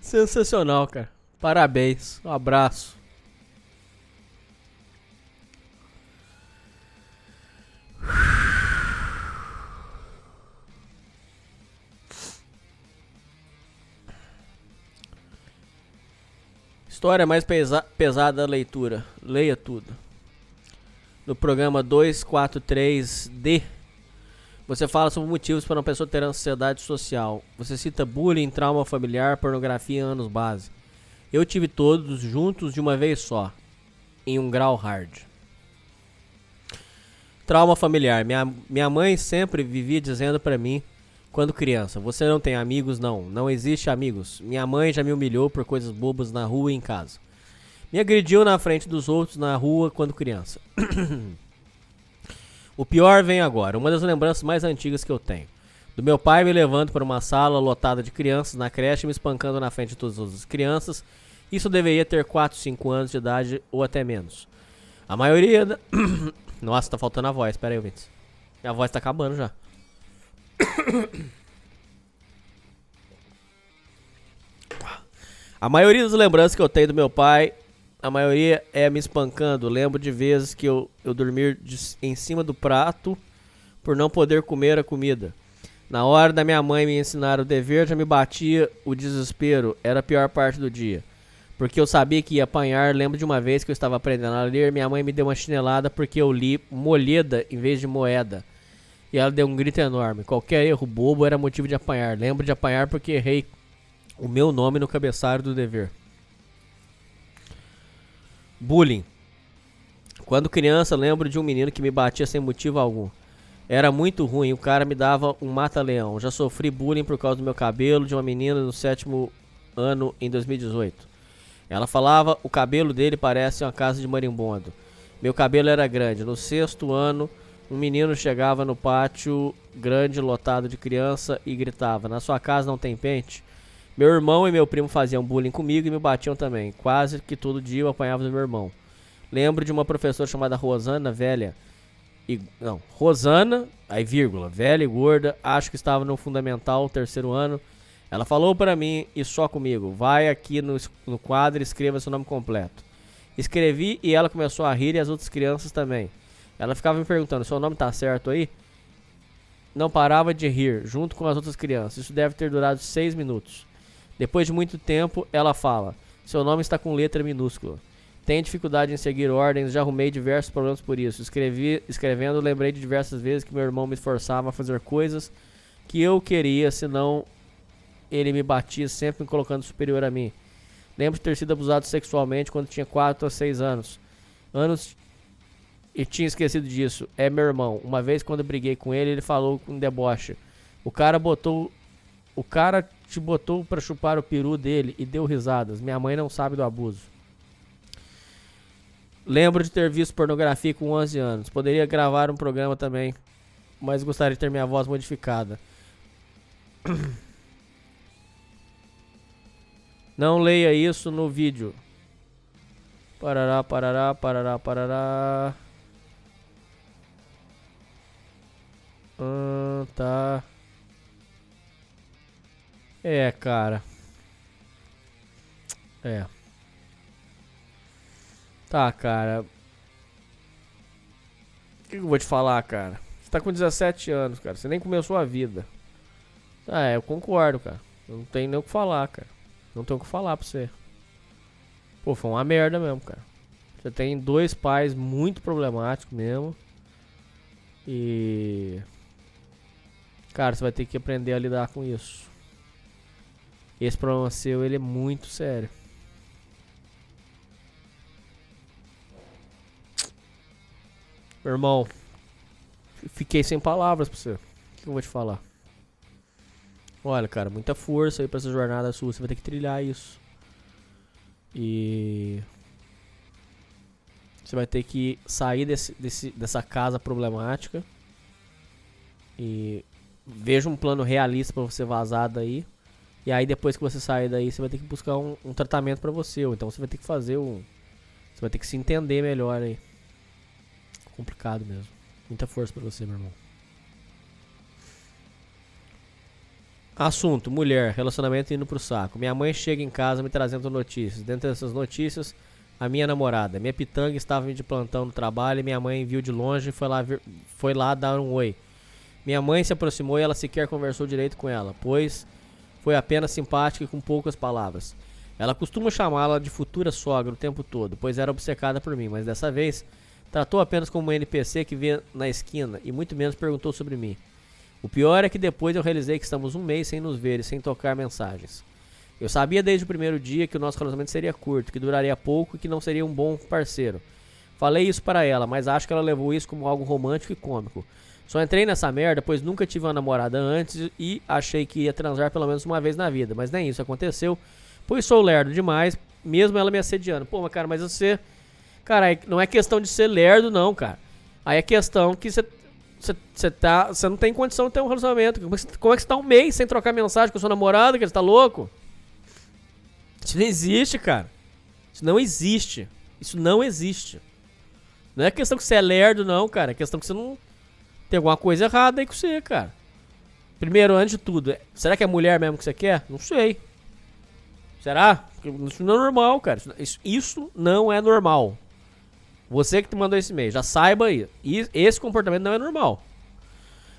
Speaker 4: Sensacional, cara. Parabéns. Um abraço. História mais pesa pesada da leitura. Leia tudo. No programa 243D, você fala sobre motivos para uma pessoa ter ansiedade social. Você cita bullying, trauma familiar, pornografia anos base. Eu tive todos juntos de uma vez só, em um grau hard. Trauma familiar. Minha, minha mãe sempre vivia dizendo pra mim, quando criança, você não tem amigos? Não, não existe amigos. Minha mãe já me humilhou por coisas bobas na rua e em casa. Me agrediu na frente dos outros na rua quando criança. o pior vem agora, uma das lembranças mais antigas que eu tenho. Do meu pai me levando para uma sala lotada de crianças na creche me espancando na frente de todas as crianças. Isso deveria ter 4, 5 anos de idade ou até menos. A maioria da... Nossa, tá faltando a voz, pera aí, ouvintes. Minha voz tá acabando já. A maioria das lembranças que eu tenho do meu pai, a maioria é me espancando. Lembro de vezes que eu, eu dormir de- em cima do prato por não poder comer a comida. Na hora da minha mãe me ensinar o dever, já me batia o desespero. Era a pior parte do dia. Porque eu sabia que ia apanhar. Lembro de uma vez que eu estava aprendendo a ler, minha mãe me deu uma chinelada porque eu li molheda em vez de moeda. E ela deu um grito enorme. Qualquer erro bobo era motivo de apanhar. Lembro de apanhar porque errei o meu nome no cabeçalho do dever. Bullying. Quando criança, lembro de um menino que me batia sem motivo algum. Era muito ruim, o cara me dava um mata-leão. Já sofri bullying por causa do meu cabelo de uma menina no sétimo ano em 2018. Ela falava, o cabelo dele parece uma casa de marimbondo. Meu cabelo era grande. No sexto ano, um menino chegava no pátio grande, lotado de criança, e gritava: Na sua casa não tem pente? Meu irmão e meu primo faziam bullying comigo e me batiam também. Quase que todo dia eu apanhava do meu irmão. Lembro de uma professora chamada Rosana, velha. E, não, Rosana, aí vírgula, velha e gorda, acho que estava no fundamental, terceiro ano. Ela falou para mim e só comigo: vai aqui no, no quadro e escreva seu nome completo. Escrevi e ela começou a rir e as outras crianças também. Ela ficava me perguntando: seu nome tá certo aí? Não parava de rir, junto com as outras crianças. Isso deve ter durado seis minutos. Depois de muito tempo, ela fala: Seu nome está com letra minúscula. Tenho dificuldade em seguir ordens, já arrumei diversos problemas por isso. Escrevi, escrevendo, lembrei de diversas vezes que meu irmão me esforçava a fazer coisas que eu queria, senão ele me batia, sempre me colocando superior a mim. Lembro de ter sido abusado sexualmente quando tinha 4 a 6 anos. Anos e tinha esquecido disso. É meu irmão. Uma vez quando eu briguei com ele, ele falou com deboche. O cara botou. O cara te botou pra chupar o peru dele e deu risadas. Minha mãe não sabe do abuso. Lembro de ter visto pornografia com 11 anos. Poderia gravar um programa também, mas gostaria de ter minha voz modificada. Não leia isso no vídeo. Parará, parará, parará, parará. Ah, tá. É, cara. É. Tá, cara. O que eu vou te falar, cara? Você tá com 17 anos, cara. Você nem começou a vida. Ah, é, eu concordo, cara. Eu não tenho nem o que falar, cara. Não tenho o que falar pra você. Pô, foi uma merda mesmo, cara. Você tem dois pais muito problemáticos mesmo. E. Cara, você vai ter que aprender a lidar com isso. Esse problema seu, ele é muito sério. Meu irmão, fiquei sem palavras pra você. O que eu vou te falar? Olha, cara, muita força aí pra essa jornada sua. Você vai ter que trilhar isso. E. Você vai ter que sair desse, desse, dessa casa problemática. E veja um plano realista pra você vazar daí. E aí depois que você sair daí, você vai ter que buscar um, um tratamento pra você. Ou então você vai ter que fazer um. Você vai ter que se entender melhor aí. Complicado mesmo. Muita força pra você, meu irmão. Assunto: mulher, relacionamento indo pro saco. Minha mãe chega em casa me trazendo notícias. Dentro dessas notícias, a minha namorada. Minha pitanga estava de plantão no trabalho e minha mãe viu de longe e foi lá, foi lá dar um oi. Minha mãe se aproximou e ela sequer conversou direito com ela, pois foi apenas simpática e com poucas palavras. Ela costuma chamá-la de futura sogra o tempo todo, pois era obcecada por mim, mas dessa vez tratou apenas como um NPC que vê na esquina e muito menos perguntou sobre mim. O pior é que depois eu realizei que estamos um mês sem nos ver e sem tocar mensagens. Eu sabia desde o primeiro dia que o nosso relacionamento seria curto, que duraria pouco e que não seria um bom parceiro. Falei isso para ela, mas acho que ela levou isso como algo romântico e cômico. Só entrei nessa merda, pois nunca tive uma namorada antes e achei que ia transar pelo menos uma vez na vida, mas nem isso aconteceu, pois sou lerdo demais, mesmo ela me assediando. Pô, mas cara, mas você. Cara, aí não é questão de ser lerdo, não, cara. Aí é questão que você. Você tá. Você não tem condição de ter um relacionamento. Como é, que, como é que você tá um mês sem trocar mensagem com sua namorada, que você tá louco? Isso não existe, cara. Isso não existe. Isso não existe. Não é questão que você é lerdo, não, cara. É questão que você não. Tem alguma coisa errada aí com você, cara. Primeiro, antes de tudo, será que é mulher mesmo que você quer? Não sei. Será? Isso não é normal, cara. Isso- Isso, não é normal. Você que te mandou esse e-mail, já saiba aí. Esse comportamento não é normal.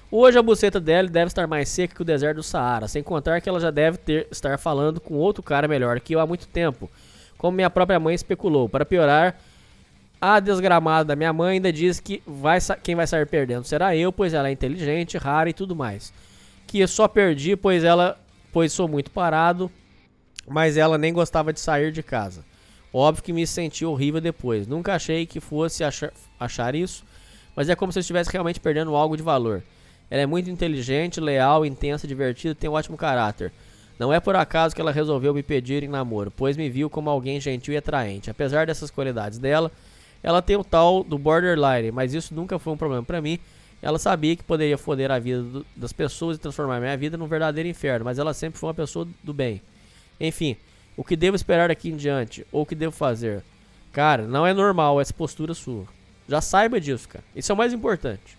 Speaker 4: Hoje a buceta dela deve estar mais seca que o deserto do Saara, sem contar que ela já deve ter, estar falando com outro cara melhor que eu há muito tempo, como minha própria mãe especulou. Para piorar, a desgramada da minha mãe ainda diz que vai quem vai sair perdendo será eu, pois ela é inteligente, rara e tudo mais. Que eu só perdi pois ela, pois sou muito parado, mas ela nem gostava de sair de casa. Óbvio que me senti horrível depois. Nunca achei que fosse achar, achar isso, mas é como se eu estivesse realmente perdendo algo de valor. Ela é muito inteligente, leal, intensa, divertida tem um ótimo caráter. Não é por acaso que ela resolveu me pedir em namoro, pois me viu como alguém gentil e atraente. Apesar dessas qualidades dela, ela tem o tal do borderline, mas isso nunca foi um problema pra mim. Ela sabia que poderia foder a vida do- das pessoas e transformar minha vida num verdadeiro inferno, mas ela sempre foi uma pessoa do bem. Enfim, o que devo esperar daqui em diante? Ou o que devo fazer? Cara, não é normal essa postura sua. Já saiba disso, cara. Isso é o mais importante.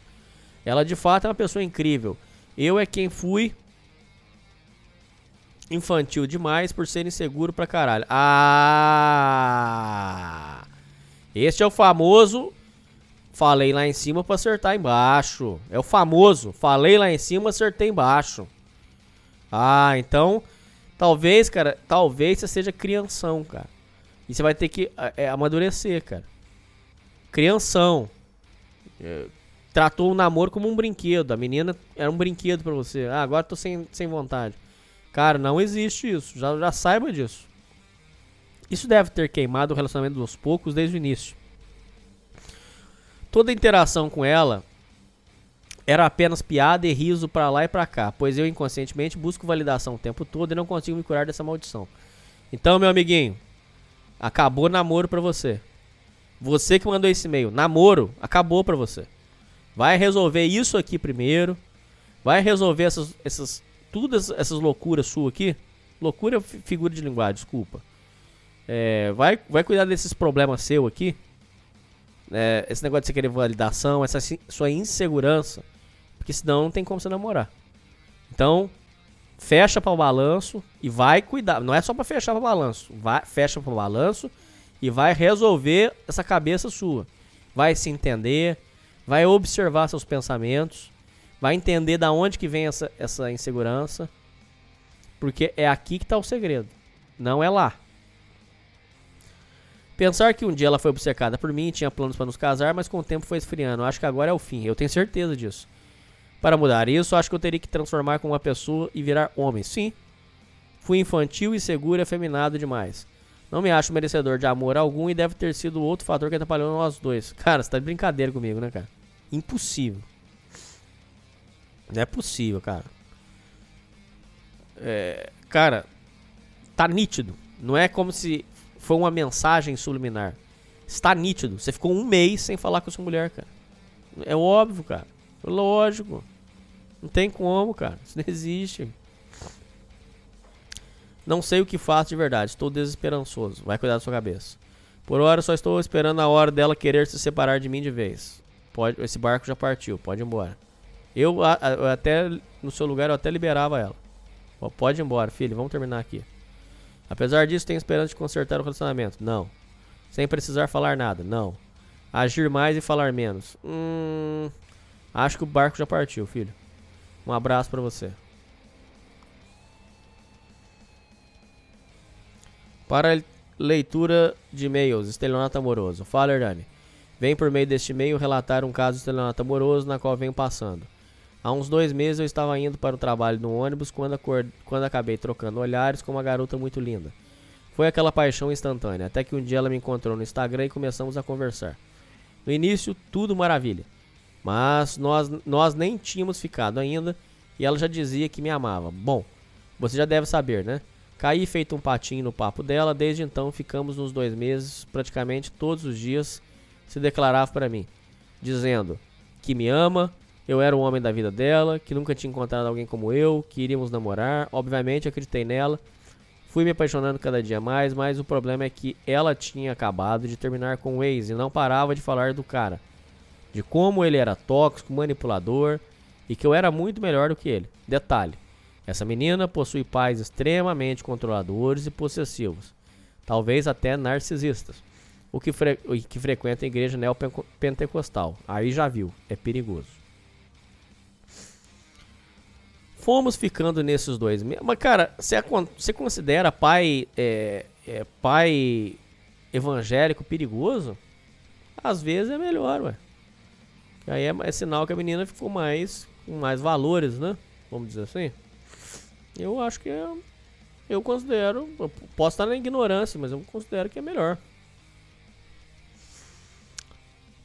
Speaker 4: Ela de fato é uma pessoa incrível. Eu é quem fui infantil demais por ser inseguro pra caralho. Ah! Este é o famoso falei lá em cima pra acertar embaixo. É o famoso falei lá em cima, acertei embaixo. Ah, então talvez, cara, talvez você seja crianção, cara. E você vai ter que é, amadurecer, cara. Crianção. É, tratou o namoro como um brinquedo. A menina era um brinquedo pra você. Ah, agora tô sem, sem vontade. Cara, não existe isso. Já, já saiba disso. Isso deve ter queimado o relacionamento dos poucos desde o início. Toda interação com ela era apenas piada e riso pra lá e pra cá, pois eu inconscientemente busco validação o tempo todo e não consigo me curar dessa maldição. Então, meu amiguinho, acabou namoro pra você. Você que mandou esse e-mail, namoro, acabou pra você. Vai resolver isso aqui primeiro. Vai resolver essas, essas todas essas loucuras suas aqui. Loucura é fi- figura de linguagem, desculpa. É, vai, vai cuidar desses problemas seu aqui. É, esse negócio de você querer validação, essa sua insegurança. Porque senão não tem como você namorar. Então, fecha para o balanço e vai cuidar. Não é só para fechar para o balanço. Vai, fecha para o balanço e vai resolver essa cabeça sua. Vai se entender, vai observar seus pensamentos, vai entender da onde que vem essa, essa insegurança. Porque é aqui que tá o segredo. Não é lá. Pensar que um dia ela foi obcecada por mim, tinha planos para nos casar, mas com o tempo foi esfriando. Acho que agora é o fim. Eu tenho certeza disso. Para mudar isso, acho que eu teria que transformar com uma pessoa e virar homem. Sim. Fui infantil, inseguro e afeminado demais. Não me acho merecedor de amor algum e deve ter sido outro fator que atrapalhou nós dois. Cara, você tá de brincadeira comigo, né, cara? Impossível. Não é possível, cara. É, cara, tá nítido. Não é como se foi uma mensagem subliminar. Está nítido. Você ficou um mês sem falar com a sua mulher, cara. É óbvio, cara. Lógico. Não tem como, cara. Isso não existe. Não sei o que faço de verdade. Estou desesperançoso. Vai cuidar da sua cabeça. Por hora, só estou esperando a hora dela querer se separar de mim de vez. Pode, esse barco já partiu. Pode ir embora. Eu, a- a- até, no seu lugar, eu até liberava ela. Pode ir embora, filho. Vamos terminar aqui. Apesar disso, tenho esperança de consertar o relacionamento. Não. Sem precisar falar nada. Não. Agir mais e falar menos. Hum. Acho que o barco já partiu, filho. Um abraço pra você. Para leitura de e-mails, estelionato amoroso. Fala, Hernani. Vem por meio deste e-mail relatar um caso de estelionato amoroso na qual venho passando. Há uns dois meses eu estava indo para o trabalho no ônibus quando, acor- quando acabei trocando olhares com uma garota muito linda. Foi aquela paixão instantânea, até que um dia ela me encontrou no Instagram e começamos a conversar. No início, tudo maravilha. Mas nós, nós nem tínhamos ficado ainda e ela já dizia que me amava. Bom, você já deve saber, né? Caí feito um patinho no papo dela, desde então ficamos nos dois meses, praticamente todos os dias se declarava para mim, dizendo que me ama, eu era o homem da vida dela, que nunca tinha encontrado alguém como eu, que iríamos namorar. Obviamente acreditei nela, fui me apaixonando cada dia mais, mas o problema é que ela tinha acabado de terminar com o ex e não parava de falar do cara, de como ele era tóxico, manipulador e que eu era muito melhor do que ele. Detalhe: essa menina possui pais extremamente controladores e possessivos, talvez até narcisistas, o que, fre que frequenta a igreja neopentecostal. Aí já viu, é perigoso. Fomos ficando nesses dois meses. Mas, cara, você, acon- você considera pai, é, é, pai evangélico perigoso? Às vezes é melhor, ué. Aí é, é sinal que a menina ficou mais com mais valores, né? Vamos dizer assim. Eu acho que é, eu considero, eu posso estar na ignorância, mas eu considero que é melhor.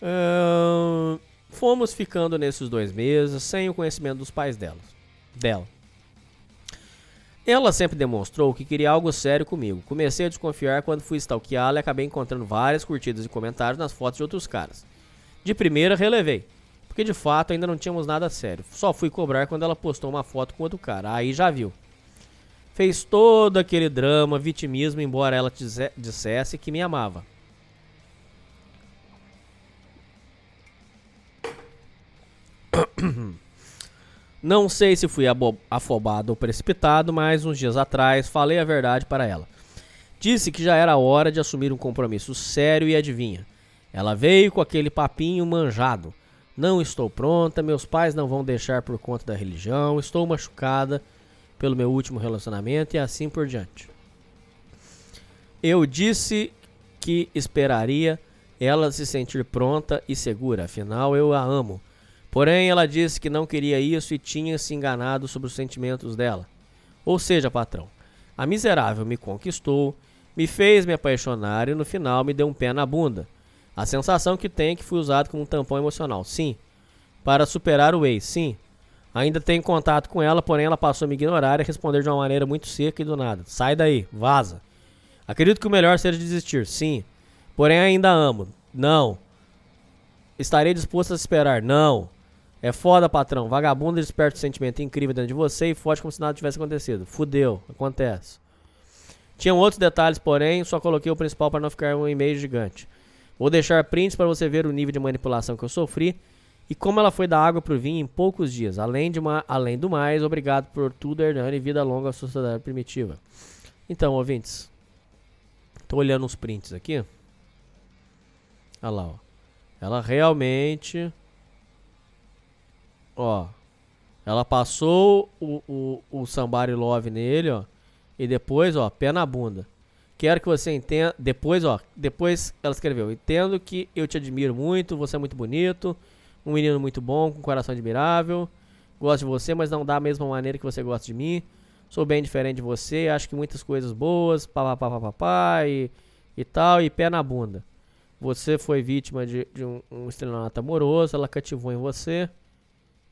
Speaker 4: Ahn, fomos ficando nesses dois meses sem o conhecimento dos pais delas, dela. Ela sempre demonstrou que queria algo sério comigo. Comecei a desconfiar quando fui stalkeá-la e acabei encontrando várias curtidas e comentários nas fotos de outros caras. De primeira, relevei, porque de fato ainda não tínhamos nada sério. Só fui cobrar quando ela postou uma foto com outro cara. Aí já viu. Fez todo aquele drama, vitimismo, embora ela dissesse que me amava. Não sei se fui afobado ou precipitado, mas uns dias atrás falei a verdade para ela. Disse que já era hora de assumir um compromisso sério e adivinha. Ela veio com aquele papinho manjado. Não estou pronta, meus pais não vão deixar por conta da religião, estou machucada pelo meu último relacionamento e assim por diante. Eu disse que esperaria ela se sentir pronta e segura, afinal eu a amo. Porém, ela disse que não queria isso e tinha se enganado sobre os sentimentos dela. Ou seja, patrão, a miserável me conquistou, me fez me apaixonar e no final me deu um pé na bunda. A sensação que tem é que fui usado como um tampão emocional, sim. Para superar o ex, sim. Ainda tenho contato com ela, porém ela passou a me ignorar e responder de uma maneira muito seca e do nada. Sai daí, vaza. Acredito que o melhor seja desistir, sim. Porém ainda amo. Não. Estarei disposto a esperar, não. É foda, patrão. Vagabundo desperta um sentimento incrível dentro de você e foge como se nada tivesse acontecido. Fudeu, acontece. Tinham outros detalhes, porém, só coloquei o principal para não ficar um e-mail gigante. Vou deixar prints para você ver o nível de manipulação que eu sofri e como ela foi da água pro vinho em poucos dias. Além, de uma, além do mais, obrigado por tudo, Hernani, vida longa à sociedade primitiva. Então, ouvintes, tô olhando uns prints aqui. Olha lá, ó. Ela realmente. Ó. Ela passou o, o, o Love nele, ó. E depois, ó, pé na bunda. Quero que você entenda. Depois, ó. Depois ela escreveu: Entendo que eu te admiro muito, você é muito bonito. Um menino muito bom, com um coração admirável. Gosto de você, mas não da mesma maneira que você gosta de mim. Sou bem diferente de você, acho que muitas coisas boas, papapá e, e tal, e pé na bunda. Você foi vítima de, de um, um estelionato amoroso, ela cativou em você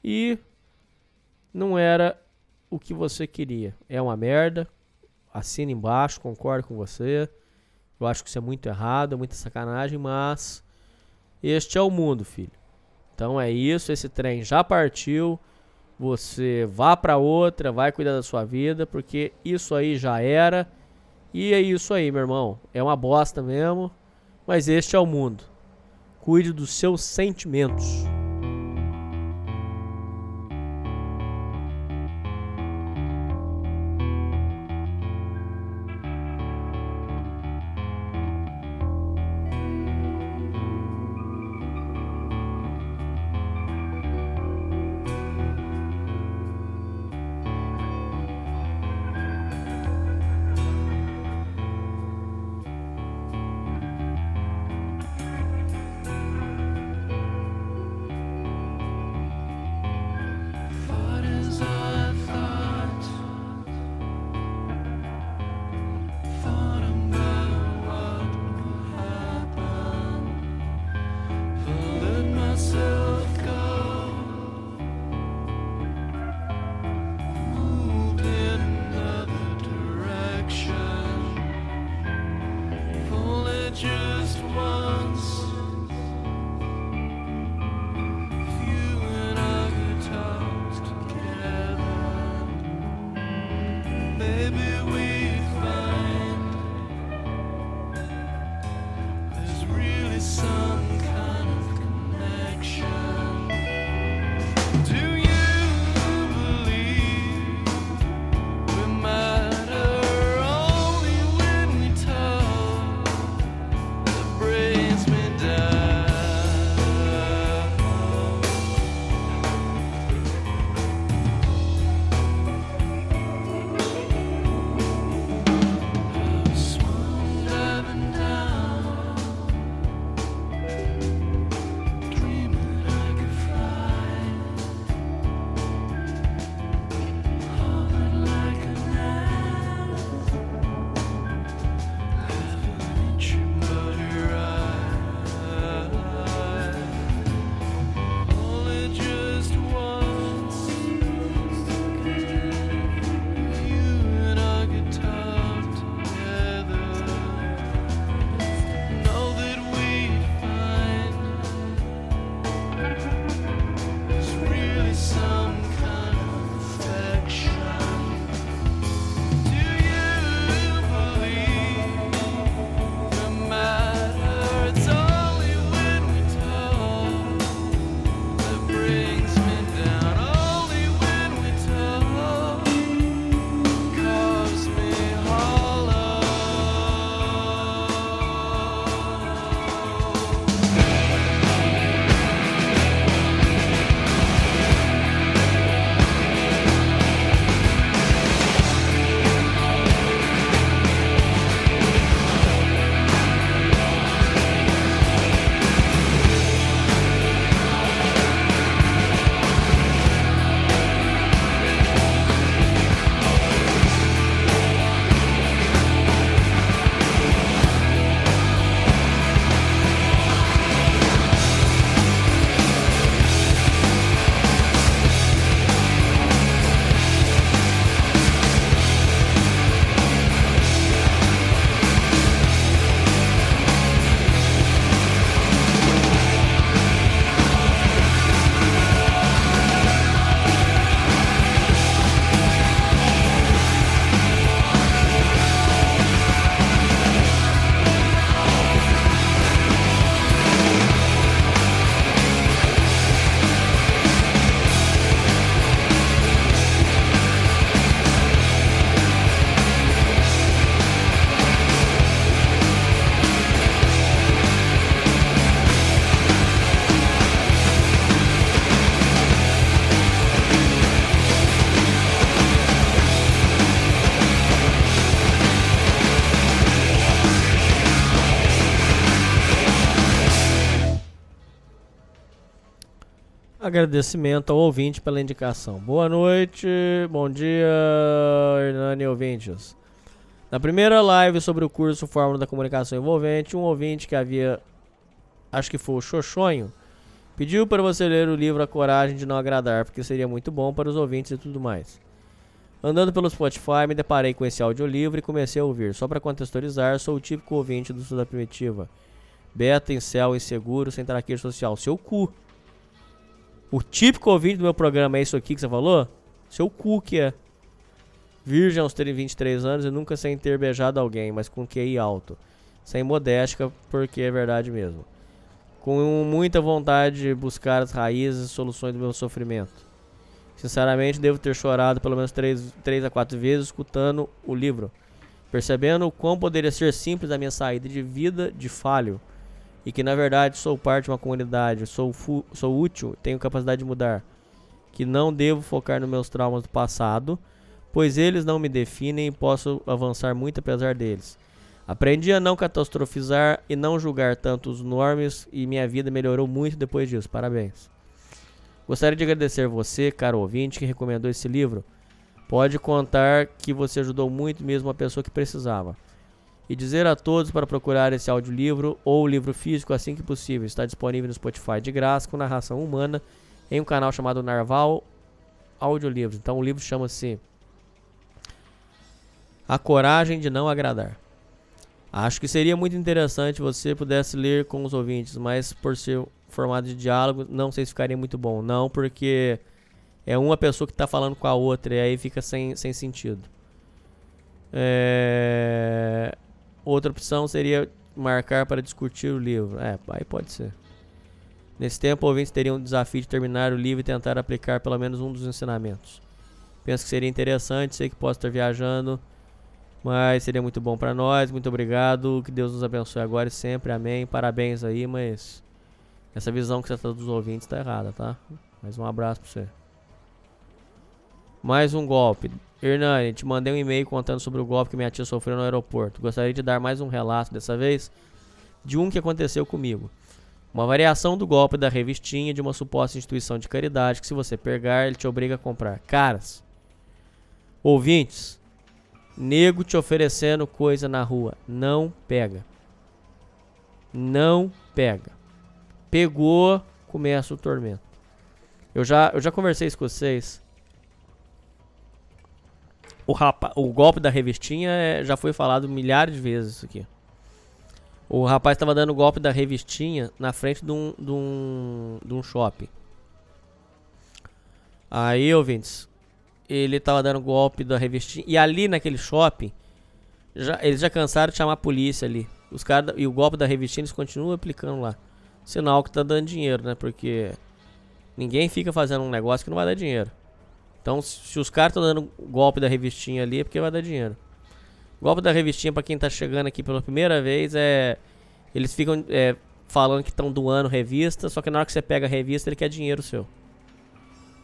Speaker 4: e não era o que você queria. É uma merda. Assina embaixo, concordo com você. Eu acho que isso é muito errado, é muita sacanagem, mas este é o mundo, filho. Então é isso, esse trem já partiu. Você vá pra outra, vai cuidar da sua vida, porque isso aí já era. E é isso aí, meu irmão. É uma bosta mesmo, mas este é o mundo. Cuide dos seus sentimentos. Agradecimento ao ouvinte pela indicação. Boa noite, bom dia, Hernani ouvintes. Na primeira live sobre o curso Fórmula da Comunicação Envolvente, um ouvinte que havia, acho que foi o Xoxonho, pediu para você ler o livro A Coragem de Não Agradar, porque seria muito bom para os ouvintes e tudo mais. Andando pelo Spotify, me deparei com esse audiolivro e comecei a ouvir. Só para contextualizar, sou o típico ouvinte do Sul da Primitiva. Beta, incel, inseguro, sem traquejo social. Seu cu. O típico ouvinte do meu programa é isso aqui que você falou? Seu cu que é. Virgem aos 23 anos e nunca sem ter beijado alguém, mas com QI alto. Sem modéstia, porque é verdade mesmo. Com muita vontade de buscar as raízes e soluções do meu sofrimento. Sinceramente, devo ter chorado pelo menos 3, três a 4 vezes escutando o livro, percebendo o quão poderia ser simples a minha saída de vida de falho e que na verdade sou parte de uma comunidade, sou, sou útil, tenho capacidade de mudar, que não devo focar nos meus traumas do passado, pois eles não me definem e posso avançar muito apesar deles. Aprendi a não catastrofizar e não julgar tanto os normes e minha vida melhorou muito depois disso. Parabéns. Gostaria de agradecer você, caro ouvinte, que recomendou esse livro. Pode contar que você ajudou muito mesmo a pessoa que precisava. E dizer a todos para procurar esse audiolivro ou livro físico assim que possível. Está disponível no Spotify de graça com narração humana em um canal chamado Narval Audiolivros. Então o livro chama-se A Coragem de Não Agradar. Acho que seria muito interessante você pudesse ler com os ouvintes, mas por ser formato de diálogo, não sei se ficaria muito bom. Não, porque é uma pessoa que está falando com a outra e aí fica sem, sem sentido. É, Outra opção seria marcar para discutir o livro. É, aí pode ser. Nesse tempo, ouvintes teriam o desafio de terminar o livro e tentar aplicar pelo menos um dos ensinamentos. Penso que seria interessante, sei que posso estar viajando, mas seria muito bom para nós. Muito obrigado, que Deus nos abençoe agora e sempre. Amém. Parabéns aí, mas essa visão que você está dos ouvintes está errada, tá? Mais um abraço para você. Mais um golpe. Hernani, te mandei um e-mail contando sobre o golpe que minha tia sofreu no aeroporto. Gostaria de dar mais um relato, dessa vez, de um que aconteceu comigo. Uma variação do golpe da revistinha de uma suposta instituição de caridade que, se você pegar, ele te obriga a comprar. Caras, ouvintes, nego te oferecendo coisa na rua. Não pega. Não pega. Pegou, começa o tormento. Eu já, eu já conversei isso com vocês. O, rapa, o golpe da revistinha é- já foi falado milhares de vezes isso aqui. O rapaz estava dando o golpe da revistinha na frente de um, de um, de um shopping. Aí, ouvintes, ele tava dando golpe da revistinha. E ali naquele shopping, já, eles já cansaram de chamar a polícia ali. Os cara, e o golpe da revistinha eles continuam aplicando lá. Sinal que tá dando dinheiro, né? Porque ninguém fica fazendo um negócio que não vai dar dinheiro. Então, se os caras estão dando golpe da revistinha ali, é porque vai dar dinheiro. Golpe da revistinha, pra quem tá chegando aqui pela primeira vez, é. Eles ficam é, falando que estão doando revista, só que na hora que você pega a revista, ele quer dinheiro seu.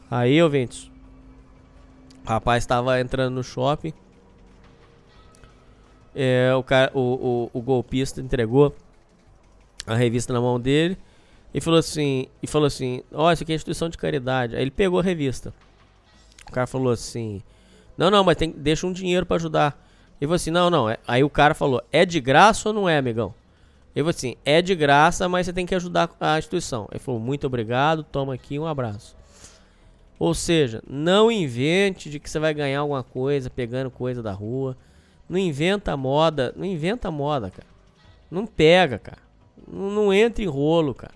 Speaker 4: Aí, ouvintes. O rapaz estava entrando no shopping. É, o, cara, o, o, o golpista entregou a revista na mão dele e falou assim, e falou assim, ó, isso aqui é instituição de caridade. Aí ele pegou a revista. O cara falou assim, não, não, mas tem, deixa um dinheiro pra ajudar. Ele falou assim, não, não. é- Aí o cara falou, é de graça ou não é, amigão? Ele falou assim, é de graça, mas você tem que ajudar a instituição. Ele falou, muito obrigado, toma aqui um abraço. Ou seja, não invente de que você vai ganhar alguma coisa pegando coisa da rua. Não inventa moda, não inventa moda, cara. Não pega, cara. Não, não entra em rolo, cara.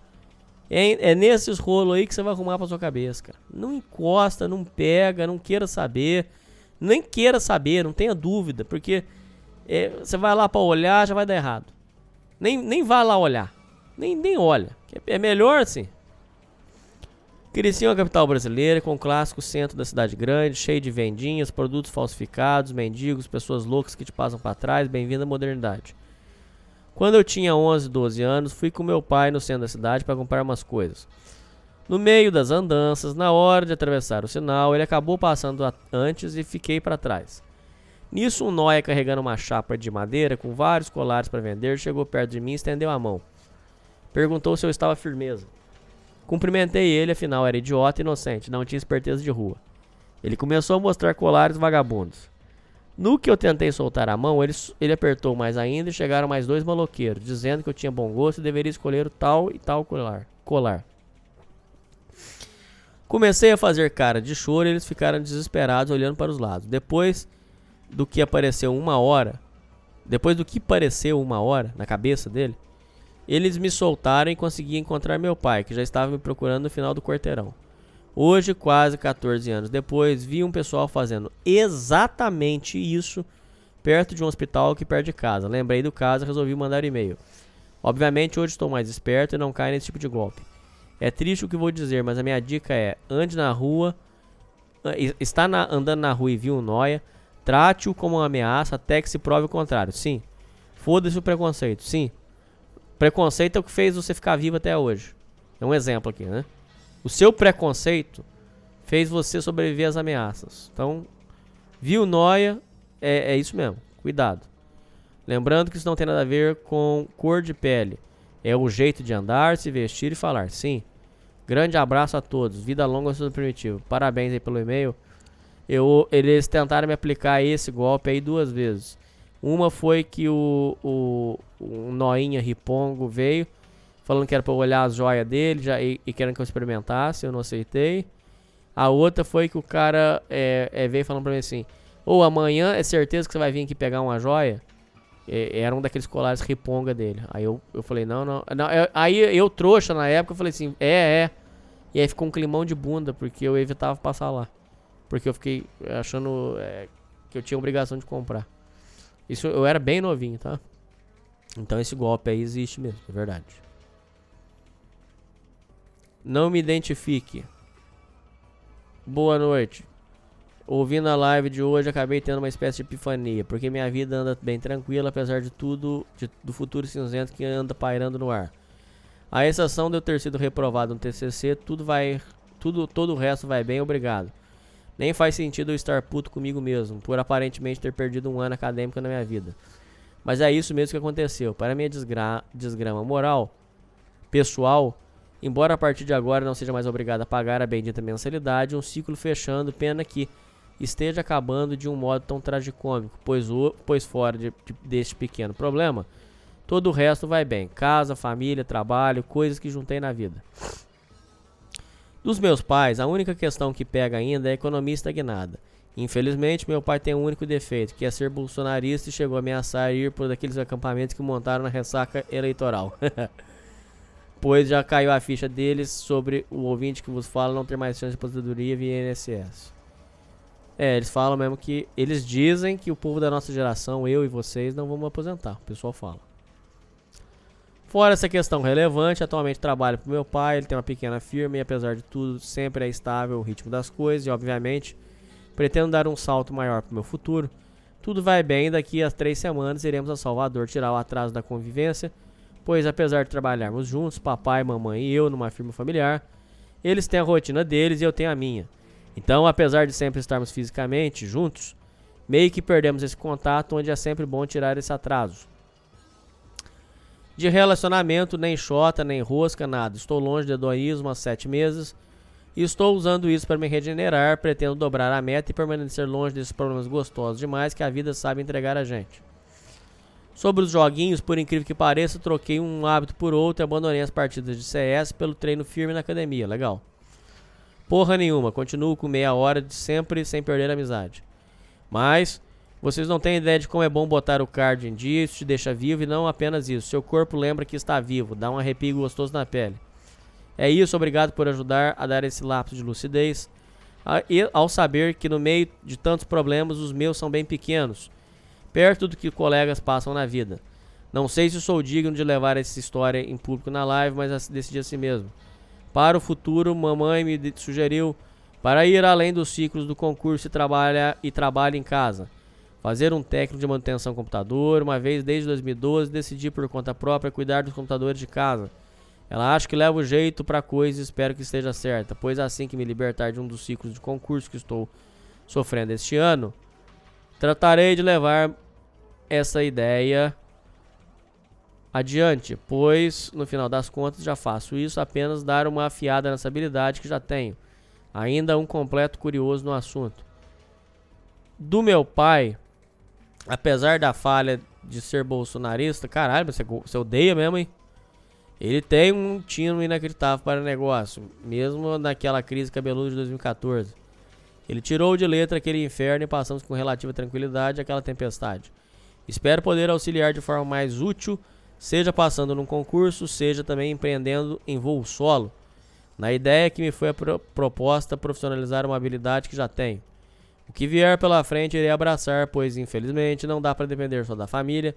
Speaker 4: É, é nesses rolos aí que você vai arrumar pra sua cabeça, cara. Não encosta, não pega, não queira saber. Nem queira saber, não tenha dúvida, porque é, você vai lá pra olhar, já vai dar errado. Nem, nem vá lá olhar. Nem, nem olha. É melhor assim. Uma capital brasileira com um clássico centro da cidade grande, cheio de vendinhas, produtos falsificados, mendigos, pessoas loucas que te passam pra trás. Bem-vindo à modernidade. Quando eu tinha 11, 12 anos, fui com meu pai no centro da cidade para comprar umas coisas. No meio das andanças, na hora de atravessar o sinal, ele acabou passando antes e fiquei para trás. Nisso, um nóia carregando uma chapa de madeira com vários colares para vender chegou perto de mim e estendeu a mão. Perguntou se eu estava firmeza. Cumprimentei ele, afinal era idiota e inocente, não tinha esperteza de rua. Ele começou a mostrar colares vagabundos. No que eu tentei soltar a mão, ele, ele apertou mais ainda e chegaram mais dois maloqueiros, dizendo que eu tinha bom gosto e deveria escolher o tal e tal colar. colar. Comecei a fazer cara de choro e eles ficaram desesperados olhando para os lados. Depois do que apareceu uma hora, depois do que pareceu uma hora na cabeça dele, eles me soltaram e consegui encontrar meu pai, que já estava me procurando no final do quarteirão. Hoje, quase 14 anos depois, vi um pessoal fazendo exatamente isso perto de um hospital aqui perto de casa. Lembrei do caso resolvi mandar e-mail. Obviamente, hoje estou mais esperto e não caio nesse tipo de golpe. É triste o que vou dizer, mas a minha dica é: ande na rua, ah, está na- andando na rua e viu um noia, trate-o como uma ameaça até que se prove o contrário. Sim. Foda-se o preconceito. Sim. Preconceito é o que fez você ficar vivo até hoje. É um exemplo aqui, né? O seu preconceito fez você sobreviver às ameaças. Então, viu noia, é, é isso mesmo. Cuidado. Lembrando que isso não tem nada a ver com cor de pele. É o jeito de andar, se vestir e falar. Sim. Grande abraço a todos. Vida longa ao Primitivo. Parabéns aí pelo e-mail. Eu, eles tentaram me aplicar esse golpe aí duas vezes. Uma foi que o, o Noinha Ripongo veio, falando que era pra eu olhar as joias dele já, e, e querendo que eu experimentasse, eu não aceitei. A outra foi que o cara é, é, veio falando pra mim assim: Ou amanhã é certeza que você vai vir aqui pegar uma joia? É, era um daqueles colares riponga dele. Aí eu, eu falei: Não, não. não eu- aí eu, trouxa na época, eu falei assim: É, é. E aí ficou um climão de bunda, porque eu evitava passar lá. Porque eu fiquei achando é, que eu tinha obrigação de comprar. Isso eu era bem novinho, tá? Então esse golpe aí existe mesmo, é verdade. Não me identifique. Boa noite. Ouvindo a live de hoje, acabei tendo uma espécie de epifania, porque minha vida anda bem tranquila, apesar de tudo, de- do futuro cinzento que anda pairando no ar. A exceção de eu ter sido reprovado no TCC, tudo vai, tudo, todo o resto vai bem, obrigado. Nem faz sentido eu estar puto comigo mesmo, por aparentemente ter perdido um ano acadêmico na minha vida. Mas é isso mesmo que aconteceu. Para minha desgra desgrama moral, pessoal, embora a partir de agora não seja mais obrigado a pagar a bendita mensalidade, um ciclo fechando, pena que esteja acabando de um modo tão tragicômico, pois, o, pois fora de, de- deste pequeno problema, todo o resto vai bem. Casa, família, trabalho, coisas que juntei na vida. Dos meus pais, a única questão que pega ainda é a economia estagnada. Infelizmente, meu pai tem um único defeito, que é ser bolsonarista e chegou a ameaçar ir por daqueles acampamentos que montaram na ressaca eleitoral. pois já caiu a ficha deles sobre o ouvinte que vos fala não ter mais chance de aposentadoria via INSS. É, eles falam mesmo que. Eles dizem que o povo da nossa geração, eu e vocês, não vamos aposentar. O pessoal fala. Fora essa questão relevante, atualmente trabalho para meu pai, ele tem uma pequena firma e apesar de tudo, sempre é estável o ritmo das coisas e obviamente pretendo dar um salto maior para o meu futuro. Tudo vai bem daqui a três semanas iremos a Salvador tirar o atraso da convivência, pois apesar de trabalharmos juntos, papai, mamãe e eu numa firma familiar, eles têm a rotina deles e eu tenho a minha. Então, apesar de sempre estarmos fisicamente juntos, meio que perdemos esse contato onde é sempre bom tirar esse atraso. De relacionamento, nem chota, nem rosca, nada. Estou longe de hedonismo há sete meses e estou usando isso para me regenerar. Pretendo dobrar a meta e permanecer longe desses problemas gostosos demais que a vida sabe entregar a gente. Sobre os joguinhos, por incrível que pareça, troquei um hábito por outro e abandonei as partidas de CS pelo treino firme na academia. Legal. Porra nenhuma, continuo com meia hora de sempre sem perder a amizade. Mas vocês não têm ideia de como é bom botar o card em dia, isso te deixa vivo e não apenas isso. Seu corpo lembra que está vivo, dá um arrepio gostoso na pele. É isso, obrigado por ajudar a dar esse lapso de lucidez. A- e ao saber que no meio de tantos problemas, os meus são bem pequenos, perto do que colegas passam na vida. Não sei se sou digno de levar essa história em público na live, mas decidi assim mesmo. Para o futuro, mamãe me sugeriu para ir além dos ciclos do concurso e trabalhar e trabalho em casa. Fazer um técnico de manutenção computador. Uma vez desde 2012 decidi por conta própria cuidar dos computadores de casa. Ela acha que leva o jeito pra coisa e espero que esteja certa, pois assim que me libertar de um dos ciclos de concurso que estou sofrendo este ano, tratarei de levar essa ideia adiante, pois no final das contas já faço isso apenas dar uma afiada nessa habilidade que já tenho. Ainda um completo curioso no assunto. Do meu pai, apesar da falha de ser bolsonarista, caralho, você, você odeia mesmo, hein? Ele tem um tino inacreditável para negócio, mesmo naquela crise cabeluda de 2014. Ele tirou de letra aquele inferno e passamos com relativa tranquilidade aquela tempestade. Espero poder auxiliar de forma mais útil, seja passando num concurso, seja também empreendendo em voo solo. Na ideia que me foi a pro- proposta profissionalizar uma habilidade que já tenho. O que vier pela frente irei abraçar, pois infelizmente não dá para depender só da família,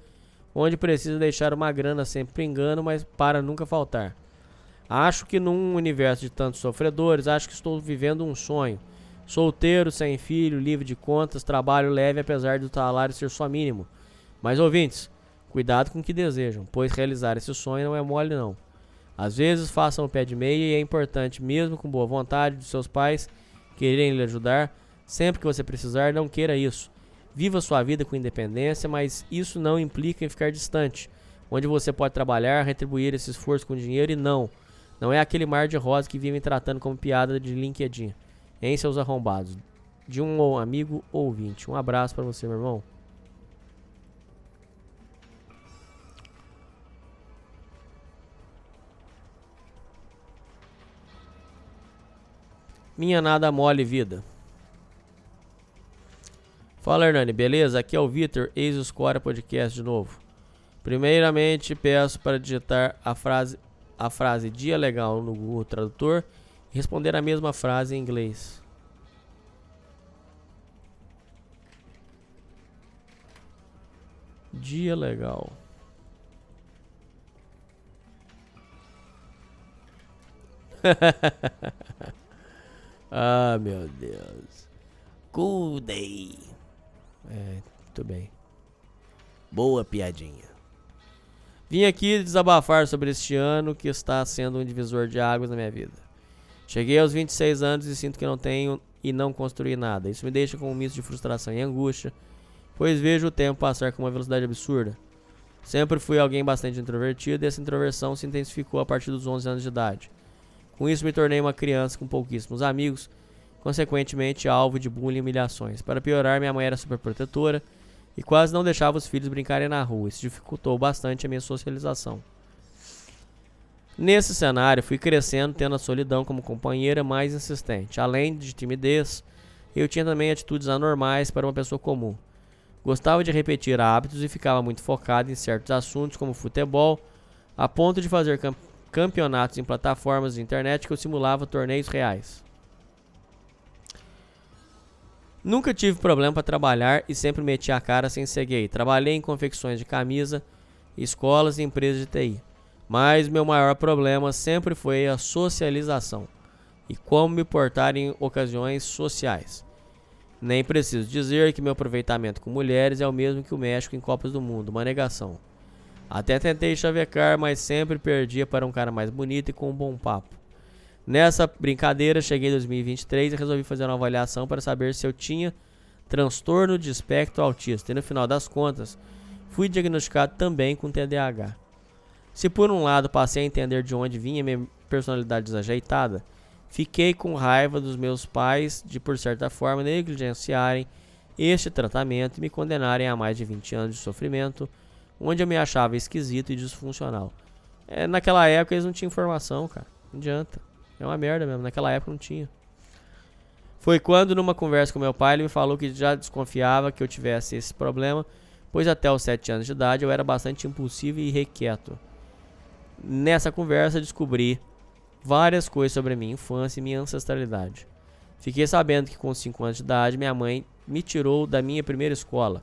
Speaker 4: onde precisa deixar uma grana sempre engano, mas para nunca faltar. Acho que num universo de tantos sofredores, acho que estou vivendo um sonho. Solteiro, sem filho, livre de contas, trabalho leve apesar do salário ser só mínimo. Mas ouvintes, cuidado com o que desejam, pois realizar esse sonho não é mole não. Às vezes façam o pé de meia e é importante, mesmo com boa vontade de seus pais quererem lhe ajudar, sempre que você precisar, não queira isso. Viva sua vida com independência, mas isso não implica em ficar distante, onde você pode trabalhar, retribuir esse esforço com dinheiro e não. Não é aquele mar de rosa que vivem tratando como piada de LinkedIn. Em seus arrombados. De um amigo ouvinte. Um abraço pra você, meu irmão. Minha nada mole vida. Fala Hernani, beleza? Aqui é o Vitor, ex-Score Podcast de novo. Primeiramente, peço para digitar a frase, a frase dia legal no Google Tradutor responder a mesma frase em inglês. Dia legal. ah, meu Deus. Cool day. É, muito bem. Boa piadinha. Vim aqui desabafar sobre este ano que está sendo um divisor de águas na minha vida. Cheguei aos 26 anos e sinto que não tenho e não construí nada. Isso me deixa com um misto de frustração e angústia, pois vejo o tempo passar com uma velocidade absurda. Sempre fui alguém bastante introvertido e essa introversão se intensificou a partir dos 11 anos de idade. Com isso, me tornei uma criança com pouquíssimos amigos, consequentemente alvo de bullying e humilhações. Para piorar, minha mãe era super protetora e quase não deixava os filhos brincarem na rua. Isso dificultou bastante a minha socialização. Nesse cenário, fui crescendo tendo a solidão como companheira mais insistente. Além de timidez, eu tinha também atitudes anormais para uma pessoa comum. Gostava de repetir hábitos e ficava muito focado em certos assuntos como futebol, a ponto de fazer cam- campeonatos em plataformas de internet que eu simulava torneios reais. Nunca tive problema para trabalhar e sempre meti a cara sem ser gay. Trabalhei em confecções de camisa, escolas e empresas de TI. Mas meu maior problema sempre foi a socialização e como me portar em ocasiões sociais. Nem preciso dizer que meu aproveitamento com mulheres é o mesmo que o México em Copas do Mundo, uma negação. Até tentei chavecar, mas sempre perdia para um cara mais bonito e com um bom papo. Nessa brincadeira, cheguei em 2023 e resolvi fazer uma avaliação para saber se eu tinha transtorno de espectro autista. E no final das contas, fui diagnosticado também com TDAH. Se por um lado passei a entender de onde vinha minha personalidade desajeitada, fiquei com raiva dos meus pais de, por certa forma, negligenciarem este tratamento e me condenarem a mais de 20 anos de sofrimento, onde eu me achava esquisito e disfuncional. É, naquela época eles não tinham informação, cara. Não adianta. É uma merda mesmo. Naquela época não tinha. Foi quando, numa conversa com meu pai, ele me falou que já desconfiava que eu tivesse esse problema, pois até os 7 anos de idade eu era bastante impulsivo e irrequieto. Nessa conversa descobri várias coisas sobre a minha infância e minha ancestralidade. Fiquei sabendo que com 5 anos de idade minha mãe me tirou da minha primeira escola,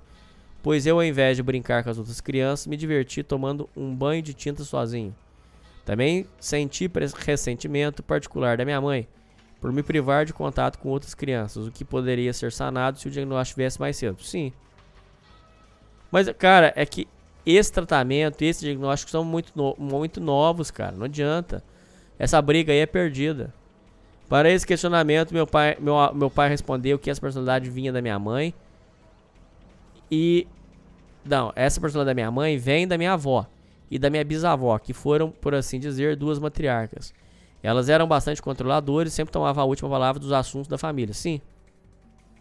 Speaker 4: pois eu, ao invés de brincar com as outras crianças, me diverti tomando um banho de tinta sozinho. Também senti ressentimento particular da minha mãe por me privar de contato com outras crianças, o que poderia ser sanado se o diagnóstico viesse mais cedo. Sim. Mas, cara, é que esse tratamento, esse diagnóstico são muito, no- muito novos, cara. Não adianta. Essa briga aí é perdida. Para esse questionamento, meu pai, meu, meu pai respondeu que essa personalidade vinha da minha mãe. E. Não, essa personalidade da minha mãe vem da minha avó. e da minha bisavó, que foram, por assim dizer, duas matriarcas. Elas eram bastante controladoras e sempre tomavam a última palavra dos assuntos da família. Sim,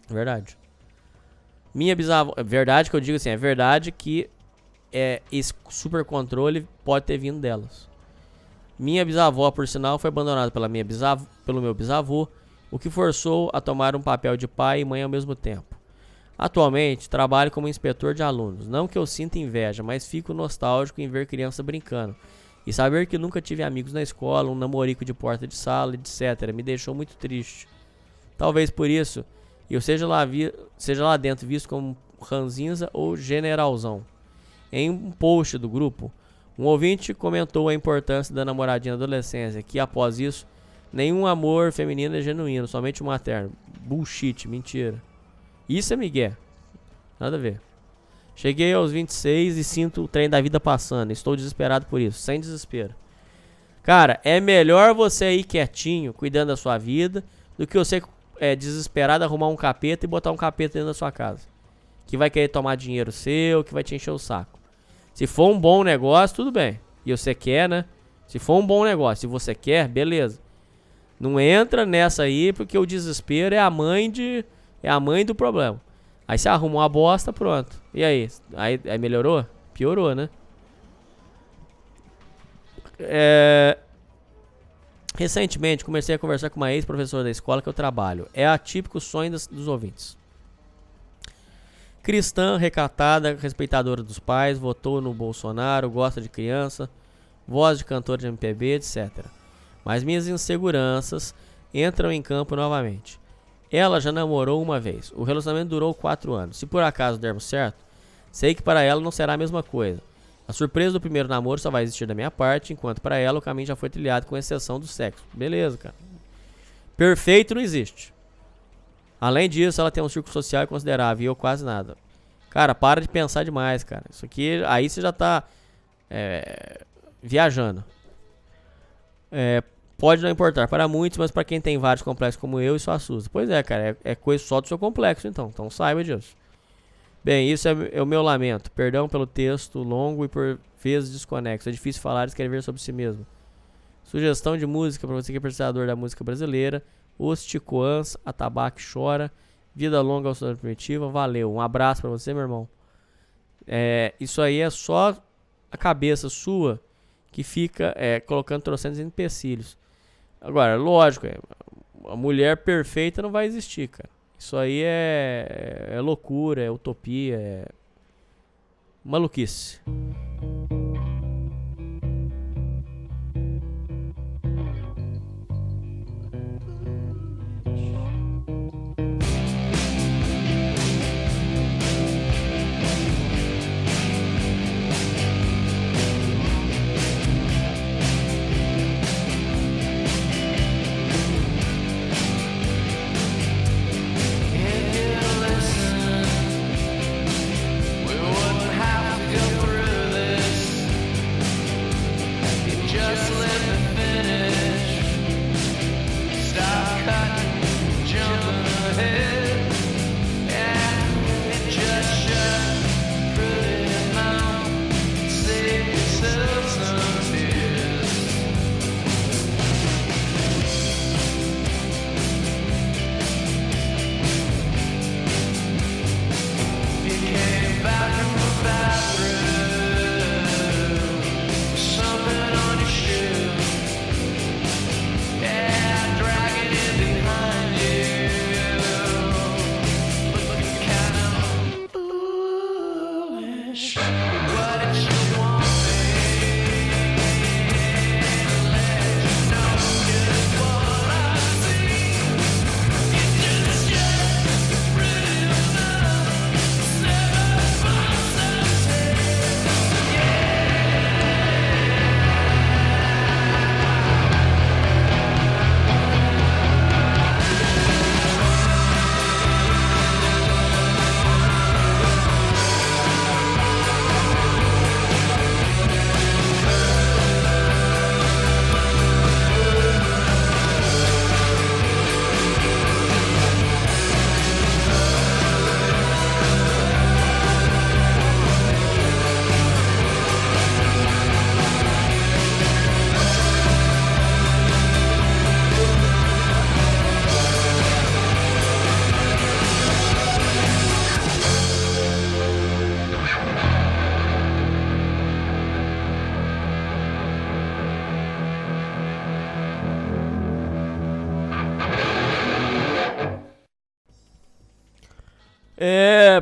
Speaker 4: verdade. Minha bisavó. é Verdade que eu digo assim, é verdade que é, esse super controle pode ter vindo delas. Minha bisavó, por sinal, foi abandonada pela minha bisavó, pelo meu bisavô, o que forçou a tomar um papel de pai e mãe ao mesmo tempo. Atualmente, trabalho como inspetor de alunos. Não que eu sinta inveja, mas fico nostálgico em ver criança brincando. E saber que nunca tive amigos na escola, um namorico de porta de sala, etc. Me deixou muito triste. Talvez por isso, eu seja lá, vi, seja lá dentro visto como ranzinza ou generalzão. Em um post do grupo, um ouvinte comentou a importância da namoradinha na adolescência, que após isso, nenhum amor feminino é genuíno, somente o materno. Bullshit, mentira. Isso é migué. Nada a ver. Cheguei aos 26 e sinto o trem da vida passando. Estou desesperado por isso, sem desespero. Cara, é melhor você ir quietinho, cuidando da sua vida, do que você é, desesperado arrumar um capeta e botar um capeta dentro da sua casa. Que vai querer tomar dinheiro seu, que vai te encher o saco. Se for um bom negócio, tudo bem. E você quer, né? Se for um bom negócio, se você quer, beleza. Não entra nessa aí, porque o desespero é a mãe de. É a mãe do problema. Aí você arruma uma bosta, pronto. E aí? Aí, aí melhorou? Piorou, né? É... Recentemente comecei a conversar com uma ex-professora da escola que eu trabalho. É atípico sonho dos, dos ouvintes. Cristã, recatada, respeitadora dos pais, votou no Bolsonaro, gosta de criança, voz de cantor de MPB, etc. Mas minhas inseguranças entram em campo novamente. Ela já namorou uma vez. O relacionamento durou quatro anos. Se por acaso dermos certo, sei que para ela não será a mesma coisa. A surpresa do primeiro namoro só vai existir da minha parte, enquanto para ela o caminho já foi trilhado com exceção do sexo. Beleza, cara. Perfeito não existe. Além disso, ela tem um círculo social considerável e eu quase nada. Cara, para de pensar demais, cara. Isso aqui, aí você já tá é, viajando. É, pode não importar para muitos, mas para quem tem vários complexos como eu, isso assusta. Pois é, cara, é, é coisa só do seu complexo, então. Então saiba disso. Bem, isso é, é o meu lamento. Perdão pelo texto longo e por vezes desconexo. É difícil falar e escrever sobre si mesmo. Sugestão de música para você que é apreciador da música brasileira. Os Ticoãs, Atabaque Chora. Vida longa ao Sonora Primitiva. Valeu. Um abraço para você, meu irmão. É, isso aí é só a cabeça sua que fica é, colocando trocentos empecilhos. Agora, lógico, é, a mulher perfeita não vai existir, cara. Isso aí é, é loucura, é utopia, é maluquice.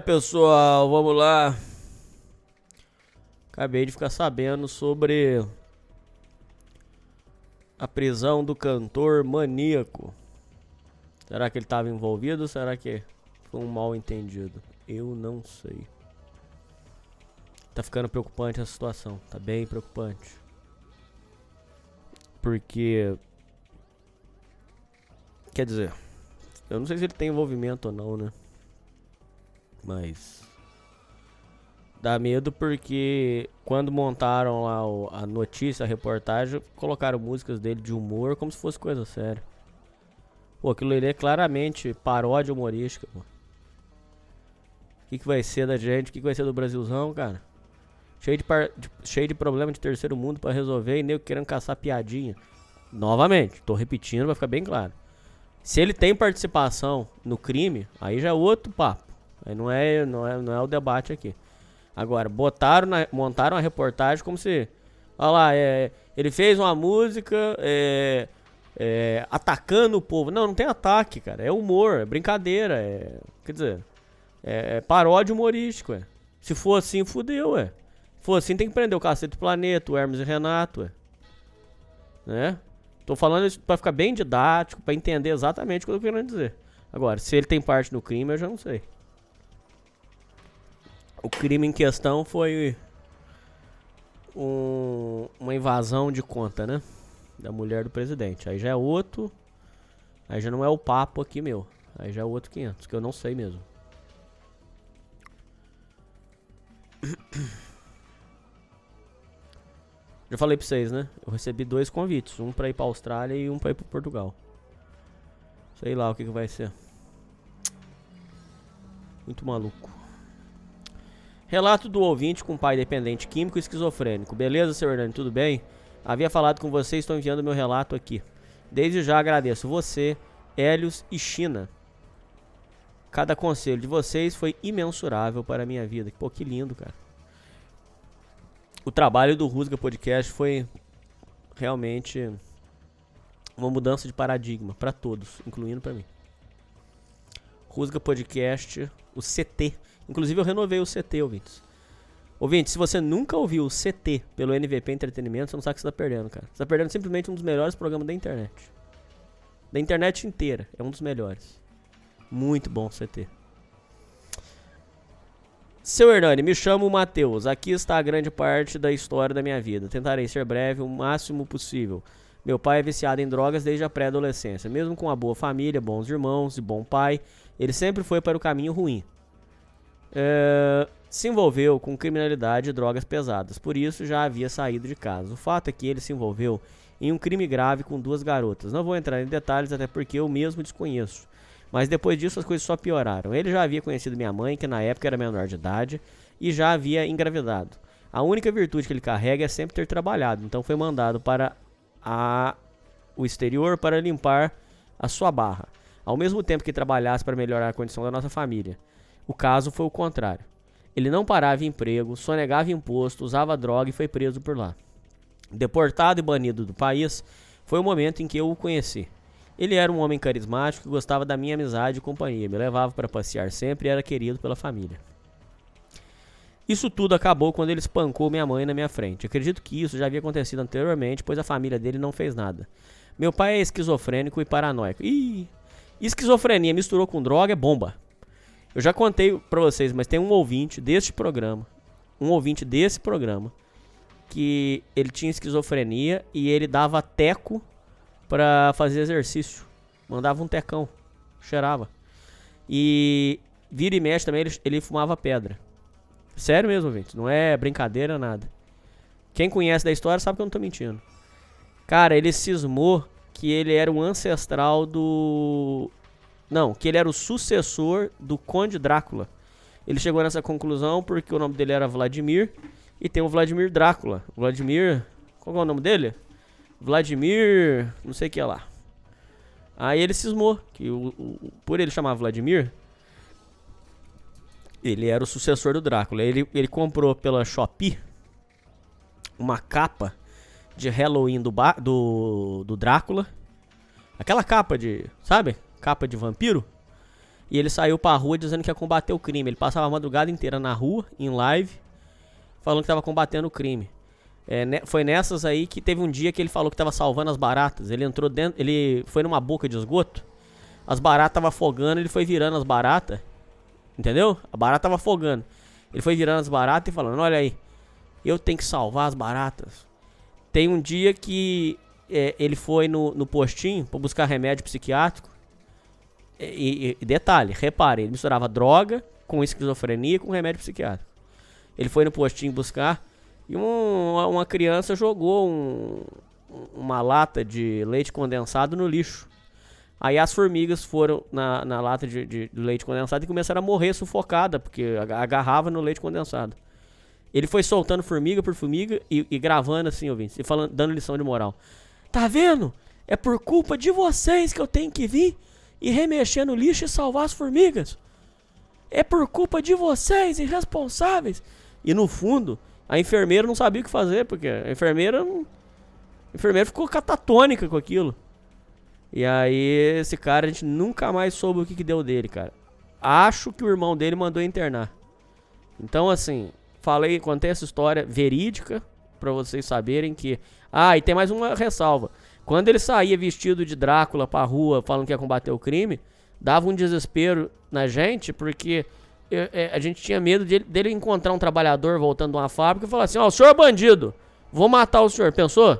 Speaker 4: Pessoal, vamos lá. Acabei de ficar sabendo sobre a prisão do cantor maníaco. Será que ele estava envolvido ou será que foi um mal entendido? Eu não sei. Tá ficando preocupante a situação, tá bem preocupante. Porque quer dizer, eu não sei se ele tem envolvimento ou não, né? Mas dá medo porque quando montaram lá o- a notícia, a reportagem, colocaram músicas dele de humor como se fosse coisa séria. Pô, aquilo ali é claramente paródia humorística, pô. O que, que vai ser da gente? O que, que vai ser do Brasilzão, cara? Cheio de, par- de- cheio de problema de terceiro mundo pra resolver e nego querendo caçar piadinha. Novamente, tô repetindo, vai ficar bem claro. Se ele tem participação no crime, aí já é outro papo. Aí não é, não é, não é o debate aqui. Agora, botaram na- montaram a reportagem como se. Olha lá, é, ele fez uma música é, é, atacando o povo. Não, não tem ataque, cara. É humor, é brincadeira. É, quer dizer, é, é paródia humorístico, é. Se for assim, fudeu, é. Se for assim, tem que prender o Cacete do Planeta, o Hermes e Renato, é. Né? Tô falando isso pra ficar bem didático, pra entender exatamente o que eu tô querendo dizer. Agora, se ele tem parte no crime, eu já não sei. O crime em questão foi um- uma invasão de conta, né? Da mulher do presidente. Aí já é outro. Aí já não é o papo aqui, meu. Aí já é outro 500, que eu não sei mesmo. Já falei pra vocês, né? Eu recebi dois convites. Um pra ir pra Austrália e um pra ir pra Portugal. Sei lá o que, que vai ser. Muito maluco. Relato do ouvinte com pai dependente químico e esquizofrênico. Beleza, seu Hernani? Tudo bem? Havia falado com você estou enviando meu relato aqui. Desde já agradeço você, Hélios e China. Cada conselho de vocês foi imensurável para a minha vida. Pô, que lindo, cara. O trabalho do Rusga Podcast foi realmente uma mudança de paradigma para todos, incluindo para mim. Rusga Podcast, o CT. Inclusive eu renovei o CT, ouvintes. Ouvintes, se você nunca ouviu o CT pelo NVP Entretenimento, você não sabe o que você tá perdendo, cara. Você tá perdendo simplesmente um dos melhores programas da internet. Da internet inteira. É um dos melhores. Muito bom o CT. Seu Hernani, me chamo Matheus. Aqui está a grande parte da história da minha vida. Tentarei ser breve o máximo possível. Meu pai é viciado em drogas desde a pré-adolescência. Mesmo com uma boa família, bons irmãos e bom pai, ele sempre foi para o caminho ruim. É, se envolveu com criminalidade e drogas pesadas, por isso já havia saído de casa. O fato é que ele se envolveu em um crime grave com duas garotas. Não vou entrar em detalhes, até porque eu mesmo desconheço. Mas depois disso as coisas só pioraram. Ele já havia conhecido minha mãe, que na época era menor de idade, e já havia engravidado. A única virtude que ele carrega é sempre ter trabalhado, então foi mandado para a, o exterior para limpar a sua barra, ao mesmo tempo que trabalhasse para melhorar a condição da nossa família. O caso foi o contrário. Ele não parava em emprego, sonegava imposto, usava droga e foi preso por lá. Deportado e banido do país, foi o momento em que eu o conheci. Ele era um homem carismático que gostava da minha amizade e companhia, me levava para passear sempre e era querido pela família. Isso tudo acabou quando ele espancou minha mãe na minha frente. Acredito que isso já havia acontecido anteriormente, pois a família dele não fez nada. Meu pai é esquizofrênico e paranoico. Ih, esquizofrenia misturou com droga é bomba. Eu já contei pra vocês, mas tem um ouvinte deste programa, um ouvinte desse programa, que ele tinha esquizofrenia e ele dava teco pra fazer exercício. Mandava um tecão, cheirava. E vira e mexe também ele, ele fumava pedra. Sério mesmo, ouvinte, não é brincadeira nada. Quem conhece da história sabe que eu não tô mentindo. Cara, ele cismou que ele era o ancestral do não, que ele era o sucessor do Conde Drácula. Ele chegou nessa conclusão porque o nome dele era Vladimir e tem o Vladimir Drácula. Vladimir. Qual é o nome dele? Vladimir. Não sei o que é lá. Aí ele cismou que o, o- por ele chamar Vladimir, ele era o sucessor do Drácula. Ele, ele comprou pela Shopee uma capa de Halloween do, do, do Drácula. Aquela capa de. Sabe? Capa de vampiro. E ele saiu pra rua dizendo que ia combater o crime. Ele passava a madrugada inteira na rua, em live, falando que tava combatendo o crime. É, ne- foi nessas aí que teve um dia que ele falou que tava salvando as baratas. Ele entrou dentro, ele foi numa boca de esgoto. As baratas tava afogando, ele foi virando as baratas. Entendeu? A barata tava afogando. Ele foi virando as baratas e falando: Olha aí, eu tenho que salvar as baratas. Tem um dia que é, ele foi no, no postinho pra buscar remédio psiquiátrico. E, e- detalhe, repare, ele misturava droga com esquizofrenia e com remédio psiquiátrico. Ele foi no postinho buscar e um- uma criança jogou um- uma lata de leite condensado no lixo. Aí as formigas foram na, na lata de, de leite condensado e começaram a morrer sufocada, porque aga- agarrava no leite condensado. Ele foi soltando formiga por formiga e, e gravando assim, ouvintes, e falando, dando lição de moral. Tá vendo? É por culpa de vocês que eu tenho que vir e remexer no lixo e salvar as formigas. É por culpa de vocês, irresponsáveis. E no fundo, a enfermeira não sabia o que fazer, porque a enfermeira não... A enfermeira ficou catatônica com aquilo. E aí, esse cara, a gente nunca mais soube o que, que deu dele, cara. Acho que o irmão dele mandou internar. Então, assim, falei, contei essa história verídica pra vocês saberem que. Ah, e tem mais uma ressalva. Quando ele saía vestido de Drácula pra rua falando que ia combater o crime, dava um desespero na gente, porque eu- é, a gente tinha medo dele, dele encontrar um trabalhador voltando de uma fábrica e falar assim: Ó, o senhor é bandido, vou matar o senhor. Pensou?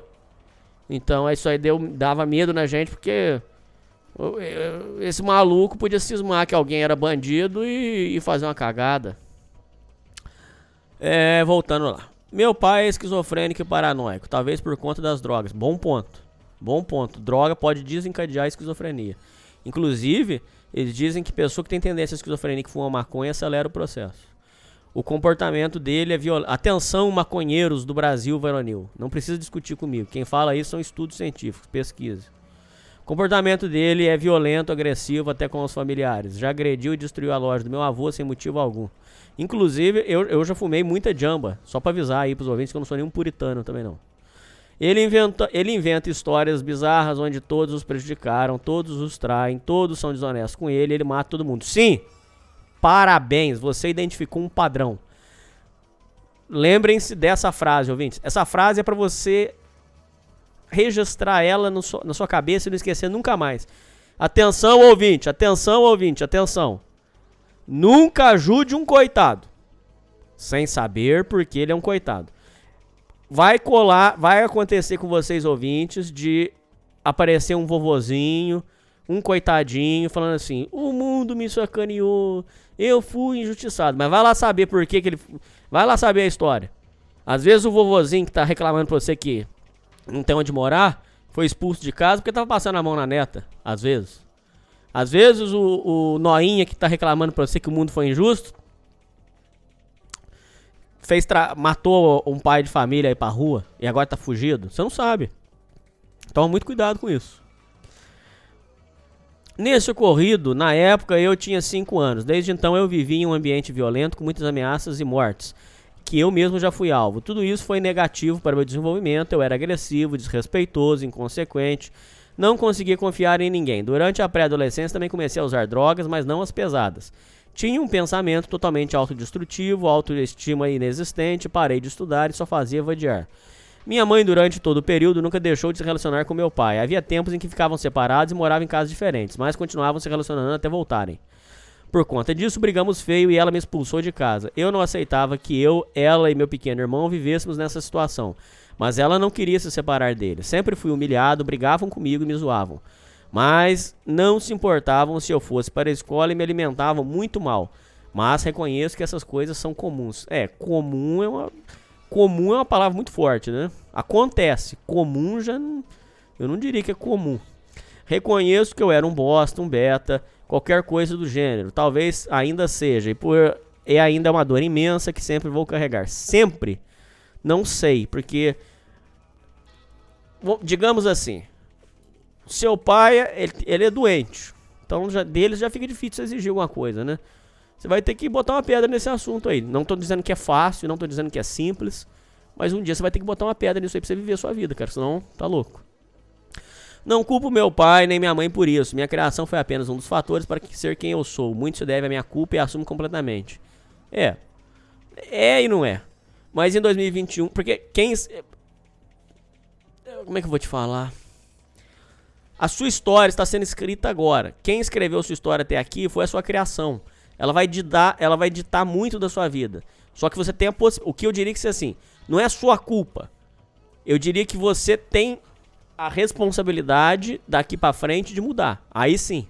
Speaker 4: Então, isso aí deu, dava medo na gente, porque o- e- esse maluco podia cismar que alguém era bandido e, e fazer uma cagada. É, voltando lá. Meu pai é esquizofrênico e paranoico, talvez por conta das drogas. Bom ponto. Bom ponto. Droga pode desencadear a esquizofrenia. Inclusive, eles dizem que pessoa que tem tendência à esquizofrenia que fuma maconha acelera o processo. O comportamento dele é violento. Atenção, maconheiros do Brasil varonil. Não precisa discutir comigo. Quem fala isso são estudos científicos, pesquise. O comportamento dele é violento, agressivo até com os familiares. Já agrediu e destruiu a loja do meu avô sem motivo algum. Inclusive, eu, eu já fumei muita jamba. Só pra avisar aí pros ouvintes que eu não sou nenhum puritano também não. Ele inventa, ele inventa histórias bizarras onde todos os prejudicaram, todos os traem, todos são desonestos com ele, ele mata todo mundo. Sim! Parabéns, você identificou um padrão. Lembrem-se dessa frase, ouvintes. Essa frase é pra você registrar ela no na sua cabeça e não esquecer nunca mais. Atenção, ouvinte, atenção, ouvinte, atenção. Nunca ajude um coitado sem saber porque ele é um coitado. Vai colar, vai acontecer com vocês ouvintes de aparecer um vovozinho, um coitadinho falando assim: "O mundo me sacaneou, eu fui injustiçado". Mas vai lá saber por que que ele vai lá saber a história. Às vezes o vovozinho que tá reclamando pra você que não tem onde morar, foi expulso de casa porque tava passando a mão na neta, às vezes. Às vezes o, o noinha que tá reclamando pra você que o mundo foi injusto, fez matou um pai de família aí pra rua e agora tá fugido. Você não sabe. Toma muito cuidado com isso. Nesse ocorrido, na época eu tinha 5 anos. Desde então eu vivi em um ambiente violento com muitas ameaças e mortes, que eu mesmo já fui alvo. Tudo isso foi negativo para meu desenvolvimento. Eu era agressivo, desrespeitoso, inconsequente. Não conseguia confiar em ninguém. Durante a pré-adolescência também comecei a usar drogas, mas não as pesadas. Tinha um pensamento totalmente autodestrutivo, autoestima inexistente, parei de estudar e só fazia vadiar. Minha mãe, durante todo o período, nunca deixou de se relacionar com meu pai. Havia tempos em que ficavam separados e moravam em casas diferentes, mas continuavam se relacionando até voltarem. Por conta disso, brigamos feio e ela me expulsou de casa. Eu não aceitava que eu, ela e meu pequeno irmão vivêssemos nessa situação, mas ela não queria se separar dele. Sempre fui humilhado, brigavam comigo e me zoavam. Mas não se importavam se eu fosse para a escola e me alimentavam muito mal. Mas reconheço que essas coisas são comuns. É, comum é uma comum é uma palavra muito forte, né? Acontece. Comum já não, eu não diria que é comum. Reconheço que eu era um bosta, um beta, qualquer coisa do gênero. Talvez ainda seja. E por é ainda uma dor imensa que sempre vou carregar. Sempre. Não sei, porque digamos assim, seu pai, ele, ele é doente. Então já, deles já fica difícil exigir alguma coisa, né? Você vai ter que botar uma pedra nesse assunto aí. Não tô dizendo que é fácil, não tô dizendo que é simples. Mas um dia você vai ter que botar uma pedra nisso aí pra você viver a sua vida, cara. Senão, tá louco. Não culpo meu pai nem minha mãe por isso. Minha criação foi apenas um dos fatores para ser quem eu sou. Muito se deve à minha culpa e assumo completamente. É. É e não é. Mas em 2021, porque quem. Como é que eu vou te falar? A sua história está sendo escrita agora. Quem escreveu sua história até aqui foi a sua criação. Ela vai ditar, ela vai ditar muito da sua vida. Só que você tem a possibilidade. O que eu diria que é assim, não é sua culpa. Eu diria que você tem a responsabilidade daqui pra frente de mudar. Aí sim.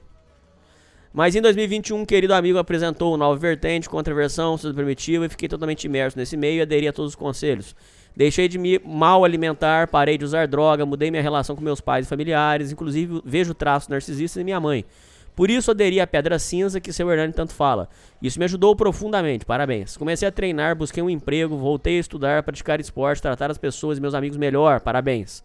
Speaker 4: Mas em 2021, um querido amigo apresentou uma nova vertente, contraversão, sociedade primitiva e fiquei totalmente imerso nesse meio e aderi a todos os conselhos. Deixei de me mal alimentar, parei de usar droga, mudei minha relação com meus pais e familiares, inclusive vejo traços narcisistas em minha mãe. Por isso aderi à pedra cinza que seu Hernani tanto fala. Isso me ajudou profundamente, parabéns. Comecei a treinar, busquei um emprego, voltei a estudar, praticar esporte, tratar as pessoas e meus amigos melhor, parabéns.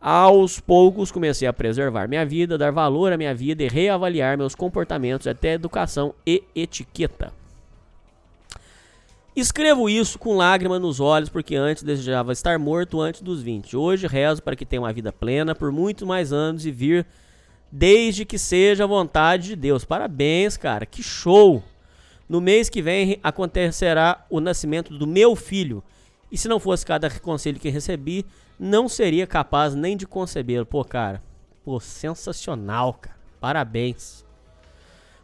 Speaker 4: Aos poucos comecei a preservar minha vida, dar valor à minha vida e reavaliar meus comportamentos, até educação e etiqueta. Escrevo isso com lágrima nos olhos, porque antes desejava estar morto antes dos 20. Hoje rezo para que tenha uma vida plena por muitos mais anos e vir desde que seja a vontade de Deus. Parabéns, cara, que show! No mês que vem acontecerá o nascimento do meu filho. E se não fosse cada conselho que recebi, não seria capaz nem de concebê-lo. Pô, cara, pô, sensacional, cara. Parabéns.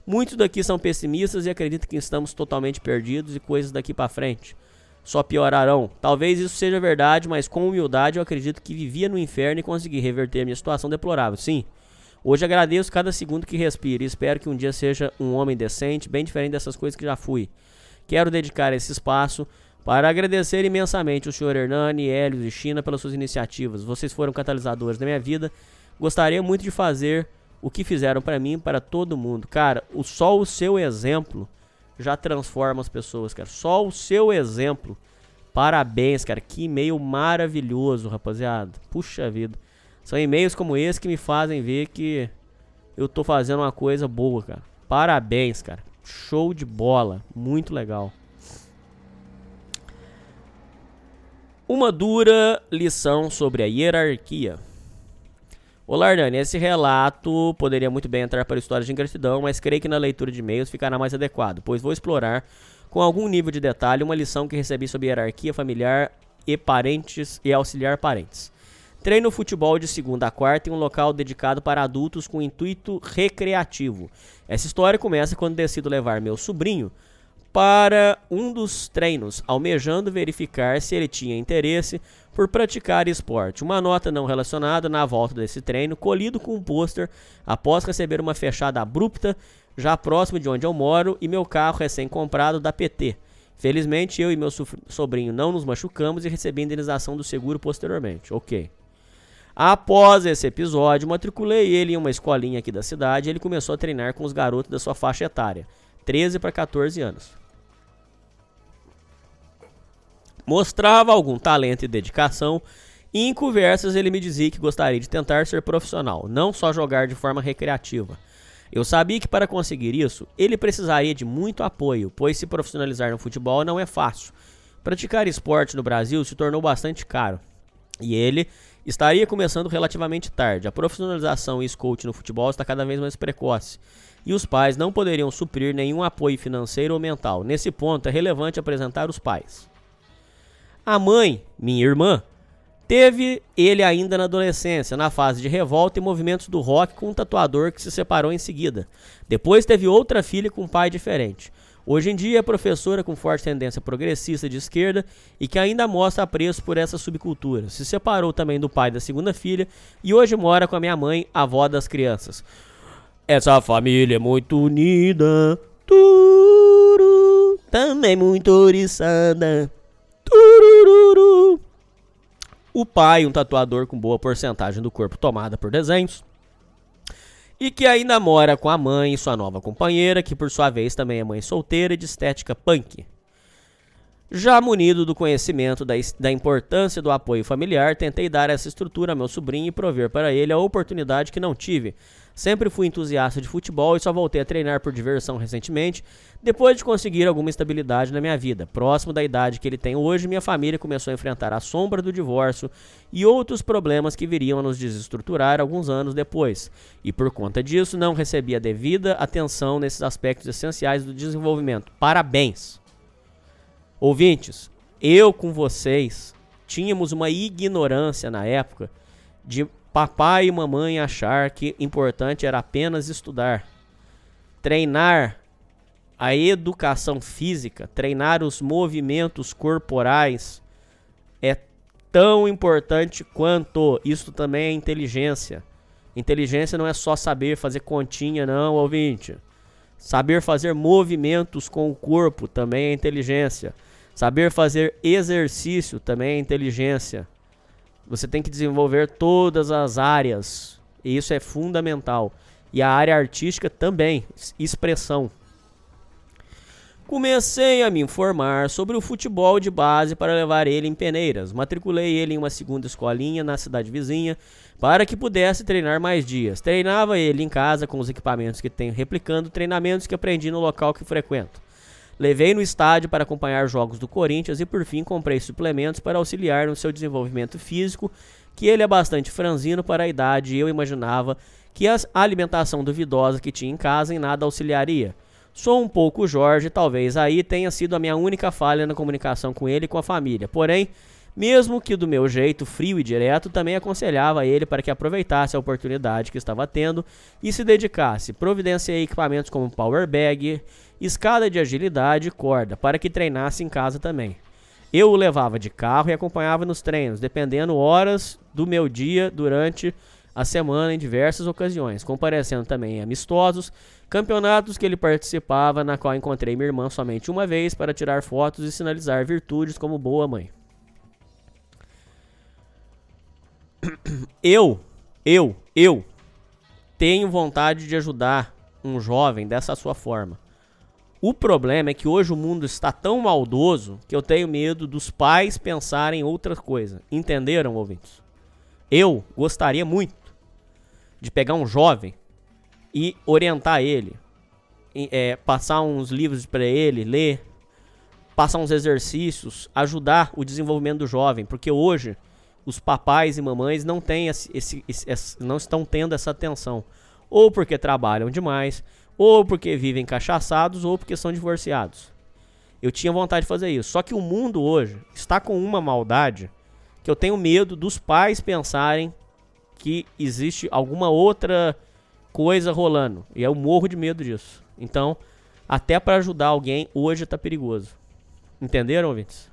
Speaker 4: Muitos daqui são pessimistas e acreditam que estamos totalmente perdidos e coisas daqui pra frente só piorarão. Talvez isso seja verdade, mas com humildade eu acredito que vivia no inferno e consegui reverter minha situação deplorável. Sim. Hoje agradeço cada segundo que respiro e espero que um dia seja um homem decente, bem diferente dessas coisas que já fui. Quero dedicar esse espaço para agradecer imensamente o Sr. Hernani, Hélio e China pelas suas iniciativas. Vocês foram catalisadores da minha vida. Gostaria muito de fazer o que fizeram para mim e para todo mundo. Cara, o, só o seu exemplo já transforma as pessoas, cara. Só o seu exemplo. Parabéns, cara. Que e-mail maravilhoso, rapaziada. Puxa vida. São e-mails como esse que me fazem ver que eu tô fazendo uma coisa boa, cara. Parabéns, cara. Show de bola. Muito legal. Uma dura lição sobre a hierarquia. Olá, Hernani. Esse relato poderia muito bem entrar para histórias de ingratidão, mas creio que na leitura de e-mails ficará mais adequado, pois vou explorar com algum nível de detalhe uma lição que recebi sobre hierarquia familiar e parentes e auxiliar parentes. Treino futebol de segunda a quarta em um local dedicado para adultos com intuito recreativo. Essa história começa quando decido levar meu sobrinho para um dos treinos, almejando verificar se ele tinha interesse por praticar esporte. Uma nota não relacionada na volta desse treino, colhido com um pôster após receber uma fechada abrupta já próximo de onde eu moro e meu carro recém-comprado da PT. Felizmente eu e meu so- sobrinho não nos machucamos e recebi indenização do seguro posteriormente. Ok. Após esse episódio, matriculei ele em uma escolinha aqui da cidade e ele começou a treinar com os garotos da sua faixa etária, 13 para 14 anos. Mostrava algum talento e dedicação, e em conversas ele me dizia que gostaria de tentar ser profissional, não só jogar de forma recreativa. Eu sabia que para conseguir isso, ele precisaria de muito apoio, pois se profissionalizar no futebol não é fácil. Praticar esporte no Brasil se tornou bastante caro, e ele estaria começando relativamente tarde. A profissionalização e scout no futebol está cada vez mais precoce, e os pais não poderiam suprir nenhum apoio financeiro ou mental. Nesse ponto, é relevante apresentar os pais. A mãe, minha irmã, teve ele ainda na adolescência, na fase de revolta e movimentos do rock com um tatuador que se separou em seguida. Depois teve outra filha com um pai diferente. Hoje em dia é professora com forte tendência progressista de esquerda e que ainda mostra apreço por essa subcultura. Se separou também do pai da segunda filha e hoje mora com a minha mãe, avó das crianças. Essa família é muito unida, turu, também muito oriçada. O pai, um tatuador com boa porcentagem do corpo tomada por desenhos. E que ainda mora com a mãe e sua nova companheira, que por sua vez também é mãe solteira e de estética punk. Já munido do conhecimento da, da importância do apoio familiar, tentei dar essa estrutura ao meu sobrinho e prover para ele a oportunidade que não tive. Sempre fui entusiasta de futebol e só voltei a treinar por diversão recentemente, depois de conseguir alguma estabilidade na minha vida. Próximo da idade que ele tem hoje, minha família começou a enfrentar a sombra do divórcio e outros problemas que viriam a nos desestruturar alguns anos depois. E por conta disso, não recebi a devida atenção nesses aspectos essenciais do desenvolvimento. Parabéns! Ouvintes, eu com vocês tínhamos uma ignorância na época de papai e mamãe achar que importante era apenas estudar. Treinar a educação física, treinar os movimentos corporais é tão importante quanto isso também é inteligência. Inteligência não é só saber fazer continha, não, ouvinte. Saber fazer movimentos com o corpo também é inteligência. Saber fazer exercício também é inteligência. Você tem que desenvolver todas as áreas. E isso é fundamental. E a área artística também, es- expressão. Comecei a me informar sobre o futebol de base para levar ele em Peneiras. Matriculei ele em uma segunda escolinha na cidade vizinha para que pudesse treinar mais dias. Treinava ele em casa com os equipamentos que tenho, replicando treinamentos que aprendi no local que frequento. Levei no estádio para acompanhar jogos do Corinthians e por fim comprei suplementos para auxiliar no seu desenvolvimento físico, que ele é bastante franzino para a idade e eu imaginava que a alimentação duvidosa que tinha em casa em nada auxiliaria. Sou um pouco Jorge, talvez aí tenha sido a minha única falha na comunicação com ele e com a família. Porém, mesmo que do meu jeito frio e direto, também aconselhava ele para que aproveitasse a oportunidade que estava tendo e se dedicasse. Providenciei equipamentos como power bag, escada de agilidade e corda, para que treinasse em casa também. Eu o levava de carro e acompanhava nos treinos, dependendo horas do meu dia durante a semana em diversas ocasiões, comparecendo também em amistosos, campeonatos que ele participava, na qual encontrei minha irmã somente uma vez para tirar fotos e sinalizar virtudes como boa mãe. Eu, eu, eu tenho vontade de ajudar um jovem dessa sua forma. O problema é que hoje o mundo está tão maldoso que eu tenho medo dos pais pensarem em outra coisa. Entenderam, ouvintes? Eu gostaria muito de pegar um jovem e orientar ele, é, passar uns livros para ele ler, passar uns exercícios, ajudar o desenvolvimento do jovem, porque hoje os papais e mamães não têm esse- esse- esse- não estão tendo essa atenção, ou porque trabalham demais, ou porque vivem cachaçados, ou porque são divorciados. Eu tinha vontade de fazer isso, só que o mundo hoje está com uma maldade que eu tenho medo dos pais pensarem que existe alguma outra coisa rolando. E eu morro de medo disso. Então, até para ajudar alguém, hoje tá perigoso. Entenderam, ouvintes?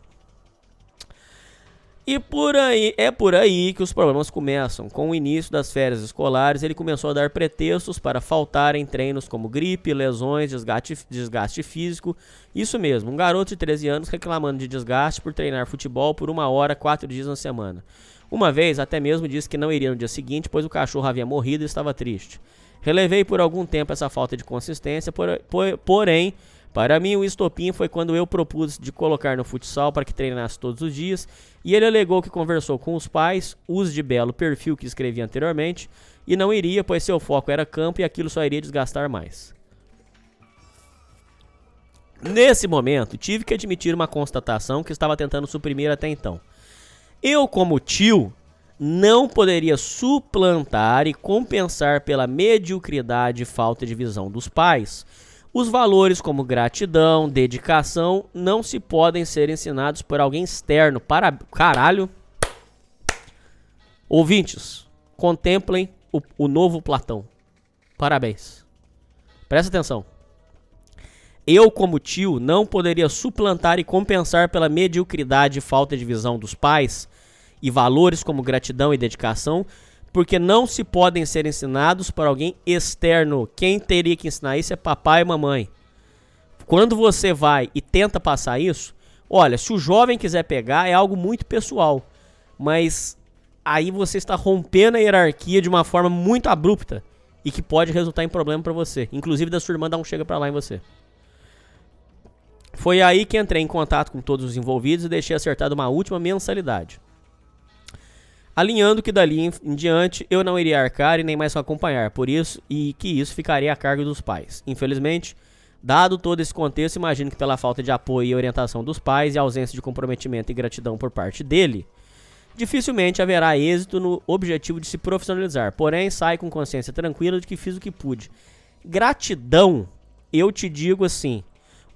Speaker 4: E por aí, é por aí que os problemas começam. Com o início das férias escolares, ele começou a dar pretextos para faltar em treinos como gripe, lesões, desgaste, desgaste físico. Isso mesmo, um garoto de 13 anos reclamando de desgaste por treinar futebol por uma hora, quatro dias na semana. Uma vez, até mesmo disse que não iria no dia seguinte, pois o cachorro havia morrido e estava triste. Relevei por algum tempo essa falta de consistência, por- por- porém, para mim o estopim foi quando eu propus de colocar no futsal para que treinasse todos os dias, e ele alegou que conversou com os pais, os de belo perfil que escrevi anteriormente, e não iria, pois seu foco era campo e aquilo só iria desgastar mais. Nesse momento, tive que admitir uma constatação que estava tentando suprimir até então. Eu, como tio, não poderia suplantar e compensar pela mediocridade e falta de visão dos pais. Os valores como gratidão, dedicação não se podem ser ensinados por alguém externo. Para caralho. Ouvintes, contemplem o, o novo Platão. Parabéns. Presta atenção. Eu, como tio, não poderia suplantar e compensar pela mediocridade e falta de visão dos pais e valores como gratidão e dedicação, porque não se podem ser ensinados por alguém externo. Quem teria que ensinar isso é papai e mamãe. Quando você vai e tenta passar isso, olha, se o jovem quiser pegar, é algo muito pessoal, mas aí você está rompendo a hierarquia de uma forma muito abrupta e que pode resultar em problema pra você, inclusive da sua irmã dar um chega pra lá em você. Foi aí que entrei em contato com todos os envolvidos e deixei acertada uma última mensalidade. Alinhando que dali em, em diante eu não iria arcar e nem mais acompanhar, por isso e que isso ficaria a cargo dos pais. Infelizmente, dado todo esse contexto, imagino que pela falta de apoio e orientação dos pais e ausência de comprometimento e gratidão por parte dele, dificilmente haverá êxito no objetivo de se profissionalizar. Porém, sai com consciência tranquila de que fiz o que pude. Gratidão, eu te digo assim,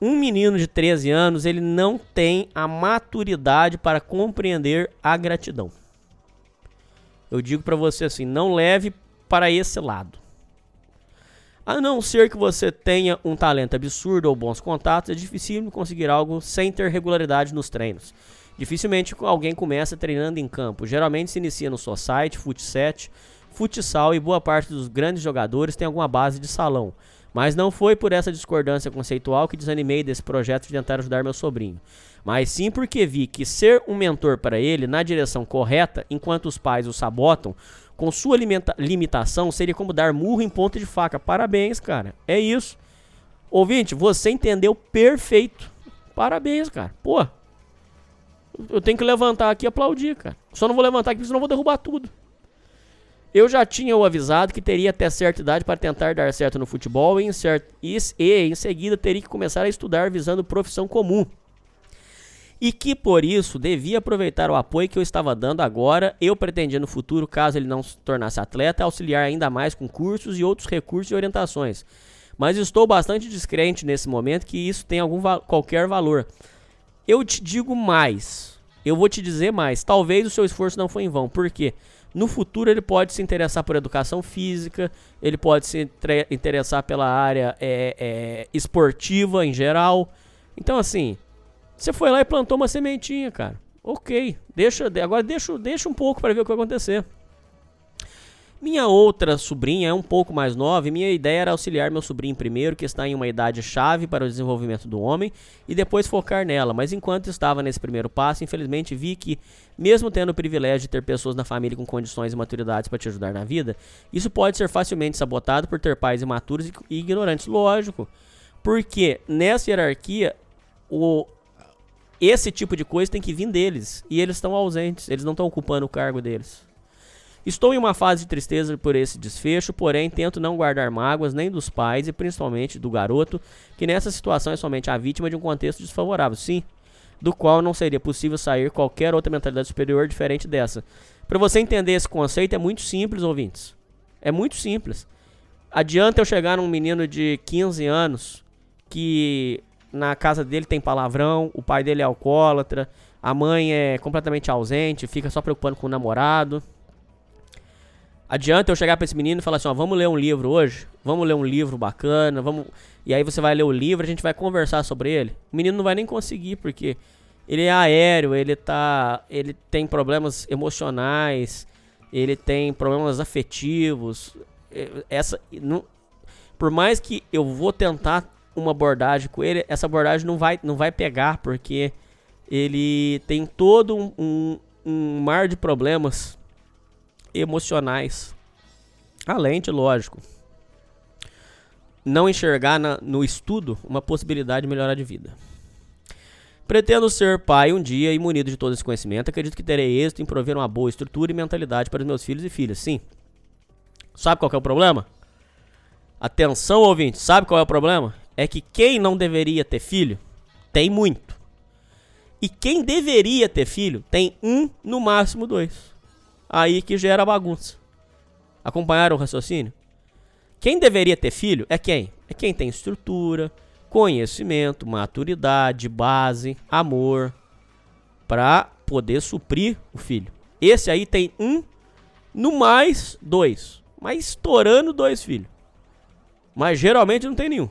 Speaker 4: um menino de 13 anos, ele não tem a maturidade para compreender a gratidão. Eu digo pra você assim, não leve para esse lado. A não ser que você tenha um talento absurdo ou bons contatos, é difícil conseguir algo sem ter regularidade nos treinos. Dificilmente alguém começa treinando em campo. Geralmente se inicia no society, futset, futsal e boa parte dos grandes jogadores tem alguma base de salão. Mas não foi por essa discordância conceitual que desanimei desse projeto de tentar ajudar meu sobrinho. Mas sim porque vi que ser um mentor para ele na direção correta, enquanto os pais o sabotam, com sua limita- limitação, seria como dar murro em ponta de faca. Parabéns, cara. É isso. Ouvinte, você entendeu perfeito. Parabéns, cara. Pô, eu tenho que levantar aqui e aplaudir, cara. Só não vou levantar aqui, porque senão eu vou derrubar tudo. Eu já tinha o avisado que teria até certa idade para tentar dar certo no futebol e em, e, em seguida teria que começar a estudar visando profissão comum. E que por isso devia aproveitar o apoio que eu estava dando agora, eu pretendia no futuro, caso ele não se tornasse atleta, auxiliar ainda mais com cursos e outros recursos e orientações. Mas estou bastante descrente nesse momento que isso tem algum va- qualquer valor. Eu te digo mais. Eu vou te dizer mais. Talvez o seu esforço não foi em vão. Por quê? No futuro ele pode se interessar por educação física, ele pode se interessar pela área é, é, esportiva em geral. Então, assim, você foi lá e plantou uma sementinha, cara. Ok. Deixa, agora deixa, deixa um pouco para ver o que vai acontecer. Minha outra sobrinha é um pouco mais nova e minha ideia era auxiliar meu sobrinho primeiro, que está em uma idade chave para o desenvolvimento do homem, e depois focar nela. Mas enquanto estava nesse primeiro passo, infelizmente vi que, mesmo tendo o privilégio de ter pessoas na família com condições e maturidades para te ajudar na vida, isso pode ser facilmente sabotado por ter pais imaturos e ignorantes. Lógico. Porque nessa hierarquia, o, esse tipo de coisa tem que vir deles. E eles estão ausentes, eles não estão ocupando o cargo deles. Estou em uma fase de tristeza por esse desfecho, porém tento não guardar mágoas nem dos pais e principalmente do garoto, que nessa situação é somente a vítima de um contexto desfavorável, sim, do qual não seria possível sair qualquer outra mentalidade superior diferente dessa. Para você entender esse conceito é muito simples, ouvintes. É muito simples. Adianta eu chegar num menino de 15 anos que na casa dele tem palavrão, o pai dele é alcoólatra, a mãe é completamente ausente, fica só preocupando com o namorado. Adianta eu chegar pra esse menino e falar assim, ó, vamos ler um livro hoje? Vamos ler um livro bacana, vamos... E aí você vai ler o livro, a gente vai conversar sobre ele. O menino não vai nem conseguir, porque ele é aéreo, ele tá... Ele tem problemas emocionais, ele tem problemas afetivos. Essa... Não, por mais que eu vou tentar uma abordagem com ele, essa abordagem não vai, não vai pegar, porque ele tem todo um, um, um mar de problemas emocionais. Além de, lógico, não enxergar na- no estudo uma possibilidade de melhorar de vida. Pretendo ser pai um dia e munido de todo esse conhecimento. Acredito que terei êxito em prover uma boa estrutura e mentalidade para os meus filhos e filhas. Sim. Sabe qual é o problema? Atenção, ouvinte. Sabe qual é o problema? É que quem não deveria ter filho tem muito. E quem deveria ter filho tem um, no máximo dois. Aí que gera bagunça. Acompanharam o raciocínio? Quem deveria ter filho é quem? É quem tem estrutura, conhecimento, maturidade, base, amor para poder suprir o filho. Esse aí tem um, no mais dois, mas estourando dois filhos. Mas geralmente não tem nenhum.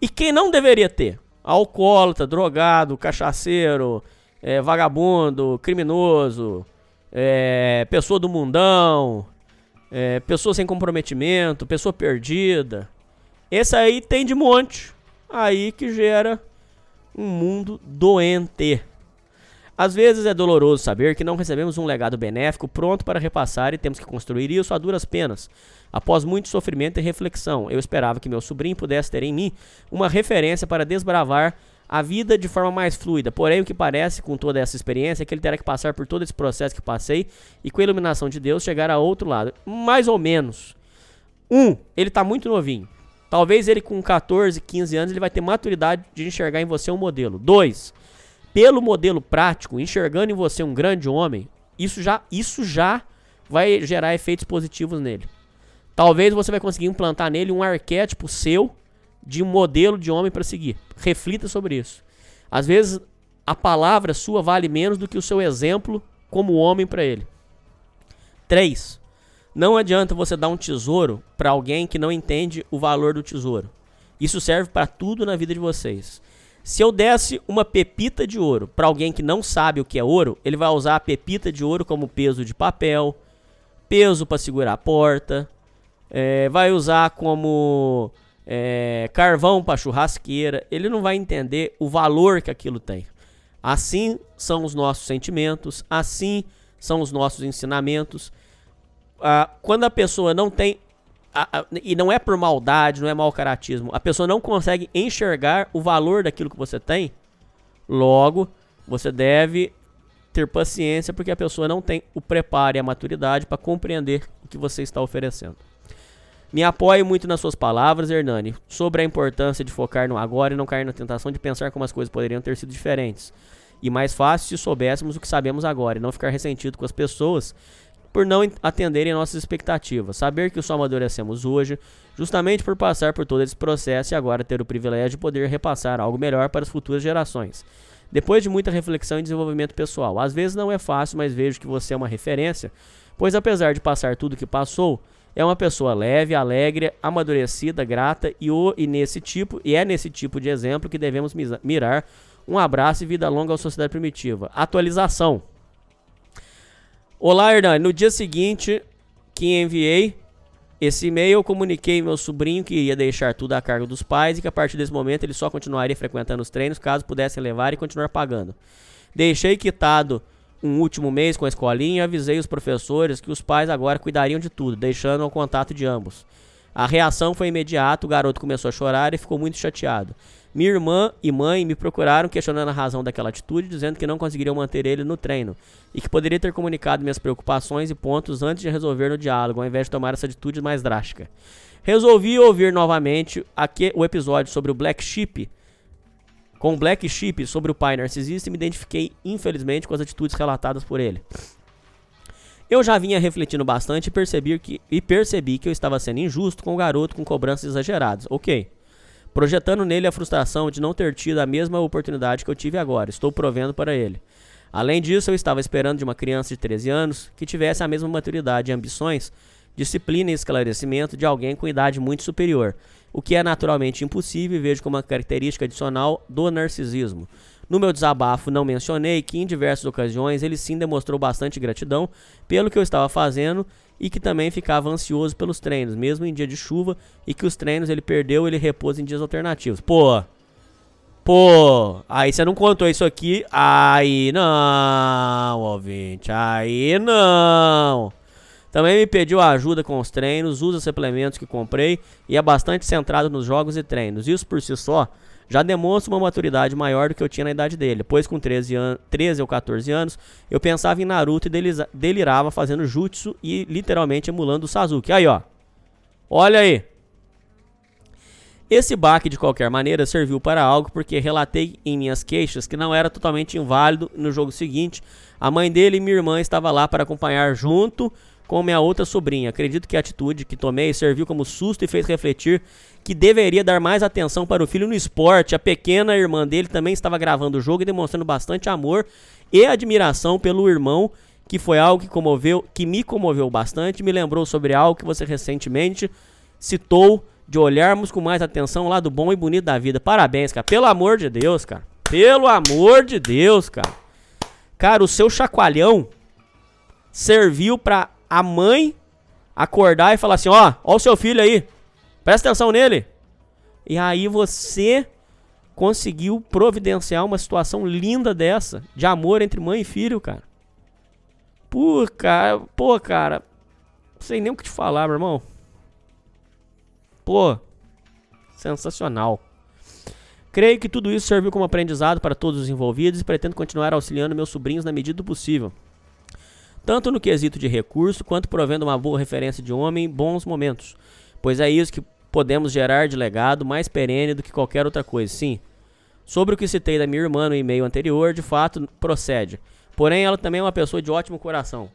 Speaker 4: E quem não deveria ter? Alcoólatra, drogado, cachaceiro, é, vagabundo, criminoso, é, pessoa do mundão, é, pessoa sem comprometimento, pessoa perdida. Esse aí tem de monte. Aí que gera um mundo doente. Às vezes é doloroso saber que não recebemos um legado benéfico pronto para repassar e temos que construir isso a duras penas. Após muito sofrimento e reflexão, eu esperava que meu sobrinho pudesse ter em mim uma referência para desbravar a vida de forma mais fluida. Porém, o que parece com toda essa experiência é que ele terá que passar por todo esse processo que passei e com a iluminação de Deus chegar a outro lado. Mais ou menos. Um, ele tá muito novinho. Talvez ele com 14, 15 anos ele vai ter maturidade de enxergar em você um modelo. Dois, pelo modelo prático, enxergando em você um grande homem, isso já, isso já vai gerar efeitos positivos nele. Talvez você vai conseguir implantar nele um arquétipo seu de um modelo de homem para seguir. Reflita sobre isso. Às vezes a palavra sua vale menos do que o seu exemplo como homem para ele. 3. Não adianta você dar um tesouro para alguém que não entende o valor do tesouro. Isso serve para tudo na vida de vocês. Se eu desse uma pepita de ouro para alguém que não sabe o que é ouro, ele vai usar a pepita de ouro como peso de papel, peso para segurar a porta, é, vai usar como é, carvão para churrasqueira. Ele não vai entender o valor que aquilo tem. Assim são os nossos sentimentos, assim são os nossos ensinamentos. Ah, quando a pessoa não tem. a- a- e não é por maldade, não é mau caratismo. A pessoa não consegue enxergar o valor daquilo que você tem. Logo, você deve ter paciência, porque a pessoa não tem o preparo e a maturidade para compreender o que você está oferecendo. Me apoio muito nas suas palavras, Hernani, sobre a importância de focar no agora e não cair na tentação de pensar como as coisas poderiam ter sido diferentes. E mais fácil se soubéssemos o que sabemos agora e não ficar ressentido com as pessoas por não en- atenderem nossas expectativas. Saber que só amadurecemos hoje, justamente por passar por todo esse processo e agora ter o privilégio de poder repassar algo melhor para as futuras gerações. Depois de muita reflexão e desenvolvimento pessoal, às vezes não é fácil, mas vejo que você é uma referência, pois apesar de passar tudo que passou, é uma pessoa leve, alegre, amadurecida, grata e, o, e nesse tipo e é nesse tipo de exemplo que devemos mirar. Um abraço e vida longa à sociedade primitiva. Atualização. Olá, Hernani. No dia seguinte que enviei esse e-mail, eu comuniquei meu sobrinho que ia deixar tudo a cargo dos pais e que a partir desse momento ele só continuaria frequentando os treinos caso pudessem levar e continuar pagando. Deixei quitado um último mês com a escolinha avisei os professores que os pais agora cuidariam de tudo, deixando ao contato de ambos. A reação foi imediata, o garoto começou a chorar e ficou muito chateado. Minha irmã e mãe me procuraram questionando a razão daquela atitude, dizendo que não conseguiriam manter ele no treino e que poderia ter comunicado minhas preocupações e pontos antes de resolver no diálogo, ao invés de tomar essa atitude mais drástica. Resolvi ouvir novamente o episódio sobre o Black Sheep, com o Black Sheep sobre o pai narcisista me identifiquei, infelizmente, com as atitudes relatadas por ele. Eu já vinha refletindo bastante e percebi que, e percebi que eu estava sendo injusto com o garoto com cobranças exageradas. Ok. Projetando nele a frustração de não ter tido a mesma oportunidade que eu tive agora. Estou provendo para ele. Além disso, eu estava esperando de uma criança de 13 anos que tivesse a mesma maturidade e ambições, disciplina e esclarecimento de alguém com idade muito superior, o que é naturalmente impossível e vejo como uma característica adicional do narcisismo. No meu desabafo, não mencionei que em diversas ocasiões ele sim demonstrou bastante gratidão pelo que eu estava fazendo e que também ficava ansioso pelos treinos, mesmo em dia de chuva, e que os treinos ele perdeu ele repousa em dias alternativos. Pô, Pô, aí você não contou isso aqui. Aí não, ouvinte. Aí não. Também me pediu ajuda com os treinos, usa suplementos que comprei e é bastante centrado nos jogos e treinos. Isso por si só já demonstra uma maturidade maior do que eu tinha na idade dele. Pois com 13, an 13 ou 14 anos, eu pensava em Naruto e delirava fazendo jutsu e literalmente emulando o Sasuke. Aí, ó. Olha aí. Esse baque, de qualquer maneira, serviu para algo porque relatei em minhas queixas que não era totalmente inválido no jogo seguinte. A mãe dele e minha irmã estavam lá para acompanhar junto com minha outra sobrinha. Acredito que a atitude que tomei serviu como susto e fez refletir que deveria dar mais atenção para o filho no esporte. A pequena irmã dele também estava gravando o jogo e demonstrando bastante amor e admiração pelo irmão, que foi algo que comoveu, que me comoveu bastante, me lembrou sobre algo que você recentemente citou de olharmos com mais atenção o lado bom e bonito da vida. Parabéns, cara. Pelo amor de Deus, cara. Pelo amor de Deus, cara. Cara, o seu chacoalhão serviu pra a mãe acordar e falar assim: ó, ó o seu filho aí. Presta atenção nele. E aí você conseguiu providenciar uma situação linda dessa, de amor entre mãe e filho, cara. Pô, cara, pô, cara. Não sei nem o que te falar, meu irmão. Pô, sensacional. Creio que tudo isso serviu como aprendizado para todos os envolvidos e pretendo continuar auxiliando meus sobrinhos na medida do possível. Tanto no quesito de recurso, quanto provendo uma boa referência de homem em bons momentos. Pois é isso que podemos gerar de legado mais perene do que qualquer outra coisa. Sim, Sobre o que citei da minha irmã no e-mail anterior, de fato procede. Porém, ela também é uma pessoa de ótimo coração.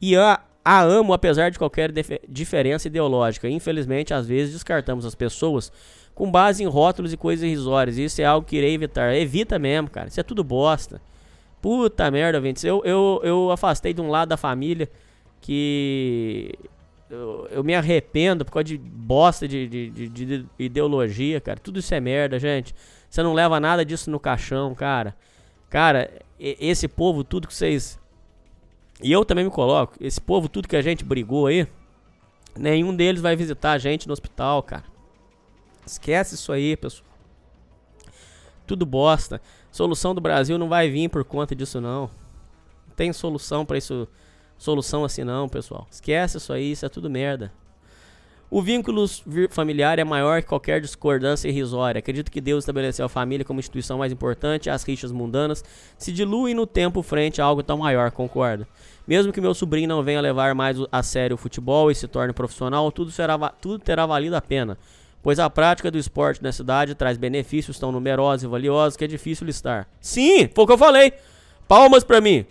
Speaker 4: E a, a amo apesar de qualquer diferença ideológica. Infelizmente, às vezes descartamos as pessoas com base em rótulos e coisas irrisórias. Isso é algo que irei evitar. Evita mesmo, cara. Isso é tudo bosta. Puta merda, Vintes. Eu, eu, eu afastei de um lado da família que. Eu, eu me arrependo por causa de bosta de, de, de- de ideologia, cara. Tudo isso é merda, gente. Você não leva nada disso no caixão, cara. Cara, esse povo, tudo que vocês. E eu também me coloco. Esse povo, tudo que a gente brigou aí. Nenhum deles vai visitar a gente no hospital, cara. Esquece isso aí, pessoal. Tudo bosta. Solução do Brasil não vai vir por conta disso, não. Não tem solução pra isso. Solução assim, não, pessoal. Esquece isso aí, isso é tudo merda. O vínculo familiar é maior que qualquer discordância irrisória. Acredito que Deus estabeleceu a família como instituição mais importante as rixas mundanas se diluem no tempo frente a algo tão maior, concordo. Mesmo que meu sobrinho não venha levar mais a sério o futebol e se torne profissional, tudo, será, tudo terá valido a pena. Pois a prática do esporte na cidade traz benefícios tão numerosos e valiosos que é difícil listar. Sim, foi o que eu falei. Palmas pra mim.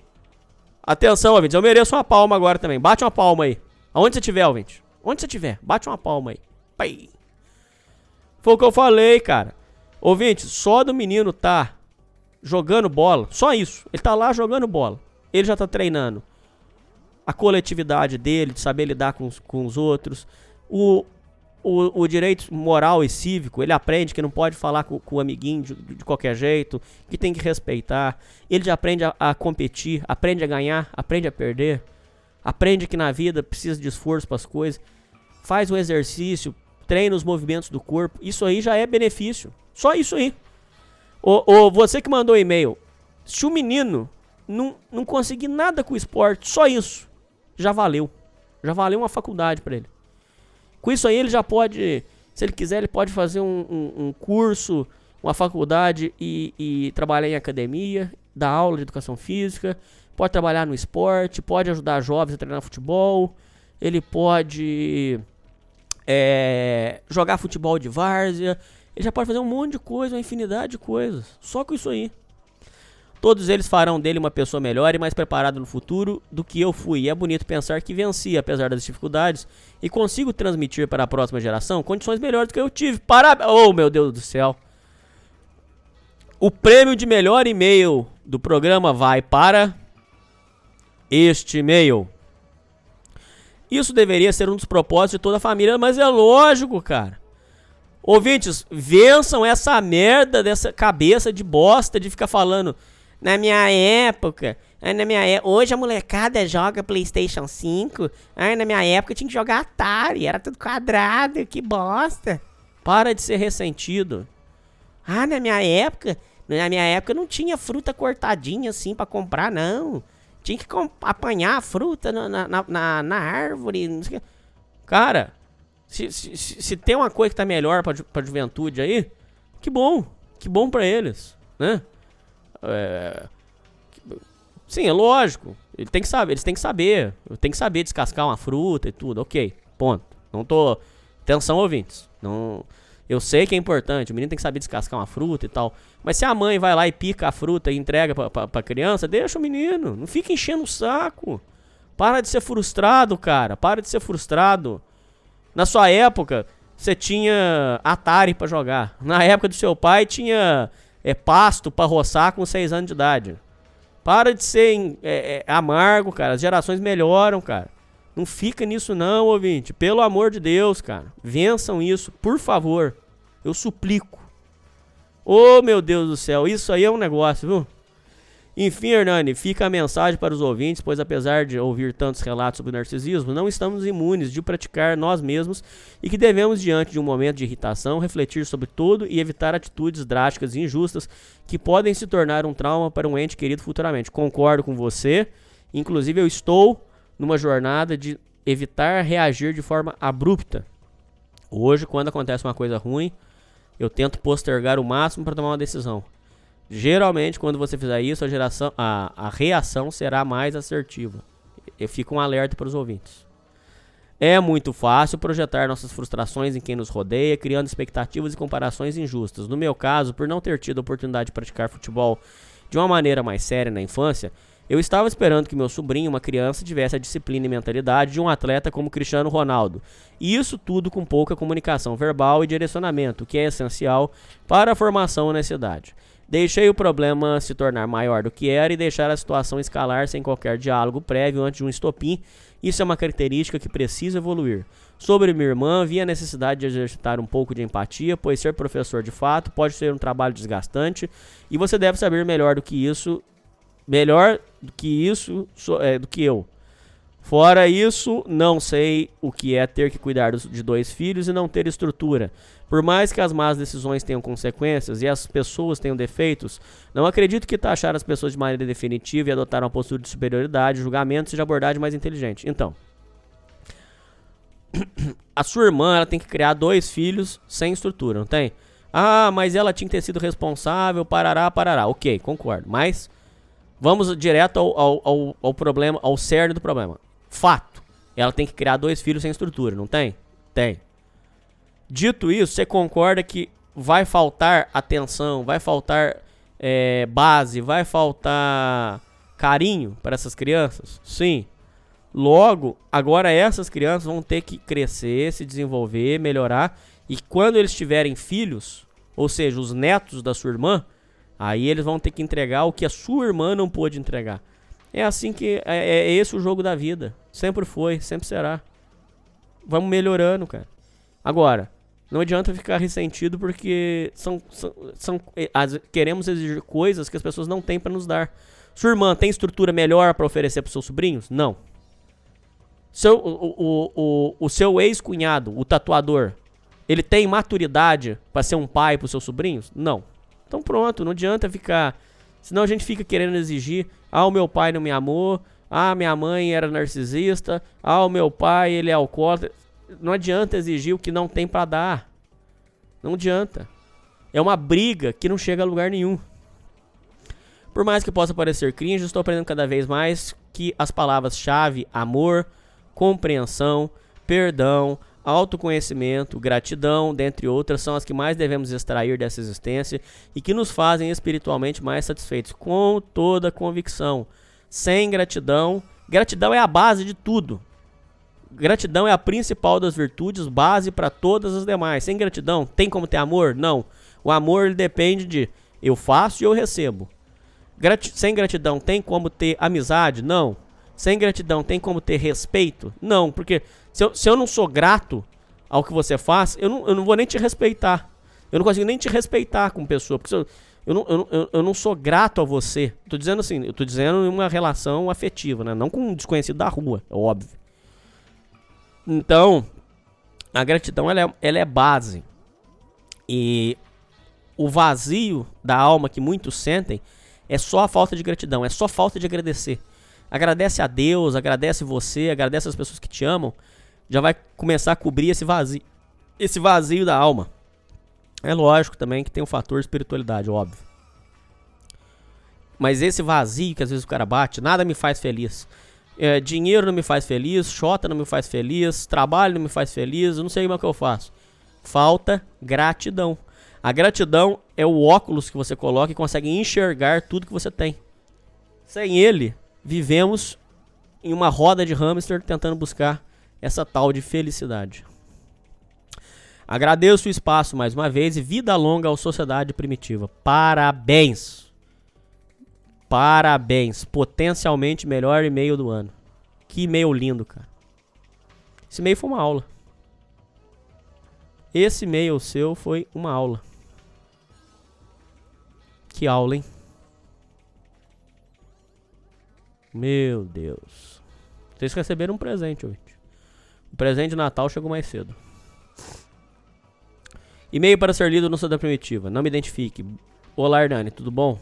Speaker 4: Atenção, ouvintes, eu mereço uma palma agora também. Bate uma palma aí. Aonde você estiver, ouvinte. Onde você estiver, bate uma palma aí. Pai. Foi o que eu falei, cara. Ouvinte, só do menino tá jogando bola, só isso. Ele tá lá jogando bola. Ele já tá treinando. A coletividade dele, de saber lidar com com os outros. O, o, o direito moral e cívico, ele aprende que não pode falar com, com o amiguinho de, de qualquer jeito, que tem que respeitar. Ele já aprende a, a competir, aprende a ganhar, aprende a perder. Aprende que na vida precisa de esforço para as coisas. Faz o exercício, treina os movimentos do corpo. Isso aí já é benefício. Só isso aí. Ô, ô, você que mandou e-mail, se o menino não, não conseguir nada com o esporte, só isso, já valeu. Já valeu uma faculdade para ele. Com isso aí ele já pode, se ele quiser, ele pode fazer um, um- um curso, uma faculdade e, e trabalhar em academia, dar aula de educação física, pode trabalhar no esporte, pode ajudar jovens a treinar futebol, ele pode é, jogar futebol de várzea, ele já pode fazer um monte de coisa, uma infinidade de coisas, só com isso aí. Todos eles farão dele uma pessoa melhor e mais preparada no futuro do que eu fui. E é bonito pensar que venci apesar das dificuldades e consigo transmitir para a próxima geração condições melhores do que eu tive. Parabéns! Oh, meu Deus do céu! O prêmio de melhor e-mail do programa vai para este e-mail. Isso deveria ser um dos propósitos de toda a família, mas é lógico, cara. Ouvintes, vençam essa merda dessa cabeça de bosta de ficar falando. Na minha época, ai, na minha é- hoje a molecada joga PlayStation 5. Ai, na minha época tinha que jogar Atari, era tudo quadrado, que bosta. Para de ser ressentido. Ah, na minha época, na minha época não tinha fruta cortadinha assim pra comprar, não. Tinha que apanhar a fruta na, na, na- na, árvore. Cara, se, se, se, se tem uma coisa que tá melhor pra, ju- pra juventude aí, que bom. Que bom pra eles, né? É, Sim, é lógico. Ele tem que saber, eles têm que saber. Tem que saber descascar uma fruta e tudo. Ok, ponto. Não tô. Atenção, ouvintes. Não. Eu sei que é importante, o menino tem que saber descascar uma fruta e tal. Mas se a mãe vai lá e pica a fruta e entrega pra, pra, pra criança, deixa o menino. Não fica enchendo o saco. Para de ser frustrado, cara. Para de ser frustrado. Na sua época, você tinha Atari pra jogar. Na época do seu pai, tinha é, pasto pra roçar com 6 anos de idade. Para de ser é, é, amargo, cara. As gerações melhoram, cara. Não fica nisso não, ouvinte. Pelo amor de Deus, cara. Vençam isso, por favor. Eu suplico. Ô, meu Deus do céu. Isso aí é um negócio, viu? Enfim, Hernani, fica a mensagem para os ouvintes, pois apesar de ouvir tantos relatos sobre narcisismo, não estamos imunes de praticar nós mesmos e que devemos, diante de um momento de irritação, refletir sobre tudo e evitar atitudes drásticas e injustas que podem se tornar um trauma para um ente querido futuramente. Concordo com você, inclusive eu estou numa jornada de evitar reagir de forma abrupta. Hoje, quando acontece uma coisa ruim, Eu tento postergar o máximo para tomar uma decisão. Geralmente, quando você fizer isso, a, geração, a, a reação será mais assertiva. Eu fico um alerta para os ouvintes. É muito fácil projetar nossas frustrações em quem nos rodeia, criando expectativas e comparações injustas. No meu caso, por não ter tido a oportunidade de praticar futebol de uma maneira mais séria na infância, eu estava esperando que meu sobrinho, uma criança, tivesse a disciplina e mentalidade de um atleta como Cristiano Ronaldo. E isso tudo com pouca comunicação verbal e direcionamento, que é essencial para a formação nessa idade. Deixei o problema se tornar maior do que era e deixar a situação escalar sem qualquer diálogo prévio antes de um estopim. Isso é uma característica que precisa evoluir. Sobre minha irmã, vi a necessidade de exercitar um pouco de empatia, pois ser professor de fato pode ser um trabalho desgastante e você deve saber melhor do que isso, melhor do que isso, so- é, do que eu. Fora isso, não sei o que é ter que cuidar de dois filhos e não ter estrutura. Por mais que as más decisões tenham consequências e as pessoas tenham defeitos, não acredito que taxar as pessoas de maneira definitiva e adotar uma postura de superioridade, julgamento, seja abordagem mais inteligente. Então, a sua irmã ela tem que criar dois filhos sem estrutura, não tem? Ah, mas ela tinha que ter sido responsável, parará, parará. Ok, concordo. Mas vamos direto ao, ao, ao, ao problema, ao cerne do problema. Fato. Ela tem que criar dois filhos sem estrutura, não tem? Tem. Dito isso, você concorda que vai faltar atenção, vai faltar é, base, vai faltar carinho para essas crianças? Sim. Logo, agora essas crianças vão ter que crescer, se desenvolver, melhorar. E quando eles tiverem filhos, ou seja, os netos da sua irmã, aí eles vão ter que entregar o que a sua irmã não pôde entregar. É assim que. É, é esse o jogo da vida. Sempre foi, sempre será. Vamos melhorando, cara. Agora, não adianta ficar ressentido porque são, são, são- as- queremos exigir coisas que as pessoas não têm pra nos dar. Sua irmã tem estrutura melhor pra oferecer pros seus sobrinhos? Não. Seu, o, o, o, o seu ex-cunhado, o tatuador, ele tem maturidade pra ser um pai pros seus sobrinhos? Não. Então pronto, não adianta ficar. Senão a gente fica querendo exigir. Ah, o meu pai não me amou. Ah, minha mãe era narcisista. Ah, o meu pai, ele é alcoólatra. Não adianta exigir o que não tem pra dar. Não adianta. É uma briga que não chega a lugar nenhum. Por mais que possa parecer cringe, estou aprendendo cada vez mais que as palavras-chave amor, compreensão, perdão, autoconhecimento, gratidão, dentre outras, são as que mais devemos extrair dessa existência e que nos fazem espiritualmente mais satisfeitos, com toda convicção. Sem gratidão, gratidão é a base de tudo. Gratidão é a principal das virtudes, base para todas as demais. Sem gratidão, tem como ter amor? Não. O amor depende de eu faço e eu recebo. Sem gratidão, tem como ter amizade? Não. Sem gratidão, tem como ter respeito? Não, porque se eu, se eu não sou grato ao que você faz, eu não, eu não vou nem te respeitar. Eu não consigo nem te respeitar como pessoa, porque eu, eu, não, eu, eu, eu não sou grato a você. Tô dizendo assim, eu tô dizendo em uma relação afetiva, né? Não com um desconhecido da rua, é óbvio. Então, a gratidão ela é, ela é base. E o vazio da alma que muitos sentem é só a falta de gratidão, é só falta de agradecer. Agradece a Deus, agradece você, agradece as pessoas que te amam, já vai começar a cobrir esse vazio, esse vazio da alma. É lógico também que tem o fator espiritualidade, óbvio. Mas esse vazio que às vezes o cara bate, nada me faz feliz. É, dinheiro não me faz feliz, xota não me faz feliz, trabalho não me faz feliz, não sei mais o que eu faço. Falta gratidão. A gratidão é o óculos que você coloca e consegue enxergar tudo que você tem. Sem ele, vivemos em uma roda de hamster tentando buscar essa tal de felicidade. Agradeço o espaço mais uma vez e vida longa à sociedade primitiva. Parabéns! Parabéns! Potencialmente melhor e-mail do ano. Que e-mail lindo, cara. Esse e-mail foi uma aula. Esse e-mail seu foi uma aula. Que aula, hein? Meu Deus. Vocês receberam um presente, ouvinte. O presente de Natal chegou mais cedo. E-mail para ser lido no Cidadão Primitiva. Não me identifique. Olá, Hernani, tudo bom?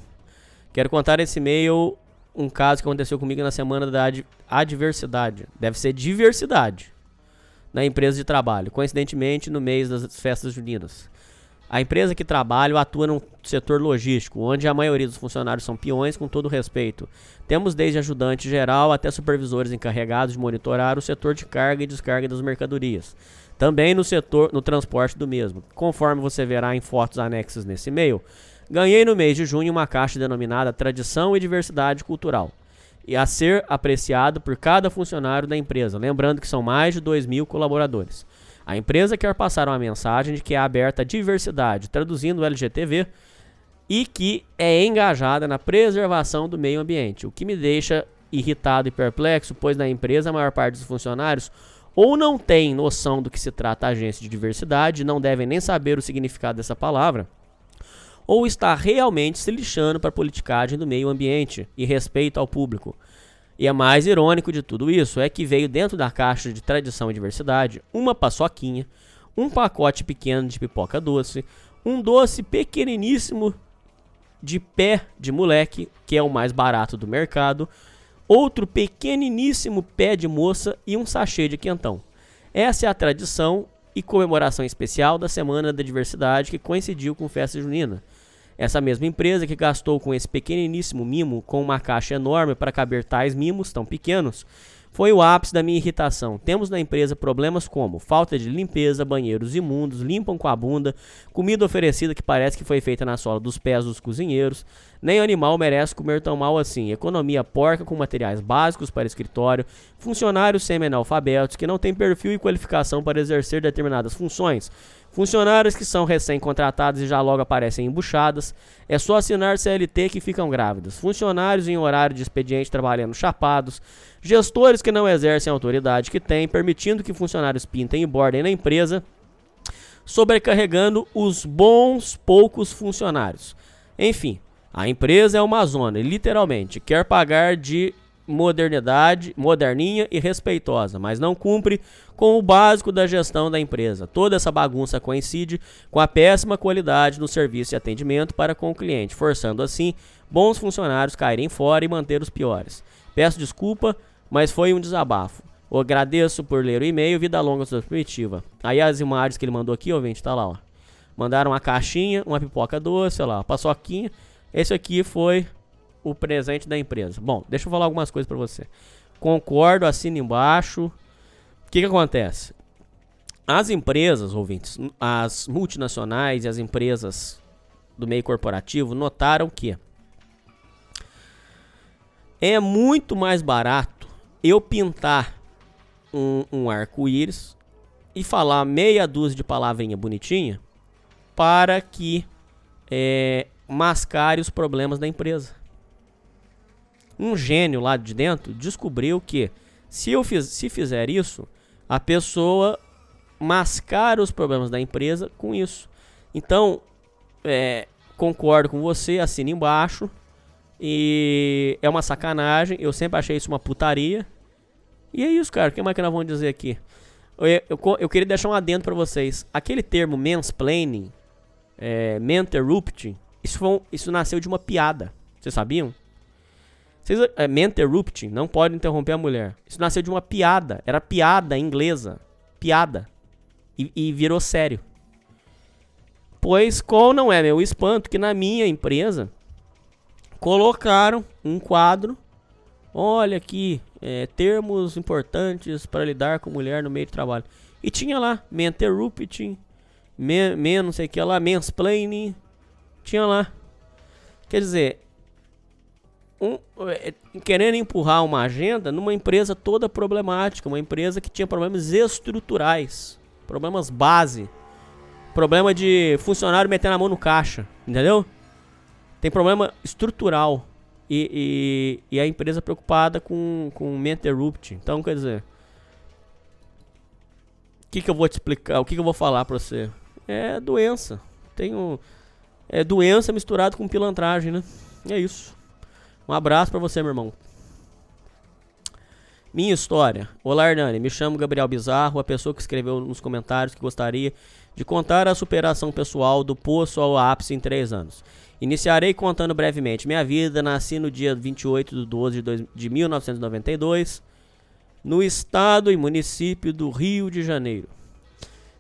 Speaker 4: Quero contar esse e-mail um caso que aconteceu comigo na semana da ad adversidade. Deve ser diversidade. Na empresa de trabalho. Coincidentemente, no mês das festas juninas. A empresa que trabalho atua no setor logístico, onde a maioria dos funcionários são peões, com todo respeito. Temos desde ajudante geral até supervisores encarregados de monitorar o setor de carga e descarga das mercadorias. Também no setor, no transporte do mesmo. Conforme você verá em fotos anexas nesse e-mail, ganhei no mês de junho uma caixa denominada Tradição e Diversidade Cultural e a ser apreciado por cada funcionário da empresa, lembrando que são mais de 2 mil colaboradores. A empresa quer passar uma mensagem de que é aberta à diversidade, traduzindo o LGTV, e que é engajada na preservação do meio ambiente, o que me deixa irritado e perplexo, pois na empresa a maior parte dos funcionários ou não tem noção do que se trata a agência de diversidade, não devem nem saber o significado dessa palavra, ou está realmente se lixando para a politicagem do meio ambiente e respeito ao público. E é mais irônico de tudo isso é que veio dentro da caixa de tradição e diversidade uma paçoquinha, um pacote pequeno de pipoca doce, um doce pequeniníssimo de pé de moleque, que é o mais barato do mercado, outro pequeniníssimo pé de moça e um sachê de quentão. Essa é a tradição e comemoração especial da Semana da Diversidade que coincidiu com festa junina. Essa mesma empresa que gastou com esse pequeniníssimo mimo com uma caixa enorme para caber tais mimos tão pequenos foi o ápice da minha irritação. Temos na empresa problemas como falta de limpeza, banheiros imundos, limpam com a bunda, comida oferecida que parece que foi feita na sola dos pés dos cozinheiros. Nem animal merece comer tão mal assim. Economia porca com materiais básicos para escritório, funcionários semi-analfabetos que não têm perfil e qualificação para exercer determinadas funções. Funcionários que são recém-contratados e já logo aparecem embuchadas. É só assinar CLT que ficam grávidas. Funcionários em horário de expediente trabalhando chapados. Gestores que não exercem a autoridade que têm, permitindo que funcionários pintem e bordem na empresa, sobrecarregando os bons poucos funcionários. Enfim, a empresa é uma zona literalmente quer pagar de modernidade, moderninha e respeitosa, mas não cumpre com o básico da gestão da empresa. Toda essa bagunça coincide com a péssima qualidade no serviço e atendimento para com o cliente, forçando assim bons funcionários caírem fora e manter os piores. Peço desculpa, mas foi um desabafo. Eu agradeço por ler o e-mail, vida longa sua primitiva. Aí as imagens que ele mandou aqui, ouvinte, tá lá, ó. Mandaram uma caixinha, uma pipoca doce, sei lá, uma paçoquinha. Esse aqui foi o presente da empresa. Bom, deixa eu falar algumas coisas para você. Concordo, assina embaixo. O que, que acontece? As empresas, ouvintes, as multinacionais e as empresas do meio corporativo notaram que é muito mais barato eu pintar um, um arco-íris e falar meia dúzia de palavrinha bonitinha para que é, mascare os problemas da empresa um gênio lá de dentro descobriu que se eu fiz, se fizer isso, a pessoa mascara os problemas da empresa com isso. Então, é, concordo com você, assina embaixo. E é uma sacanagem. Eu sempre achei isso uma putaria. E é isso, cara. O que mais que nós vamos dizer aqui? Eu, eu, eu queria deixar um adendo pra vocês. Aquele termo mansplaining, é, interrupting, isso, um- isso nasceu de uma piada. Vocês sabiam? Vocês, é, interrupting, não pode interromper a mulher. Isso nasceu de uma piada. Era piada inglesa. Piada. E, e virou sério. Pois qual não é meu espanto que na minha empresa colocaram um quadro. Olha aqui, é, termos importantes para lidar com mulher no meio de trabalho. E tinha lá, interrupting, men, men não sei o que lá, mansplaining. Tinha lá. Quer dizer, um, é, querendo empurrar uma agenda numa empresa toda problemática, uma empresa que tinha problemas estruturais, problemas base, problema de funcionário metendo a mão no caixa, entendeu? Tem problema estrutural e, e, e a empresa preocupada com, com interrupt. Então, quer dizer, o que, que eu vou te explicar? O que, que eu vou falar pra você? É doença. Tem um, é doença misturado com pilantragem, né? É isso. Um abraço pra você, meu irmão. Minha história. Olá, Hernani. Me chamo Gabriel Bizarro, a pessoa que escreveu nos comentários que gostaria de contar a superação pessoal do poço ao ápice em três anos. Iniciarei contando brevemente minha vida. Nasci no dia 28 de 12 de, dois- de 1992, no estado e município do Rio de Janeiro.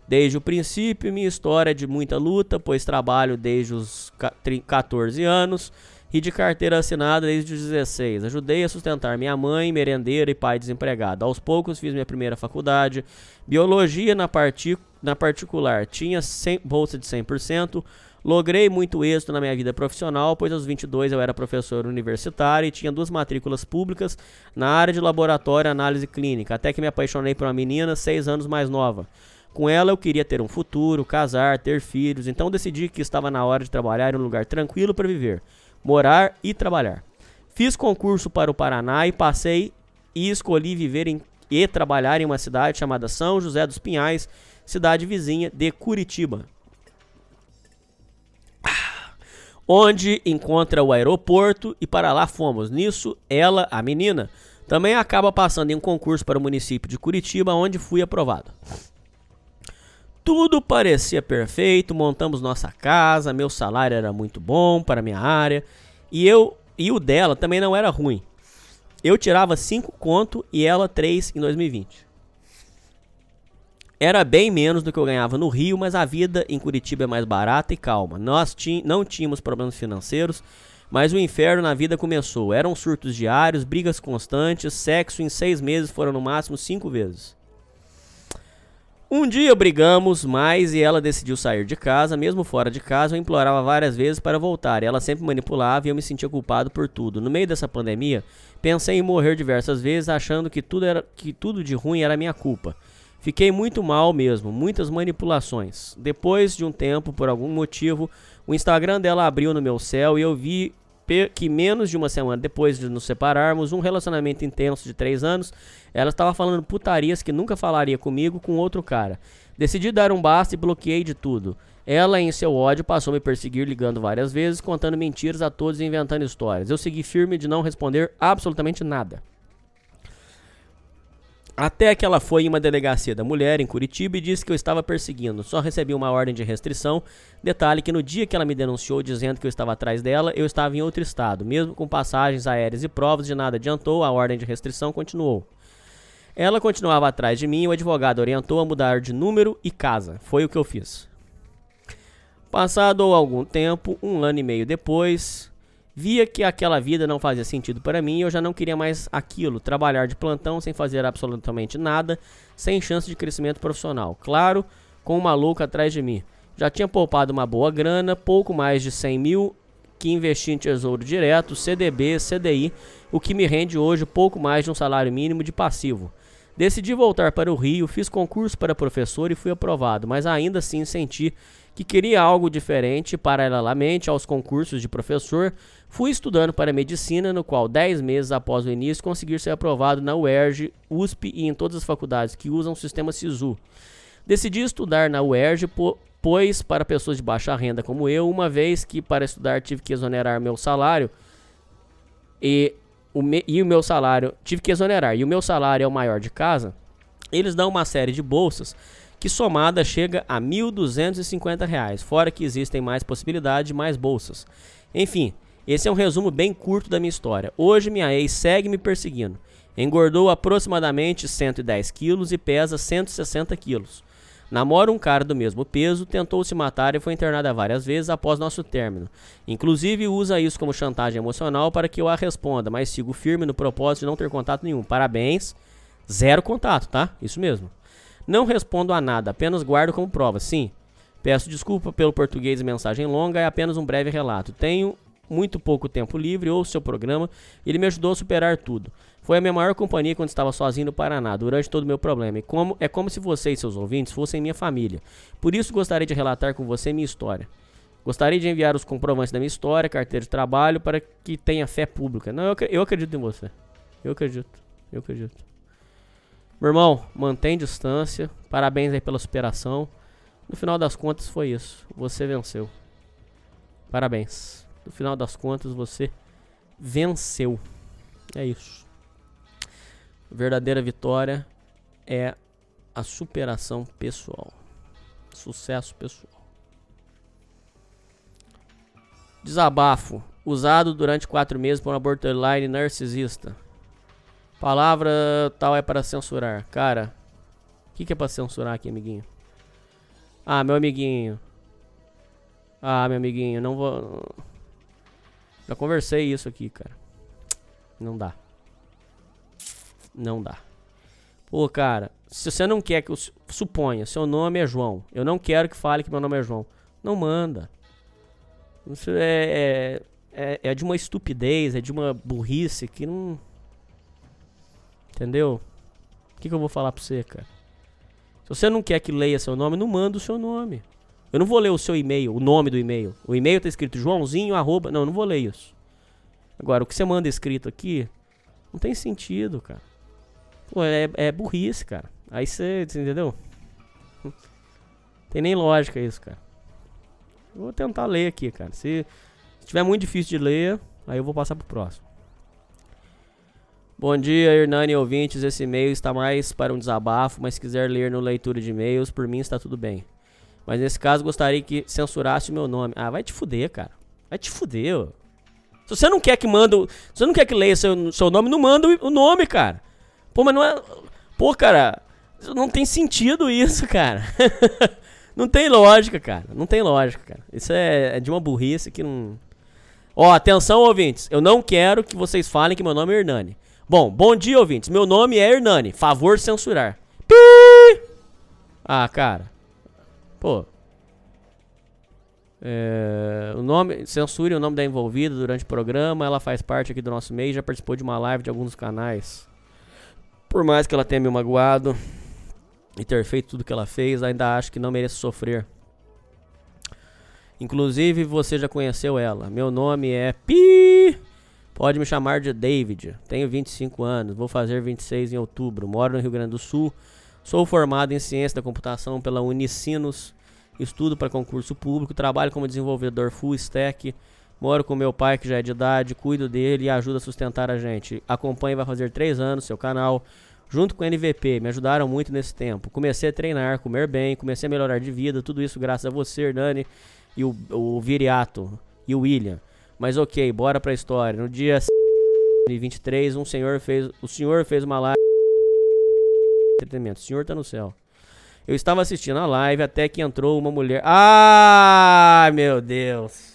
Speaker 4: Desde o princípio, minha história é de muita luta, pois trabalho desde os ca- tri- 14 anos e de carteira assinada desde os 16. Ajudei a sustentar minha mãe, merendeira e pai desempregado. Aos poucos fiz minha primeira faculdade. Biologia na, parti na particular tinha 100 bolsa de 100%. Logrei muito êxito na minha vida profissional, pois aos 22 eu era professor universitário e tinha duas matrículas públicas na área de laboratório e análise clínica, até que me apaixonei por uma menina seis anos mais nova. Com ela eu queria ter um futuro, casar, ter filhos, então decidi que estava na hora de trabalhar em um lugar tranquilo para viver, morar e trabalhar. Fiz concurso para o Paraná e passei e escolhi viver em, e trabalhar em uma cidade chamada São José dos Pinhais, cidade vizinha de Curitiba. Onde encontra o aeroporto e para lá fomos. Nisso, ela, a menina, também acaba passando em um concurso para o município de Curitiba, onde fui aprovado. Tudo parecia perfeito, montamos nossa casa, meu salário era muito bom para minha área e eu e o dela também não era ruim. Eu tirava 5 conto e ela 3 em 2020. Era bem menos do que eu ganhava no Rio, mas a vida em Curitiba é mais barata e calma. Nós não tínhamos problemas financeiros, mas o inferno na vida começou. Eram surtos diários, brigas constantes, sexo em seis meses foram no máximo cinco vezes. Um dia brigamos mais e ela decidiu sair de casa, mesmo fora de casa, eu implorava várias vezes para voltar. Ela sempre manipulava e eu me sentia culpado por tudo. No meio dessa pandemia, pensei em morrer diversas vezes, achando que tudo, era, que tudo de ruim era minha culpa. Fiquei muito mal mesmo, muitas manipulações. Depois de um tempo, por algum motivo, o Instagram dela abriu no meu céu e eu vi que menos de uma semana depois de nos separarmos, um relacionamento intenso de três anos, ela estava falando putarias que nunca falaria comigo com outro cara. Decidi dar um basta e bloqueei de tudo. Ela, em seu ódio, passou a me perseguir ligando várias vezes, contando mentiras a todos e inventando histórias. Eu segui firme de não responder absolutamente nada. Até que ela foi em uma delegacia da mulher em Curitiba e disse que eu estava perseguindo. Só recebi uma ordem de restrição. Detalhe que no dia que ela me denunciou dizendo que eu estava atrás dela, eu estava em outro estado. Mesmo com passagens aéreas e provas, de nada adiantou, a ordem de restrição continuou. Ela continuava atrás de mim e o advogado orientou a mudar de número e casa. Foi o que eu fiz. Passado algum tempo, um ano e meio depois, via que aquela vida não fazia sentido para mim e eu já não queria mais aquilo, trabalhar de plantão sem fazer absolutamente nada, sem chance de crescimento profissional. Claro, com um maluco atrás de mim. Já tinha poupado uma boa grana, pouco mais de 100 mil que investi em tesouro direto, CDB, CDI, o que me rende hoje pouco mais de um salário mínimo de passivo. Decidi voltar para o Rio, fiz concurso para professor e fui aprovado, mas ainda assim senti que queria algo diferente. Paralelamente aos concursos de professor, fui estudando para medicina, no qual 10 meses após o início consegui ser aprovado na UERJ, USP e em todas as faculdades que usam o sistema SISU. Decidi estudar na UERJ, po- pois para pessoas de baixa renda como eu, uma vez que para estudar tive que exonerar meu salário e o, me- e o meu salário, tive que exonerar, e o meu salário é o maior de casa, eles dão uma série de bolsas que somada chega a 1.250 reais, fora que existem mais possibilidades de mais bolsas. Enfim, esse é um resumo bem curto da minha história. Hoje minha ex segue me perseguindo. Engordou aproximadamente 110 quilos e pesa 160 quilos. Namora um cara do mesmo peso, tentou se matar e foi internada várias vezes após nosso término. Inclusive usa isso como chantagem emocional para que eu a responda, mas sigo firme no propósito de não ter contato nenhum. Parabéns. Zero contato, tá? Isso mesmo. Não respondo a nada, apenas guardo como prova. Sim. Peço desculpa pelo português e mensagem longa, é apenas um breve relato. Tenho muito pouco tempo livre, ouço seu programa ele me ajudou a superar tudo. Foi a minha maior companhia quando estava sozinho no Paraná, durante todo o meu problema. E como, é como se você e seus ouvintes fossem minha família. Por isso gostaria de relatar com você minha história. Gostaria de enviar os comprovantes da minha história, carteira de trabalho, para que tenha fé pública. Não, eu, eu acredito em você. Eu acredito. Eu acredito. Meu irmão, mantém distância. Parabéns aí pela superação. No final das contas foi isso. Você venceu. Parabéns. No final das contas você venceu. É isso. Verdadeira vitória é a superação pessoal. Sucesso pessoal. Desabafo. Usado durante quatro meses por uma borderline narcisista. Palavra tal é para censurar. Cara, o que, que é para censurar aqui, amiguinho? Ah, meu amiguinho. Ah, meu amiguinho, não vou. Já conversei isso aqui, cara. Não dá. Não dá. Pô, cara, se você não quer que eu. su- Suponha, seu nome é João. Eu não quero que fale que meu nome é João. Não manda. Isso é, é, é, é de uma estupidez, é de uma burrice que não. Entendeu? O que, que eu vou falar pra você, cara? Se você não quer que leia seu nome, não manda o seu nome. Eu não vou ler o seu e-mail, o nome do e-mail. O e-mail tá escrito Joãozinho, arroba. Não, eu não vou ler isso. Agora, o que você manda escrito aqui, não tem sentido, cara. Pô, é, é burrice, cara. Aí você, você entendeu? Tem nem lógica isso, cara. Eu vou tentar ler aqui, cara. Se, se tiver muito difícil de ler, aí eu vou passar pro próximo. Bom dia, Hernani ouvintes. Esse e-mail está mais para um desabafo, mas se quiser ler no leitura de e-mails, por mim está tudo bem. Mas nesse caso gostaria que censurasse o meu nome. Ah, vai te fuder, cara. Vai te fuder, ô. Se você não quer que manda. Se você não quer que leia seu, seu nome, não manda o, nome, cara. Pô, mas não é. Pô, cara. Não tem sentido isso, cara. não tem lógica, cara. Não tem lógica, cara. Isso é, é de uma burrice que não. Ó, atenção, ouvintes. Eu não quero que vocês falem que meu nome é Hernani. Bom, bom dia, ouvintes. Meu nome é Hernani. Favor censurar. Pi! Ah, cara. Pô. É, o nome, censure o nome da envolvida durante o programa. Ela faz parte aqui do nosso meio. Já participou de uma live de alguns canais. Por mais que ela tenha me magoado e ter feito tudo que ela fez, ainda acho que não merece sofrer. Inclusive, você já conheceu ela. Meu nome é Pi. Pode me chamar de David. Tenho 25 anos. Vou fazer 26 em outubro. Moro no Rio Grande do Sul. Sou formado em ciência da computação pela Unicinos. Estudo para concurso público. Trabalho como desenvolvedor full stack. Moro com meu pai, que já é de idade. Cuido dele e ajuda a sustentar a gente. Acompanho vai fazer 3 anos seu canal. Junto com o NVP, me ajudaram muito nesse tempo. Comecei a treinar, comer bem, comecei a melhorar de vida. Tudo isso graças a você, Hernani, e o, o Viriato e o William. Mas ok, bora pra história. No dia 23, um senhor fez. O senhor fez uma live. Entretenimento. O senhor tá no céu. Eu estava assistindo a live até que entrou uma mulher. Ah, meu Deus.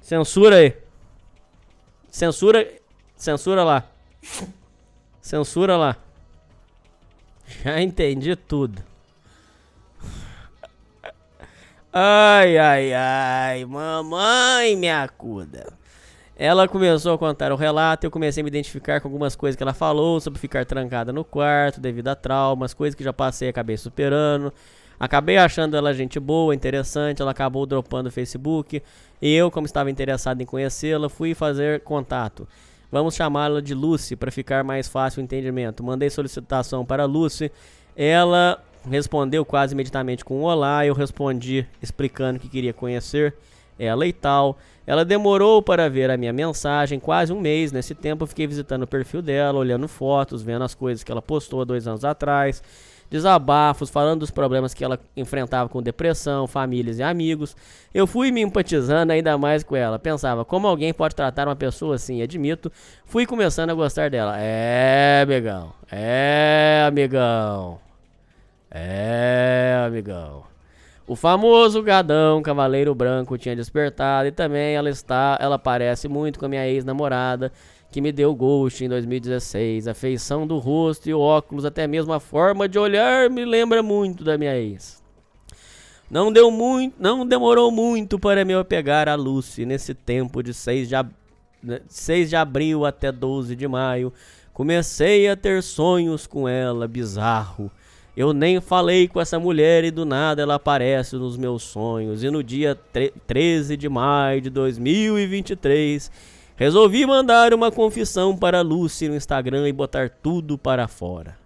Speaker 4: Censura aí. Censura. Censura lá. Censura lá. Já entendi tudo. Ai, ai, ai, mamãe me acuda. Ela começou a contar o relato eu comecei a me identificar com algumas coisas que ela falou sobre ficar trancada no quarto devido a traumas, coisas que já passei e acabei superando. Acabei achando ela gente boa, interessante, ela acabou dropando o Facebook. E eu, como estava interessado em conhecê-la, fui fazer contato. Vamos chamá-la de Lucy para ficar mais fácil o entendimento. Mandei solicitação para Lucy. Ela respondeu quase imediatamente com um olá. Eu respondi explicando que queria conhecer ela e tal. Ela demorou para ver a minha mensagem, quase um mês. Nesse tempo eu fiquei visitando o perfil dela, olhando fotos, vendo as coisas que ela postou há dois anos atrás. Desabafos, falando dos problemas que ela enfrentava com depressão, famílias e amigos. Eu fui me empatizando ainda mais com ela. Pensava, como alguém pode tratar uma pessoa assim? Admito. Fui começando a gostar dela. É, amigão. É, amigão. É, amigão. O famoso gadão cavaleiro branco tinha despertado e também ela está, ela parece muito com a minha ex-namorada que me deu ghost em 2016. A feição do rosto e o óculos, até mesmo a forma de olhar me lembra muito da minha ex. Não deu muito, não demorou muito para me apegar a Lucy nesse tempo de 6 de, ab- né, 6 de abril até 12 de maio. Comecei a ter sonhos com ela, bizarro. Eu nem falei com essa mulher e do nada ela aparece nos meus sonhos. E no dia tre- 13 de maio de 2023, resolvi mandar uma confissão para Lucy no Instagram e botar tudo para fora.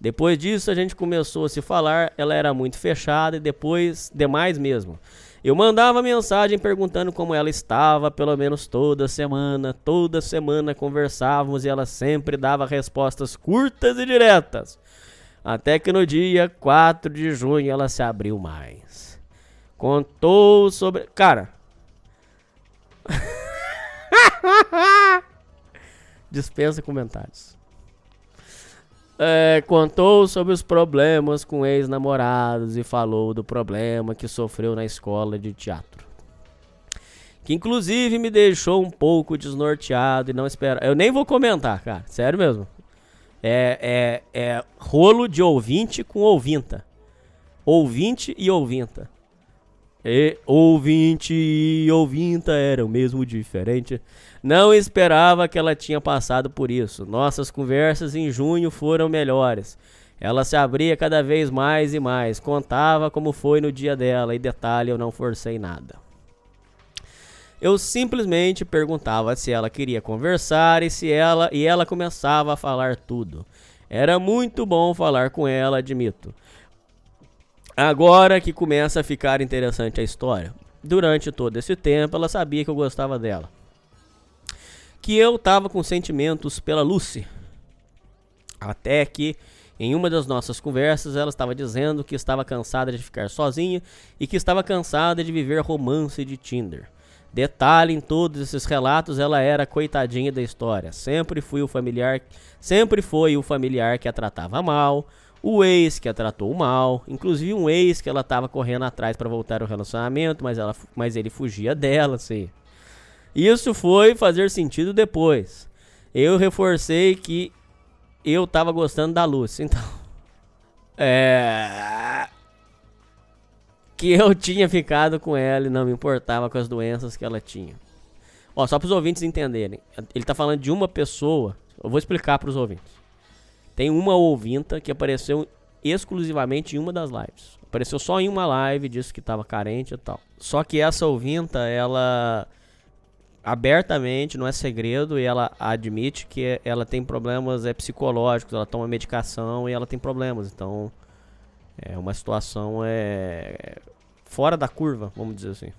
Speaker 4: Depois disso a gente começou a se falar, ela era muito fechada e depois demais mesmo. Eu mandava mensagem perguntando como ela estava, pelo menos toda semana. Toda semana conversávamos e ela sempre dava respostas curtas e diretas. Até que no dia 4 de junho ela se abriu mais. Contou sobre. Cara. Dispensa comentários. é, contou sobre os problemas com ex-namorados e falou do problema que sofreu na escola de teatro. Que inclusive me deixou um pouco desnorteado e não espera. Eu nem vou comentar, cara. Sério mesmo. É, é, é rolo de ouvinte com ouvinta. Ouvinte e ouvinta. E ouvinte e ouvinta eram mesmo diferente. Não esperava que ela tinha passado por isso. Nossas conversas em junho foram melhores. Ela se abria cada vez mais e mais, contava como foi no dia dela e detalhe, eu não forcei nada. Eu simplesmente perguntava se ela queria conversar e se ela e ela começava a falar tudo. Era muito bom falar com ela, admito. Agora que começa a ficar interessante a história. Durante todo esse tempo, ela sabia que eu gostava dela. Que eu tava com sentimentos pela Lucy. Até que, em uma das nossas conversas, ela estava dizendo que estava cansada de ficar sozinha e que estava cansada de viver romance de Tinder. Detalhe em todos esses relatos, ela era coitadinha da história. Sempre fui o familiar, sempre foi o familiar que a tratava mal, o ex que a tratou mal, inclusive um ex que ela tava correndo atrás para voltar ao relacionamento, mas, ela, mas ele fugia dela, assim. Isso foi fazer sentido depois. Eu reforcei que eu tava gostando da Lúcia, então. É. Que eu tinha ficado com ela e não me importava com as doenças que ela tinha. Ó, só para os ouvintes entenderem. Ele tá falando de uma pessoa. Eu vou explicar para os ouvintes. Tem uma ouvinta que apareceu exclusivamente em uma das lives. Apareceu só em uma live, disse que estava carente e tal. Só que essa ouvinta, ela abertamente, não é segredo, e ela admite que ela tem problemas é, psicológicos, ela toma medicação e ela tem problemas. Então, é uma situação é fora da curva, vamos dizer assim.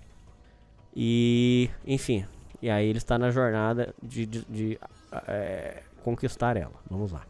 Speaker 4: E, enfim, e aí ele está na jornada de, de, de é, conquistar ela. Vamos lá.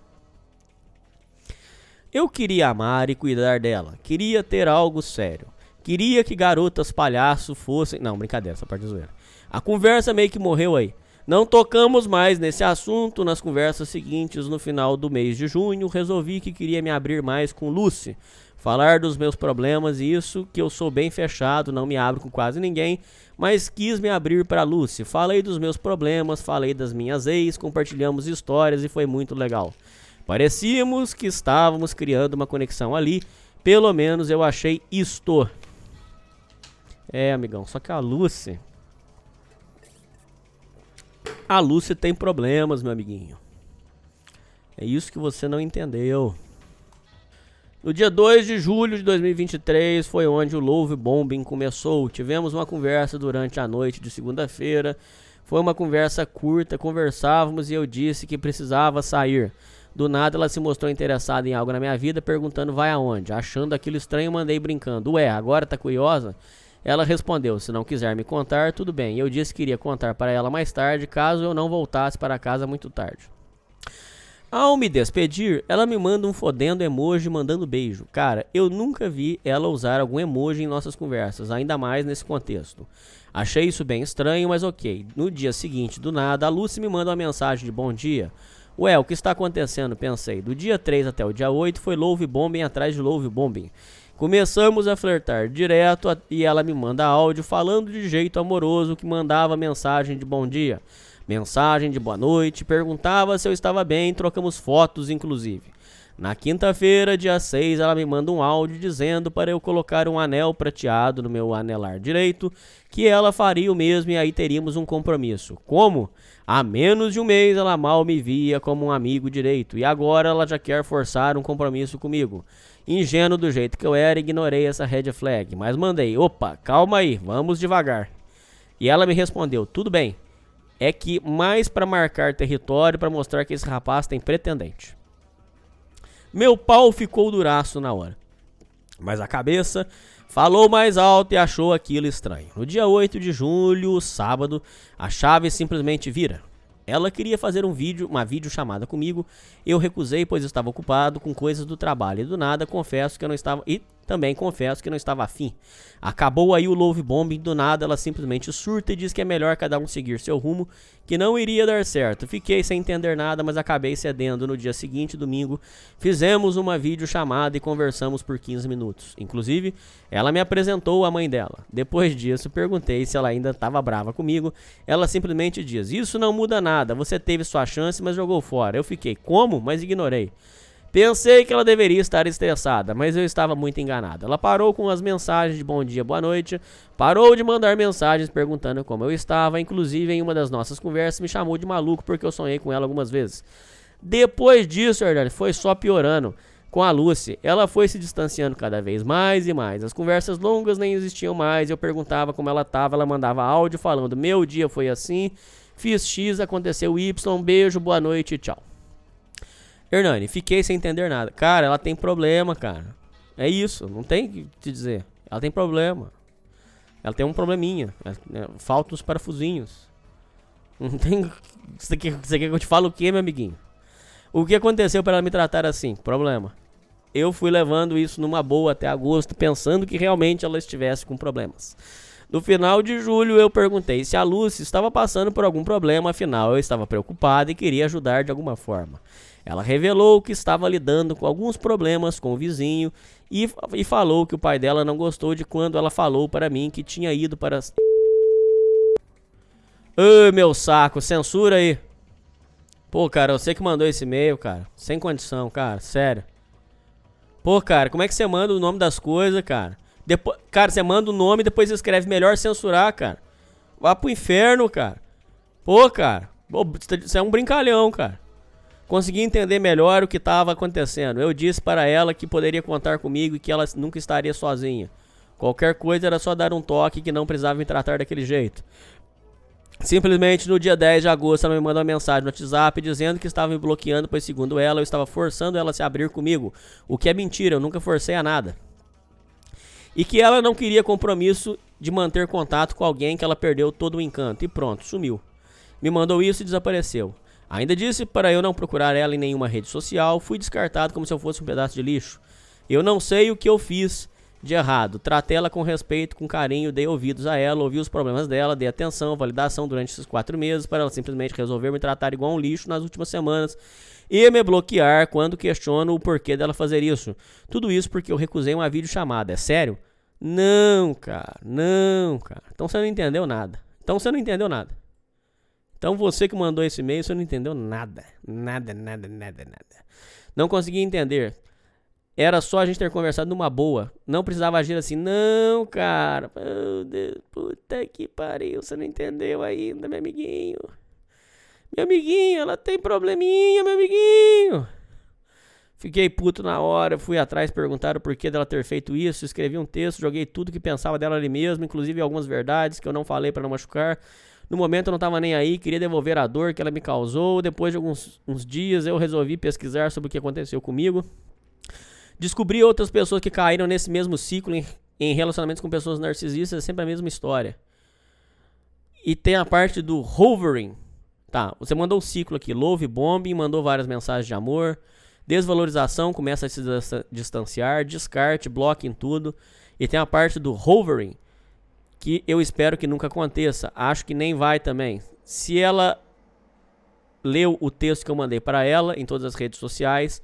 Speaker 4: Eu queria amar e cuidar dela. Queria ter algo sério. Queria que garotas palhaço fossem. Não, brincadeira, essa parte é zoeira. A conversa meio que morreu aí. Não tocamos mais nesse assunto nas conversas seguintes. No final do mês de junho, resolvi que queria me abrir mais com Lucy. Falar dos meus problemas e isso que eu sou bem fechado, não me abro com quase ninguém, mas quis me abrir para Lucy. Falei dos meus problemas, falei das minhas ex, compartilhamos histórias e foi muito legal. Parecíamos que estávamos criando uma conexão ali, pelo menos eu achei isto. É, amigão, só que a Lucy. A Lucy tem problemas, meu amiguinho. É isso que você não entendeu. No dia 2 de julho de 2023 foi onde o Love Bombing começou. Tivemos uma conversa durante a noite de segunda-feira. Foi uma conversa curta, conversávamos e eu disse que precisava sair. Do nada ela se mostrou interessada em algo na minha vida, perguntando vai aonde. Achando aquilo estranho, mandei brincando. Ué, agora tá curiosa? Ela respondeu: se não quiser me contar, tudo bem. Eu disse que iria contar para ela mais tarde, caso eu não voltasse para casa muito tarde. Ao me despedir, ela me manda um fodendo emoji mandando beijo. Cara, eu nunca vi ela usar algum emoji em nossas conversas, ainda mais nesse contexto. Achei isso bem estranho, mas ok. No dia seguinte, do nada, a Lucy me manda uma mensagem de bom dia. Ué, o que está acontecendo? Pensei. Do dia 3 até o dia 8 foi Love Bombing atrás de Love Bombing. Começamos a flertar direto e ela me manda áudio falando de jeito amoroso que mandava mensagem de bom dia, mensagem de boa noite, perguntava se eu estava bem, trocamos fotos inclusive. Na quinta-feira, dia 6, ela me manda um áudio dizendo para eu colocar um anel prateado no meu anelar direito, que ela faria o mesmo e aí teríamos um compromisso. Como? Há menos de um mês ela mal me via como um amigo direito e agora ela já quer forçar um compromisso comigo. Ingênuo do jeito que eu era, ignorei essa red flag, mas mandei: opa, calma aí, vamos devagar. E ela me respondeu: tudo bem, é que mais para marcar território para mostrar que esse rapaz tem pretendente. Meu pau ficou duraço na hora. Mas a cabeça falou mais alto e achou aquilo estranho. No dia 8 de julho, sábado, a chave simplesmente vira. Ela queria fazer um vídeo, uma videochamada comigo. Eu recusei, pois estava ocupado com coisas do trabalho. E do nada, confesso que eu não estava. E Também confesso que não estava afim. Acabou aí o love bombing, do nada ela simplesmente surta e diz que é melhor cada um seguir seu rumo, que não iria dar certo. Fiquei sem entender nada, mas acabei cedendo. No dia seguinte, domingo, fizemos uma videochamada e conversamos por 15 minutos. Inclusive, ela me apresentou a mãe dela. Depois disso, perguntei se ela ainda estava brava comigo. Ela simplesmente diz: Isso não muda nada, você teve sua chance, mas jogou fora. Eu fiquei, como? Mas ignorei. Pensei que ela deveria estar estressada, mas eu estava muito enganado. Ela parou com as mensagens de bom dia, boa noite, parou de mandar mensagens perguntando como eu estava, inclusive em uma das nossas conversas me chamou de maluco porque eu sonhei com ela algumas vezes. Depois disso, Hernani, foi só piorando. Com a Lucy, ela foi se distanciando cada vez mais e mais. As conversas longas nem existiam mais. Eu perguntava como ela estava, ela mandava áudio falando: Meu dia foi assim, fiz X, aconteceu Y, beijo, boa noite tchau. Hernani, fiquei sem entender nada. Cara, ela tem problema, cara. É isso, não tem o que te dizer. Ela tem problema. Ela tem um probleminha. É, é, faltam os parafusinhos. Não tem. Você quer, você quer que eu te fale o que, meu amiguinho? O que aconteceu para ela me tratar assim? Problema. Eu fui levando isso numa boa até agosto, pensando que realmente ela estivesse com problemas. No final de julho, eu perguntei se a Lucy estava passando por algum problema, afinal eu estava preocupada e queria ajudar de alguma forma. Ela revelou que estava lidando com alguns problemas com o vizinho e, e falou que o pai dela não gostou de quando ela falou para mim que tinha ido para. Ai, meu saco, censura aí. Pô, cara, você que mandou esse e-mail, cara. Sem condição, cara, sério. Pô, cara, como é que você manda o nome das coisas, cara? Depois, cara, você manda o nome e depois escreve melhor censurar, cara. Vá pro inferno, cara. Pô, cara. Pô, Você é um brincalhão, cara. Consegui entender melhor o que estava acontecendo. Eu disse para ela que poderia contar comigo e que ela nunca estaria sozinha. Qualquer coisa era só dar um toque que não precisava me tratar daquele jeito. Simplesmente no dia 10 de agosto ela me mandou uma mensagem no WhatsApp dizendo que estava me bloqueando, pois segundo ela eu estava forçando ela a se abrir comigo. O que é mentira, eu nunca forcei a nada. E que ela não queria compromisso de manter contato com alguém que ela perdeu todo o encanto. E pronto, sumiu. Me mandou isso e desapareceu. Ainda disse para eu não procurar ela em nenhuma rede social, fui descartado como se eu fosse um pedaço de lixo. Eu não sei o que eu fiz de errado. Tratei ela com respeito, com carinho, dei ouvidos a ela, ouvi os problemas dela, dei atenção, validação durante esses quatro meses para ela simplesmente resolver me tratar igual um lixo nas últimas semanas e me bloquear quando questiono o porquê dela fazer isso. Tudo isso porque eu recusei uma videochamada. É sério? Não, cara. Não, cara. Então você não entendeu nada. Então você não entendeu nada. Então você que mandou esse e-mail, você não entendeu nada. Nada, nada, nada, nada. Não consegui entender. Era só a gente ter conversado numa boa. Não precisava agir assim. Não, cara. Meu Deus, puta que pariu. Você não entendeu ainda, meu amiguinho. Meu amiguinho, ela tem probleminha, meu amiguinho. Fiquei puto na hora, fui atrás perguntar o porquê dela ter feito isso, escrevi um texto, joguei tudo que pensava dela ali mesmo, inclusive algumas verdades que eu não falei para não machucar. No momento eu não tava nem aí, queria devolver a dor que ela me causou. Depois de alguns uns dias eu resolvi pesquisar sobre o que aconteceu comigo. Descobri outras pessoas que caíram nesse mesmo ciclo em, em relacionamentos com pessoas narcisistas, é sempre a mesma história. E tem a parte do hovering. Tá, você mandou o ciclo aqui, love bombing, mandou várias mensagens de amor, desvalorização, começa a se dis- distanciar, descarte, bloque em tudo. E tem a parte do hovering, que eu espero que nunca aconteça. Acho que nem vai também. Se ela leu o texto que eu mandei para ela em todas as redes sociais,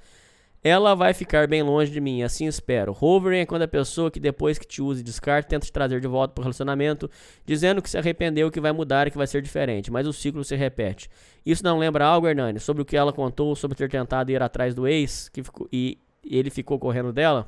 Speaker 4: ela vai ficar bem longe de mim, assim espero. Hovering é quando a pessoa que depois que te usa e descarta tenta te trazer de volta para o relacionamento, dizendo que se arrependeu, que vai mudar e que vai ser diferente, mas o ciclo se repete. Isso não lembra algo, Hernani, sobre o que ela contou sobre ter tentado ir atrás do ex que ficou, e ele ficou correndo dela?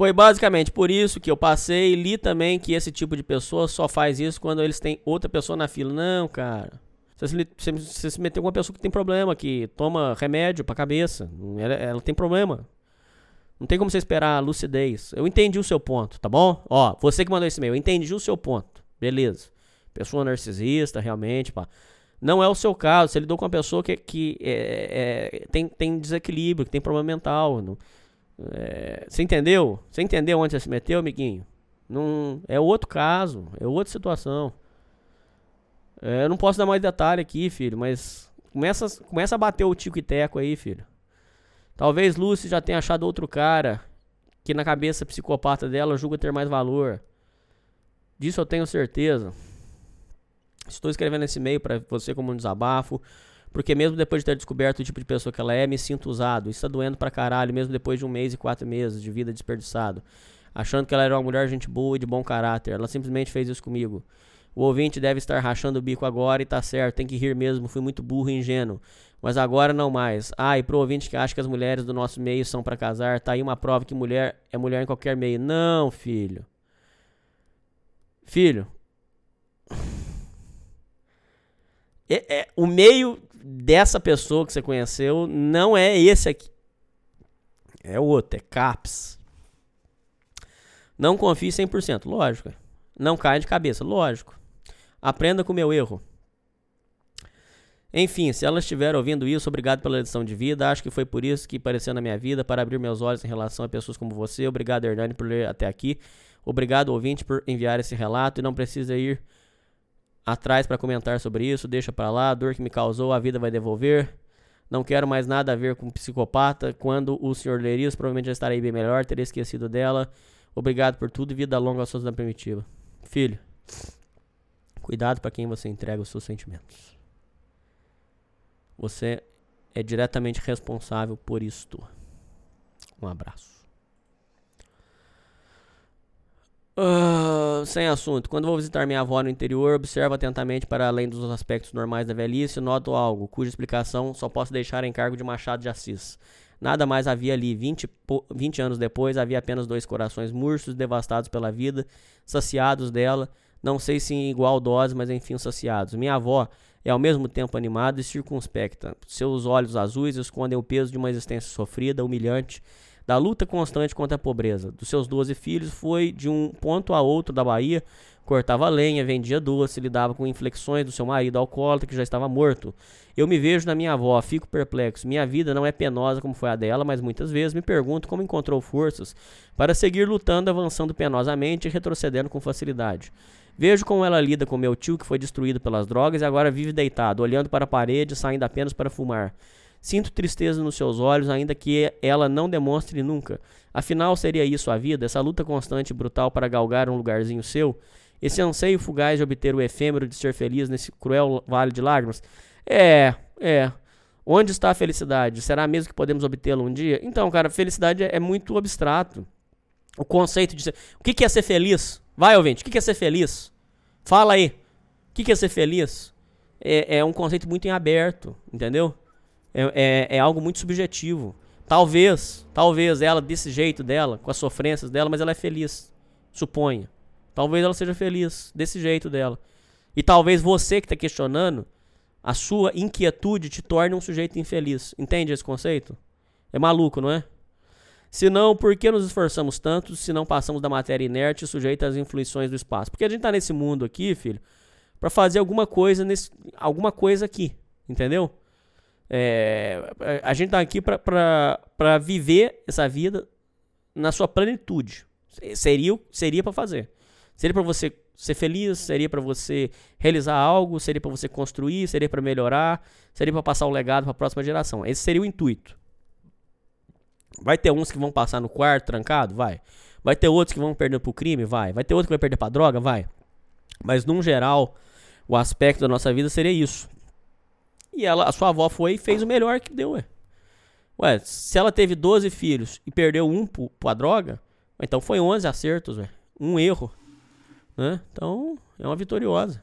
Speaker 4: Foi basicamente por isso que eu passei e li também que esse tipo de pessoa só faz isso quando eles têm outra pessoa na fila. Não, cara. Você se, você- se meteu com uma pessoa que tem problema, que toma remédio pra cabeça. Ela, ela tem problema. Não tem como você esperar lucidez. Eu entendi o seu ponto, tá bom? Ó, você que mandou esse e-mail, eu entendi o seu ponto. Beleza. Pessoa narcisista, realmente, pá. Não é o seu caso. Você lidou com uma pessoa que, que é- é- tem, tem desequilíbrio, que tem problema mental. não- é, você entendeu? Você entendeu onde você se meteu, amiguinho? Não, é outro caso, é outra situação. É, eu não posso dar mais detalhe aqui, filho, mas começa, começa a bater o tico e teco aí, filho. Talvez Lucy já tenha achado outro cara que na cabeça psicopata dela julga ter mais valor. Disso eu tenho certeza. Estou escrevendo esse e-mail para você como um desabafo, porque mesmo depois de ter descoberto o tipo de pessoa que ela é, me sinto usado. Isso tá doendo pra caralho, mesmo depois de um mês e quatro meses de vida desperdiçado. Achando que ela era uma mulher gente boa e de bom caráter. Ela simplesmente fez isso comigo. O ouvinte deve estar rachando o bico agora e tá certo, tem que rir mesmo, fui muito burro e ingênuo. Mas agora não mais. Ah, e pro ouvinte que acha que as mulheres do nosso meio são pra casar, tá aí uma prova que mulher é mulher em qualquer meio. Não, filho. Filho. É- é- o meio dessa pessoa que você conheceu não é esse aqui. É outro, é CAPS. Não confie 100%, lógico. Não caia de cabeça, lógico. Aprenda com o meu erro. Enfim, se ela estiver ouvindo isso, obrigado pela lição de vida. Acho que foi por isso que apareceu na minha vida, para abrir meus olhos em relação a pessoas como você. Obrigado, Hernani, por ler até aqui. Obrigado, ouvinte, por enviar esse relato. E não precisa ir atrás para comentar sobre isso. Deixa pra lá. A dor que me causou, a vida vai devolver. Não quero mais nada a ver com psicopata. Quando o senhor ler isso, provavelmente já estarei bem melhor. Terei esquecido dela. Obrigado por tudo e vida longa aos seus da primitiva. Filho, cuidado para quem você entrega os seus sentimentos. Você é diretamente responsável por isto. Um abraço. Ah, sem assunto. Quando vou visitar minha avó no interior, observo atentamente para além dos aspectos normais da velhice, noto algo, cuja explicação só posso deixar em cargo de Machado de Assis. Nada mais havia ali. 20, po- 20 anos depois, havia apenas dois corações murchos, devastados pela vida, saciados dela. Não sei se em igual dose, mas enfim saciados. Minha avó é ao mesmo tempo animada e circunspecta. Seus olhos azuis escondem o peso de uma existência sofrida, humilhante, da luta constante contra a pobreza. Dos seus 12 filhos, foi de um ponto a outro da Bahia, cortava lenha, vendia doce, lidava com inflexões do seu marido alcoólatra que já estava morto. Eu me vejo na minha avó, fico perplexo. Minha vida não é penosa como foi a dela, mas muitas vezes me pergunto como encontrou forças para seguir lutando, avançando penosamente e retrocedendo com facilidade. Vejo como ela lida com meu tio que foi destruído pelas drogas e agora vive deitado, olhando para a parede, saindo apenas para fumar. Sinto tristeza nos seus olhos, ainda que ela não demonstre nunca. Afinal, seria isso a vida? Essa luta constante e brutal para galgar um lugarzinho seu? Esse anseio fugaz de obter o efêmero de ser feliz nesse cruel vale de lágrimas? É, é. Onde está a felicidade? Será mesmo que podemos obtê-la um dia? Então, cara, felicidade é, muito abstrato. O conceito de ser. O que é ser feliz? Vai, ouvinte, o que é ser feliz? Fala aí. O que que é ser feliz? É, é um conceito muito em aberto, entendeu? É, é, é algo muito subjetivo. Talvez, talvez ela, desse jeito dela, com as sofrências dela, mas ela é feliz. Suponha. Talvez ela seja feliz, desse jeito dela. E talvez você que está questionando, a sua inquietude te torne um sujeito infeliz. Entende esse conceito? É maluco, não é? Se não, por que nos esforçamos tanto se não passamos da matéria inerte sujeita às influências do espaço? Porque a gente tá nesse mundo aqui, filho, para fazer alguma coisa nesse, alguma coisa aqui, entendeu? É, a gente tá aqui pra viver essa vida na sua plenitude. Seria o- seria para fazer. Seria para você ser feliz, seria para você realizar algo, seria para você construir, seria para melhorar, seria para passar o legado para a próxima geração. Esse seria o intuito. Vai ter uns que vão passar no quarto trancado? Vai. Vai ter outros que vão perder pro crime? Vai. Vai ter outro que vai perder pra droga? Vai. Mas, num geral, o aspecto da nossa vida seria isso. E ela, a sua avó foi e fez o melhor que deu, ué. Ué, se ela teve 12 filhos e perdeu um pra droga, então foi 11 acertos, ué. Um erro. Né? Então, é uma vitoriosa.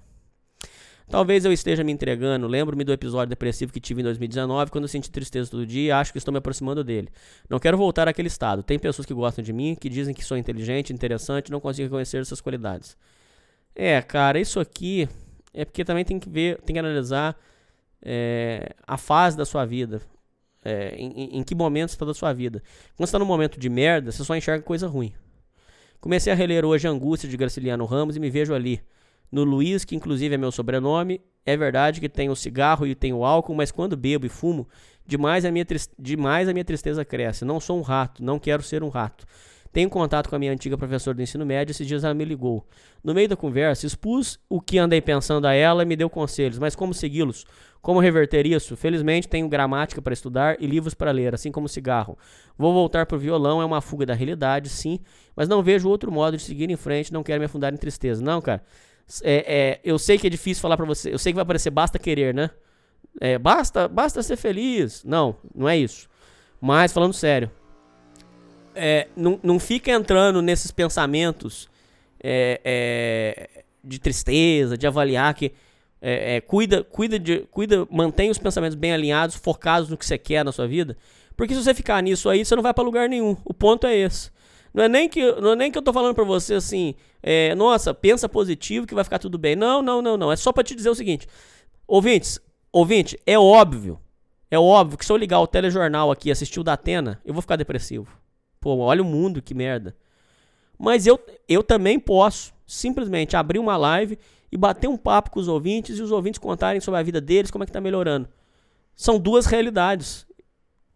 Speaker 4: Talvez eu esteja me entregando. Lembro-me do episódio depressivo que tive em 2019, quando eu senti tristeza todo dia e acho que estou me aproximando dele. Não quero voltar àquele estado. Tem pessoas que gostam de mim, que dizem que sou inteligente, interessante, não consigo reconhecer essas qualidades. É, cara, isso aqui é porque também tem que ver, tem que analisar é, a fase da sua vida. É, em, em- que momento você está da sua vida. Quando você está num momento de merda, você só enxerga coisa ruim. Comecei a reler hoje Angústia de Graciliano Ramos e me vejo ali. No Luiz, que inclusive é meu sobrenome, é verdade que tem o cigarro e tem o álcool, mas quando bebo e fumo, demais a minha, demais a minha tristeza cresce. Não sou um rato, não quero ser um rato. Tenho contato com a minha antiga professora do ensino médio, esses dias ela me ligou. No meio da conversa, expus o que andei pensando a ela e me deu conselhos, mas como segui-los? Como reverter isso? Felizmente tenho gramática para estudar e livros para ler, assim como cigarro. Vou voltar pro violão, é uma fuga da realidade, sim, mas não vejo outro modo de seguir em frente, não quero me afundar em tristeza. Não, cara. É, é, eu sei que é difícil falar pra você, eu sei que vai parecer basta querer, né? É, basta, basta ser feliz. Não, não é isso. Mas falando sério, é, não, não fica entrando nesses pensamentos é, é, de tristeza, de avaliar que é, é, cuida, cuida de, cuida, mantém os pensamentos bem alinhados, focados no que você quer na sua vida. Porque se você ficar nisso aí, você não vai pra lugar nenhum. O ponto é esse. Não é nem que, não é nem que eu tô falando pra você assim, é, nossa, pensa positivo que vai ficar tudo bem. Não, não, não, não. É só pra te dizer o seguinte, ouvintes, ouvinte, é óbvio, é óbvio que se eu ligar o telejornal aqui e assistir o da Atena, eu vou ficar depressivo. Pô, olha o mundo, que merda. Mas eu, eu também posso simplesmente abrir uma live e bater um papo com os ouvintes e os ouvintes contarem sobre a vida deles, como é que tá melhorando. São duas realidades.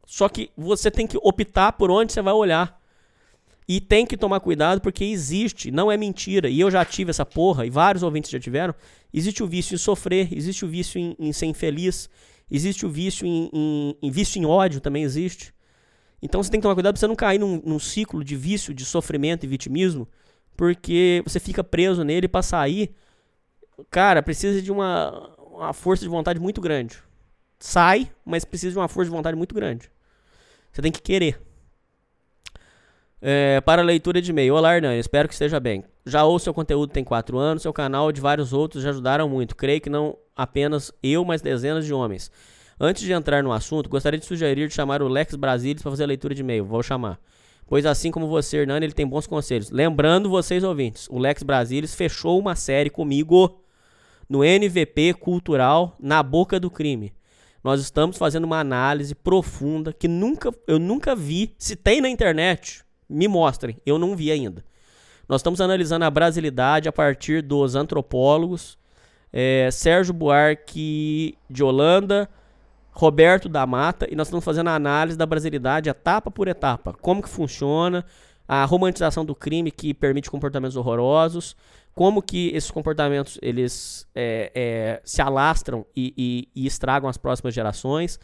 Speaker 4: Só que você tem que optar por onde você vai olhar. E tem que tomar cuidado porque existe, não é mentira. E eu já tive essa porra, e vários ouvintes já tiveram. Existe o vício em sofrer, existe o vício em, em ser infeliz, existe o vício em, em, em vício em ódio também existe. Então você tem que tomar cuidado pra você não cair num, num ciclo de vício, de sofrimento e vitimismo, porque você fica preso nele pra sair. Cara, precisa de uma, uma força de vontade muito grande. Sai, mas precisa de uma força de vontade muito grande. Você tem que querer. É, para a leitura de e-mail. Olá, Hernani, espero que esteja bem. Já ouço seu conteúdo tem 4 anos, seu canal e de vários outros já ajudaram muito. Creio que não apenas eu, mas dezenas de homens. Antes de entrar no assunto, gostaria de sugerir de chamar o Lex Brasilis para fazer a leitura de e-mail. Vou chamar. Pois assim como você, Hernani, ele tem bons conselhos. Lembrando vocês, ouvintes, o Lex Brasilis fechou uma série comigo no NVP Cultural Na Boca do Crime. Nós estamos fazendo uma análise profunda que nunca, eu nunca vi. Se tem na internet, me mostrem. Eu não vi ainda. Nós estamos analisando a brasilidade a partir dos antropólogos é, Sérgio Buarque de Holanda, Roberto da Mata, e nós estamos fazendo a análise da brasilidade etapa por etapa. Como que funciona, a romantização do crime que permite comportamentos horrorosos, como que esses comportamentos eles é, é, se alastram e, e- e estragam as próximas gerações.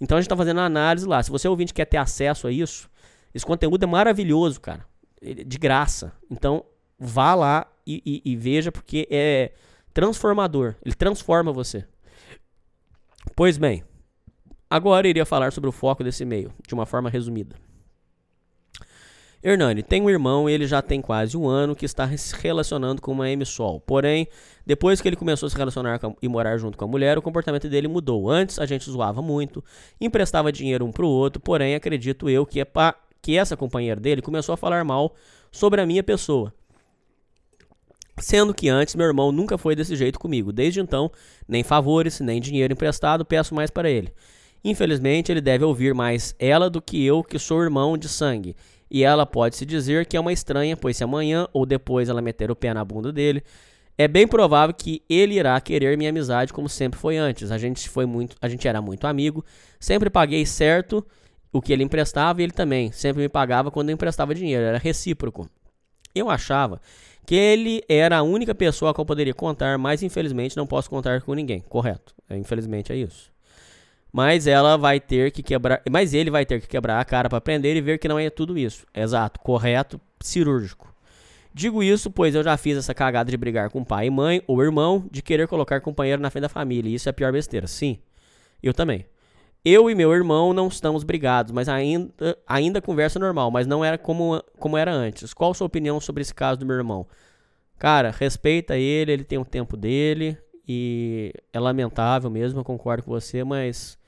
Speaker 4: Então a gente está fazendo uma análise lá. Se você ouvinte quer ter acesso a isso, esse conteúdo é maravilhoso, cara. De graça. Então vá lá e- e veja, porque é transformador. Ele transforma você. Pois bem, agora iria falar sobre o foco desse e-mail, de uma forma resumida. Hernani tem um irmão e ele já tem quase um ano que está se relacionando com uma M-Sol. Porém, depois que ele começou a se relacionar com e morar junto com a mulher, o comportamento dele mudou. Antes a gente zoava muito, emprestava dinheiro um pro outro, porém acredito eu que, é pa- que essa companheira dele começou a falar mal sobre a minha pessoa. Sendo que antes meu irmão nunca foi desse jeito comigo. Desde então, nem favores, nem dinheiro emprestado peço mais para ele. Infelizmente, ele deve ouvir mais ela do que eu, que sou irmão de sangue. E ela pode se dizer que é uma estranha, pois se amanhã ou depois ela meter o pé na bunda dele, é bem provável que ele irá querer minha amizade como sempre foi antes. A gente foi muito, a gente era muito amigo, sempre paguei certo o que ele emprestava e ele também sempre me pagava quando eu emprestava dinheiro, era recíproco. Eu achava que ele era a única pessoa a qual eu poderia contar, mas infelizmente não posso contar com ninguém. Correto. É, Infelizmente é isso. Mas ela vai ter que quebrar, mas ele vai ter que quebrar a cara para aprender e ver que não é tudo isso. Exato, correto, cirúrgico. Digo isso pois eu já fiz essa cagada de brigar com pai e mãe ou irmão, de querer colocar companheiro na frente da família. E isso é a pior besteira. Sim, eu também. Eu e meu irmão não estamos brigados, mas ainda, ainda conversa normal, mas não era como, como era antes. Qual a sua opinião sobre esse caso do meu irmão? Cara, respeita ele, ele tem o tempo dele e é lamentável mesmo, eu concordo com você, mas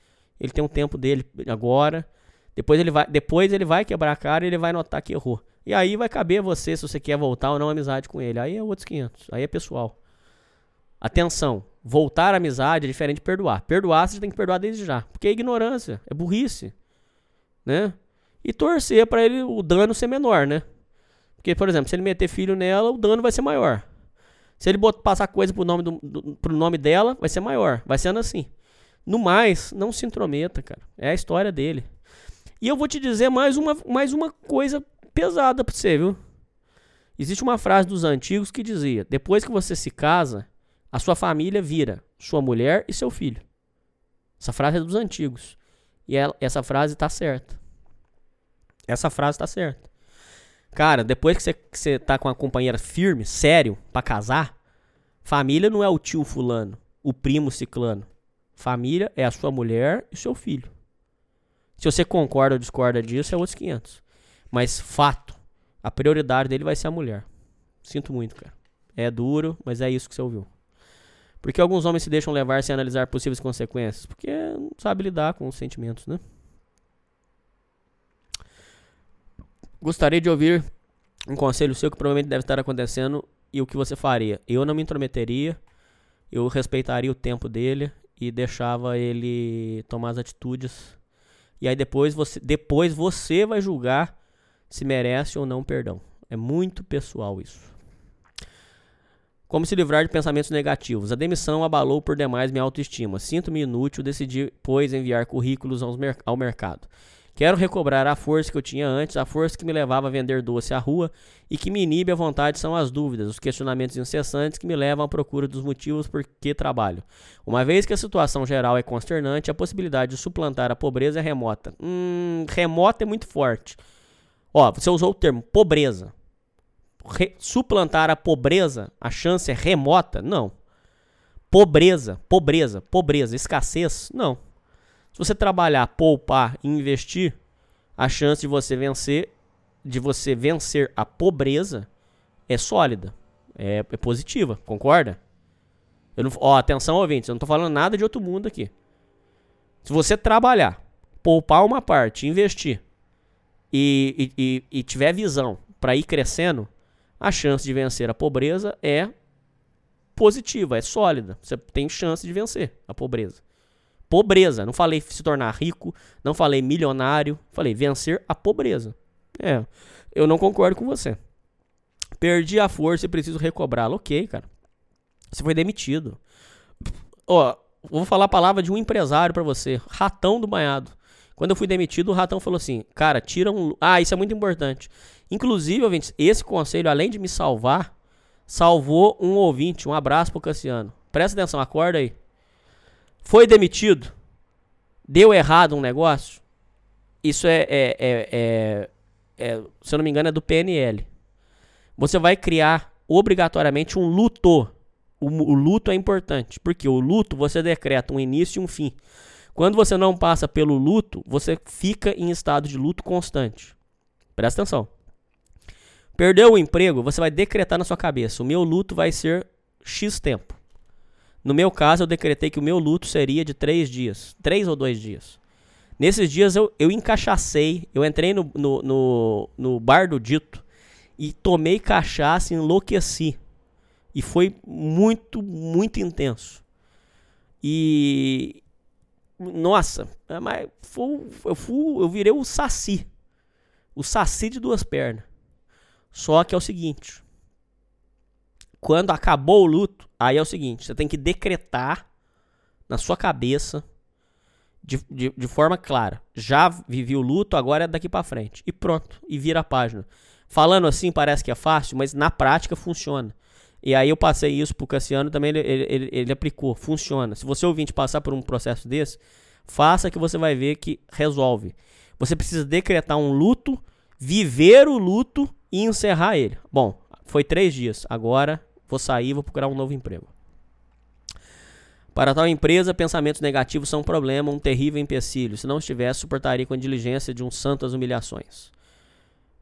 Speaker 4: ele tem um tempo dele agora. Depois ele vai, depois ele vai quebrar a cara e ele vai notar que errou. E aí vai caber você se você quer voltar ou não amizade com ele. Aí é outros 500, aí é pessoal. Atenção, voltar à amizade é diferente de perdoar. Perdoar você tem que perdoar desde já, porque é ignorância, é burrice, né? E torcer pra ele o dano ser menor, né? Porque, por exemplo, se ele meter filho nela, o dano vai ser maior. Se ele bot- passar coisa pro nome, do, do- pro nome dela, vai ser maior. Vai sendo assim. No mais, não se intrometa, cara. É a história dele. E eu vou te dizer mais uma, mais uma coisa pesada pra você, viu? Existe uma frase dos antigos que dizia: depois que você se casa, a sua família vira sua mulher e seu filho. Essa frase é dos antigos. E ela- essa frase tá certa. Essa frase tá certa. Cara, depois que você, tá com uma companheira firme, sério, pra casar, família não é o tio fulano, o primo ciclano. Família é a sua mulher e seu filho. Se você concorda ou discorda disso, é outros 500. Mas fato, a prioridade dele vai ser a mulher. Sinto muito, cara. É duro, mas é isso que você ouviu. Por que alguns homens se deixam levar sem analisar possíveis consequências? Porque não sabe lidar com os sentimentos, né? Gostaria de ouvir um conselho seu que provavelmente deve estar acontecendo e o que você faria. Eu não me intrometeria, eu respeitaria o tempo dele e deixava ele tomar as atitudes. E aí depois você, depois você vai julgar se merece ou não perdão. É muito pessoal isso. Como se livrar de pensamentos negativos? A demissão abalou por demais minha autoestima. Sinto-me inútil, decidi, pois, enviar currículos mer- ao mercado. Quero recobrar a força que eu tinha antes, a força que me levava a vender doce à rua e que me inibe à vontade são as dúvidas, os questionamentos incessantes que me levam à procura dos motivos por que trabalho. Uma vez que a situação geral é consternante, a possibilidade de suplantar a pobreza é remota. Hum, remota é muito forte. Ó, você usou o termo pobreza. Re- suplantar a pobreza, a chance é remota? Não. Pobreza, pobreza, pobreza, escassez? Não. Se você trabalhar, poupar e investir, a chance de você vencer, de você vencer a pobreza é sólida, é, é positiva, concorda? Eu não, ó, atenção ouvintes, eu não tô falando nada de outro mundo aqui. Se você trabalhar, poupar uma parte, investir e, e, e, e tiver visão para ir crescendo, a chance de vencer a pobreza é positiva, é sólida. Você tem chance de vencer a pobreza. Pobreza, não falei se tornar rico, não falei milionário, falei vencer a pobreza. É, eu não concordo com você. Perdi a força e preciso recobrá-la. Ok, cara. Você foi demitido. Ó, vou falar a palavra de um empresário pra você. Ratão do banhado. Quando eu fui demitido, o ratão falou assim: Cara, tira um. Ah, isso é muito importante. Inclusive, ouvintes, esse conselho, além de me salvar, salvou um ouvinte. Um abraço pro Cassiano. Presta atenção, acorda aí. Foi demitido? Deu errado um negócio? Isso é, é, é, é- é- se eu não me engano, é do PNL. Você vai criar obrigatoriamente um luto. O, o luto é importante, porque o luto você decreta um início e um fim. Quando você não passa pelo luto, você fica em estado de luto constante. Presta atenção. Perdeu o emprego, você vai decretar na sua cabeça: o meu luto vai ser X tempo. No meu caso, eu decretei que o meu luto seria de três dias. Três ou dois dias. Nesses dias eu, eu eu entrei no, no, no, no bar do dito e tomei cachaça enlouqueci. E foi muito, muito intenso. E. Nossa, é, mas foi- eu, fui, eu virei o saci. O saci de duas pernas. Só que é o seguinte: quando acabou o luto, aí é o seguinte: você tem que decretar na sua cabeça, de, de, de forma clara. Já vivi o luto, agora é daqui pra frente. E pronto, e vira a página. Falando assim parece que é fácil, mas na prática funciona. E aí eu passei isso pro Cassiano, também ele, ele, ele, aplicou. Funciona. Se você ouvinte passar por um processo desse, faça que você vai ver que resolve. Você precisa decretar um luto, viver o luto e encerrar ele. Bom, foi três dias. Agora vou sair vou procurar um novo emprego. Para tal empresa, pensamentos negativos são um problema, um terrível empecilho. Se não estivesse, suportaria com a diligência de um santo as humilhações.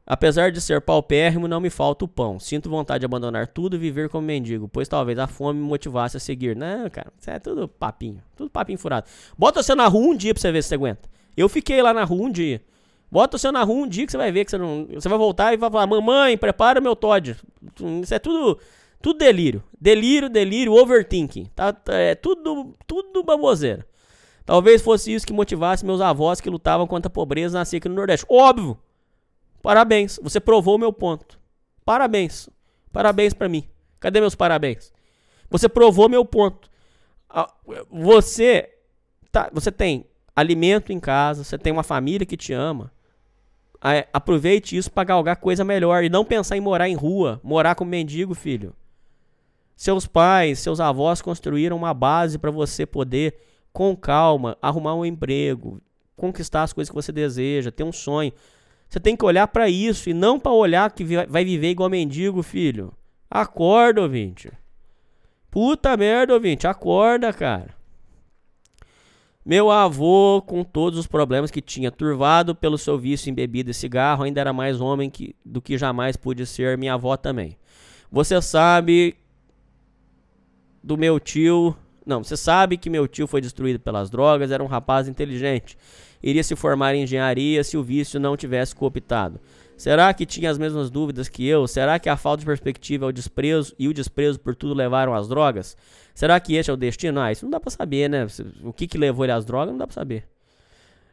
Speaker 4: Apesar de ser paupérrimo, não me falta o pão. Sinto vontade de abandonar tudo e viver como mendigo, pois talvez a fome me motivasse a seguir. Não, cara, isso é tudo papinho. Tudo papinho furado. Bota você na rua um dia pra você ver se você aguenta. Eu fiquei lá na rua um dia. Bota você na rua um dia que você vai ver que você não. Você vai voltar e vai falar: Mamãe, prepara meu Todd. Isso é tudo. Tudo delírio. Delírio, delírio, overthinking. Tá, tá- é tudo, tudo baboseira. Talvez fosse isso que motivasse meus avós que lutavam contra a pobreza nascer aqui no Nordeste. Óbvio. Parabéns. Você provou o meu ponto. Parabéns. Parabéns pra mim. Cadê meus parabéns? Você provou meu ponto. Você tá, você tem alimento em casa, você tem uma família que te ama. a- aproveite isso pra galgar coisa melhor e não pensar em morar em rua, morar como mendigo, filho. Seus pais, seus avós construíram uma base pra você poder, com calma, arrumar um emprego, conquistar as coisas que você deseja, ter um sonho. Você tem que olhar pra isso e não pra olhar que vai viver igual mendigo, filho. Acorda, ouvinte. Puta merda, ouvinte, acorda, cara. Meu avô, com todos os problemas que tinha, turvado pelo seu vício em bebida e cigarro, ainda era mais homem que- do que jamais pude ser, minha avó também. Você sabe do meu tio. Não, você sabe que meu tio foi destruído pelas drogas, era um rapaz inteligente. Iria se formar em engenharia se o vício não tivesse cooptado. Será que tinha as mesmas dúvidas que eu? Será que a falta de perspectiva é o desprezo e o desprezo por tudo levaram às drogas? Será que esse é o destino? Ah, isso não dá pra saber, né? O que, que levou ele às drogas não dá pra saber.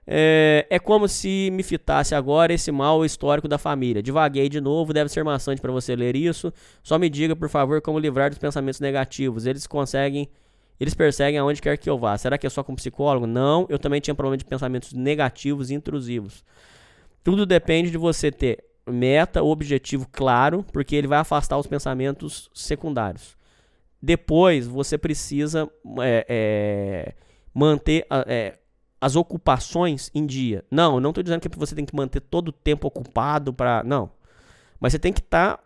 Speaker 4: É, é como se me fitasse agora esse mal histórico da família. Divaguei de novo, deve ser maçante pra você ler isso. Só me diga, por favor, como livrar dos pensamentos negativos. Eles conseguem, eles perseguem aonde quer que eu vá. Será que é só com psicólogo? Não, eu também tinha problema de pensamentos negativos e intrusivos. Tudo depende de você ter meta, objetivo claro, porque ele vai afastar os pensamentos secundários. Depois você precisa é, é, manter é, as ocupações em dia. Não, eu não estou dizendo que você tem que manter todo o tempo ocupado para. Não. Mas você tem que estar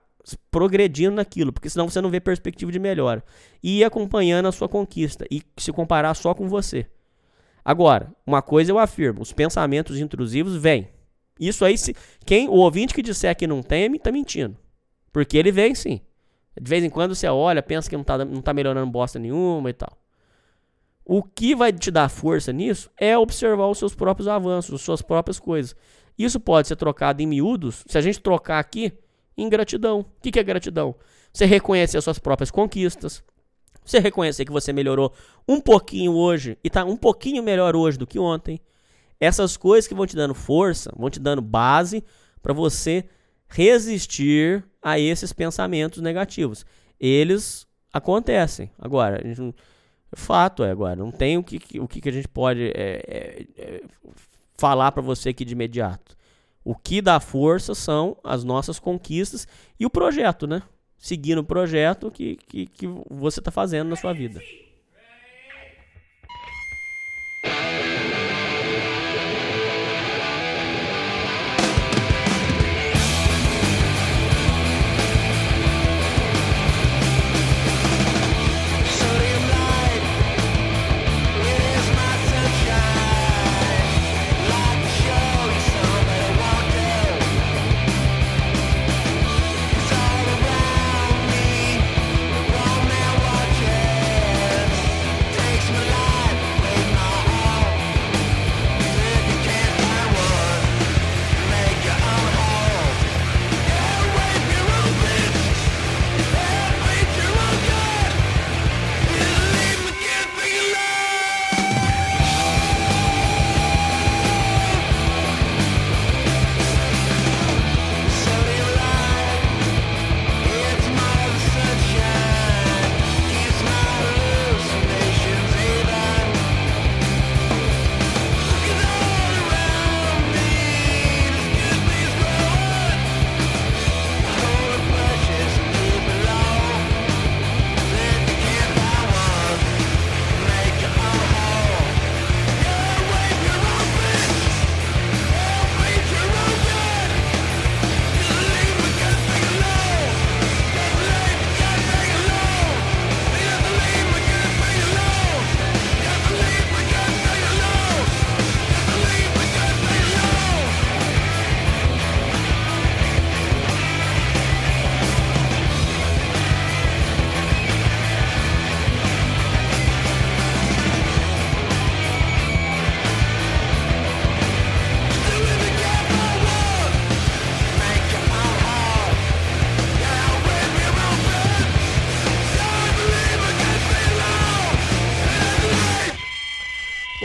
Speaker 4: progredindo naquilo, porque senão você não vê perspectiva de melhora. E acompanhando a sua conquista e se comparar só com você. Agora, uma coisa eu afirmo: os pensamentos intrusivos vêm. Isso aí, se quem o ouvinte que disser que não tem, tá mentindo. Porque ele vem sim. De vez em quando você olha, pensa que não tá, não tá melhorando bosta nenhuma e tal. O que vai te dar força nisso é observar os seus próprios avanços, as suas próprias coisas. Isso pode ser trocado em miúdos, se a gente trocar aqui, em gratidão. O que, é gratidão? Você reconhecer as suas próprias conquistas. Você reconhecer que você melhorou um pouquinho hoje e tá um pouquinho melhor hoje do que ontem. Essas coisas que vão te dando força, vão te dando base para você resistir a esses pensamentos negativos. Eles acontecem. Agora, a gente não- fato é agora, não tem o que, o que a gente pode é, é, é, falar para você aqui de imediato. O que dá força são as nossas conquistas e o projeto, né? Seguindo o projeto que, que, que você está fazendo na sua vida.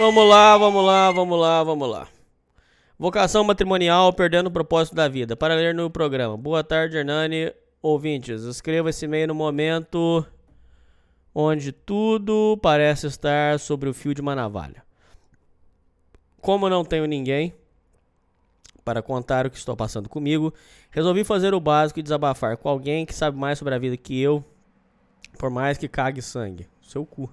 Speaker 4: Vamos lá, vamos lá, vamos lá, vamos lá. Vocação matrimonial perdendo o propósito da vida. Para ler no programa. Boa tarde, Hernani. Ouvintes, escreva esse e-mail no momento onde tudo parece estar sobre o fio de uma navalha. Como não tenho ninguém para contar o que estou passando comigo, resolvi fazer o básico e desabafar com alguém que sabe mais sobre a vida que eu, por mais que cague sangue. Seu cu.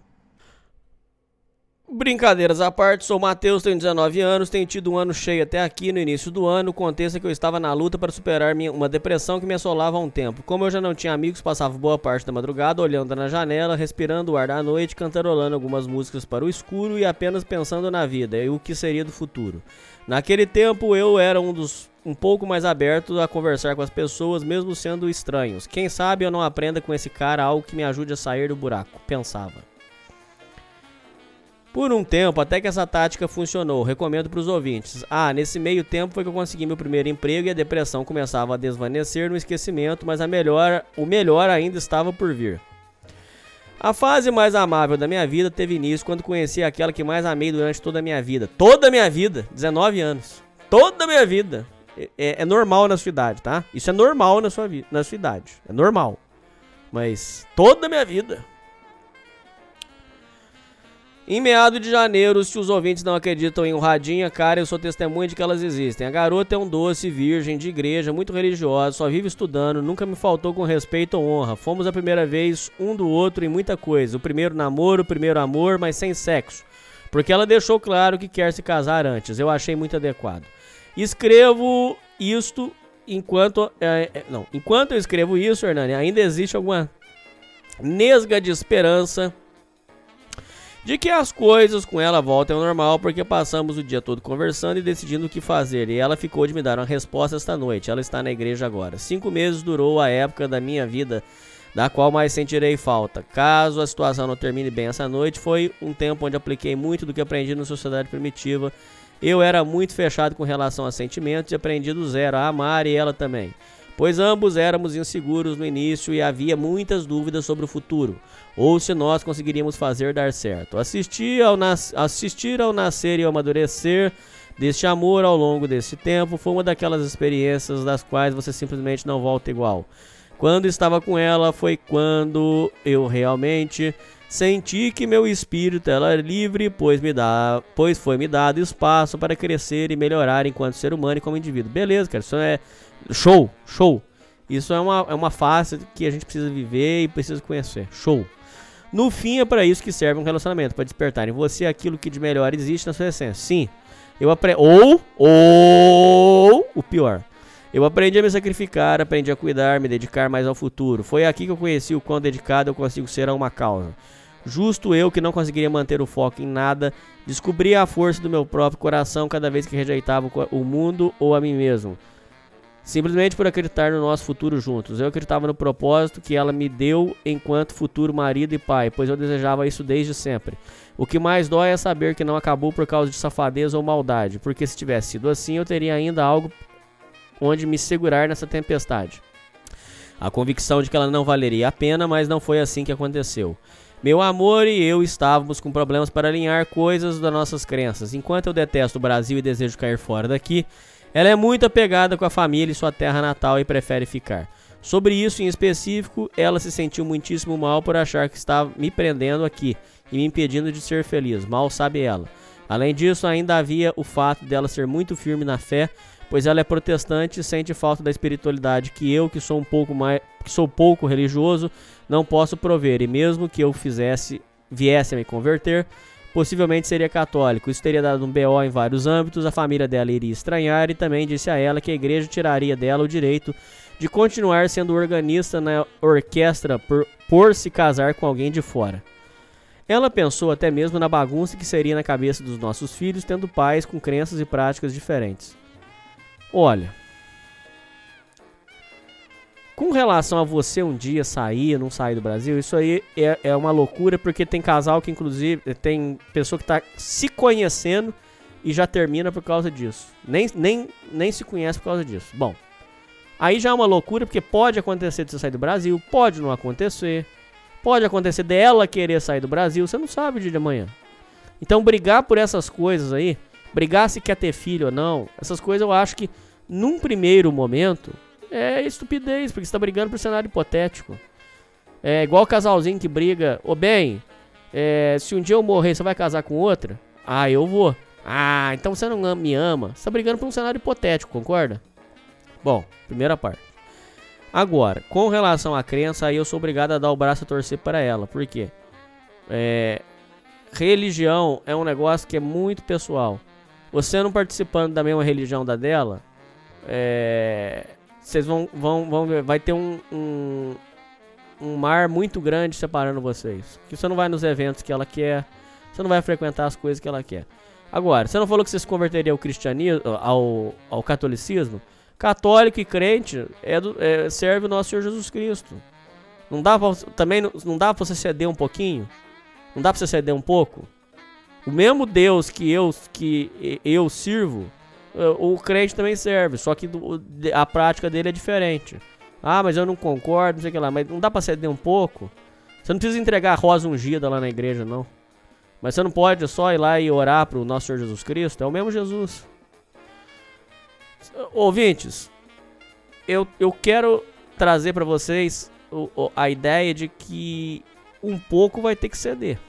Speaker 4: Brincadeiras à parte, sou Matheus, tenho 19 anos, tenho tido um ano cheio até aqui no início do ano. O que eu estava na luta para superar minha- uma depressão que me assolava há um tempo. Como eu já não tinha amigos, passava boa parte da madrugada olhando na janela, respirando o ar da noite, cantarolando algumas músicas para o escuro e apenas pensando na vida e o que seria do futuro. Naquele tempo eu era um dos um pouco mais aberto a conversar com as pessoas, mesmo sendo estranhos. Quem sabe eu não aprenda com esse cara algo que me ajude a sair do buraco, pensava. Por um tempo, até que essa tática funcionou, recomendo para os ouvintes. Ah, nesse meio tempo foi que eu consegui meu primeiro emprego e a depressão começava a desvanecer no esquecimento, mas a melhor, o melhor ainda estava por vir. A fase mais amável da minha vida teve início quando conheci aquela que mais amei durante toda a minha vida. Toda a minha vida, 19 anos. Toda a minha vida. É, é- é normal na sua idade, tá? Isso é normal na sua, na sua idade. É normal. Mas toda a minha vida. Em meado de janeiro, se os ouvintes não acreditam em honradinha, cara, eu sou testemunha de que elas existem. A garota é um doce, virgem, de igreja, muito religiosa, só vive estudando, nunca me faltou com respeito ou honra. Fomos a primeira vez um do outro em muita coisa. O primeiro namoro, o primeiro amor, mas sem sexo. Porque ela deixou claro que quer se casar antes. Eu achei muito adequado. Escrevo isto enquanto. é, é, não, enquanto eu escrevo isso, Hernani, ainda existe alguma nesga de esperança de que as coisas com ela voltem ao normal, porque passamos o dia todo conversando e decidindo o que fazer. E ela ficou de me dar uma resposta esta noite. Ela está na igreja agora. Cinco meses durou a época da minha vida, da qual mais sentirei falta. Caso a situação não termine bem essa noite, foi um tempo onde apliquei muito do que aprendi na sociedade primitiva. Eu era muito fechado com relação a sentimentos e aprendi do zero a amar e ela também. Pois ambos éramos inseguros no início e havia muitas dúvidas sobre o futuro, ou se nós conseguiríamos fazer dar certo. Assistir ao, nas- assistir ao nascer e ao amadurecer deste amor ao longo desse tempo foi uma daquelas experiências das quais você simplesmente não volta igual. Quando estava com ela foi quando eu realmente senti que meu espírito era livre, pois me dá, pois foi me dado espaço para crescer e melhorar enquanto ser humano e como indivíduo. Beleza, cara, isso é show, show. Isso é uma, é uma fase que a gente precisa viver e precisa conhecer. Show. No fim é para isso que serve um relacionamento, para despertar em você aquilo que de melhor existe na sua essência. Sim. Eu aprendi ou ou o pior. Eu aprendi a me sacrificar, aprendi a cuidar, me dedicar mais ao futuro. Foi aqui que eu conheci o quão dedicado eu consigo ser a uma causa. Justo eu que não conseguiria manter o foco em nada, descobri a força do meu próprio coração cada vez que rejeitava o mundo ou a mim mesmo. Simplesmente por acreditar no nosso futuro juntos. Eu acreditava no propósito que ela me deu enquanto futuro marido e pai, pois eu desejava isso desde sempre. O que mais dói é saber que não acabou por causa de safadeza ou maldade, porque se tivesse sido assim, eu teria ainda algo onde me segurar nessa tempestade. A convicção de que ela não valeria a pena, mas não foi assim que aconteceu. Meu amor e eu estávamos com problemas para alinhar coisas das nossas crenças. Enquanto eu detesto o Brasil e desejo cair fora daqui, ela é muito apegada com a família e sua terra natal e prefere ficar. Sobre isso em específico, ela se sentiu muitíssimo mal por achar que estava me prendendo aqui e me impedindo de ser feliz. Mal sabe ela. Além disso, ainda havia o fato dela ser muito firme na fé, pois ela é protestante e sente falta da espiritualidade que eu, que sou um pouco mais, que sou pouco religioso, não posso prover. E mesmo que eu fizesse, viesse a me converter, possivelmente seria católico. Isso teria dado um BO em vários âmbitos, a família dela iria estranhar e também disse a ela que a igreja tiraria dela o direito de continuar sendo organista na orquestra por, por se casar com alguém de fora. Ela pensou até mesmo na bagunça que seria na cabeça dos nossos filhos tendo pais com crenças e práticas diferentes. Olha, com relação a você um dia sair, não sair do Brasil, isso aí é, é uma loucura, porque tem casal que, inclusive, tem pessoa que tá se conhecendo e já termina por causa disso. Nem, nem, nem se conhece por causa disso. Bom, aí já é uma loucura, porque pode acontecer de você sair do Brasil, pode não acontecer. Pode acontecer dela querer sair do Brasil, você não sabe o dia de amanhã. Então, brigar por essas coisas aí, brigar se quer ter filho ou não, essas coisas eu acho que, num primeiro momento, é estupidez, porque você tá brigando por cenário hipotético. É igual o casalzinho que briga, ô bem, é, se um dia eu morrer, você vai casar com outra? Ah, eu vou. Ah, então você não me ama. Você tá brigando por um cenário hipotético, concorda? Bom, primeira parte. Agora, com relação à crença, aí eu sou obrigado a dar o braço a torcer para ela. Por quê? É, religião é um negócio que é muito pessoal. Você não participando da mesma religião da dela, é, vocês vão, vão, vão ver, vai ter um, um, um mar muito grande separando vocês. Que você não vai nos eventos que ela quer, você não vai frequentar as coisas que ela quer. Agora, você não falou que você se converteria ao cristianismo, ao, ao catolicismo? Católico e crente é do- é, serve o nosso Senhor Jesus Cristo. Não dá pra, também não, dá pra você ceder um pouquinho? Não dá pra você ceder um pouco? O mesmo Deus que eu, que eu sirvo, o crente também serve, só que a prática dele é diferente. Ah, mas eu não concordo, não sei o que lá, mas não dá pra ceder um pouco? Você não precisa entregar rosa ungida lá na igreja, não. Mas você não pode só ir lá e orar pro nosso Senhor Jesus Cristo? É o mesmo Jesus. Ouvintes, eu, eu quero trazer pra vocês a ideia de que um pouco vai ter que ceder.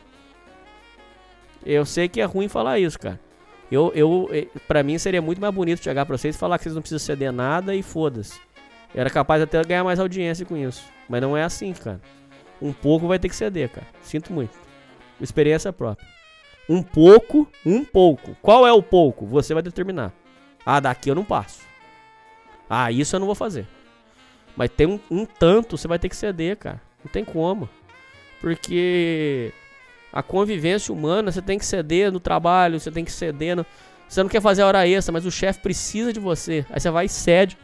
Speaker 4: Eu sei que é ruim falar isso, cara. Eu, eu, eh, pra mim seria muito mais bonito chegar pra vocês e falar que vocês não precisam ceder nada e foda-se. Eu era capaz até de ganhar mais audiência com isso. Mas não é assim, cara. Um pouco vai ter que ceder, cara. Sinto muito. Experiência própria. Um pouco, um pouco. Qual é o pouco? Você vai determinar. Ah, daqui eu não passo. Ah, isso eu não vou fazer. Mas tem um, um tanto, você vai ter que ceder, cara. Não tem como. Porque a convivência humana, você tem que ceder no trabalho, você tem que ceder no... Você não quer fazer a hora extra, mas o chefe precisa de você. Aí você vai e cede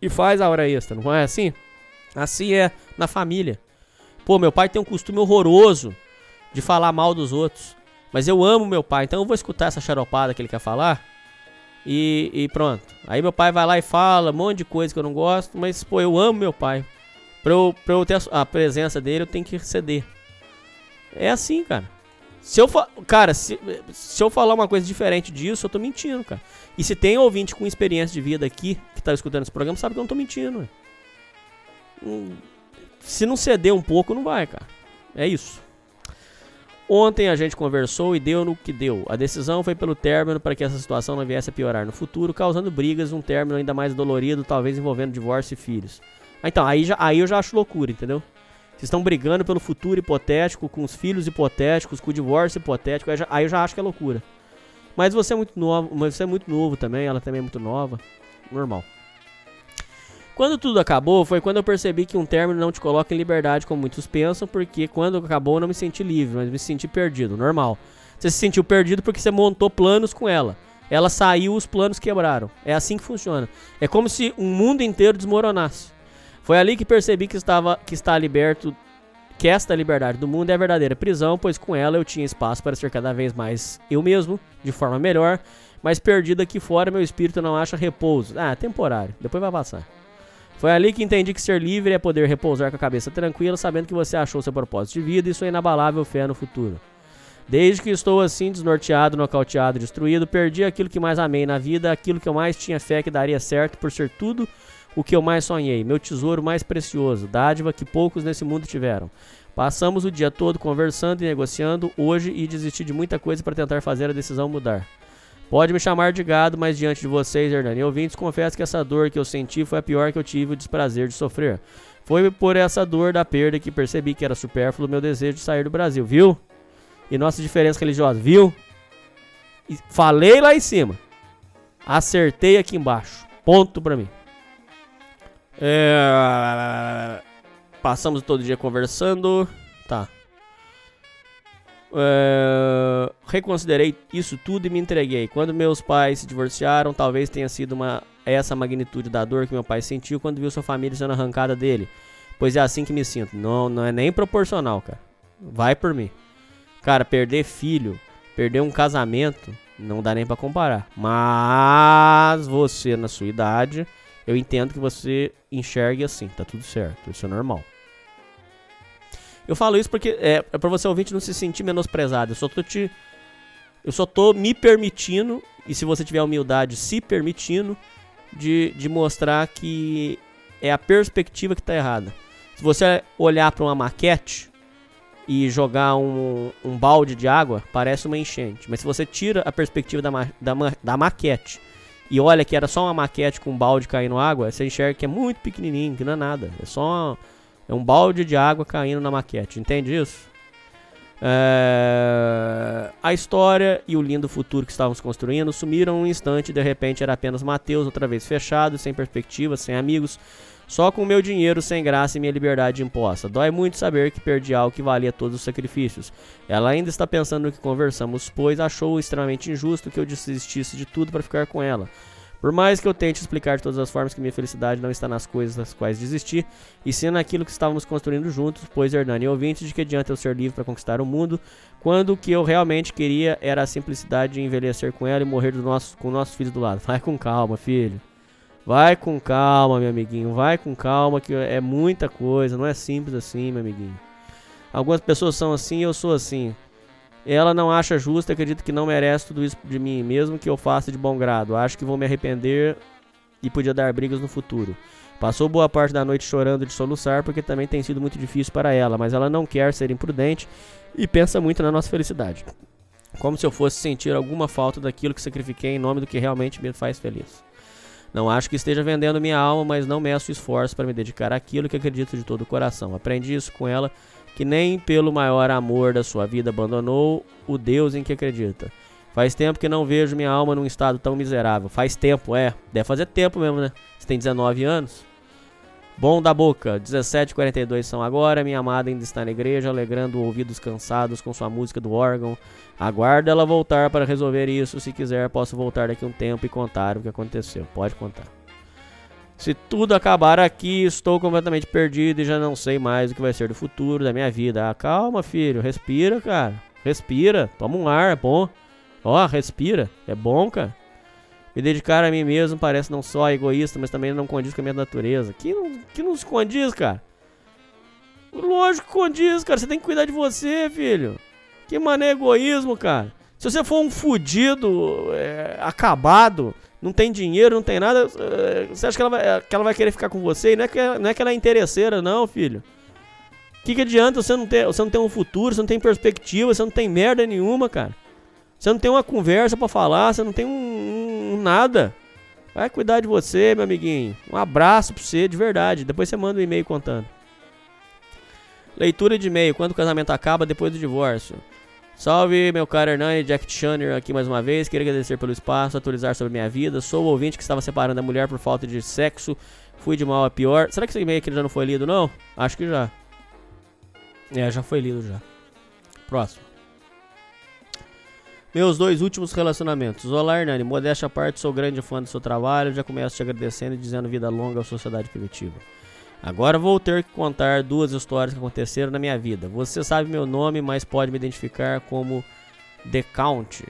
Speaker 4: e faz a hora extra, não é assim? Assim é na família. Pô, meu pai tem um costume horroroso de falar mal dos outros. Mas eu amo meu pai, então eu vou escutar essa xaropada que ele quer falar. E, e pronto. Aí meu pai vai lá e fala um monte de coisa que eu não gosto, mas pô, eu amo meu pai. Pra eu, pra eu ter a, a presença dele, eu tenho que ceder. É assim, cara. Se eu fa cara, se, se eu falar uma coisa diferente disso, eu tô mentindo, cara. E se tem ouvinte com experiência de vida aqui que tá escutando esse programa, sabe que eu não tô mentindo. Hum, Se não ceder um pouco, não vai, cara. É isso. Ontem a gente conversou e deu no que deu. A decisão foi pelo término para que essa situação não viesse a piorar no futuro, causando brigas, um término ainda mais dolorido, talvez envolvendo divórcio e filhos. Então, aí, já, aí eu já acho loucura, entendeu? Vocês estão brigando pelo futuro hipotético, com os filhos hipotéticos, com o divórcio hipotético, aí, já- aí eu já acho que é loucura. Mas você é muito novo, mas você é muito novo também, ela também é muito nova. Normal. Quando tudo acabou, foi quando eu percebi que um término não te coloca em liberdade, como muitos pensam, porque quando acabou eu não me senti livre, mas me senti perdido, normal. Você se sentiu perdido porque você montou planos com ela. Ela saiu, os planos quebraram. É assim que funciona. É como se um mundo inteiro desmoronasse. Foi ali que percebi que estava que está liberto, que esta liberdade do mundo é a verdadeira prisão, pois com ela eu tinha espaço para ser cada vez mais eu mesmo, de forma melhor, mas perdido aqui fora meu espírito não acha repouso. Ah, temporário, depois vai passar. Foi ali que entendi que ser livre é poder repousar com a cabeça tranquila, sabendo que você achou seu propósito de vida e sua inabalável fé no futuro. Desde que estou assim, desnorteado, nocauteado, destruído, perdi aquilo que mais amei na vida, aquilo que eu mais tinha fé que daria certo por ser tudo o que eu mais sonhei, meu tesouro mais precioso, dádiva que poucos nesse mundo tiveram. Passamos o dia todo conversando e negociando hoje e desisti de muita coisa para tentar fazer a decisão mudar. Pode me chamar de gado, mas diante de vocês, Hernani ouvintes, confesso que essa dor que eu senti foi a pior que eu tive o desprazer de sofrer. Foi por essa dor da perda que percebi que era supérfluo meu desejo de sair do Brasil, viu? E nossa diferença religiosa, viu? E falei lá em cima. Acertei aqui embaixo. Ponto pra mim. É... Passamos todo dia conversando. Tá. É, reconsiderei isso tudo e me entreguei. Quando meus pais se divorciaram, talvez tenha sido uma essa magnitude da dor que meu pai sentiu quando viu sua família sendo arrancada dele. Pois é assim que me sinto. Não, não é nem proporcional, cara. Vai por mim. Cara, perder filho, perder um casamento, não dá nem pra comparar. Mas você, na sua idade, eu entendo que você enxergue assim. Tá tudo certo. Isso é normal. Eu falo isso porque é, é pra você ouvinte não se sentir menosprezado. Eu só tô te. Eu só tô me permitindo, e se você tiver humildade, se permitindo, de, de mostrar que é a perspectiva que tá errada. Se você olhar pra uma maquete, e jogar um, um balde de água, parece uma enchente. Mas se você tira a perspectiva da, ma- da, ma- da maquete e olha que era só uma maquete com um balde caindo água, você enxerga que é muito pequenininho, que não é nada. É só uma- é um balde de água caindo na maquete. Entende isso? É, A história e o lindo futuro que estávamos construindo sumiram um instante de repente era apenas Mateus outra vez fechado, sem perspectiva, sem amigos, só com meu dinheiro sem graça e minha liberdade imposta. Dói muito saber que perdi algo que valia todos os sacrifícios. Ela ainda está pensando no que conversamos, pois achou extremamente injusto que eu desistisse de tudo para ficar com ela. Por mais que eu tente explicar de todas as formas que minha felicidade não está nas coisas das quais desisti, e sim naquilo que estávamos construindo juntos, pois Hernani é ouvinte de que adianta eu ser livre para conquistar o mundo, quando o que eu realmente queria era a simplicidade de envelhecer com ela e morrer do nosso, com nossos filhos do lado. Vai com calma, filho. Vai com calma, meu amiguinho. Vai com calma, que é muita coisa. Não é simples assim, meu amiguinho. Algumas pessoas são assim eu sou assim. Ela não acha justo acredita que não merece tudo isso de mim, mesmo que eu faça de bom grado. Acho que vou me arrepender e podia dar brigas no futuro. Passou boa parte da noite chorando de soluçar porque também tem sido muito difícil para ela, mas ela não quer ser imprudente e pensa muito na nossa felicidade. Como se eu fosse sentir alguma falta daquilo que sacrifiquei em nome do que realmente me faz feliz. Não acho que esteja vendendo minha alma, mas não meço esforço para me dedicar àquilo que acredito de todo o coração. Aprendi isso com ela, que nem pelo maior amor da sua vida abandonou o Deus em que acredita. Faz tempo que não vejo minha alma num estado tão miserável. Faz tempo, é. Deve fazer tempo mesmo, né? Você tem 19 anos? Bom da boca, 17h42 são agora. Minha amada ainda está na igreja, alegrando ouvidos cansados com sua música do órgão. Aguardo ela voltar para resolver isso. Se quiser, posso voltar daqui um tempo e contar o que aconteceu. Pode contar. Se tudo acabar aqui, estou completamente perdido e já não sei mais o que vai ser do futuro da minha vida. Ah, calma, filho. Respira, cara. Respira. Toma um ar, é bom. Ó, respira. É bom, cara. Me dedicar a mim mesmo parece não só egoísta, mas também não condiz com a minha natureza. Que não, que não se condiz, cara? Lógico que condiz, cara. Você tem que cuidar de você, filho. Que mané egoísmo, cara. Se você for um fudido, é, acabado, não tem dinheiro, não tem nada, é, você acha que ela, vai, que ela vai querer ficar com você? E não é que, não é que ela é interesseira, não, filho. O que, que adianta você não, ter, você não ter um futuro, você não tem perspectiva, você não tem merda nenhuma, cara. Você não tem uma conversa pra falar, você não tem um, um nada. Vai cuidar de você, meu amiguinho. Um abraço pra você, de verdade. Depois você manda um e-mail contando. Leitura de e-mail. Quando o casamento acaba, depois do divórcio. Salve, meu caro Hernani, Jack Channer aqui mais uma vez. Queria agradecer pelo espaço, atualizar sobre minha vida. Sou o ouvinte que estava separando a mulher por falta de sexo. Fui de mal a pior. Será que esse e-mail aqui já não foi lido, não? Acho que já. É, já foi lido já. Próximo. Meus dois últimos relacionamentos. Olá, Hernani. Modéstia à parte, sou grande fã do seu trabalho. Já começo te agradecendo e dizendo vida longa à sociedade primitiva. Agora vou ter que contar duas histórias que aconteceram na minha vida. Você sabe meu nome, mas pode me identificar como The Count.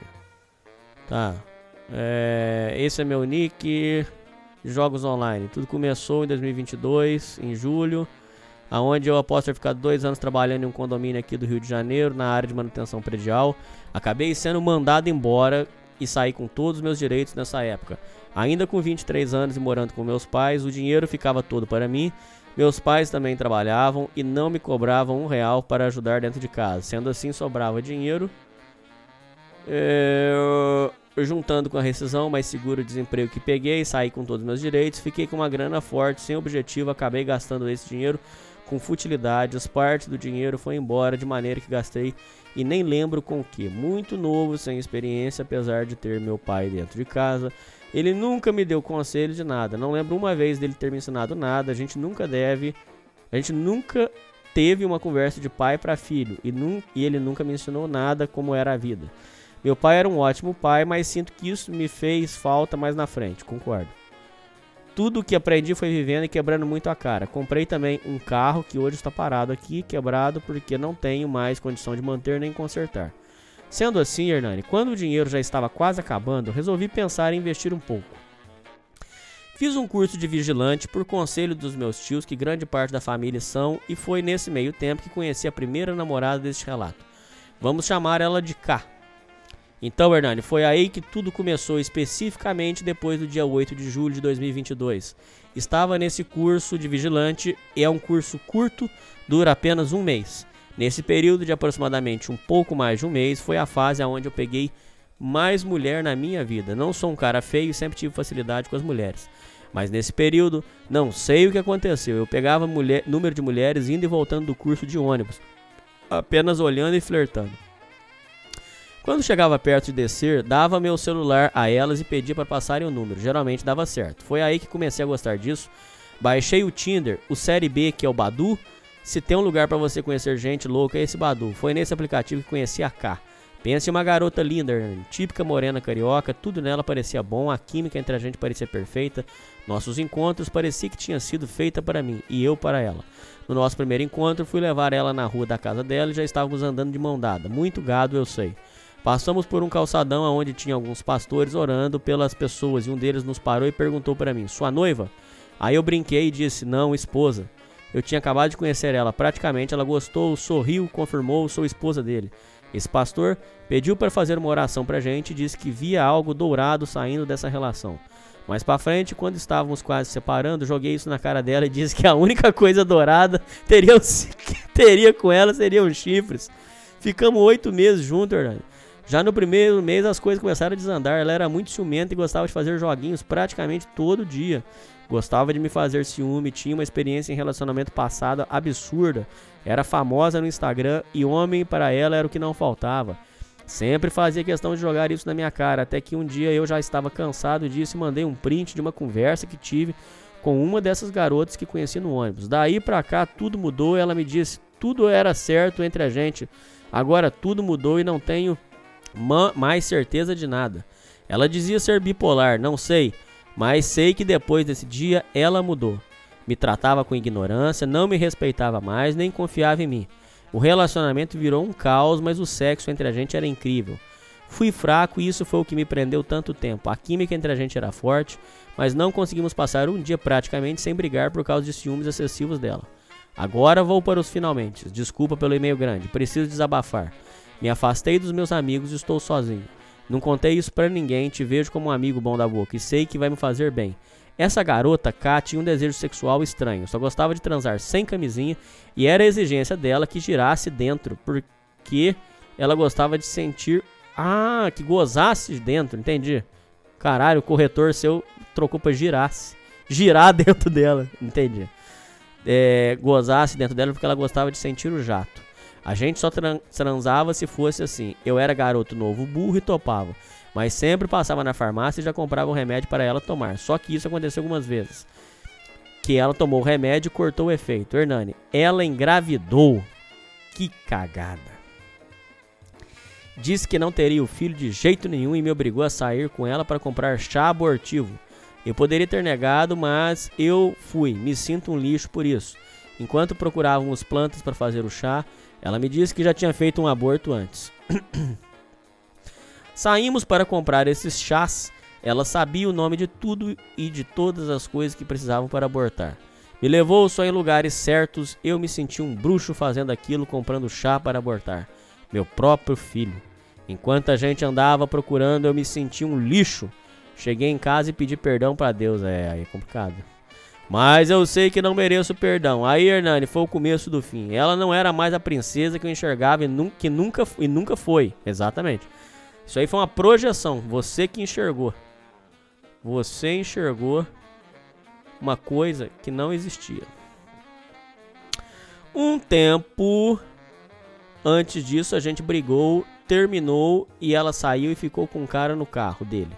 Speaker 4: Tá. É, esse é meu nick. Jogos online. Tudo começou em 2022, em julho, aonde eu após ter ficado dois anos trabalhando em um condomínio aqui do Rio de Janeiro, na área de manutenção predial, acabei sendo mandado embora e saí com todos os meus direitos nessa época. Ainda com 23 anos e morando com meus pais, o dinheiro ficava todo para mim. Meus pais também trabalhavam e não me cobravam um real para ajudar dentro de casa. Sendo assim, sobrava dinheiro. É, juntando com a rescisão, mais seguro desemprego que peguei, saí com todos os meus direitos, fiquei com uma grana forte, sem objetivo, acabei gastando esse dinheiro com futilidades. Parte do dinheiro foi embora de maneira que gastei e nem lembro com o que. Muito novo, sem experiência, apesar de ter meu pai dentro de casa. Ele nunca me deu conselho de nada. Não lembro uma vez dele ter me ensinado nada. A gente nunca deve. A gente nunca teve uma conversa de pai para filho. E, e ele nunca me ensinou nada como era a vida. Meu pai era um ótimo pai, mas sinto que isso me fez falta mais na frente. Concordo. Tudo que aprendi foi vivendo e quebrando muito a cara. Comprei também um carro que hoje está parado aqui, quebrado, porque não tenho mais condição de manter nem consertar. Sendo assim, Hernani, quando o dinheiro já estava quase acabando, resolvi pensar em investir um pouco. Fiz um curso de vigilante por conselho dos meus tios, que grande parte da família são, e foi nesse meio tempo que conheci a primeira namorada deste relato. Vamos chamar ela de K. Então, Hernani, foi aí que tudo começou, especificamente depois do dia 8 de julho de 2022. Estava nesse curso de vigilante, é um curso curto, dura apenas um mês. Nesse período de aproximadamente um pouco mais de um mês, foi a fase onde eu peguei mais mulher na minha vida. Não sou um cara feio sempre tive facilidade com as mulheres. Mas nesse período, não sei o que aconteceu. Eu pegava mulher, número de mulheres indo e voltando do curso de ônibus, apenas olhando e flertando. Quando chegava perto de descer, dava meu celular a elas e pedia para passarem o número. Geralmente dava certo. Foi aí que comecei a gostar disso. Baixei o Tinder, o Série B, que é o Badu. Se tem um lugar para você conhecer gente louca, é esse Badu. Foi nesse aplicativo que conheci a K. Pense em uma garota linda, típica morena carioca, tudo nela parecia bom, a química entre a gente parecia perfeita. Nossos encontros parecia que tinha sido feita para mim e eu para ela. No nosso primeiro encontro, fui levar ela na rua da casa dela e já estávamos andando de mão dada. Muito gado, eu sei. Passamos por um calçadão onde tinha alguns pastores orando pelas pessoas e um deles nos parou e perguntou para mim: "Sua noiva?" Aí eu brinquei e disse: "Não, esposa." Eu tinha acabado de conhecer ela, praticamente ela gostou, sorriu, confirmou, sou esposa dele. Esse pastor pediu para fazer uma oração pra gente e disse que via algo dourado saindo dessa relação. Mais pra frente, quando estávamos quase separando, joguei isso na cara dela e disse que a única coisa dourada teria, teria com ela seriam chifres. Ficamos oito meses juntos, Hernani. Já no primeiro mês as coisas começaram a desandar. Ela era muito ciumenta e gostava de fazer joguinhos praticamente todo dia. Gostava de me fazer ciúme, tinha uma experiência em relacionamento passado absurda. Era famosa no Instagram e homem para ela era o que não faltava. Sempre fazia questão de jogar isso na minha cara, até que um dia eu já estava cansado disso e mandei um print de uma conversa que tive com uma dessas garotas que conheci no ônibus. Daí pra cá tudo mudou, ela me disse tudo era certo entre a gente. Agora tudo mudou e não tenho mais certeza de nada. Ela dizia ser bipolar, não sei, mas sei que depois desse dia ela mudou. Me tratava com ignorância, não me respeitava mais, nem confiava em mim. O relacionamento virou um caos, mas o sexo entre a gente era incrível. Fui fraco e isso foi o que me prendeu tanto tempo. A química entre a gente era forte, mas não conseguimos passar um dia praticamente sem brigar por causa de ciúmes excessivos dela. Agora vou para os finalmente. Desculpa pelo e-mail grande, preciso desabafar. Me afastei dos meus amigos e estou sozinho. Não contei isso pra ninguém, te vejo como um amigo bom da boca e sei que vai me fazer bem. Essa garota, K, tinha um desejo sexual estranho, só gostava de transar sem camisinha e era a exigência dela que girasse dentro, porque ela gostava de sentir. Ah, que gozasse dentro, entendi. Caralho, o corretor seu trocou pra girasse. Girar dentro dela, entendi. É, gozasse dentro dela porque ela gostava de sentir o jato. A gente só tran- transava se fosse assim. Eu era garoto novo, burro e topava. Mas sempre passava na farmácia e já comprava um remédio para ela tomar. Só que isso aconteceu algumas vezes. Que ela tomou o remédio e cortou o efeito. Hernani, ela engravidou. Que cagada. Disse que não teria o filho de jeito nenhum e me obrigou a sair com ela para comprar chá abortivo. Eu poderia ter negado, mas eu fui. Me sinto um lixo por isso. Enquanto procurávamos plantas para fazer o chá, ela me disse que já tinha feito um aborto antes. Saímos para comprar esses chás. Ela sabia o nome de tudo e de todas as coisas que precisavam para abortar. Me levou só em lugares certos. Eu me senti um bruxo fazendo aquilo, comprando chá para abortar. Meu próprio filho. Enquanto a gente andava procurando, eu me senti um lixo. Cheguei em casa e pedi perdão para Deus. É, aí é complicado. Mas eu sei que não mereço perdão. Aí, Hernani, foi o começo do fim. Ela não era mais a princesa que eu enxergava e, nu que nunca, e nunca foi. Exatamente. Isso aí foi uma projeção. Você que enxergou. Você enxergou uma coisa que não existia. Um tempo antes disso, a gente brigou, terminou e ela saiu e ficou com um cara no carro dele.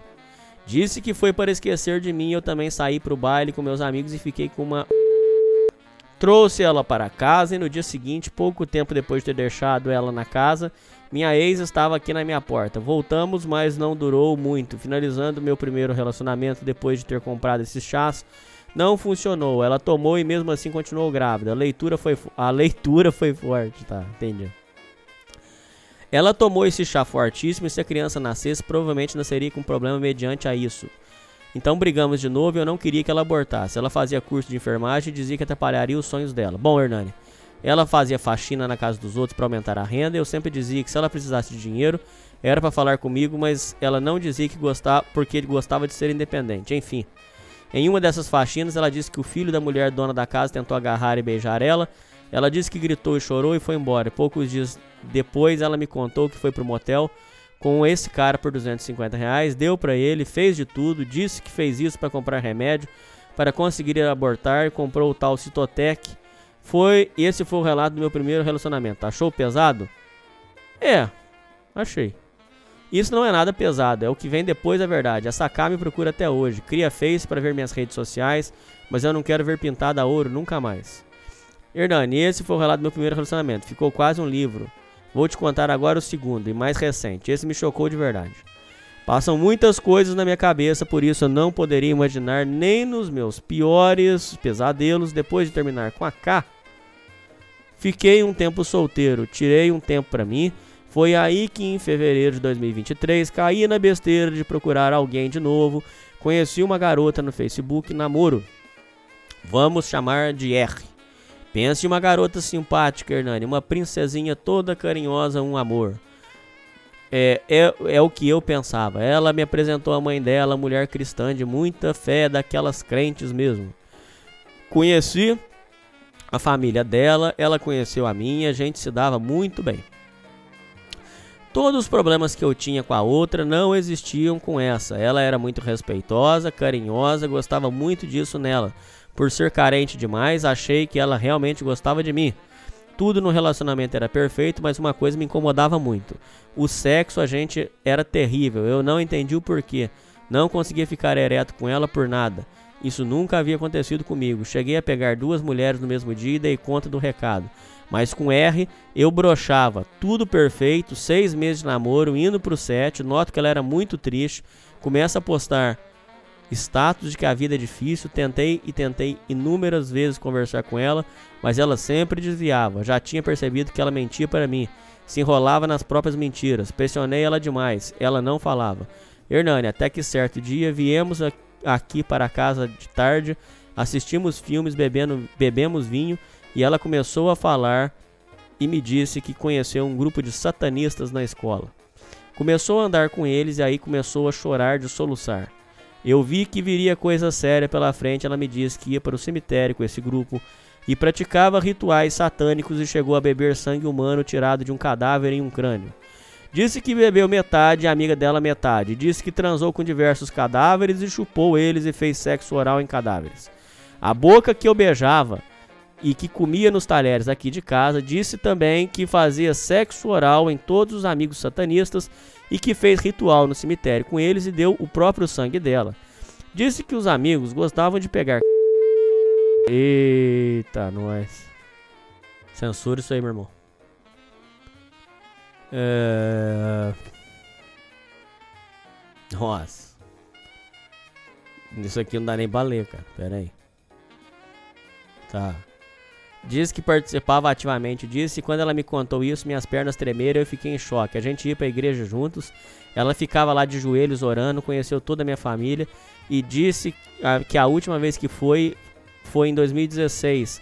Speaker 4: Disse que foi para esquecer de mim. Eu também saí pro baile com meus amigos e fiquei com uma. Trouxe ela para casa e no dia seguinte, pouco tempo depois de ter deixado ela na casa, minha ex estava aqui na minha porta. Voltamos, mas não durou muito. Finalizando meu primeiro relacionamento depois de ter comprado esses chás, não funcionou. Ela tomou e mesmo assim continuou grávida. A leitura foi, fo- a leitura foi forte, tá? Entendi. Ela tomou esse chá fortíssimo e se a criança nascesse, provavelmente nasceria com problema mediante a isso. Então brigamos de novo e eu não queria que ela abortasse. Ela fazia curso de enfermagem e dizia que atrapalharia os sonhos dela. Bom, Hernani, ela fazia faxina na casa dos outros para aumentar a renda eu sempre dizia que se ela precisasse de dinheiro, era para falar comigo, mas ela não dizia que gostava porque gostava de ser independente. Enfim, em uma dessas faxinas, ela disse que o filho da mulher dona da casa tentou agarrar e beijar ela. Ela disse que gritou e chorou e foi embora. Poucos dias depois, ela me contou que foi pro motel com esse cara por 250 reais, deu pra ele, fez de tudo, disse que fez isso pra comprar remédio, para conseguir abortar, comprou o tal Citotec. Foi, esse foi o relato do meu primeiro relacionamento. Achou pesado? É, achei. Isso não é nada pesado, é o que vem depois da verdade. A Saká me procura até hoje. Cria Face para ver minhas redes sociais, mas eu não quero ver pintada a ouro nunca mais. Hernani, esse foi o relato do meu primeiro relacionamento. Ficou quase um livro. Vou te contar agora o segundo e mais recente. Esse me chocou de verdade. Passam muitas coisas na minha cabeça, por isso eu não poderia imaginar nem nos meus piores pesadelos depois de terminar com a K. Fiquei um tempo solteiro, tirei um tempo pra mim. Foi aí que em fevereiro de 2023 caí na besteira de procurar alguém de novo. Conheci uma garota no Facebook, namoro. Vamos chamar de R. Pense em uma garota simpática, Hernani, uma princesinha toda carinhosa, um amor. É, é, é o que eu pensava. Ela me apresentou a mãe dela, mulher cristã de muita fé, daquelas crentes mesmo. Conheci a família dela, ela conheceu a minha, a gente se dava muito bem. Todos os problemas que eu tinha com a outra não existiam com essa. Ela era muito respeitosa, carinhosa, gostava muito disso nela. Por ser carente demais, achei que ela realmente gostava de mim. Tudo no relacionamento era perfeito, mas uma coisa me incomodava muito. O sexo a gente era terrível, eu não entendi o porquê. Não conseguia ficar ereto com ela por nada. Isso nunca havia acontecido comigo. Cheguei a pegar duas mulheres no mesmo dia e dei conta do recado. Mas com R, eu brochava. Tudo perfeito, seis meses de namoro, indo pro set. Noto que ela era muito triste. Começa a postar status de que a vida é difícil. Tentei e tentei inúmeras vezes conversar com ela, mas ela sempre desviava. Já tinha percebido que ela mentia para mim. Se enrolava nas próprias mentiras. Pressionei ela demais. Ela não falava. Hernani, até que certo dia viemos aqui para casa de tarde, assistimos filmes, bebendo, bebemos vinho e ela começou a falar e me disse que conheceu um grupo de satanistas na escola. Começou a andar com eles e aí começou a chorar de soluçar. Eu vi que viria coisa séria pela frente. Ela me disse que ia para o cemitério com esse grupo e praticava rituais satânicos e chegou a beber sangue humano tirado de um cadáver em um crânio. Disse que bebeu metade e a amiga dela metade. Disse que transou com diversos cadáveres e chupou eles e fez sexo oral em cadáveres. A boca que eu beijava e que comia nos talheres aqui de casa disse também que fazia sexo oral em todos os amigos satanistas e que fez ritual no cemitério com eles e deu o próprio sangue dela. Disse que os amigos gostavam de pegar. Eita, nós. Censura isso aí, meu irmão. É... Nossa. Isso aqui não dá nem pra cara. Pera aí. Tá. Diz que participava ativamente disso e quando ela me contou isso, minhas pernas tremeram e eu fiquei em choque. A gente ia pra igreja juntos, ela ficava lá de joelhos orando, conheceu toda a minha família e disse que a última vez que foi foi em 2016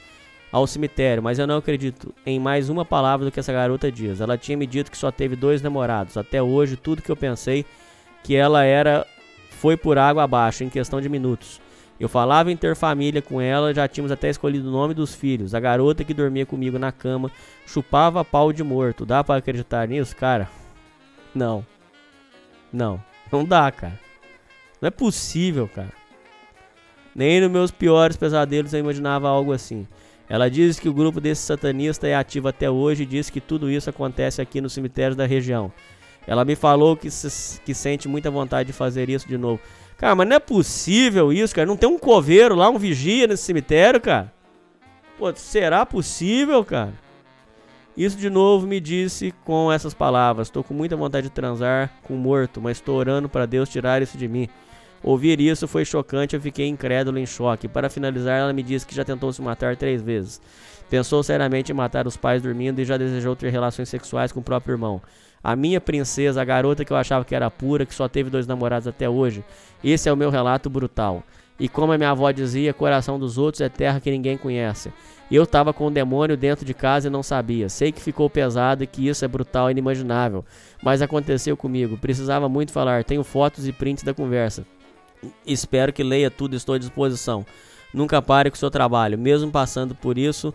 Speaker 4: ao cemitério, mas eu não acredito em mais uma palavra do que essa garota diz. Ela tinha me dito que só teve dois namorados. Até hoje, tudo que eu pensei que ela era foi por água abaixo em questão de minutos. Eu falava em ter família com ela, já tínhamos até escolhido o nome dos filhos. A garota que dormia comigo na cama chupava pau de morto. Dá pra acreditar nisso, cara? Não. Não. Não dá, cara. Não é possível, cara. Nem nos meus piores pesadelos eu imaginava algo assim. Ela diz que o grupo desse satanista é ativo até hoje e diz que tudo isso acontece aqui no cemitério da região. Ela me falou que, se- que sente muita vontade de fazer isso de novo. Cara, mas não é possível isso, cara. Não tem um coveiro lá, um vigia nesse cemitério, cara. Pô, será possível, cara? Isso de novo me disse com essas palavras. Tô com muita vontade de transar com um morto, mas tô orando para Deus tirar isso de mim. Ouvir isso foi chocante, eu fiquei incrédulo em choque. Para finalizar, ela me disse que já tentou se matar três vezes. Pensou seriamente em matar os pais dormindo e já desejou ter relações sexuais com o próprio irmão. A minha princesa, a garota que eu achava que era pura, que só teve dois namorados até hoje. Esse é o meu relato brutal. E como a minha avó dizia, coração dos outros é terra que ninguém conhece. Eu tava com um demônio dentro de casa e não sabia. Sei que ficou pesado e que isso é brutal e inimaginável. Mas aconteceu comigo. Precisava muito falar. Tenho fotos e prints da conversa. Espero que leia tudo, estou à disposição. Nunca pare com o seu trabalho. Mesmo passando por isso,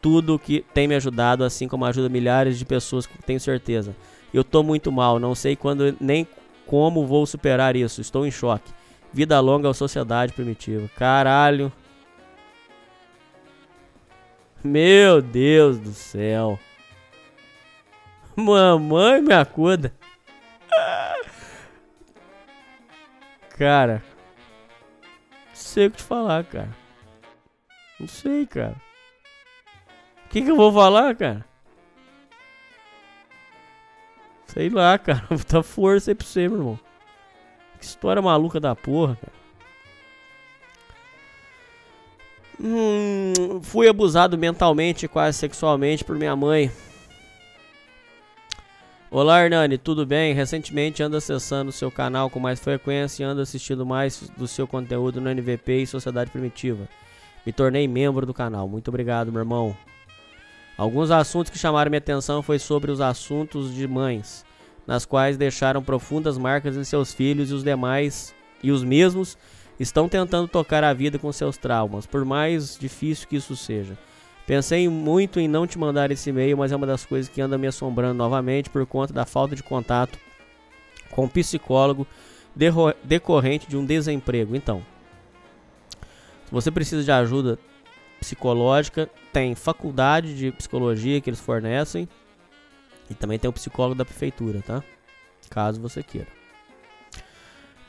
Speaker 4: tudo que tem me ajudado, assim como ajuda milhares de pessoas, tenho certeza. Eu tô muito mal, não sei quando nem como vou superar isso. Estou em choque. Vida longa à sociedade primitiva. Caralho. Meu Deus do céu. Mamãe me acuda. Cara. Sei o que te falar, cara. Não sei, cara. O que, que eu vou falar, cara? Sei lá, cara. Tá força aí pra você, meu irmão. Que história maluca da porra, cara. Hum, fui abusado mentalmente e quase sexualmente por minha mãe. Olá, Hernani, tudo bem? Recentemente ando acessando o seu canal com mais frequência e ando assistindo mais do seu conteúdo no NVP e Sociedade Primitiva. Me tornei membro do canal. Muito obrigado, meu irmão. Alguns assuntos que chamaram minha atenção foi sobre os assuntos de mães, nas quais deixaram profundas marcas em seus filhos e os demais e os mesmos estão tentando tocar a vida com seus traumas, por mais difícil que isso seja. Pensei muito em não te mandar esse e-mail, mas é uma das coisas que anda me assombrando novamente por conta da falta de contato com o psicólogo decorrente de um desemprego. Então, se você precisa de ajuda psicológica, tem faculdade de psicologia que eles fornecem e também tem o psicólogo da prefeitura, tá? Caso você queira.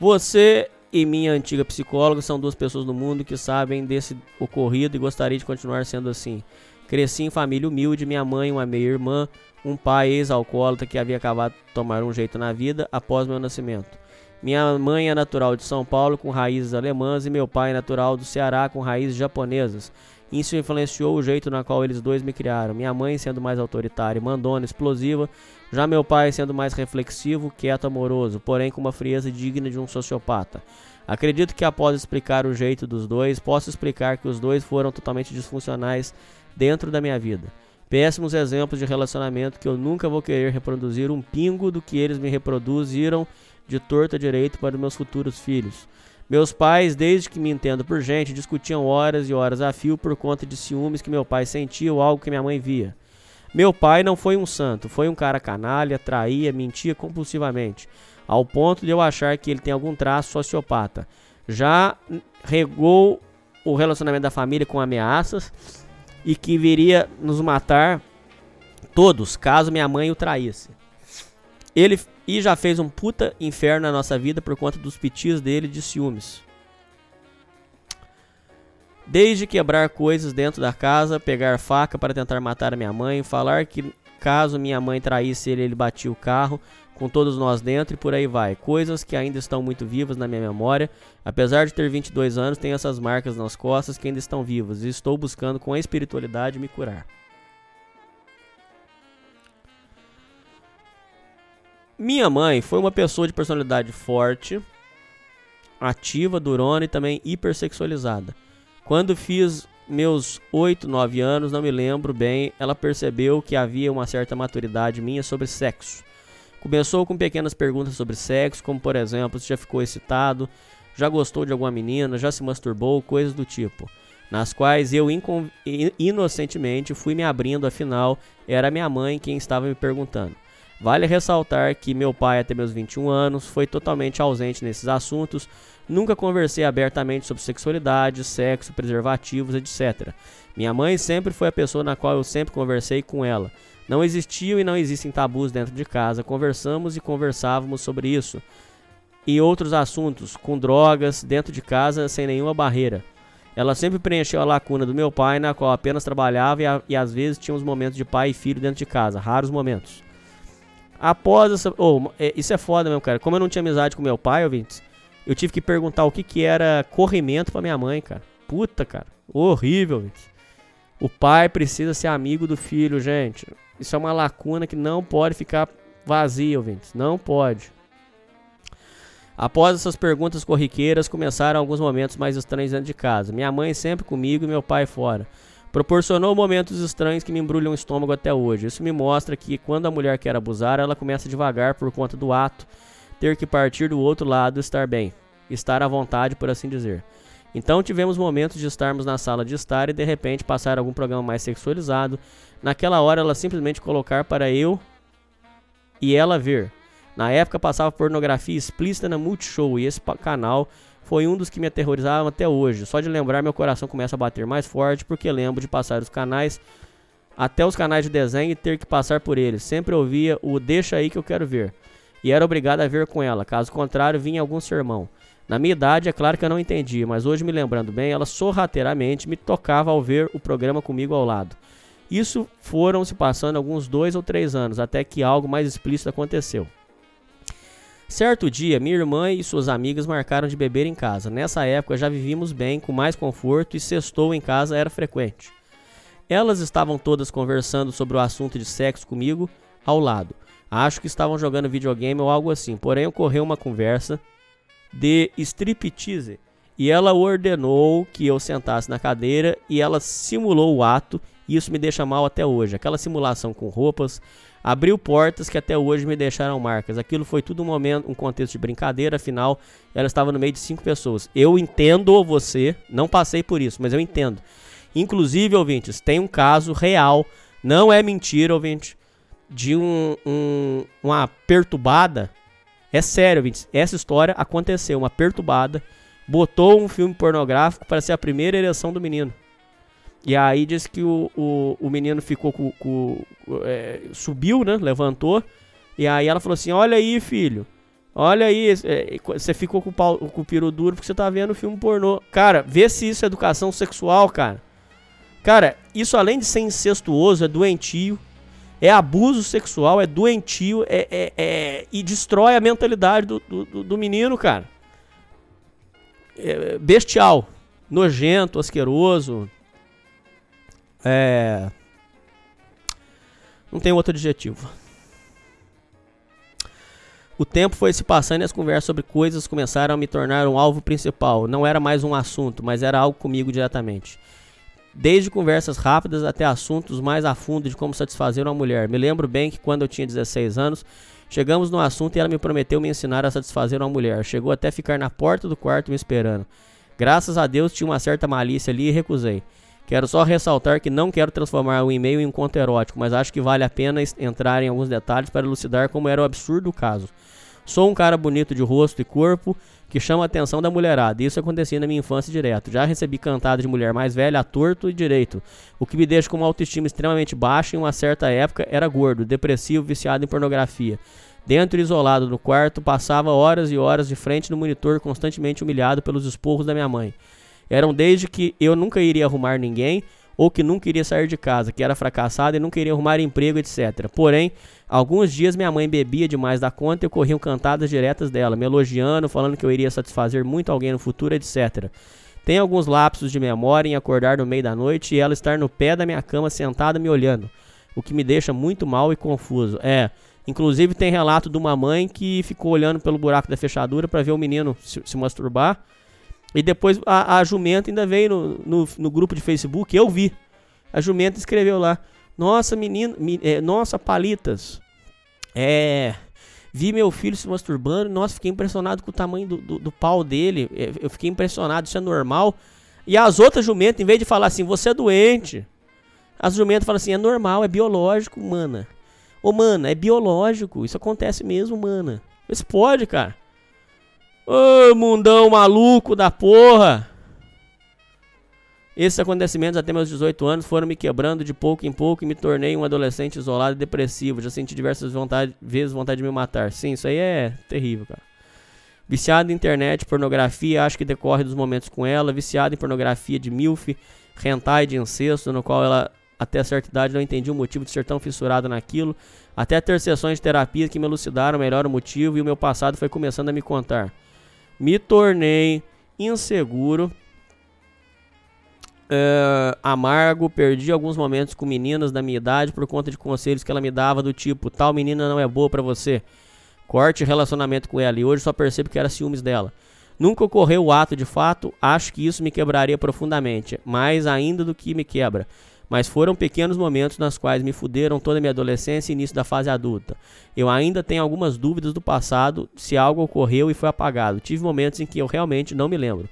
Speaker 4: Você e minha antiga psicóloga são duas pessoas no mundo que sabem desse ocorrido e gostaria de continuar sendo assim. Cresci em família humilde, minha mãe, uma meia-irmã, um pai ex-alcoólatra que havia acabado de tomar um jeito na vida após meu nascimento. Minha mãe é natural de São Paulo com raízes alemãs e meu pai é natural do Ceará com raízes japonesas. Isso influenciou o jeito na qual eles dois me criaram. Minha mãe sendo mais autoritária, mandona, explosiva, já meu pai sendo mais reflexivo, quieto, amoroso, porém com uma frieza digna de um sociopata. Acredito que após explicar o jeito dos dois, posso explicar que os dois foram totalmente disfuncionais dentro da minha vida. Péssimos exemplos de relacionamento que eu nunca vou querer reproduzir um pingo do que eles me reproduziram de torta direito para meus futuros filhos. Meus pais, desde que me entendo por gente, discutiam horas e horas a fio por conta de ciúmes que meu pai sentia ou algo que minha mãe via. Meu pai não foi um santo, foi um cara canalha, traía, mentia compulsivamente, ao ponto de eu achar que ele tem algum traço sociopata. Já regou o relacionamento da família com ameaças e que viria nos matar todos caso minha mãe o traísse. Ele e já fez um puta inferno na nossa vida por conta dos pitis dele de ciúmes. Desde quebrar coisas dentro da casa, pegar faca para tentar matar a minha mãe, falar que caso minha mãe traísse ele, ele batia o carro, com todos nós dentro e por aí vai. Coisas que ainda estão muito vivas na minha memória. Apesar de ter 22 anos, tenho essas marcas nas costas que ainda estão vivas e estou buscando com a espiritualidade me curar. Minha mãe foi uma pessoa de personalidade forte, ativa, durona e também hipersexualizada. Quando fiz meus 8, 9 anos, não me lembro bem, ela percebeu que havia uma certa maturidade minha sobre sexo. Começou com pequenas perguntas sobre sexo, como por exemplo, se já ficou excitado, já gostou de alguma menina, já se masturbou, coisas do tipo. Nas quais eu inocentemente fui me abrindo, afinal, era minha mãe quem estava me perguntando. Vale ressaltar que meu pai, até meus 21 anos, foi totalmente ausente nesses assuntos, nunca conversei abertamente sobre sexualidade, sexo, preservativos, etc. Minha mãe sempre foi a pessoa na qual eu sempre conversei com ela. Não existiam e não existem tabus dentro de casa, conversamos e conversávamos sobre isso. E outros assuntos, com drogas, dentro de casa, sem nenhuma barreira. Ela sempre preencheu a lacuna do meu pai, na qual apenas trabalhava e, e às vezes tinha uns momentos de pai e filho dentro de casa, raros momentos. Após essa. Oh, é- isso é foda mesmo, cara. Como eu não tinha amizade com meu pai, ouvintes, eu tive que perguntar o que, que era corrimento pra minha mãe, cara. Puta, cara. Horrível, ouvintes. O pai precisa ser amigo do filho, gente. Isso é uma lacuna que não pode ficar vazia, ouvintes. Não pode. Após essas perguntas corriqueiras, começaram alguns momentos mais estranhos dentro de casa. Minha mãe sempre comigo e meu pai fora. Proporcionou momentos estranhos que me embrulham o estômago até hoje. Isso me mostra que quando a mulher quer abusar, ela começa devagar por conta do ato ter que partir do outro lado estar bem, estar à vontade, por assim dizer. Então tivemos momentos de estarmos na sala de estar e de repente passar algum programa mais sexualizado. Naquela hora ela simplesmente colocar para eu e ela ver. Na época passava pornografia explícita na Multishow e esse canal foi um dos que me aterrorizavam até hoje. Só de lembrar meu coração começa a bater mais forte porque lembro de passar os canais até os canais de desenho e ter que passar por eles. Sempre ouvia o deixa aí que eu quero ver. E era obrigado a ver com ela, caso contrário vinha algum sermão. Na minha idade, é claro que eu não entendia, mas hoje me lembrando bem, ela sorrateiramente me tocava ao ver o programa comigo ao lado. Isso foram se passando alguns dois ou três anos, até que algo mais explícito aconteceu. Certo dia, minha irmã e suas amigas marcaram de beber em casa. Nessa época já vivíamos bem, com mais conforto e sextou em casa era frequente. Elas estavam todas conversando sobre o assunto de sexo comigo ao lado. Acho que estavam jogando videogame ou algo assim. Porém, ocorreu uma conversa de striptease e ela ordenou que eu sentasse na cadeira e ela simulou o ato e isso me deixa mal até hoje. Aquela simulação com roupas abriu portas que até hoje me deixaram marcas. Aquilo foi tudo um momento, um contexto de brincadeira, afinal ela estava no meio de cinco pessoas. Eu entendo você, não passei por isso, mas eu entendo. Inclusive, ouvintes, tem um caso real, não é mentira, ouvinte, de um, um- uma perturbada. É sério, ouvintes, essa história aconteceu. Uma perturbada botou um filme pornográfico para ser a primeira ereção do menino. E aí diz que o, o, o menino ficou com. com é, subiu, né? Levantou. E aí ela falou assim: Olha aí, filho. Olha aí, é, você ficou com o, pau, com o duro porque você tá vendo filme pornô. Cara, vê se isso é educação sexual, cara. Cara, isso além de ser incestuoso, é doentio. É abuso sexual, é doentio, é, é, é- e destrói a mentalidade do, do- do menino, cara. É bestial, nojento, asqueroso. É. Não tem outro adjetivo. O tempo foi se passando e as conversas sobre coisas começaram a me tornar um alvo principal. Não era mais um assunto, mas era algo comigo diretamente. Desde conversas rápidas até assuntos mais a fundo de como satisfazer uma mulher. Me lembro bem que quando eu tinha 16 anos, chegamos no assunto e ela me prometeu me ensinar a satisfazer uma mulher. Chegou até ficar na porta do quarto me esperando. Graças a Deus tinha uma certa malícia ali e recusei. Quero só ressaltar que não quero transformar o e-mail em um conto erótico, mas acho que vale a pena entrar em alguns detalhes para elucidar como era o absurdo caso. Sou um cara bonito de rosto e corpo que chama a atenção da mulherada. Isso acontecia na minha infância direto. Já recebi cantada de mulher mais velha a torto e direito, o que me deixa com uma autoestima extremamente baixa em uma certa época era gordo, depressivo, viciado em pornografia. Dentro isolado no quarto, passava horas e horas de frente no monitor, constantemente humilhado pelos esporros da minha mãe. Eram desde que eu nunca iria arrumar ninguém ou que nunca iria sair de casa, que era fracassado e nunca iria arrumar emprego, etc. Porém, alguns dias minha mãe bebia demais da conta e ocorriam cantadas diretas dela, me elogiando, falando que eu iria satisfazer muito alguém no futuro, etc. Tem alguns lapsos de memória em acordar no meio da noite e ela estar no pé da minha cama sentada me olhando, o que me deixa muito mal e confuso. É, inclusive tem relato de uma mãe que ficou olhando pelo buraco da fechadura para ver o menino se, se masturbar. E depois a, a jumenta ainda veio no, no, no grupo de Facebook, eu vi. A jumenta escreveu lá: Nossa, menino, é, nossa, palitas. É. Vi meu filho se masturbando, nossa, fiquei impressionado com o tamanho do, do, do pau dele. é, Eu fiquei impressionado, isso é normal. E as outras jumentas, em vez de falar assim, você é doente, as jumentas falam assim, é normal, é biológico, mana. Ô, mana, é biológico, isso acontece mesmo, mana. Isso pode, cara. Ô, mundão maluco da porra! Esses acontecimentos até meus 18 anos foram me quebrando de pouco em pouco e me tornei um adolescente isolado e depressivo. Já senti diversas vontade, vezes vontade de me matar. Sim, isso aí é terrível, cara. Viciado em internet, pornografia, acho que decorre dos momentos com ela. Viciado em pornografia de milf, hentai de incesto, no qual ela até certa idade não entendia o motivo de ser tão fissurada naquilo. Até ter sessões de terapia que me elucidaram melhor o motivo e o meu passado foi começando a me contar. Me tornei inseguro, é, amargo, perdi alguns momentos com meninas da minha idade por conta de conselhos que ela me dava do tipo, tal menina não é boa pra você. Corte relacionamento com ela e hoje só percebo que era ciúmes dela. Nunca ocorreu o ato de fato, acho que isso me quebraria profundamente, mais ainda do que me quebra. Mas foram pequenos momentos nas quais me fuderam toda a minha adolescência e início da fase adulta. Eu ainda tenho algumas dúvidas do passado, se algo ocorreu e foi apagado. Tive momentos em que eu realmente não me lembro.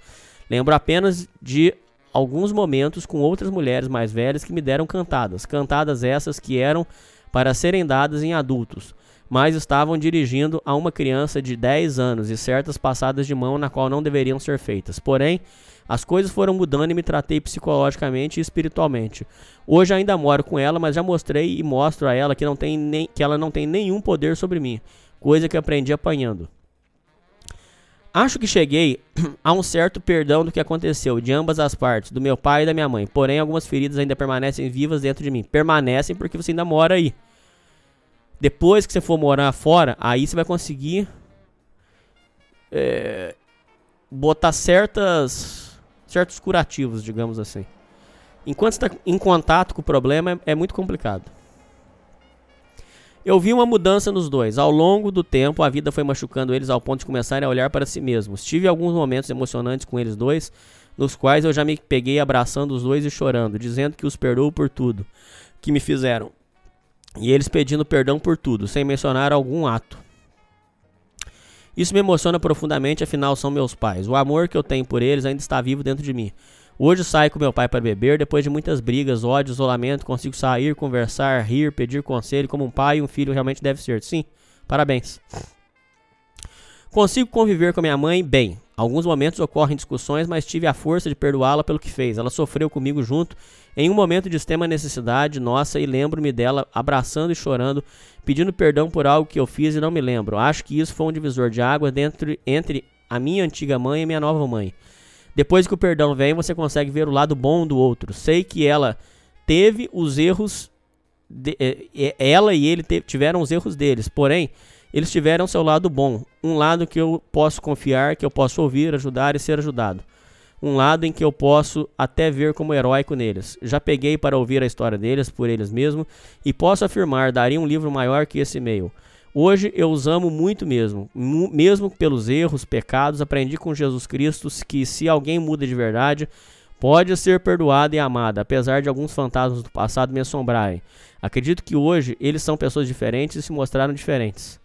Speaker 4: Lembro apenas de alguns momentos com outras mulheres mais velhas que me deram cantadas. Cantadas essas que eram para serem dadas em adultos, mas estavam dirigindo a uma criança de 10 anos e certas passadas de mão na qual não deveriam ser feitas. Porém, as coisas foram mudando e me tratei psicologicamente e espiritualmente. Hoje ainda moro com ela, mas já mostrei e mostro a ela que, não tem nem, que ela não tem nenhum poder sobre mim, coisa que aprendi apanhando. Acho que cheguei a um certo perdão do que aconteceu, de ambas as partes, do meu pai e da minha mãe. Porém, algumas feridas ainda permanecem vivas dentro de mim. Permanecem porque você ainda mora aí. Depois que você for morar fora, aí você vai conseguir é, botar certas, certos curativos, digamos assim. Enquanto está em contato com o problema, é, é muito complicado. Eu vi uma mudança nos dois. Ao longo do tempo, a vida foi machucando eles ao ponto de começarem a olhar para si mesmos. Tive alguns momentos emocionantes com eles dois, nos quais eu já me peguei abraçando os dois e chorando, dizendo que os perdoo por tudo que me fizeram. E eles pedindo perdão por tudo, sem mencionar algum ato. Isso me emociona profundamente, afinal são meus pais. O amor que eu tenho por eles ainda está vivo dentro de mim. Hoje saio com meu pai para beber, depois de muitas brigas, ódio, isolamento, consigo sair, conversar, rir, pedir conselho, como um pai e um filho realmente deve ser. Sim, parabéns. Consigo conviver com minha mãe bem. Alguns momentos ocorrem discussões, mas tive a força de perdoá-la pelo que fez. Ela sofreu comigo junto em um momento de extrema necessidade nossa e lembro-me dela abraçando e chorando, pedindo perdão por algo que eu fiz e não me lembro. Acho que isso foi um divisor de água dentro, entre a minha antiga mãe e minha nova mãe. Depois que o perdão vem, você consegue ver o lado bom do outro. Sei que ela teve os erros. De, é, ela e ele tiveram os erros deles. Porém, eles tiveram seu lado bom. Um lado que eu posso confiar, que eu posso ouvir, ajudar e ser ajudado. Um lado em que eu posso até ver como heróico neles. Já peguei para ouvir a história deles por eles mesmos e posso afirmar, daria um livro maior que esse e-mail. Hoje eu os amo muito mesmo, mesmo pelos erros, pecados, aprendi com Jesus Cristo que se alguém muda de verdade, pode ser perdoado e amado, apesar de alguns fantasmas do passado me assombrarem. Acredito que hoje eles são pessoas diferentes e se mostraram diferentes.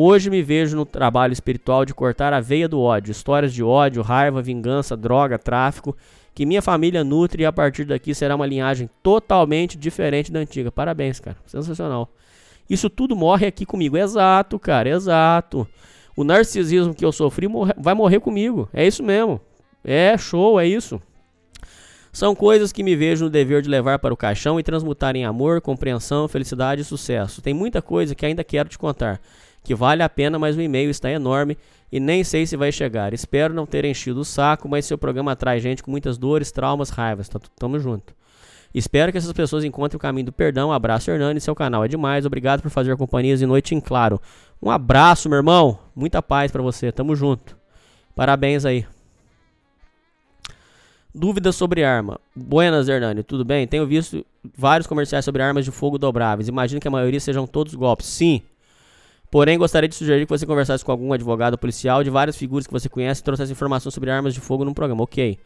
Speaker 4: Hoje me vejo no trabalho espiritual de cortar a veia do ódio, histórias de ódio, raiva, vingança, droga, tráfico, que minha família nutre e a partir daqui será uma linhagem totalmente diferente da antiga. Parabéns, cara. Sensacional. Isso tudo morre aqui comigo. Exato, cara, exato. O narcisismo que eu sofri morre, vai morrer comigo. É isso mesmo. É show, é isso. São coisas que me vejo no dever de levar para o caixão e transmutar em amor, compreensão, felicidade e sucesso. Tem muita coisa que ainda quero te contar, que vale a pena, mas o e-mail está enorme e nem sei se vai chegar. Espero não ter enchido o saco, mas seu programa atrai gente com muitas dores, traumas, raivas. Tá, tamo junto. Espero que essas pessoas encontrem o caminho do perdão. Abraço, Hernani. Seu canal é demais. Obrigado por fazer companhias de noite em claro. Um abraço, meu irmão. Muita paz para você. Tamo junto. Parabéns aí. Dúvidas sobre arma. Buenas, Hernani. Tudo bem? Tenho visto vários comerciais sobre armas de fogo dobráveis. Imagino que a maioria sejam todos golpes. Sim. Porém, gostaria de sugerir que você conversasse com algum advogado policial de várias figuras que você conhece e trouxesse informações sobre armas de fogo num programa. Ok.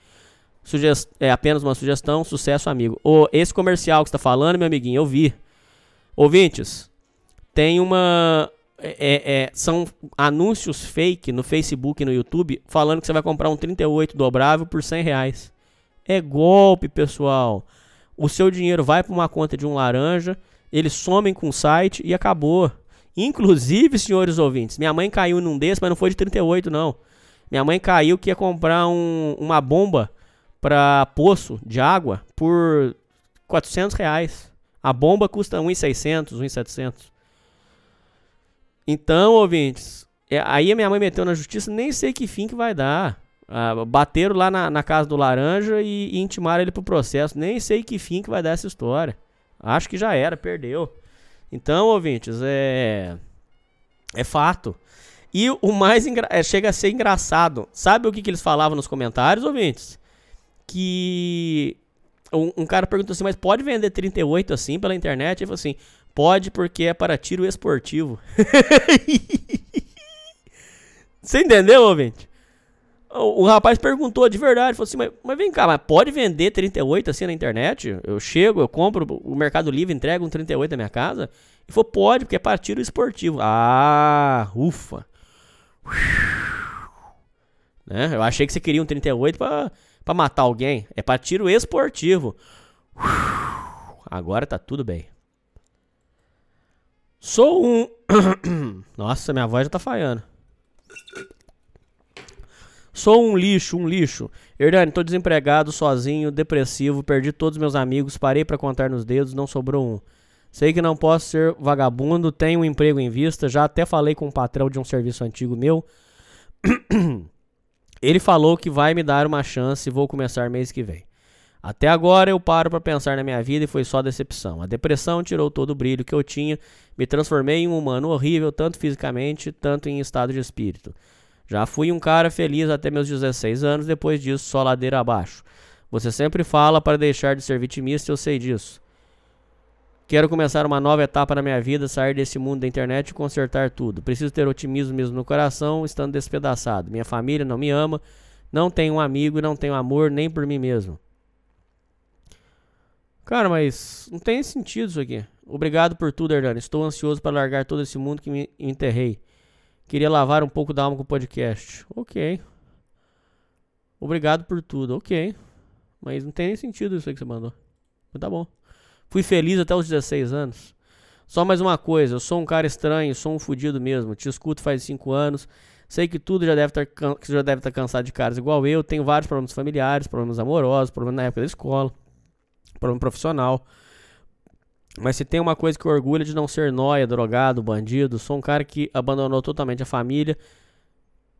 Speaker 4: Sugest... É apenas uma sugestão. Sucesso, amigo. O, esse comercial que está falando, meu amiguinho, eu vi. Ouvintes, tem uma. É, é, são anúncios fake no Facebook e no YouTube falando que você vai comprar um 38 dobrável por 100 reais. É golpe, pessoal. O seu dinheiro vai para uma conta de um laranja, eles somem com o site e acabou. Inclusive, senhores ouvintes, minha mãe caiu num desses, mas não foi de 38, não. Minha mãe caiu que ia comprar um, uma bomba para poço de água por 400 reais. A bomba custa 1.600, 1.700. Então, ouvintes, é, aí a minha mãe meteu na justiça, nem sei que fim que vai dar. Ah, bateram lá na, na, casa do Laranja e, e intimaram ele pro processo. Nem sei que fim que vai dar essa história. Acho que já era, perdeu. Então, ouvintes, é. É fato. E o mais engra... é, chega a ser engraçado. Sabe o que, que eles falavam nos comentários, ouvintes? Que um, um, cara perguntou assim, mas pode vender 38 assim pela internet? Ele falou assim, pode porque é para tiro esportivo. Você entendeu, ouvinte? O, rapaz perguntou de verdade, falou assim, mas, mas, vem cá, mas pode vender 38 assim na internet? Eu chego, eu compro, o Mercado Livre entrega um 38 na minha casa? Ele falou, pode, porque é para tiro esportivo. Ah, ufa. Né? Eu achei que você queria um 38 pra, pra matar alguém. É pra tiro esportivo. Agora tá tudo bem. Sou um. Nossa, minha voz já tá falhando. Sou um lixo, um lixo. Hernani, tô desempregado, sozinho, depressivo, perdi todos meus amigos, parei pra contar nos dedos, não sobrou um. Sei que não posso ser vagabundo, tenho um emprego em vista, já até falei com o patrão de um serviço antigo meu. Ele falou que vai me dar uma chance e vou começar mês que vem. Até agora eu paro pra pensar na minha vida e foi só decepção. A depressão tirou todo o brilho que eu tinha, me transformei em um humano horrível, tanto fisicamente, tanto em estado de espírito. Já fui um cara feliz até meus 16 anos, depois disso só ladeira abaixo. Você sempre fala para deixar de ser vitimista, eu sei disso. Quero começar uma nova etapa na minha vida, sair desse mundo da internet e consertar tudo. Preciso ter otimismo mesmo no coração, estando despedaçado. Minha família não me ama, não tenho um amigo não tenho amor nem por mim mesmo. Cara, mas não tem sentido isso aqui. Obrigado por tudo, Hernani. Estou ansioso para largar todo esse mundo que me enterrei. Queria lavar um pouco da alma com o podcast. Ok. Obrigado por tudo. Ok. Mas não tem nem sentido isso aí que você mandou. Mas tá bom. Fui feliz até os 16 anos. Só mais uma coisa, eu sou um cara estranho, sou um fudido mesmo. Te escuto faz 5 anos. Sei que tudo já deve deve estar cansado de caras igual eu. Tenho vários problemas familiares, problemas amorosos, problemas na época da escola, problema profissional. Mas se tem uma coisa que eu orgulho de não ser nóia, drogado, bandido, sou um cara que abandonou totalmente a família.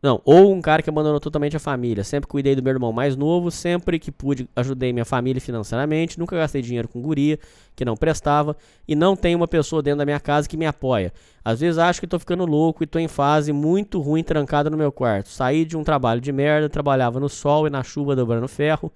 Speaker 4: Não, ou um cara que abandonou totalmente a família. Sempre cuidei do meu irmão mais novo, sempre que pude ajudei minha família financeiramente, nunca gastei dinheiro com guria que não prestava e não tem uma pessoa dentro da minha casa que me apoia. Às vezes acho que tô ficando louco e tô em fase muito ruim trancado no meu quarto. Saí de um trabalho de merda, trabalhava no sol e na chuva dobrando ferro.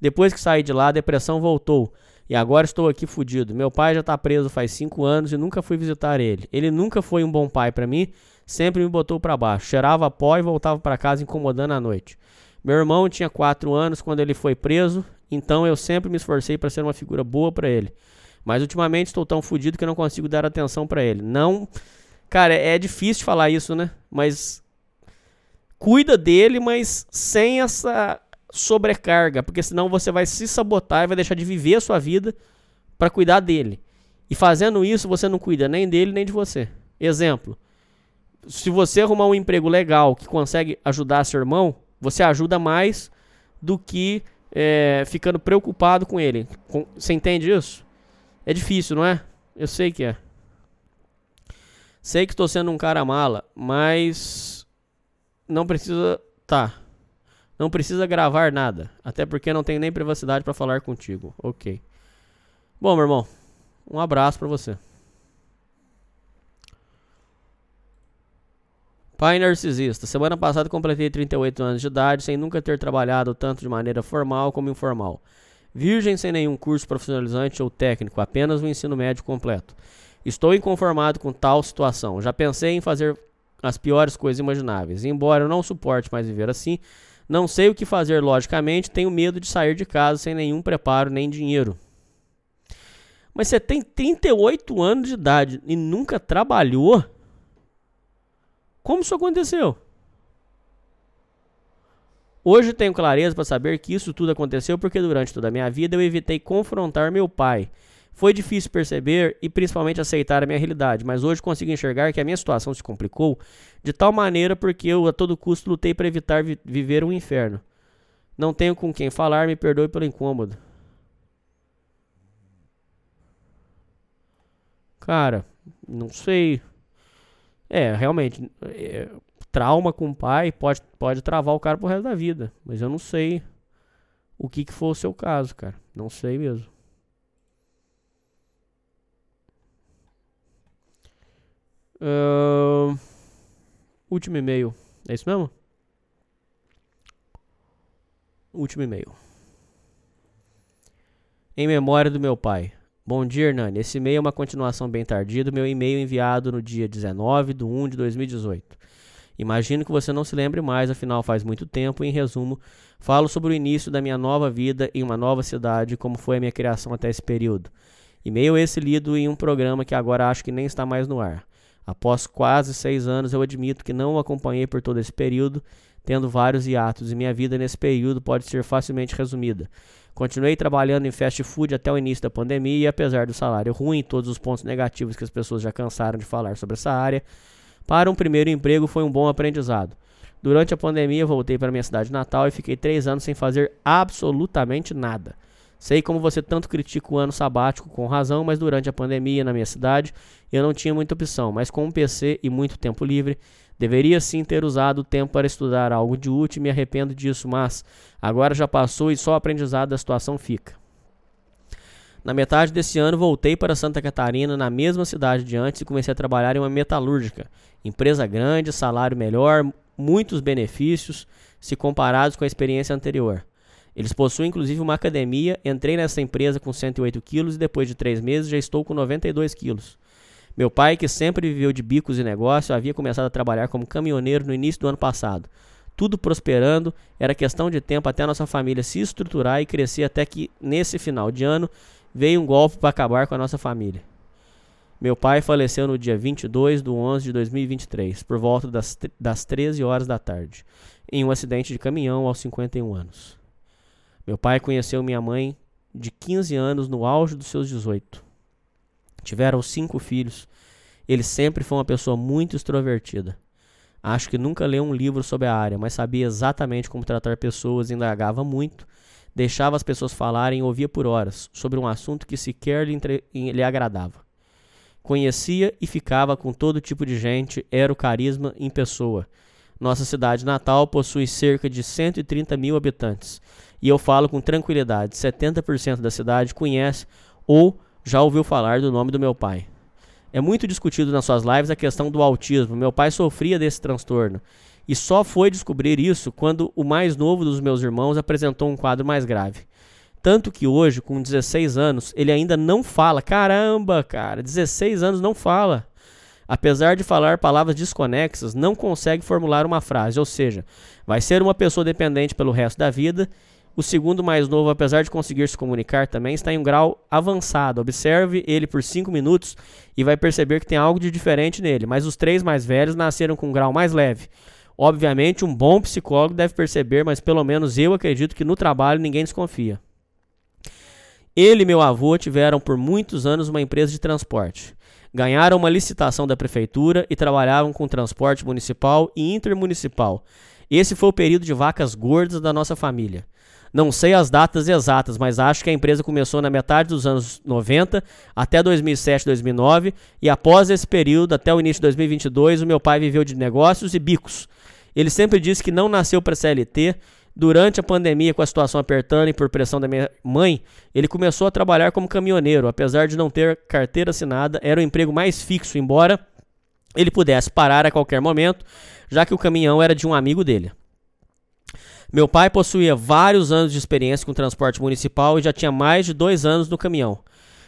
Speaker 4: Depois que saí de lá, a depressão voltou. E agora estou aqui fudido. Meu pai já tá preso faz 5 anos e nunca fui visitar ele. Ele nunca foi um bom pai pra mim, sempre me botou pra baixo. Cheirava pó e voltava pra casa incomodando à noite. Meu irmão tinha 4 anos quando ele foi preso, então eu sempre me esforcei pra ser uma figura boa pra ele. Mas ultimamente estou tão fudido que não consigo dar atenção pra ele. Não. Cara, é difícil falar isso, né? Mas cuida dele, mas sem essa sobrecarga, porque senão você vai se sabotar e vai deixar de viver a sua vida para cuidar dele. E fazendo isso, você não cuida nem dele nem de você. Exemplo: se você arrumar um emprego legal que consegue ajudar seu irmão, você ajuda mais do que é, ficando preocupado com ele. Com- você entende isso? É difícil, não é? Eu sei que é. Sei que estou sendo um cara mala, mas não precisa. Tá. Não precisa gravar nada, até porque não tenho nem privacidade pra falar contigo. Ok. Bom, meu irmão, um abraço pra você. Pai narcisista. Semana passada completei 38 anos de idade sem nunca ter trabalhado tanto de maneira formal como informal. Virgem sem nenhum curso profissionalizante ou técnico, apenas o ensino médio completo. Estou inconformado com tal situação. Já pensei em fazer as piores coisas imagináveis. Embora eu não suporte mais viver assim, não sei o que fazer logicamente, tenho medo de sair de casa sem nenhum preparo nem dinheiro. Mas você tem 38 anos de idade e nunca trabalhou? Como isso aconteceu? Hoje tenho clareza para saber que isso tudo aconteceu porque durante toda a minha vida eu evitei confrontar meu pai. Foi difícil perceber e principalmente aceitar a minha realidade, mas hoje consigo enxergar que a minha situação se complicou de tal maneira porque eu a todo custo lutei para evitar vi- viver um inferno. Não tenho com quem falar, me perdoe pelo incômodo. Cara, não sei. É, realmente, é, trauma com o pai pode, pode travar o cara pro resto da vida. Mas eu não sei o que, que foi o seu caso, cara. Não sei mesmo. Ahn, último e-mail. É isso mesmo? Último e-mail. Em memória do meu pai. Bom dia, Hernani. Esse e-mail é uma continuação bem tardia do meu e-mail enviado no dia 19 de 1 de 2018. Imagino que você não se lembre mais, afinal faz muito tempo. Em resumo, falo sobre o início da minha nova vida em uma nova cidade como foi a minha criação até esse período. E-mail esse lido em um programa que agora acho que nem está mais no ar. Após quase seis anos, eu admito que não o acompanhei por todo esse período. tendo vários hiatos, e minha vida nesse período pode ser facilmente resumida. Continuei trabalhando em fast food até o início da pandemia e apesar do salário ruim e todos os pontos negativos que as pessoas já cansaram de falar sobre essa área, para um primeiro emprego foi um bom aprendizado. Durante a pandemia voltei para minha cidade natal e fiquei três anos sem fazer absolutamente nada. Sei como você tanto critica o ano sabático com razão, mas durante a pandemia na minha cidade eu não tinha muita opção, mas com um PC e muito tempo livre, deveria sim ter usado o tempo para estudar algo de útil e me arrependo disso, mas agora já passou e só aprendizado da situação fica. Na metade desse ano voltei para Santa Catarina, na mesma cidade de antes, e comecei a trabalhar em uma metalúrgica. Empresa grande, salário melhor, muitos benefícios se comparados com a experiência anterior. Eles possuem inclusive uma academia. Entrei nessa empresa com 108 quilos e depois de três meses já estou com 92 quilos. Meu pai, que sempre viveu de bicos e negócio, havia começado a trabalhar como caminhoneiro no início do ano passado. Tudo prosperando, era questão de tempo até a nossa família se estruturar e crescer até que, nesse final de ano, veio um golpe para acabar com a nossa família. Meu pai faleceu no dia 22 de 11 de 2023, por volta das, das 13 horas da tarde, em um acidente de caminhão aos 51 anos. Meu pai conheceu minha mãe de 15 anos no auge dos seus 18. Tiveram cinco filhos. Ele sempre foi uma pessoa muito extrovertida. Acho que nunca leu um livro sobre a área, mas sabia exatamente como tratar pessoas, indagava muito, deixava as pessoas falarem e ouvia por horas sobre um assunto que sequer lhe, entre... lhe agradava. Conhecia e ficava com todo tipo de gente, era o carisma em pessoa. Nossa cidade natal possui cerca de 130 mil habitantes. E eu falo com tranquilidade: 70% da cidade conhece ou já ouviu falar do nome do meu pai. É muito discutido nas suas lives a questão do autismo. Meu pai sofria desse transtorno. E só foi descobrir isso quando o mais novo dos meus irmãos apresentou um quadro mais grave. Tanto que hoje, com 16 anos, ele ainda não fala. Caramba, cara, 16 anos não fala. Apesar de falar palavras desconexas, não consegue formular uma frase, ou seja, vai ser uma pessoa dependente pelo resto da vida. O segundo mais novo, apesar de conseguir se comunicar também, está em um grau avançado. Observe ele por 5 minutos e vai perceber que tem algo de diferente nele. Mas os três mais velhos nasceram com um grau mais leve. Obviamente, um bom psicólogo deve perceber, mas pelo menos eu acredito que no trabalho ninguém desconfia. Ele e meu avô tiveram por muitos anos uma empresa de transporte. Ganharam uma licitação da prefeitura e trabalhavam com transporte municipal e intermunicipal. Esse foi o período de vacas gordas da nossa família. Não sei as datas exatas, mas acho que a empresa começou na metade dos anos 90 até 2007, 2009 e após esse período, até o início de 2022, o meu pai viveu de negócios e bicos. Ele sempre disse que não nasceu para CLT. Durante a pandemia, com a situação apertando e por pressão da minha mãe, ele começou a trabalhar como caminhoneiro. Apesar de não ter carteira assinada, era o emprego mais fixo, embora ele pudesse parar a qualquer momento, já que o caminhão era de um amigo dele. Meu pai possuía vários anos de experiência com transporte municipal e já tinha mais de dois anos no caminhão.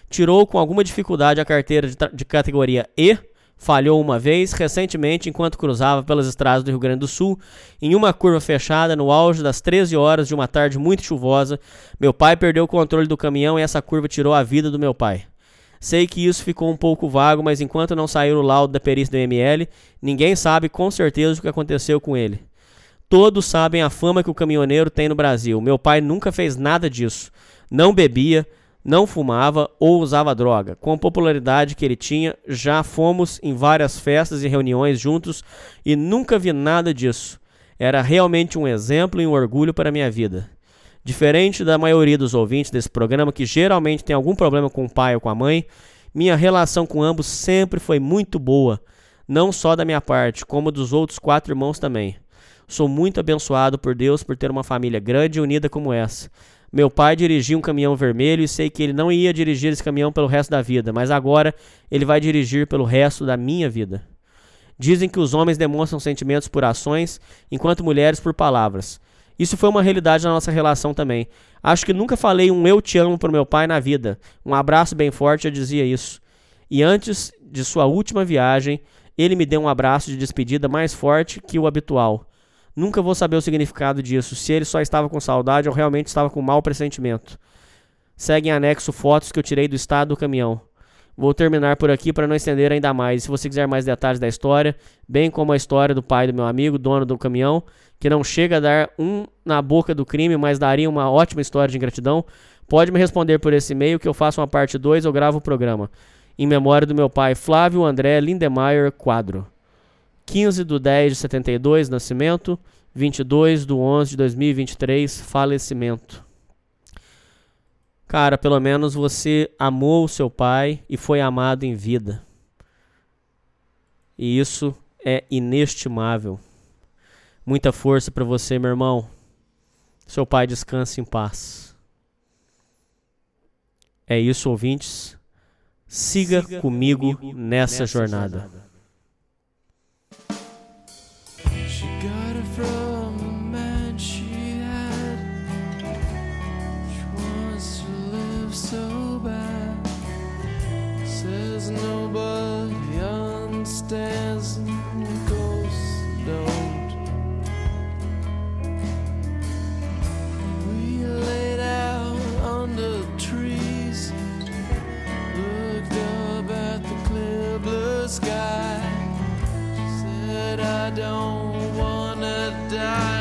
Speaker 4: Tirou com alguma dificuldade a carteira de, de categoria E, falhou uma vez recentemente enquanto cruzava pelas estradas do Rio Grande do Sul, em uma curva fechada no auge das 13 horas de uma tarde muito chuvosa. Meu pai perdeu o controle do caminhão e essa curva tirou a vida do meu pai. Sei que isso ficou um pouco vago, mas enquanto não sair o laudo da perícia do ML, ninguém sabe com certeza o que aconteceu com ele. Todos sabem a fama que o caminhoneiro tem no Brasil. Meu pai nunca fez nada disso. Não bebia, não fumava ou usava droga. Com a popularidade que ele tinha, já fomos em várias festas e reuniões juntos e nunca vi nada disso. Era realmente um exemplo e um orgulho para a minha vida. Diferente da maioria dos ouvintes desse programa, que geralmente tem algum problema com o pai ou com a mãe, minha relação com ambos sempre foi muito boa, não só da minha parte, como dos outros quatro irmãos também. Sou muito abençoado por Deus por ter uma família grande e unida como essa. Meu pai dirigia um caminhão vermelho e sei que ele não ia dirigir esse caminhão pelo resto da vida, mas agora ele vai dirigir pelo resto da minha vida. Dizem que os homens demonstram sentimentos por ações, enquanto mulheres por palavras. Isso foi uma realidade na nossa relação também. Acho que nunca falei um eu te amo pro meu pai na vida. Um abraço bem forte eu dizia isso. E antes de sua última viagem, ele me deu um abraço de despedida mais forte que o habitual. Nunca vou saber o significado disso, se ele só estava com saudade ou realmente estava com mau pressentimento. Segue em anexo fotos que eu tirei do estado do caminhão. Vou terminar por aqui para não estender ainda mais. Se você quiser mais detalhes da história, bem como a história do pai do meu amigo, dono do caminhão, que não chega a dar um na boca do crime, mas daria uma ótima história de ingratidão, pode me responder por esse e-mail que eu faço uma parte 2 ou gravo o programa. Em memória do meu pai Flávio André Lindemeyer Quadro. 15 de 10 de 72, nascimento. 22 de 11 de 2023, falecimento. Cara, pelo menos você amou o seu pai e foi amado em vida. E isso é inestimável. Muita força para você, meu irmão. Seu pai descanse em paz. É isso, ouvintes. Siga, comigo, nessa, jornada.
Speaker 5: She got it from the man she had. She wants to live so bad. Says nobody. Ghosts don't. We laid out under trees, looked up at the clear blue sky. She said, I don't die.